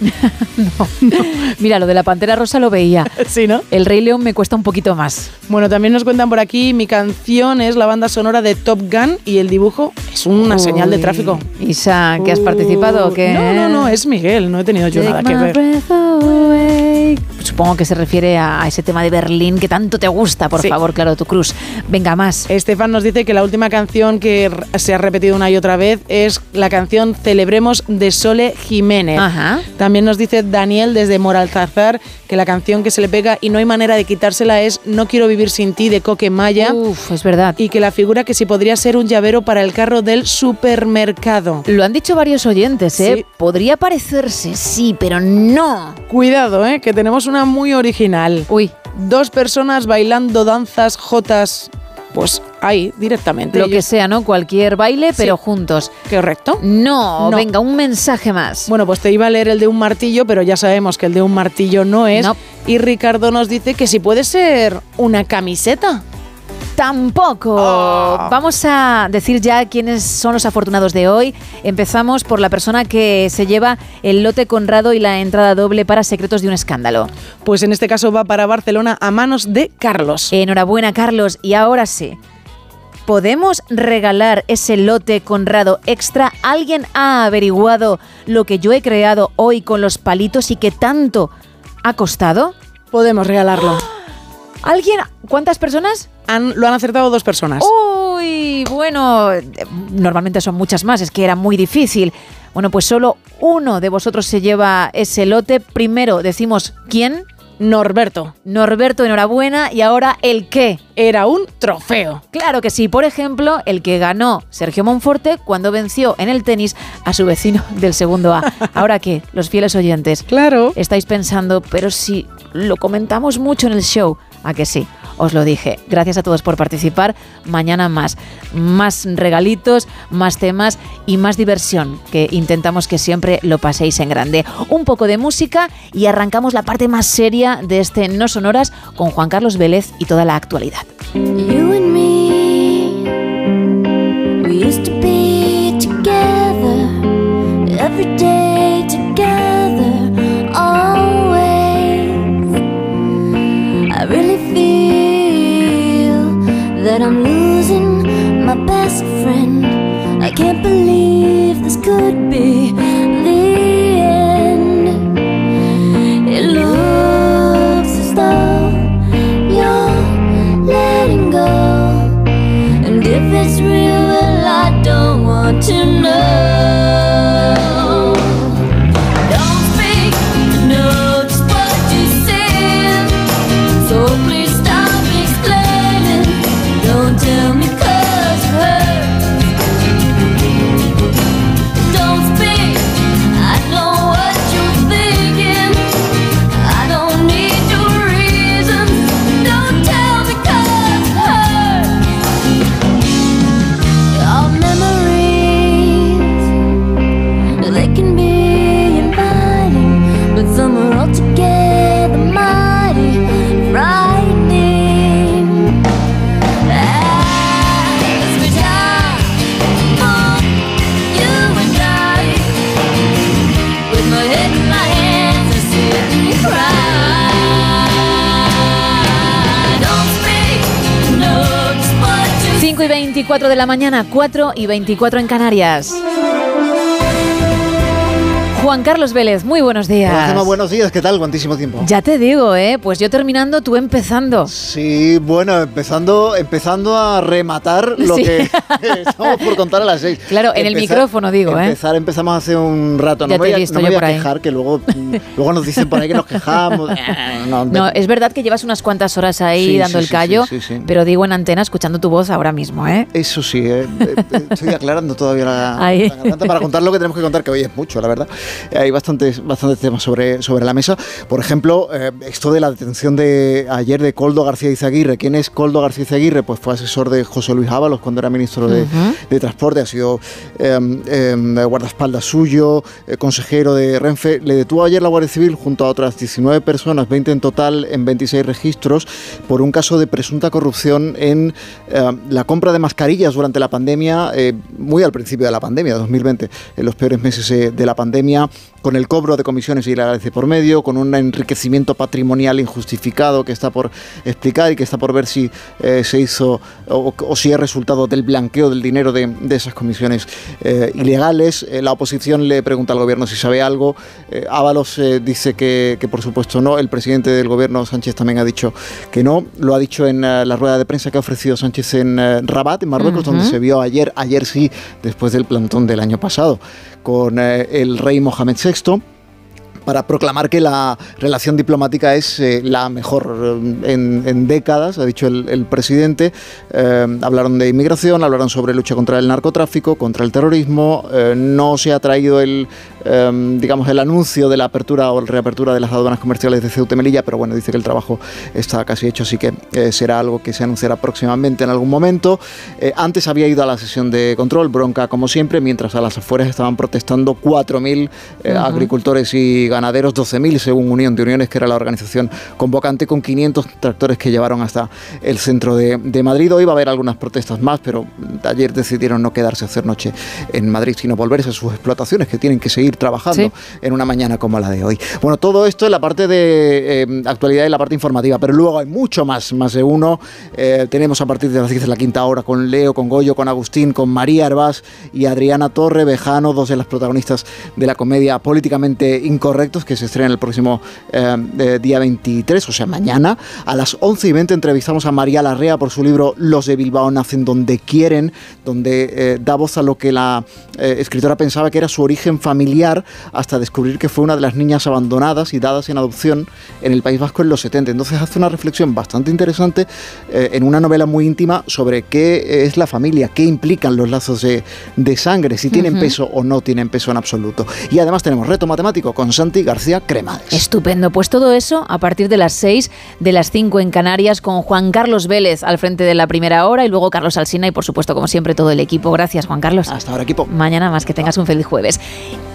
Mira, lo de la pantera rosa lo veía. sí, ¿no? El Rey León me cuesta un poquito más. Bueno, también nos cuentan por aquí, mi canción es la banda sonora de Top Gun y el dibujo es una señal de tráfico. Isa, ¿que has participado o qué? No, no, no, es Miguel, no he tenido yo nada que ver. Supongo que se refiere a ese tema de Berlín que tanto te gusta, por Sí. favor, claro, tu cruz. Venga, más. Estefan nos dice que la última canción que se ha repetido una y otra vez es la canción Celebremos de Sole Jiménez. Ajá. También nos dice Daniel desde Moralzazar que la canción que se le pega y no hay manera de quitársela es No quiero vivir sin ti de Coque Maya. Uf, es verdad. Y que la figura que si podría ser un llavero para el carro del supermercado. Lo han dicho varios oyentes, ¿eh? Sí. Podría parecerse, sí, pero no. Cuidado, ¿eh? que tenemos una muy original. Uy. Dos personas bailando danzas jotas, pues ahí, directamente. Lo que sea, ¿no? Cualquier baile, pero juntos. ¿Correcto? No, No. venga, un mensaje más. Bueno, pues te iba a leer el de un martillo, pero ya sabemos que el de un martillo no es. No. Y Ricardo nos dice que si puede ser una camiseta. Tampoco. Ah. Vamos a decir ya quiénes son los afortunados de hoy. Empezamos por la persona que se lleva el lote Conrado y la entrada doble para Secretos de un Escándalo. Pues en este caso va para Barcelona a manos de Carlos. Enhorabuena, Carlos. Y ahora sí. ¿Podemos regalar ese lote Conrado extra? ¿Alguien ha averiguado lo que yo he creado hoy con los palitos y que tanto ha costado? Podemos regalarlo. ¿Alguien? ¿Cuántas personas? Han- lo han acertado dos personas. Uy, bueno, normalmente son muchas más, es que era muy difícil. Bueno, pues solo uno de vosotros se lleva ese lote. Primero decimos quién. Norberto. Norberto, enhorabuena. Y ahora el qué. Era un trofeo. Claro que sí. Por ejemplo, el que ganó Sergio Monforte cuando venció en el tenis a su vecino del segundo A. Ahora qué, los fieles oyentes. Claro. Estáis pensando, pero si lo comentamos mucho en el show. ¿A que sí? Os lo dije. Gracias a todos por participar. Mañana más. Más regalitos, más temas y más diversión, que intentamos que siempre lo paséis en grande. Un poco de música y arrancamos la parte más seria de este No Sonoras con Juan Carlos Vélez y toda la actualidad. This could be the end. It looks as though you're letting go. And if it's real, well, I don't want to know. 24 de la mañana, 4 y 24 en Canarias. Juan Carlos Vélez, muy buenos Hola, días. Gemma, buenos días, ¿qué tal? Cuantísimo tiempo. Ya te digo, ¿eh? Pues yo terminando, tú empezando. Sí, bueno, empezando, empezando a rematar lo Sí. que estamos por contar a las seis. Claro, en el micrófono digo, ¿eh? Empezar, empezamos hace un rato. Ya No te me voy a, visto no me yo voy a por ahí. quejar, que luego, mm, luego nos dicen por ahí que nos quejamos. Eh, no, No, es verdad que llevas unas cuantas horas ahí Sí, dando sí, el callo, pero digo en antena escuchando tu voz ahora mismo, ¿eh? Eso sí, eh, eh, estoy aclarando todavía la, la garganta para contar lo que tenemos que contar, que hoy es mucho, la verdad. Hay bastantes, bastantes temas sobre, sobre la mesa. Por ejemplo, eh, esto de la detención de ayer de Coldo García Izaguirre. ¿Quién es Coldo García Izaguirre? Pues fue asesor de José Luis Ábalos cuando era ministro de, de Transporte, ha sido eh, eh, guardaespaldas suyo, eh, consejero de Renfe. Le detuvo ayer la Guardia Civil junto a otras 19 personas, 20 en total, en 26 registros, por un caso de presunta corrupción en eh, la compra de mascarillas durante la pandemia, eh, muy al principio de la pandemia, 2020, en los peores meses de la pandemia, con el cobro de comisiones ilegales de por medio, con un enriquecimiento patrimonial injustificado que está por explicar y que está por ver si eh, se hizo o, o si es resultado del blanqueo del dinero de, de esas comisiones eh, ilegales. Eh, la oposición le pregunta al gobierno si sabe algo. Ábalos dice que, que por supuesto no. El presidente del gobierno, Sánchez, también ha dicho que no. Lo ha dicho en la rueda de prensa que ha ofrecido Sánchez en Rabat, en Marruecos, donde se vio ayer, ayer sí, después del plantón del año pasado, con eh, el rey Mohamed VI para proclamar que la relación diplomática es eh, la mejor eh, en, décadas, ha dicho el, presidente. Hablaron de inmigración, hablaron sobre lucha contra el narcotráfico, contra el terrorismo. No se ha traído el, eh, digamos, el anuncio de la apertura o reapertura de las aduanas comerciales de Ceuta y Melilla, pero bueno, dice que el trabajo está casi hecho, así que eh, será algo que se anunciará próximamente en algún momento. Eh, antes había ido a la sesión de control, bronca como siempre, mientras a las afueras estaban protestando 4.000 eh, Ujú. agricultores y ganaderos, 12.000 según Unión de Uniones, que era la organización convocante, con 500 tractores que llevaron hasta el centro de, de Madrid. Hoy va a haber algunas protestas más, pero ayer decidieron no quedarse a hacer noche en Madrid, sino volverse a sus explotaciones, que tienen que seguir trabajando Sí. en una mañana como la de hoy. Bueno, todo esto en la parte de eh, actualidad y la parte informativa, pero luego hay mucho más, más de uno. Eh, tenemos a partir de las 10 de la quinta hora con Leo, con Goyo, con Agustín, con María Herbás y Adriana Torre Bejano, dos de las protagonistas de la comedia Políticamente Incorrectos, que se estrena el próximo eh, eh, día 23, o sea, mañana. A las 11 y 20 entrevistamos a María Larrea por su libro Los de Bilbao nacen donde quieren, donde eh, da voz a lo que la eh, escritora pensaba que era su origen familiar, hasta descubrir que fue una de las niñas abandonadas y dadas en adopción en el País Vasco en los 70. Entonces hace una reflexión bastante interesante eh, en una novela muy íntima sobre qué es la familia, qué implican los lazos de, de sangre, si tienen peso o no tienen peso en absoluto. Y además tenemos reto matemático con Santi García Cremades. Estupendo, pues todo eso a partir de las 6, de las 5 en Canarias, con Juan Carlos Vélez al frente de la primera hora y luego Carlos Alsina y por supuesto, como siempre, todo el equipo. Gracias, Juan Carlos. Hasta ahora, equipo. Mañana más, que tengas un feliz jueves.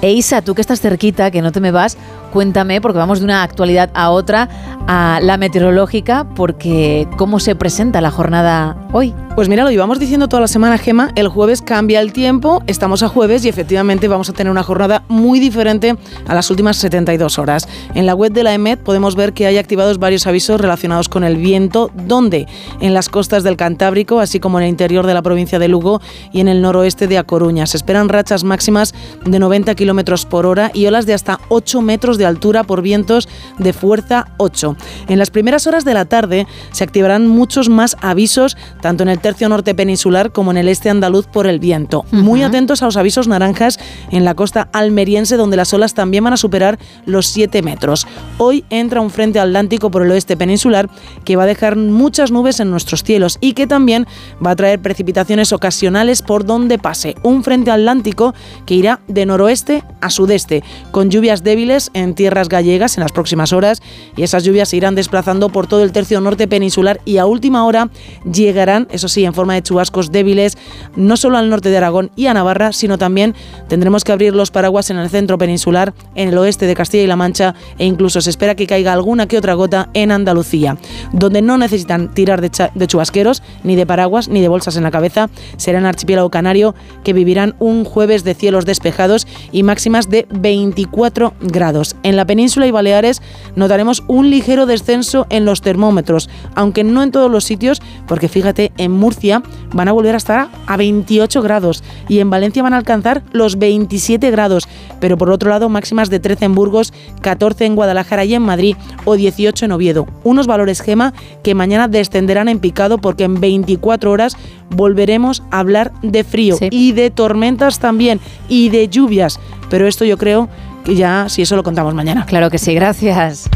E Isa, tú que estás cerquita, que no te me vas, cuéntame, porque vamos de una actualidad a otra, a la meteorológica, porque ¿cómo se presenta la jornada hoy? Pues mira, lo llevamos diciendo toda la semana, Gema. El jueves cambia el tiempo, estamos a jueves y efectivamente vamos a tener una jornada muy diferente a las últimas 72 horas. En la web de la EMET podemos ver que hay activados varios avisos relacionados con el viento, donde en las costas del Cantábrico, así como en el interior de la provincia de Lugo y en el noroeste de A Coruña. Se esperan rachas máximas de 90 kilómetros por hora y olas de hasta 8 metros de altura por vientos de fuerza 8. En las primeras horas de la tarde se activarán muchos más avisos, tanto en el tercio norte peninsular como en el este andaluz por el viento. Muy atentos a los avisos naranjas en la costa almeriense, donde las olas también van a superar los 7 metros. Hoy entra un frente atlántico por el oeste peninsular que va a dejar muchas nubes en nuestros cielos y que también va a traer precipitaciones ocasionales por donde pase. Un frente atlántico que irá de noroeste a sudeste, con lluvias débiles en tierras gallegas en las próximas horas y esas lluvias se irán desplazando por todo el tercio norte peninsular y a última hora llegarán, eso sí, en forma de chubascos débiles, no solo al norte de Aragón y a Navarra, sino también tendremos que abrir los paraguas en el centro peninsular, en el oeste de Castilla y La Mancha e incluso se espera que caiga alguna que otra gota en Andalucía. Donde no necesitan tirar de, chubasqueros, ni de paraguas, ni de bolsas en la cabeza, será en archipiélago canario que vivirán un jueves de cielos despejados y máximas de 24 grados. En la península y Baleares notaremos un ligero descenso en los termómetros, aunque no en todos los sitios, porque fíjate, en Murcia van a volver a estar a 28 grados y en Valencia van a alcanzar los 27 grados, pero por otro lado máximas de 13 en Burgos, 14 en Guadalajara y en Madrid o 18 en Oviedo. Unos valores gema que mañana descenderán en picado porque en 24 horas volveremos a hablar de frío y de tormentas también y de lluvias, pero esto yo creo que ya si eso lo contamos mañana. Claro que sí, gracias.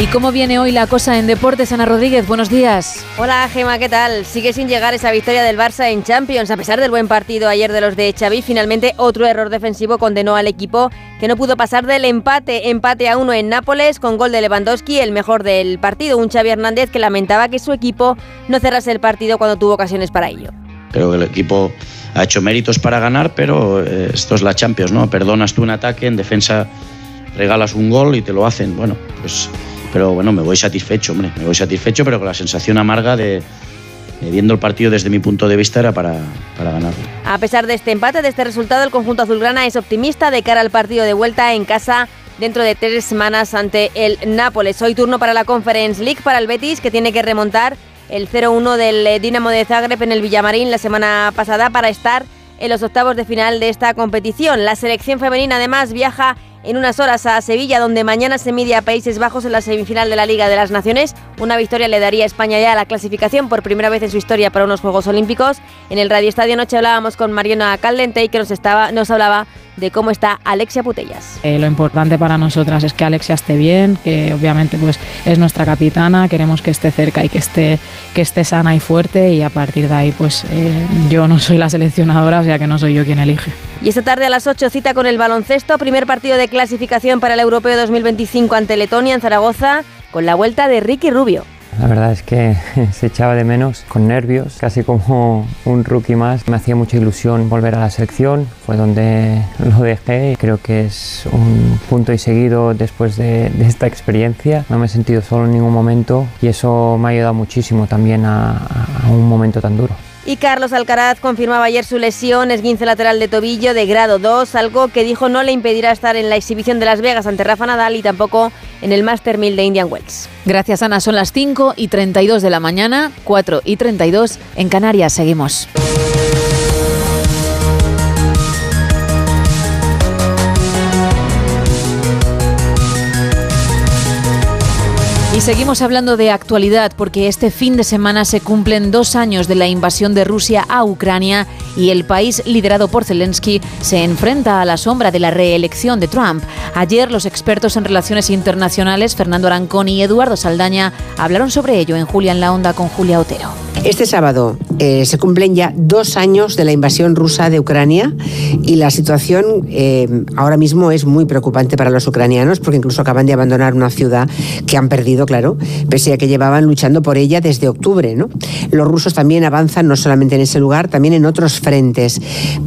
¿Y cómo viene hoy la cosa en deportes, Ana Rodríguez? Buenos días. Hola Gema, ¿qué tal? Sigue sin llegar esa victoria del Barça en Champions. A pesar del buen partido ayer de los de Xavi, finalmente otro error defensivo condenó al equipo que no pudo pasar del empate. Empate a uno en Nápoles con gol de Lewandowski, el mejor del partido. Un Xavi Hernández que lamentaba que su equipo no cerrase el partido cuando tuvo ocasiones para ello. Creo que el equipo ha hecho méritos para ganar, pero eh, esto es la Champions, ¿no? Perdonas tú un ataque, en defensa regalas un gol y te lo hacen. Bueno, pues pero bueno, me voy satisfecho, hombre, me voy satisfecho, pero con la sensación amarga de, viendo el partido desde mi punto de vista era para, para ganarlo. A pesar de este empate, de este resultado, el conjunto azulgrana es optimista de cara al partido de vuelta en casa dentro de tres semanas ante el Nápoles. Hoy turno para la Conference League para el Betis, que tiene que remontar el 0-1 del eh, Dinamo de Zagreb en el Villamarín la semana pasada para estar en los octavos de final de esta competición. La selección femenina además viaja en unas horas a Sevilla, donde mañana se mide a Países Bajos en la semifinal de la Liga de las Naciones. Una victoria le daría a España ya la clasificación por primera vez en su historia para unos Juegos Olímpicos. En el Radio Estadio Noche hablábamos con Mariona Caldente y que nos, estaba, nos hablaba de cómo está Alexia Putellas. Eh, lo importante para nosotras es que Alexia esté bien, que obviamente pues es nuestra capitana, queremos que esté cerca y que esté, que esté sana y fuerte y a partir de ahí pues eh, yo no soy la seleccionadora, o sea que no soy yo quien elige. Y esta tarde a las 8 cita con el baloncesto, primer partido de clasificación para el Europeo 2025 ante Letonia en Zaragoza, con la vuelta de Ricky Rubio. La verdad es que se echaba de menos, con nervios, casi como un rookie más. Me hacía mucha ilusión volver a la selección, fue donde lo dejé creo que es un punto y seguido después de, de esta experiencia. No me he sentido solo en ningún momento y eso me ha ayudado muchísimo también a, a un momento tan duro. Y Carlos Alcaraz confirmaba ayer su lesión, esguince lateral de tobillo de grado 2, algo que dijo no le impedirá estar en la exhibición de Las Vegas ante Rafa Nadal y tampoco en el Master 1000 de Indian Wells. Gracias, Ana. Son las 5 y 32 de la mañana, 4 y 32 en Canarias. Seguimos. Y seguimos hablando de actualidad porque este fin de semana se cumplen dos años de la invasión de Rusia a Ucrania y el país liderado por Zelensky se enfrenta a la sombra de la reelección de Trump. Ayer los expertos en relaciones internacionales Fernando Arancón y Eduardo Saldaña hablaron sobre ello en Julia en la Onda con Julia Otero. Este sábado eh, se cumplen ya dos años de la invasión rusa de Ucrania y la situación eh, ahora mismo es muy preocupante para los ucranianos porque incluso acaban de abandonar una ciudad que han perdido, claro, pese a que llevaban luchando por ella desde octubre. ¿no? Los rusos también avanzan no solamente en ese lugar, también en otros frentes.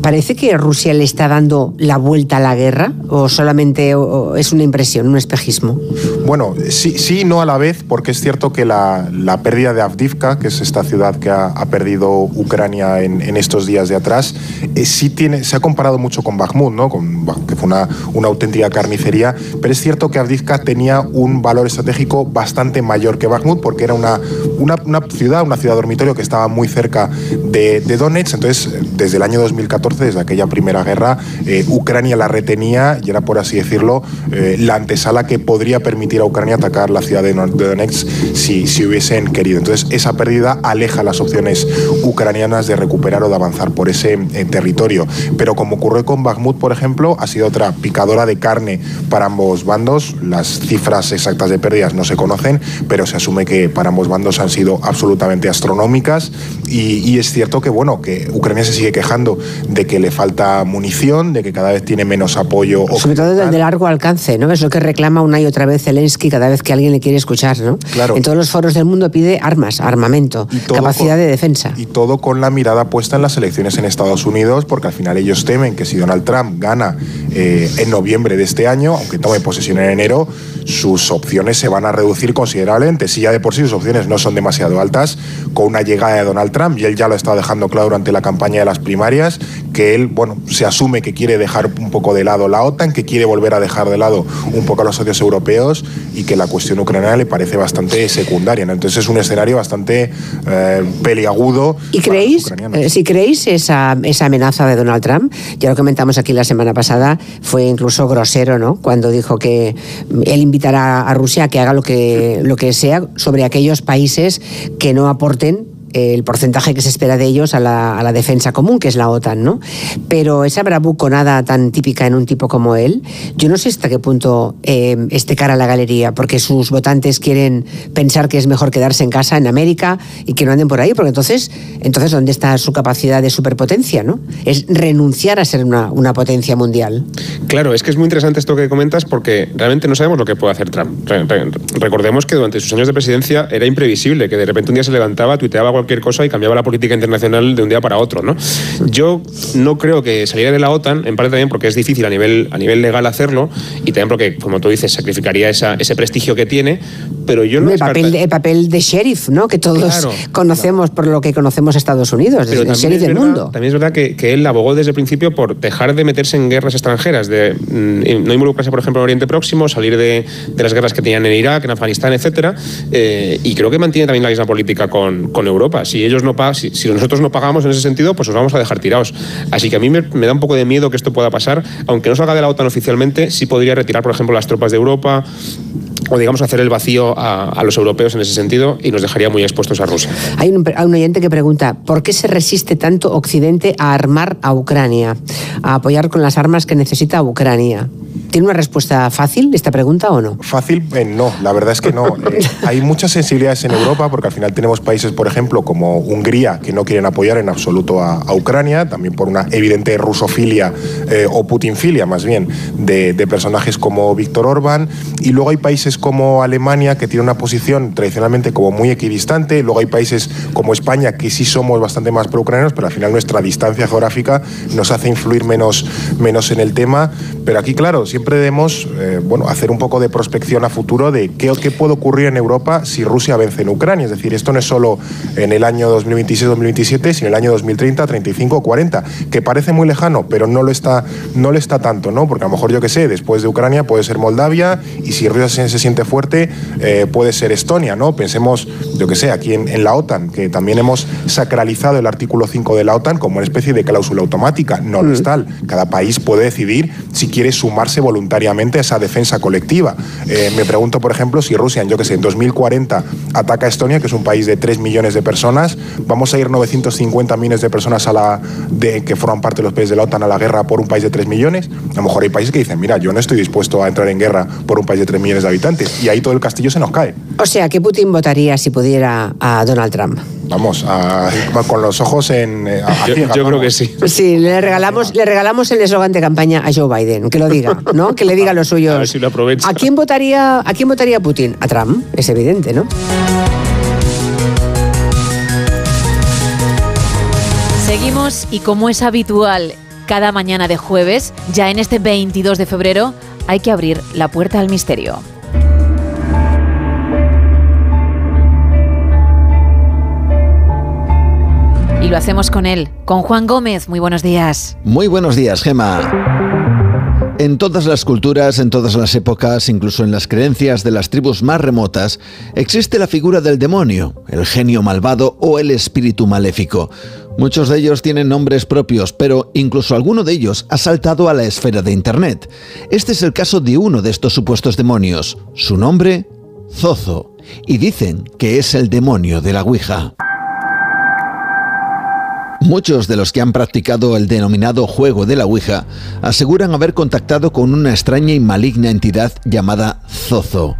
¿Parece que Rusia le está dando la vuelta a la guerra o solamente es una impresión, un espejismo? Bueno, sí, sí no a la vez, porque es cierto que la, la pérdida de Avdivka, que es esta ciudad que ha, perdido Ucrania en, en estos días de atrás, eh, sí tiene, se ha comparado mucho con Bakhmut, ¿no? que fue una, una auténtica carnicería, pero es cierto que Avdivka tenía un valor estratégico bastante mayor que Bakhmut, porque era una, una, una ciudad, una ciudad dormitorio que estaba muy cerca de, de Donetsk, entonces desde el año 2014, desde aquella primera guerra, eh, Ucrania la retenía y era, por así decirlo, eh, la antesala que podría permitir a Ucrania atacar la ciudad de, Donetsk si, si hubiesen querido. Entonces, esa pérdida aleja las opciones ucranianas de recuperar o de avanzar por ese eh, territorio. Pero como ocurrió con Bakhmut, por ejemplo, ha sido otra picadora de carne para ambos bandos. Las cifras exactas de pérdidas no se conocen, pero se asume que para ambos bandos han sido absolutamente astronómicas. Y, y es cierto que, bueno, que Ucrania se sigue quejando de que le falta munición, de que cada vez tiene menos apoyo Sobre todo de, largo alcance, ¿no? Es lo que reclama una y otra vez Zelensky cada vez que alguien le quiere escuchar, ¿no? Claro. En todos los foros del mundo pide armas, armamento, capacidad con- de defensa. Y todo con la mirada puesta en las elecciones en Estados Unidos, porque al final ellos temen que si Donald Trump gana eh, en noviembre de este año, aunque tome posesión en enero, sus opciones se van a reducir considerablemente. Si ya de por sí sus opciones no son demasiado altas, con una llegada de Donald Trump y él ya lo ha estado dejando claro durante la campaña de las primarias, que él, bueno, se asume que quiere dejar un poco de lado la OTAN, que quiere volver a dejar de lado un poco a los socios europeos y que la cuestión ucraniana le parece bastante secundaria. ¿no? Entonces es un escenario bastante eh, peliagudo. ¿Y creéis, eh, si creéis esa, esa amenaza de Donald Trump, ya lo comentamos aquí la semana pasada, fue incluso grosero, ¿no? Cuando dijo que él invitará a Rusia a que haga lo que, lo que sea sobre aquellos países que no aportan el porcentaje que se espera de ellos a la, a la, defensa común, que es la OTAN, ¿no? Pero esa bravuconada tan típica en un tipo como él, yo no sé hasta qué punto eh, cara a la galería, porque sus votantes quieren pensar que es mejor quedarse en casa en América y que no anden por ahí, porque entonces, entonces ¿dónde está su capacidad de superpotencia, no? Es renunciar a ser una, una potencia mundial. Claro, es que es muy interesante esto que comentas porque realmente no sabemos lo que puede hacer Trump. Recordemos que durante sus años de presidencia era imprevisible, que de repente un día se levantaba, tuiteaba cualquier cosa y cambiaba la política internacional de un día para otro. ¿no? Yo no creo que salir de la OTAN, en parte también porque es difícil a nivel, a nivel legal hacerlo y también porque, como tú dices, sacrificaría esa, ese prestigio que tiene, pero yo no... El, papel, el papel de sheriff, ¿no? que todos claro, conocemos claro. por lo que conocemos a Estados Unidos, pero el sheriff del verdad, mundo. También es verdad que, que, él abogó desde el principio por dejar de meterse en guerras extranjeras, de mm, no involucrarse, por ejemplo, en Oriente Próximo, salir de, de las guerras que tenían en Irak, en Afganistán, etc. Eh, y creo que mantiene también la misma política con, con Europa si, ellos no si, nosotros no pagamos en ese sentido, pues os vamos a dejar tirados. Así que a mí me, me, da un poco de miedo que esto pueda pasar. Aunque no salga de la OTAN oficialmente, sí podría retirar, por ejemplo, las tropas de Europa o digamos hacer el vacío a, los europeos en ese sentido y nos dejaría muy expuestos a Rusia. Hay un, oyente que pregunta, ¿por qué se resiste tanto Occidente a armar a Ucrania, a apoyar con las armas que necesita Ucrania? ¿Tiene una respuesta fácil esta pregunta o no? Fácil, eh, no, la verdad es que no. Eh, hay muchas sensibilidades en Europa porque al final tenemos países, por ejemplo, como Hungría, que no quieren apoyar en absoluto a, Ucrania, también por una evidente rusofilia eh, o putinfilia más bien de, de personajes como Víctor Orbán. Y luego hay países como Alemania, que tiene una posición tradicionalmente como muy equidistante, luego hay países como España, que sí somos bastante más pro-ucranianos, pero al final nuestra distancia geográfica nos hace influir menos, menos en el tema. Pero aquí, claro, siempre debemos eh, bueno, hacer un poco de prospección a futuro de qué, qué puede ocurrir en Europa si Rusia vence en Ucrania. Es decir, esto no es solo en el año 2026-2027, sino en el año 2030, 35 o 40, que parece muy lejano, pero no lo está, no lo está tanto, ¿no? Porque a lo mejor, yo que sé, después de Ucrania puede ser Moldavia, y si Rusia se, se siente fuerte eh, puede ser Estonia, ¿no? Pensemos, yo que sé, aquí en, la OTAN, que también hemos sacralizado el artículo 5 de la OTAN como una especie de cláusula automática. No mm. lo es tal. Cada país puede decidir si quiere sumarse voluntariamente a esa defensa colectiva. Eh, me pregunto, por ejemplo, si Rusia, yo que sé, en 2040 ataca a Estonia, que es un país de 3 millones de personas, vamos a ir 950 millones de personas a la de, que forman parte de los países de la OTAN a la guerra por un país de 3 millones. A lo mejor hay países que dicen, mira, yo no estoy dispuesto a entrar en guerra por un país de 3 millones de habitantes. Y ahí todo el castillo se nos cae. O sea, ¿qué Putin votaría si pudiera a Donald Trump? Vamos, con los ojos en... Eh, yo, creo que sí. Sí, le regalamos, le regalamos el eslogan de campaña a Joe Biden, que lo diga, ¿no? Que le diga lo suyo. A ver si lo ¿A quién votaría, a quién votaría Putin? A Trump, es evidente, ¿no? Seguimos y como es habitual cada mañana de jueves, ya en este 22 de febrero hay que abrir la puerta al misterio. Y lo hacemos con él, con Juan Gómez. Muy buenos días. Muy buenos días, Gema. En todas las culturas, en todas las épocas, incluso en las creencias de las tribus más remotas, existe la figura del demonio, el genio malvado o el espíritu maléfico. Muchos de ellos tienen nombres propios, pero incluso alguno de ellos ha saltado a la esfera de Internet. Este es el caso de uno de estos supuestos demonios. Su nombre, Zozo. Y dicen que es el demonio de la Ouija. Muchos de los que han practicado el denominado juego de la Ouija aseguran haber contactado con una extraña y maligna entidad llamada Zozo.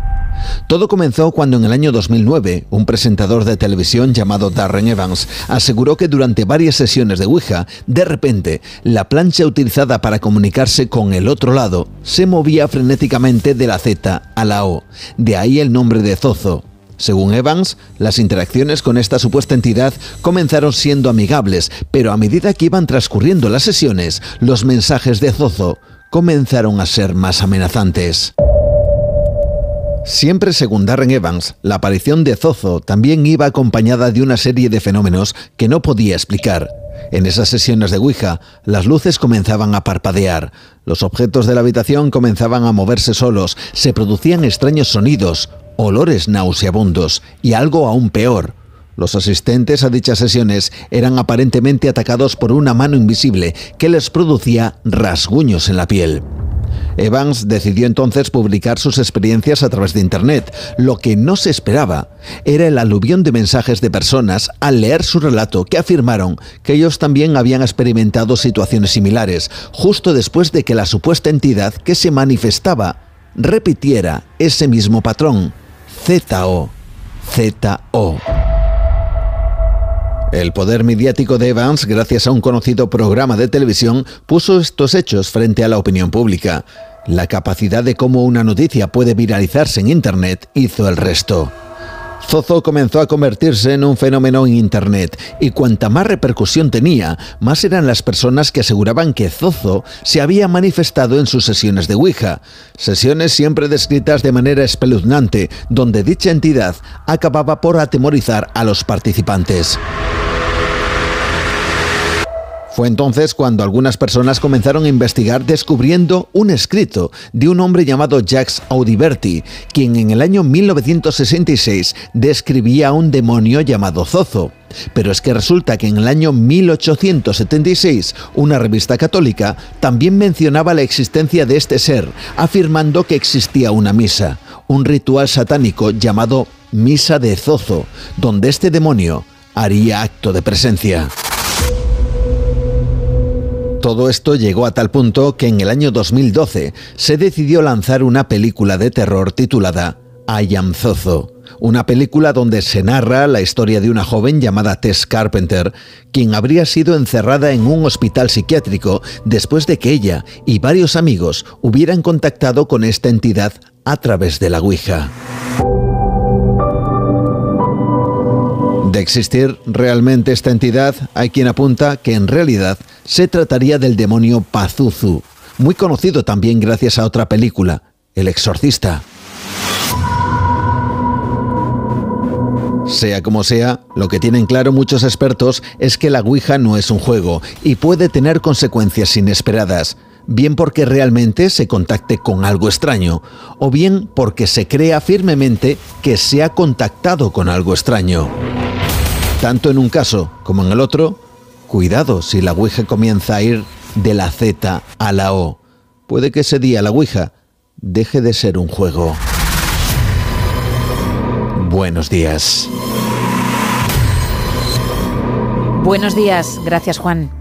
Todo comenzó cuando en el año 2009 un presentador de televisión llamado Darren Evans aseguró que durante varias sesiones de Ouija, de repente, la plancha utilizada para comunicarse con el otro lado se movía frenéticamente de la Z a la O, de ahí el nombre de Zozo. Según Evans, las interacciones con esta supuesta entidad comenzaron siendo amigables, pero a medida que iban transcurriendo las sesiones, los mensajes de Zozo comenzaron a ser más amenazantes. Siempre según Darren Evans, la aparición de Zozo también iba acompañada de una serie de fenómenos que no podía explicar. En esas sesiones de Ouija, las luces comenzaban a parpadear, los objetos de la habitación comenzaban a moverse solos, se producían extraños sonidos, olores nauseabundos y algo aún peor. Los asistentes a dichas sesiones eran aparentemente atacados por una mano invisible que les producía rasguños en la piel. Evans decidió entonces publicar sus experiencias a través de Internet. Lo que no se esperaba era el aluvión de mensajes de personas al leer su relato que afirmaron que ellos también habían experimentado situaciones similares, justo después de que la supuesta entidad que se manifestaba repitiera ese mismo patrón. ZO. ZO. El poder mediático de Evans, gracias a un conocido programa de televisión, puso estos hechos frente a la opinión pública. La capacidad de cómo una noticia puede viralizarse en Internet hizo el resto. Zozo comenzó a convertirse en un fenómeno en Internet y cuanta más repercusión tenía, más eran las personas que aseguraban que Zozo se había manifestado en sus sesiones de Ouija, sesiones siempre descritas de manera espeluznante, donde dicha entidad acababa por atemorizar a los participantes. Fue entonces cuando algunas personas comenzaron a investigar descubriendo un escrito de un hombre llamado Jacques Audiberti, quien en el año 1966 describía a un demonio llamado Zozo. Pero es que resulta que en el año 1876 una revista católica también mencionaba la existencia de este ser, afirmando que existía una misa, un ritual satánico llamado Misa de Zozo, donde este demonio haría acto de presencia. Todo esto llegó a tal punto que en el año 2012 se decidió lanzar una película de terror titulada I Am Zozo, una película donde se narra la historia de una joven llamada Tess Carpenter, quien habría sido encerrada en un hospital psiquiátrico después de que ella y varios amigos hubieran contactado con esta entidad a través de la Ouija. De existir realmente esta entidad, hay quien apunta que en realidad se trataría del demonio Pazuzu, muy conocido también gracias a otra película, El Exorcista. Sea como sea, lo que tienen claro muchos expertos es que la Ouija no es un juego y puede tener consecuencias inesperadas, bien porque realmente se contacte con algo extraño, o bien porque se crea firmemente que se ha contactado con algo extraño. Tanto en un caso como en el otro, cuidado si la Ouija comienza a ir de la Z a la O. Puede que ese día la Ouija deje de ser un juego. Buenos días. Buenos días, gracias Juan.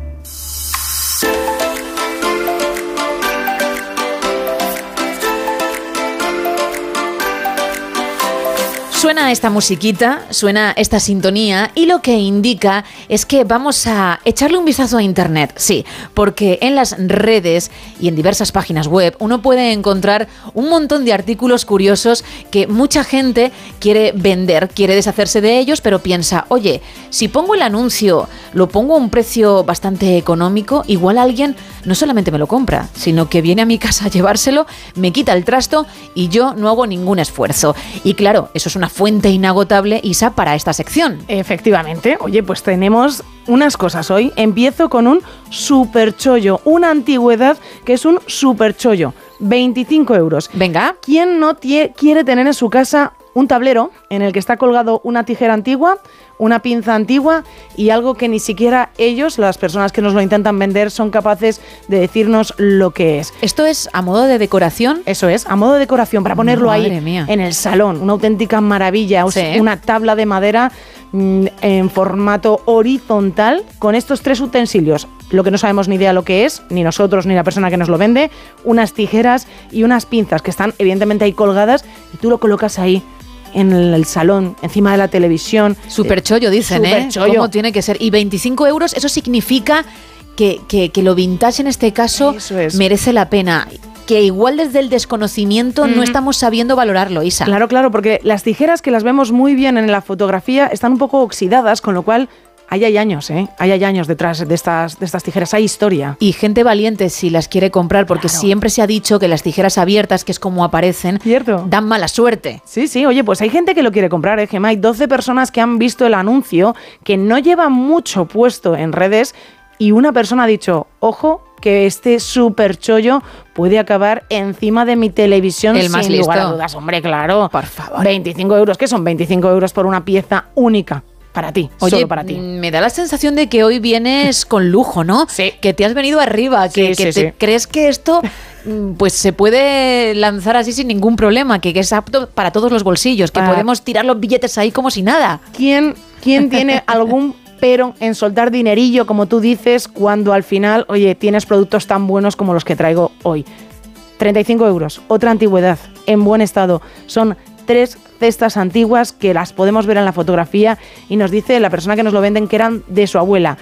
Suena esta musiquita, suena esta sintonía y lo que indica es que vamos a echarle un vistazo a Internet, sí, porque en las redes y en diversas páginas web uno puede encontrar un montón de artículos curiosos que mucha gente quiere vender, quiere deshacerse de ellos, pero piensa, oye, si pongo el anuncio, lo pongo a un precio bastante económico, igual alguien no solamente me lo compra, sino que viene a mi casa a llevárselo, me quita el trasto y yo no hago ningún esfuerzo. Y claro, eso es una fuente inagotable, Isa, para esta sección. Efectivamente. Oye, pues tenemos unas cosas hoy. Empiezo con un super chollo, una antigüedad que es un super chollo. 25 euros. Venga. ¿Quién no quiere tener en su casa un tablero en el que está colgado una tijera antigua, una pinza antigua y algo que ni siquiera ellos, las personas que nos lo intentan vender, son capaces de decirnos lo que es? ¿Esto es a modo de decoración? Eso es, a modo de decoración, para ponerlo Madre ahí mía. en el salón. Una auténtica maravilla. Sí. Una tabla de madera mm, en formato horizontal con estos tres utensilios. Lo que no sabemos ni idea lo que es, ni nosotros ni la persona que nos lo vende, unas tijeras y unas pinzas que están evidentemente ahí colgadas y tú lo colocas ahí en el, salón, encima de la televisión. Super chollo, dicen, ¿eh? Superchollo. ¿Cómo tiene que ser? Y 25 euros, eso significa que, que- que lo vintage en este caso merece la pena. Que igual desde el desconocimiento no estamos sabiendo valorarlo, Isa. Claro, claro, porque las tijeras que las vemos muy bien en la fotografía están un poco oxidadas, con lo cual ahí hay años, ¿eh? Ahí hay años detrás de estas, de estas tijeras, hay historia. Y gente valiente si las quiere comprar, porque siempre se ha dicho que las tijeras abiertas, que es como aparecen, dan mala suerte. Sí, sí, oye, pues hay gente que lo quiere comprar, ¿eh, Gemma? Hay 12 personas que han visto el anuncio, que no llevan mucho puesto en redes, y una persona ha dicho, ojo, que este super chollo puede acabar encima de mi televisión El más sin lugar a dudas, hombre, claro. Por favor. 25 euros, ¿qué son 25 euros por una pieza única? Para ti, Oye, solo para ti. me da la sensación de que hoy vienes con lujo, ¿no? Sí. Que te has venido arriba, que, Sí, que sí, te sí. crees que esto mm, pues se puede lanzar así sin ningún problema, que, que es apto para todos los bolsillos, que Para- podemos tirar los billetes ahí como si nada. ¿Quién, quién tiene algún pero en soltar dinerillo, como tú dices, cuando al final, oye, tienes productos tan buenos como los que traigo hoy? 35 euros, otra antigüedad, en buen estado. Son tres cestas antiguas que las podemos ver en la fotografía y nos dice la persona que nos lo venden que eran de su abuela.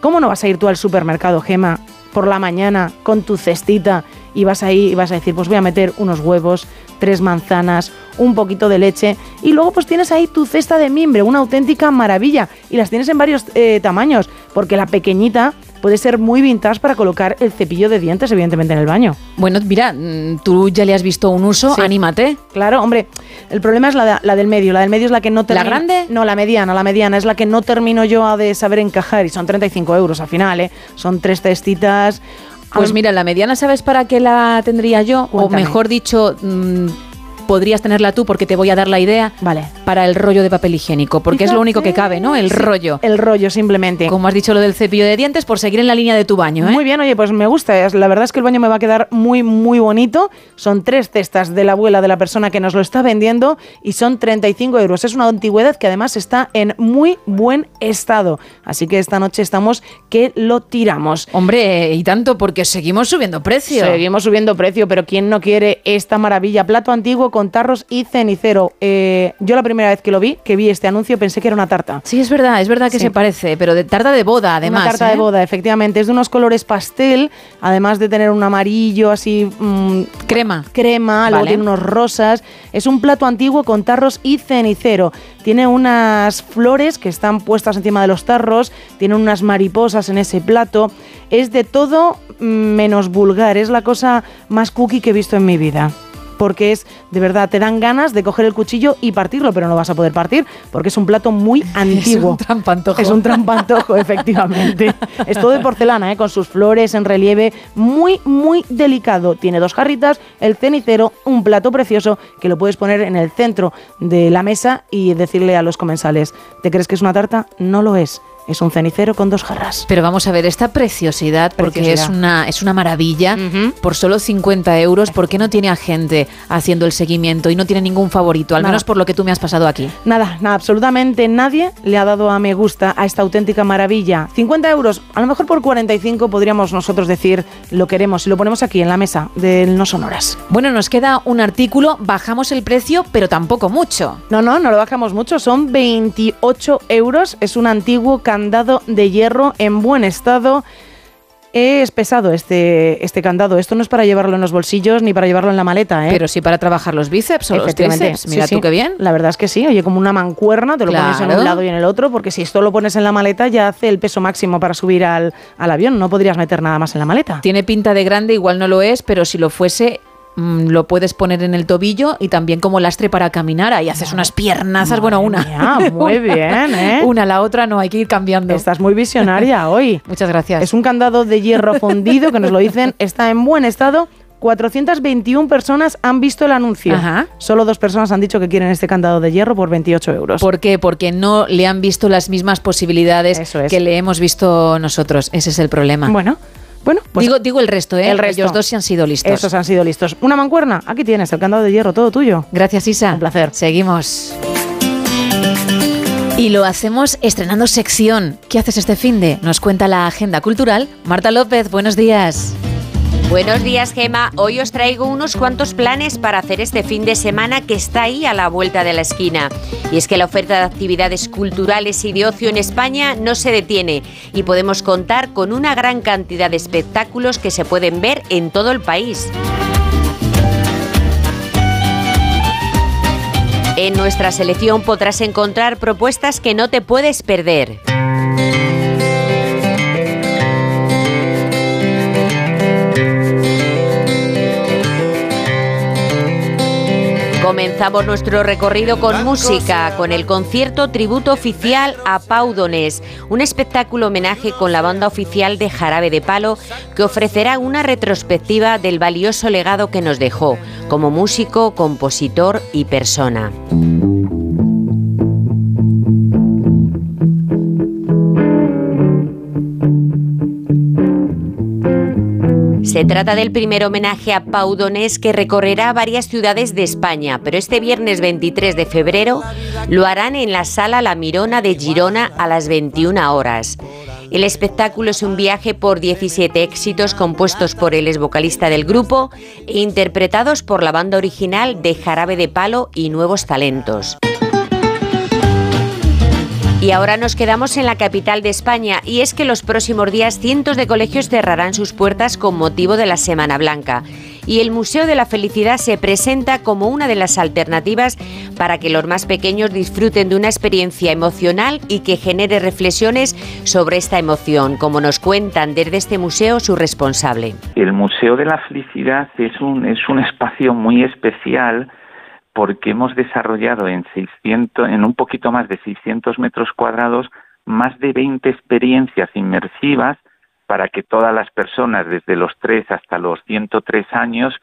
¿Cómo no vas a ir tú al supermercado, Gema, por la mañana con tu cestita y vas ahí y vas a decir, pues voy a meter unos huevos, tres manzanas, un poquito de leche y luego pues tienes ahí tu cesta de mimbre, una auténtica maravilla y las tienes en varios eh, tamaños, porque la pequeñita puede ser muy vintage para colocar el cepillo de dientes, evidentemente, en el baño. Bueno, mira, mm, tú ya le has visto un uso, Sí. anímate. Claro, hombre, el problema es la, de- la del medio. La del medio es la que no ¿La termino. grande? No, la mediana, la mediana. Es la que no termino yo de saber encajar y son 35 euros al final, ¿eh? Son tres cestitas. Pues mira, la mediana, ¿sabes para qué la tendría yo? Cuéntame. O mejor dicho, mm, podrías tenerla tú porque te voy a dar la idea. Vale. Para el rollo de papel higiénico, porque es lo único que cabe, ¿no? El Sí, rollo. El rollo, simplemente. Como has dicho lo del cepillo de dientes, por seguir en la línea de tu baño, ¿eh? Muy bien, oye, pues me gusta. La verdad es que el baño me va a quedar muy, muy bonito. Son tres cestas de la abuela de la persona que nos lo está vendiendo y son 35 euros. Es una antigüedad que además está en muy buen estado. Así que esta noche estamos que lo tiramos. Hombre, y tanto, porque seguimos subiendo precio. Seguimos subiendo precio, pero ¿quién no quiere esta maravilla? Plato antiguo con tarros y cenicero. Eh, yo la primera vez que lo vi, que vi este anuncio, pensé que era una tarta. Sí, es verdad, es verdad que Sí. se parece, pero de tarta de boda, además. Una tarta ¿eh? de boda, efectivamente. Es de unos colores pastel, además de tener un amarillo así. mm, Crema. Crema, luego Vale. tiene unos rosas. Es un plato antiguo con tarros y cenicero. Tiene unas flores que están puestas encima de los tarros, tiene unas mariposas en ese plato. Es de todo mm, menos vulgar, es la cosa más cookie que he visto en mi vida. Porque es, de verdad, te dan ganas de coger el cuchillo y partirlo, pero no vas a poder partir porque es un plato muy antiguo. un trampantojo. Es un trampantojo, efectivamente. Es todo de porcelana, ¿eh? con sus flores en relieve, muy, muy delicado. Tiene dos jarritas, el cenicero, un plato precioso que lo puedes poner en el centro de la mesa y decirle a los comensales, ¿te crees que es una tarta? No lo es. Es un cenicero con dos jarras. Pero vamos a ver, esta preciosidad, porque Preciosidad. es una, es una maravilla, por solo 50 euros, ¿por qué no tiene a gente haciendo el seguimiento y no tiene ningún favorito? Al Nada. menos por lo que tú me has pasado aquí. Nada, nada, absolutamente nadie le ha dado a me gusta a esta auténtica maravilla. 50 euros, a lo mejor por 45 podríamos nosotros decir lo queremos y lo ponemos aquí en la mesa del No Sonoras. Bueno, nos queda un artículo, bajamos el precio, pero tampoco mucho. No, no, no lo bajamos mucho, son 28 euros, es un antiguo candado de hierro en buen estado. Es pesado este, este candado, esto no es para llevarlo en los bolsillos ni para llevarlo en la maleta, ¿eh? Pero sí para trabajar los bíceps o los tríceps. Mira sí. tú qué bien. La verdad es que sí, oye, como una mancuerna, te lo pones en un lado y en el otro, porque si esto lo pones en la maleta ya hace el peso máximo para subir al, al avión, no podrías meter nada más en la maleta. Tiene pinta de grande, igual no lo es, pero si lo fuese, lo puedes poner en el tobillo y también como lastre para caminar. Ahí haces unas piernazas, bueno, una. mía, muy bien, ¿eh? Una, la otra no, hay que ir cambiando. Estás muy visionaria hoy. Muchas gracias. Es un candado de hierro fundido que nos lo dicen, está en buen estado. 421 personas han visto el anuncio. Ajá. Solo dos personas han dicho que quieren este candado de hierro por 28 euros. ¿Por qué? Porque no le han visto las mismas posibilidades es. que le hemos visto nosotros. Ese es el problema. Bueno, bueno, pues digo, digo el resto, ¿eh? el resto. Ellos dos sí han sido listos. Esos han sido listos. Una mancuerna, aquí tienes el candado de hierro, todo tuyo. Gracias, Isa. Un placer. Seguimos. Y lo hacemos estrenando sección. ¿Qué haces este fin de? Nos cuenta la agenda cultural. Marta López, buenos días. Buenos días, Gema. Hoy os traigo unos cuantos planes para hacer este fin de semana que está ahí a la vuelta de la esquina. Y es que la oferta de actividades culturales y de ocio en España no se detiene y podemos contar con una gran cantidad de espectáculos que se pueden ver en todo el país. En nuestra selección podrás encontrar propuestas que no te puedes perder. Comenzamos nuestro recorrido con música, con el concierto tributo oficial a Pau Donés, un espectáculo homenaje con la banda oficial de Jarabe de Palo que ofrecerá una retrospectiva del valioso legado que nos dejó como músico, compositor y persona. Se trata del primer homenaje a Pau Donés que recorrerá varias ciudades de España, pero este viernes 23 de febrero lo harán en la Sala La Mirona de Girona a las 21 horas. El espectáculo es un viaje por 17 éxitos compuestos por el ex vocalista del grupo e interpretados por la banda original de Jarabe de Palo y nuevos talentos. Y ahora nos quedamos en la capital de España y es que los próximos días cientos de colegios cerrarán sus puertas con motivo de la Semana Blanca. Y el Museo de la Felicidad se presenta como una de las alternativas para que los más pequeños disfruten de una experiencia emocional y que genere reflexiones sobre esta emoción, como nos cuentan desde este museo su responsable. El Museo de la Felicidad es un, es un espacio muy especial porque hemos desarrollado en 600, en un poquito más de 600 metros cuadrados más de 20 experiencias inmersivas para que todas las personas desde los 3 hasta los 103 años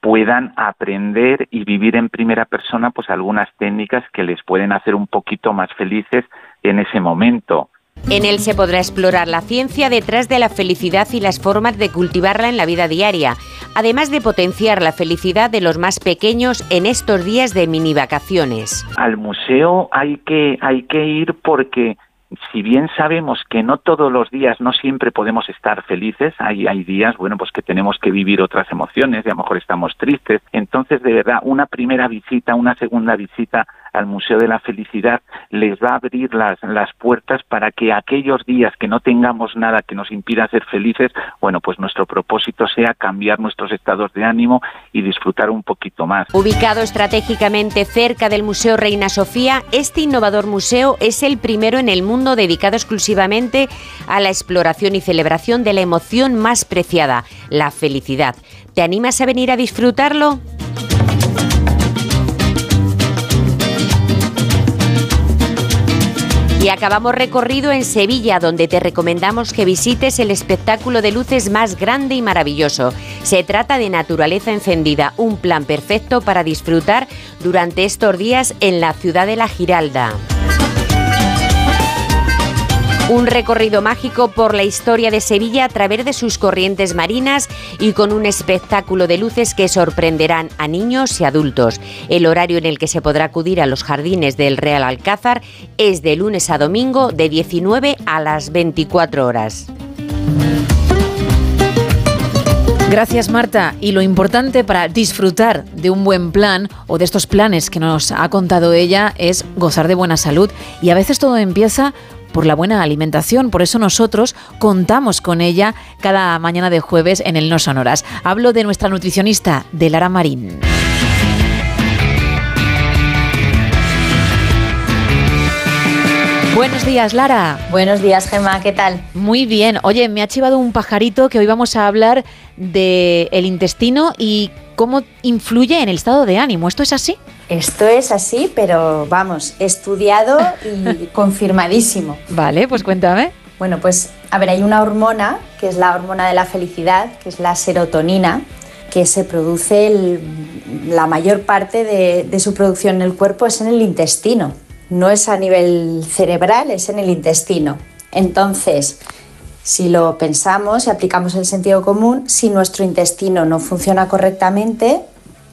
puedan aprender y vivir en primera persona pues algunas técnicas que les pueden hacer un poquito más felices en ese momento. En él se podrá explorar la ciencia detrás de la felicidad y las formas de cultivarla en la vida diaria, además de potenciar la felicidad de los más pequeños en estos días de mini vacaciones. Al museo hay que, hay que ir porque si bien sabemos que no todos los días, no siempre podemos estar felices, hay, hay días, bueno, pues que tenemos que vivir otras emociones y a lo mejor estamos tristes. Entonces, de verdad, una primera visita, una segunda visita al Museo de la Felicidad les va a abrir las, las puertas para que aquellos días que no tengamos nada que nos impida ser felices, bueno, pues nuestro propósito sea cambiar nuestros estados de ánimo y disfrutar un poquito más. Ubicado estratégicamente cerca del Museo Reina Sofía, este innovador museo es el primero en el mundo dedicado exclusivamente a la exploración y celebración de la emoción más preciada, la felicidad. ¿Te animas a venir a disfrutarlo? Y acabamos recorrido en Sevilla, donde te recomendamos que visites el espectáculo de luces más grande y maravilloso. Se trata de Naturaleza Encendida, un plan perfecto para disfrutar durante estos días en la ciudad de La Giralda. Un recorrido mágico por la historia de Sevilla a través de sus corrientes marinas y con un espectáculo de luces que sorprenderán a niños y adultos. El horario en el que se podrá acudir a los jardines del Real Alcázar es de lunes a domingo de 19 a las 24 horas. Gracias Marta. Y lo importante para disfrutar de un buen plan o de estos planes que nos ha contado ella es gozar de buena salud. Y a veces todo empieza por la buena alimentación. Por eso nosotros contamos con ella cada mañana de jueves en el No Sonoras. Hablo de nuestra nutricionista, de Lara Marín. Buenos días, Lara. Buenos días, Gemma, ¿qué tal? Muy bien. Oye, me ha chivado un pajarito que hoy vamos a hablar del el intestino y cómo influye en el estado de ánimo. ¿Esto es así? Esto es así, pero vamos, estudiado y confirmadísimo. Vale, pues cuéntame. Bueno, pues a ver, hay una hormona que es la hormona de la felicidad, que es la serotonina, que se produce el- la mayor parte de, de su producción en el cuerpo es en el intestino. No es a nivel cerebral, es en el intestino. Entonces, si lo pensamos y aplicamos el sentido común, si nuestro intestino no funciona correctamente,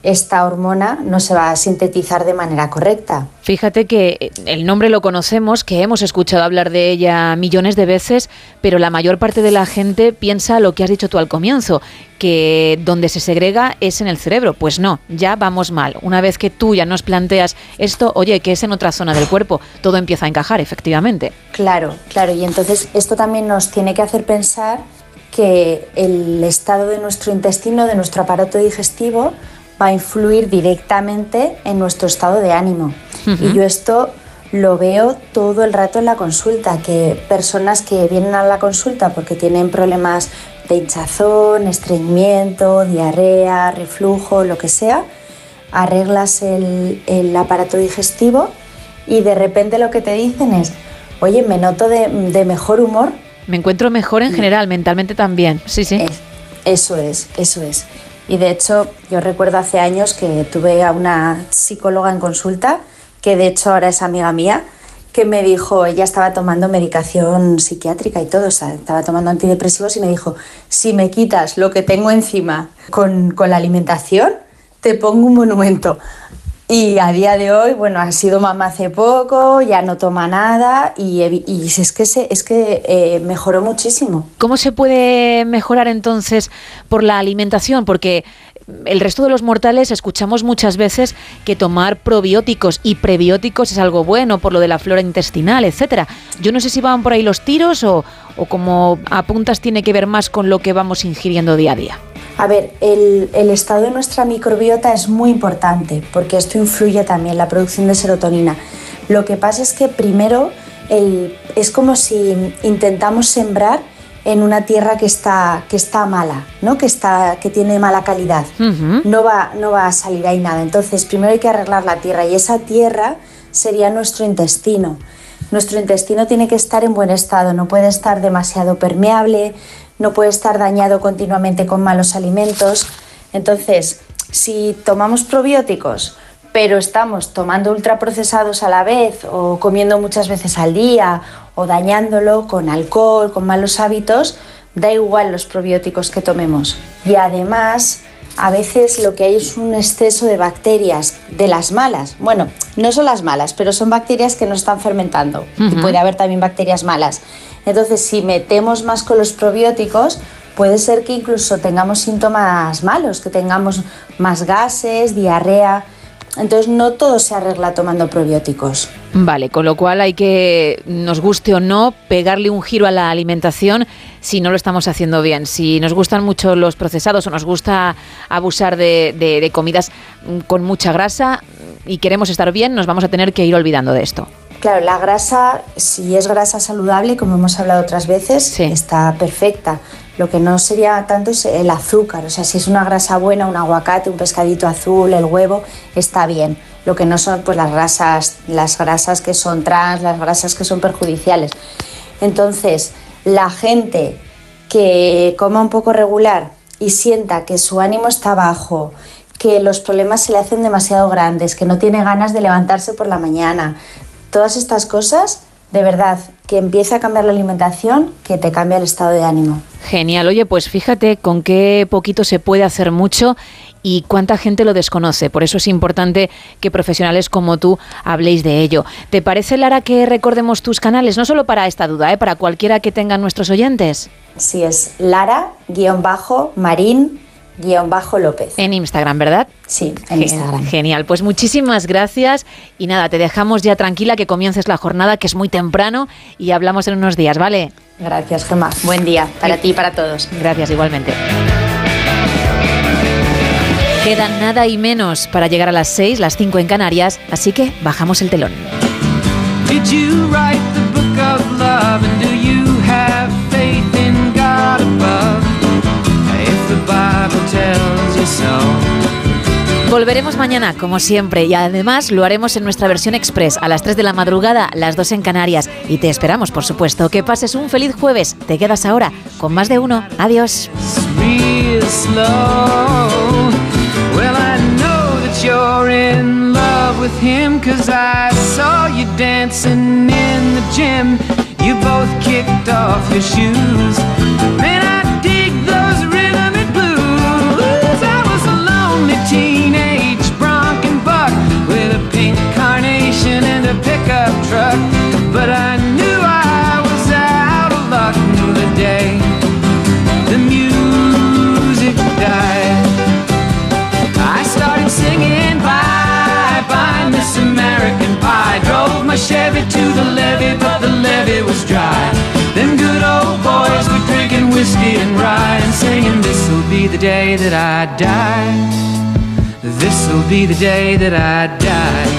esta hormona no se va a sintetizar de manera correcta. Fíjate que eh, el nombre lo conocemos, que hemos escuchado hablar de ella millones de veces, pero la mayor parte de la gente piensa lo que has dicho tú al comienzo, que donde se segrega es en el cerebro. Pues no, ya vamos mal. Una vez que tú ya nos planteas esto, oye, que es en otra zona del cuerpo, todo empieza a encajar, efectivamente. Claro, claro, y entonces esto también nos tiene que hacer pensar que el estado de nuestro intestino, de nuestro aparato digestivo, va a influir directamente en nuestro estado de ánimo. Y yo esto lo veo todo el rato en la consulta, que personas que vienen a la consulta porque tienen problemas de hinchazón, estreñimiento, diarrea, reflujo, lo que sea, arreglas el, el aparato digestivo y de repente lo que te dicen es, oye, me noto de, de mejor humor. Me encuentro mejor en general, mentalmente también. Sí, sí. Eso es, eso es. Y de hecho, yo recuerdo hace años que tuve a una psicóloga en consulta, que de hecho ahora es amiga mía, que me dijo, ella estaba tomando medicación psiquiátrica y todo, o sea, estaba tomando antidepresivos y me dijo, si me quitas lo que tengo encima con, con la alimentación, te pongo un monumento. Y a día de hoy, bueno, ha sido mamá hace poco, ya no toma nada y, y es que, se, es que eh, mejoró muchísimo. ¿Cómo se puede mejorar entonces por la alimentación? Porque el resto de los mortales escuchamos muchas veces que tomar probióticos y prebióticos es algo bueno por lo de la flora intestinal, etcétera. Yo no sé si van por ahí los tiros o, o como apuntas tiene que ver más con lo que vamos ingiriendo día a día. A ver, el, el, estado de nuestra microbiota es muy importante porque esto influye también en la producción de serotonina. Lo que pasa es que primero el, es como si intentamos sembrar en una tierra que está, que está mala, ¿no? que, está, que tiene mala calidad. Uh -huh. no, va, no va a salir ahí nada. Entonces, primero hay que arreglar la tierra y esa tierra sería nuestro intestino. Nuestro intestino tiene que estar en buen estado, no puede estar demasiado permeable, no puede estar dañado continuamente con malos alimentos. Entonces, si tomamos probióticos, pero estamos tomando ultraprocesados a la vez o comiendo muchas veces al día o dañándolo con alcohol, con malos hábitos, da igual los probióticos que tomemos. Y además, a veces lo que hay es un exceso de bacterias, de las malas. Bueno, no son las malas, pero son bacterias que no están fermentando. Uh -huh. Y puede haber también bacterias malas. Entonces, si metemos más con los probióticos, puede ser que incluso tengamos síntomas malos, que tengamos más gases, diarrea. Entonces, no todo se arregla tomando probióticos. Vale, con lo cual hay que, nos guste o no, pegarle un giro a la alimentación si no lo estamos haciendo bien. Si nos gustan mucho los procesados o nos gusta abusar de, de, comidas con mucha grasa y queremos estar bien, nos vamos a tener que ir olvidando de esto. Claro, la grasa, si es grasa saludable, como hemos hablado otras veces, sí. está perfecta. Lo que no sería tanto es el azúcar, o sea, si es una grasa buena, un aguacate, un pescadito azul, el huevo, está bien. Lo que no son pues las grasas, las grasas que son trans, las grasas que son perjudiciales. Entonces, la gente que coma un poco regular y sienta que su ánimo está bajo, que los problemas se le hacen demasiado grandes, que no tiene ganas de levantarse por la mañana, todas estas cosas, de verdad, que empiece a cambiar la alimentación, que te cambia el estado de ánimo. Genial, oye, pues fíjate con qué poquito se puede hacer mucho y cuánta gente lo desconoce. Por eso es importante que profesionales como tú habléis de ello. ¿Te parece, Lara, que recordemos tus canales? No solo para esta duda, ¿eh? para cualquiera que tengan nuestros oyentes. Sí, es Lara-Marín guion bajo López. En Instagram, ¿verdad? Sí, en Instagram. Genial, pues muchísimas gracias y nada, te dejamos ya tranquila que comiences la jornada, que es muy temprano y hablamos en unos días, ¿vale? Gracias, Gemma. Buen día para ti y para todos. Gracias, igualmente. Queda nada y menos para llegar a las 6, las 5 en Canarias, así que bajamos el telón. Did you write the book of love Volveremos mañana, como siempre, y además lo haremos en nuestra versión express a las 3 de la madrugada, las 2 en Canarias. Y te esperamos, por supuesto. Que pases un feliz jueves. Te quedas ahora con más de uno. Adiós. You both kicked off your shoes. Teenage bronco buck with a pink carnation and a pickup truck. But I knew I was out of luck the day the music died. I started singing bye bye Miss American Pie. Drove my Chevy to the levee, but the levee was dry. Them good old boys were drinking whiskey and rye and singing, This'll be the day that I die. This'll be the day that I die.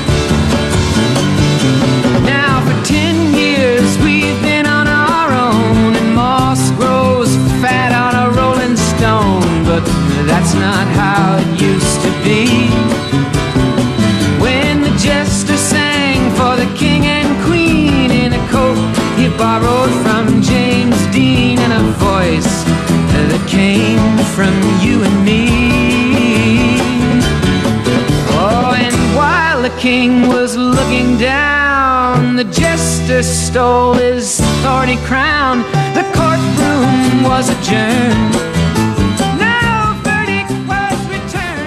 Now for ten years we've been on our own, and moss grows fat on a rolling stone. But that's not how it used to be. When the jester sang for the king and queen in a coat he borrowed from James Dean, and a voice that came from you and me. King was looking down, the jester stole his thorny crown. The courtroom was adjourned.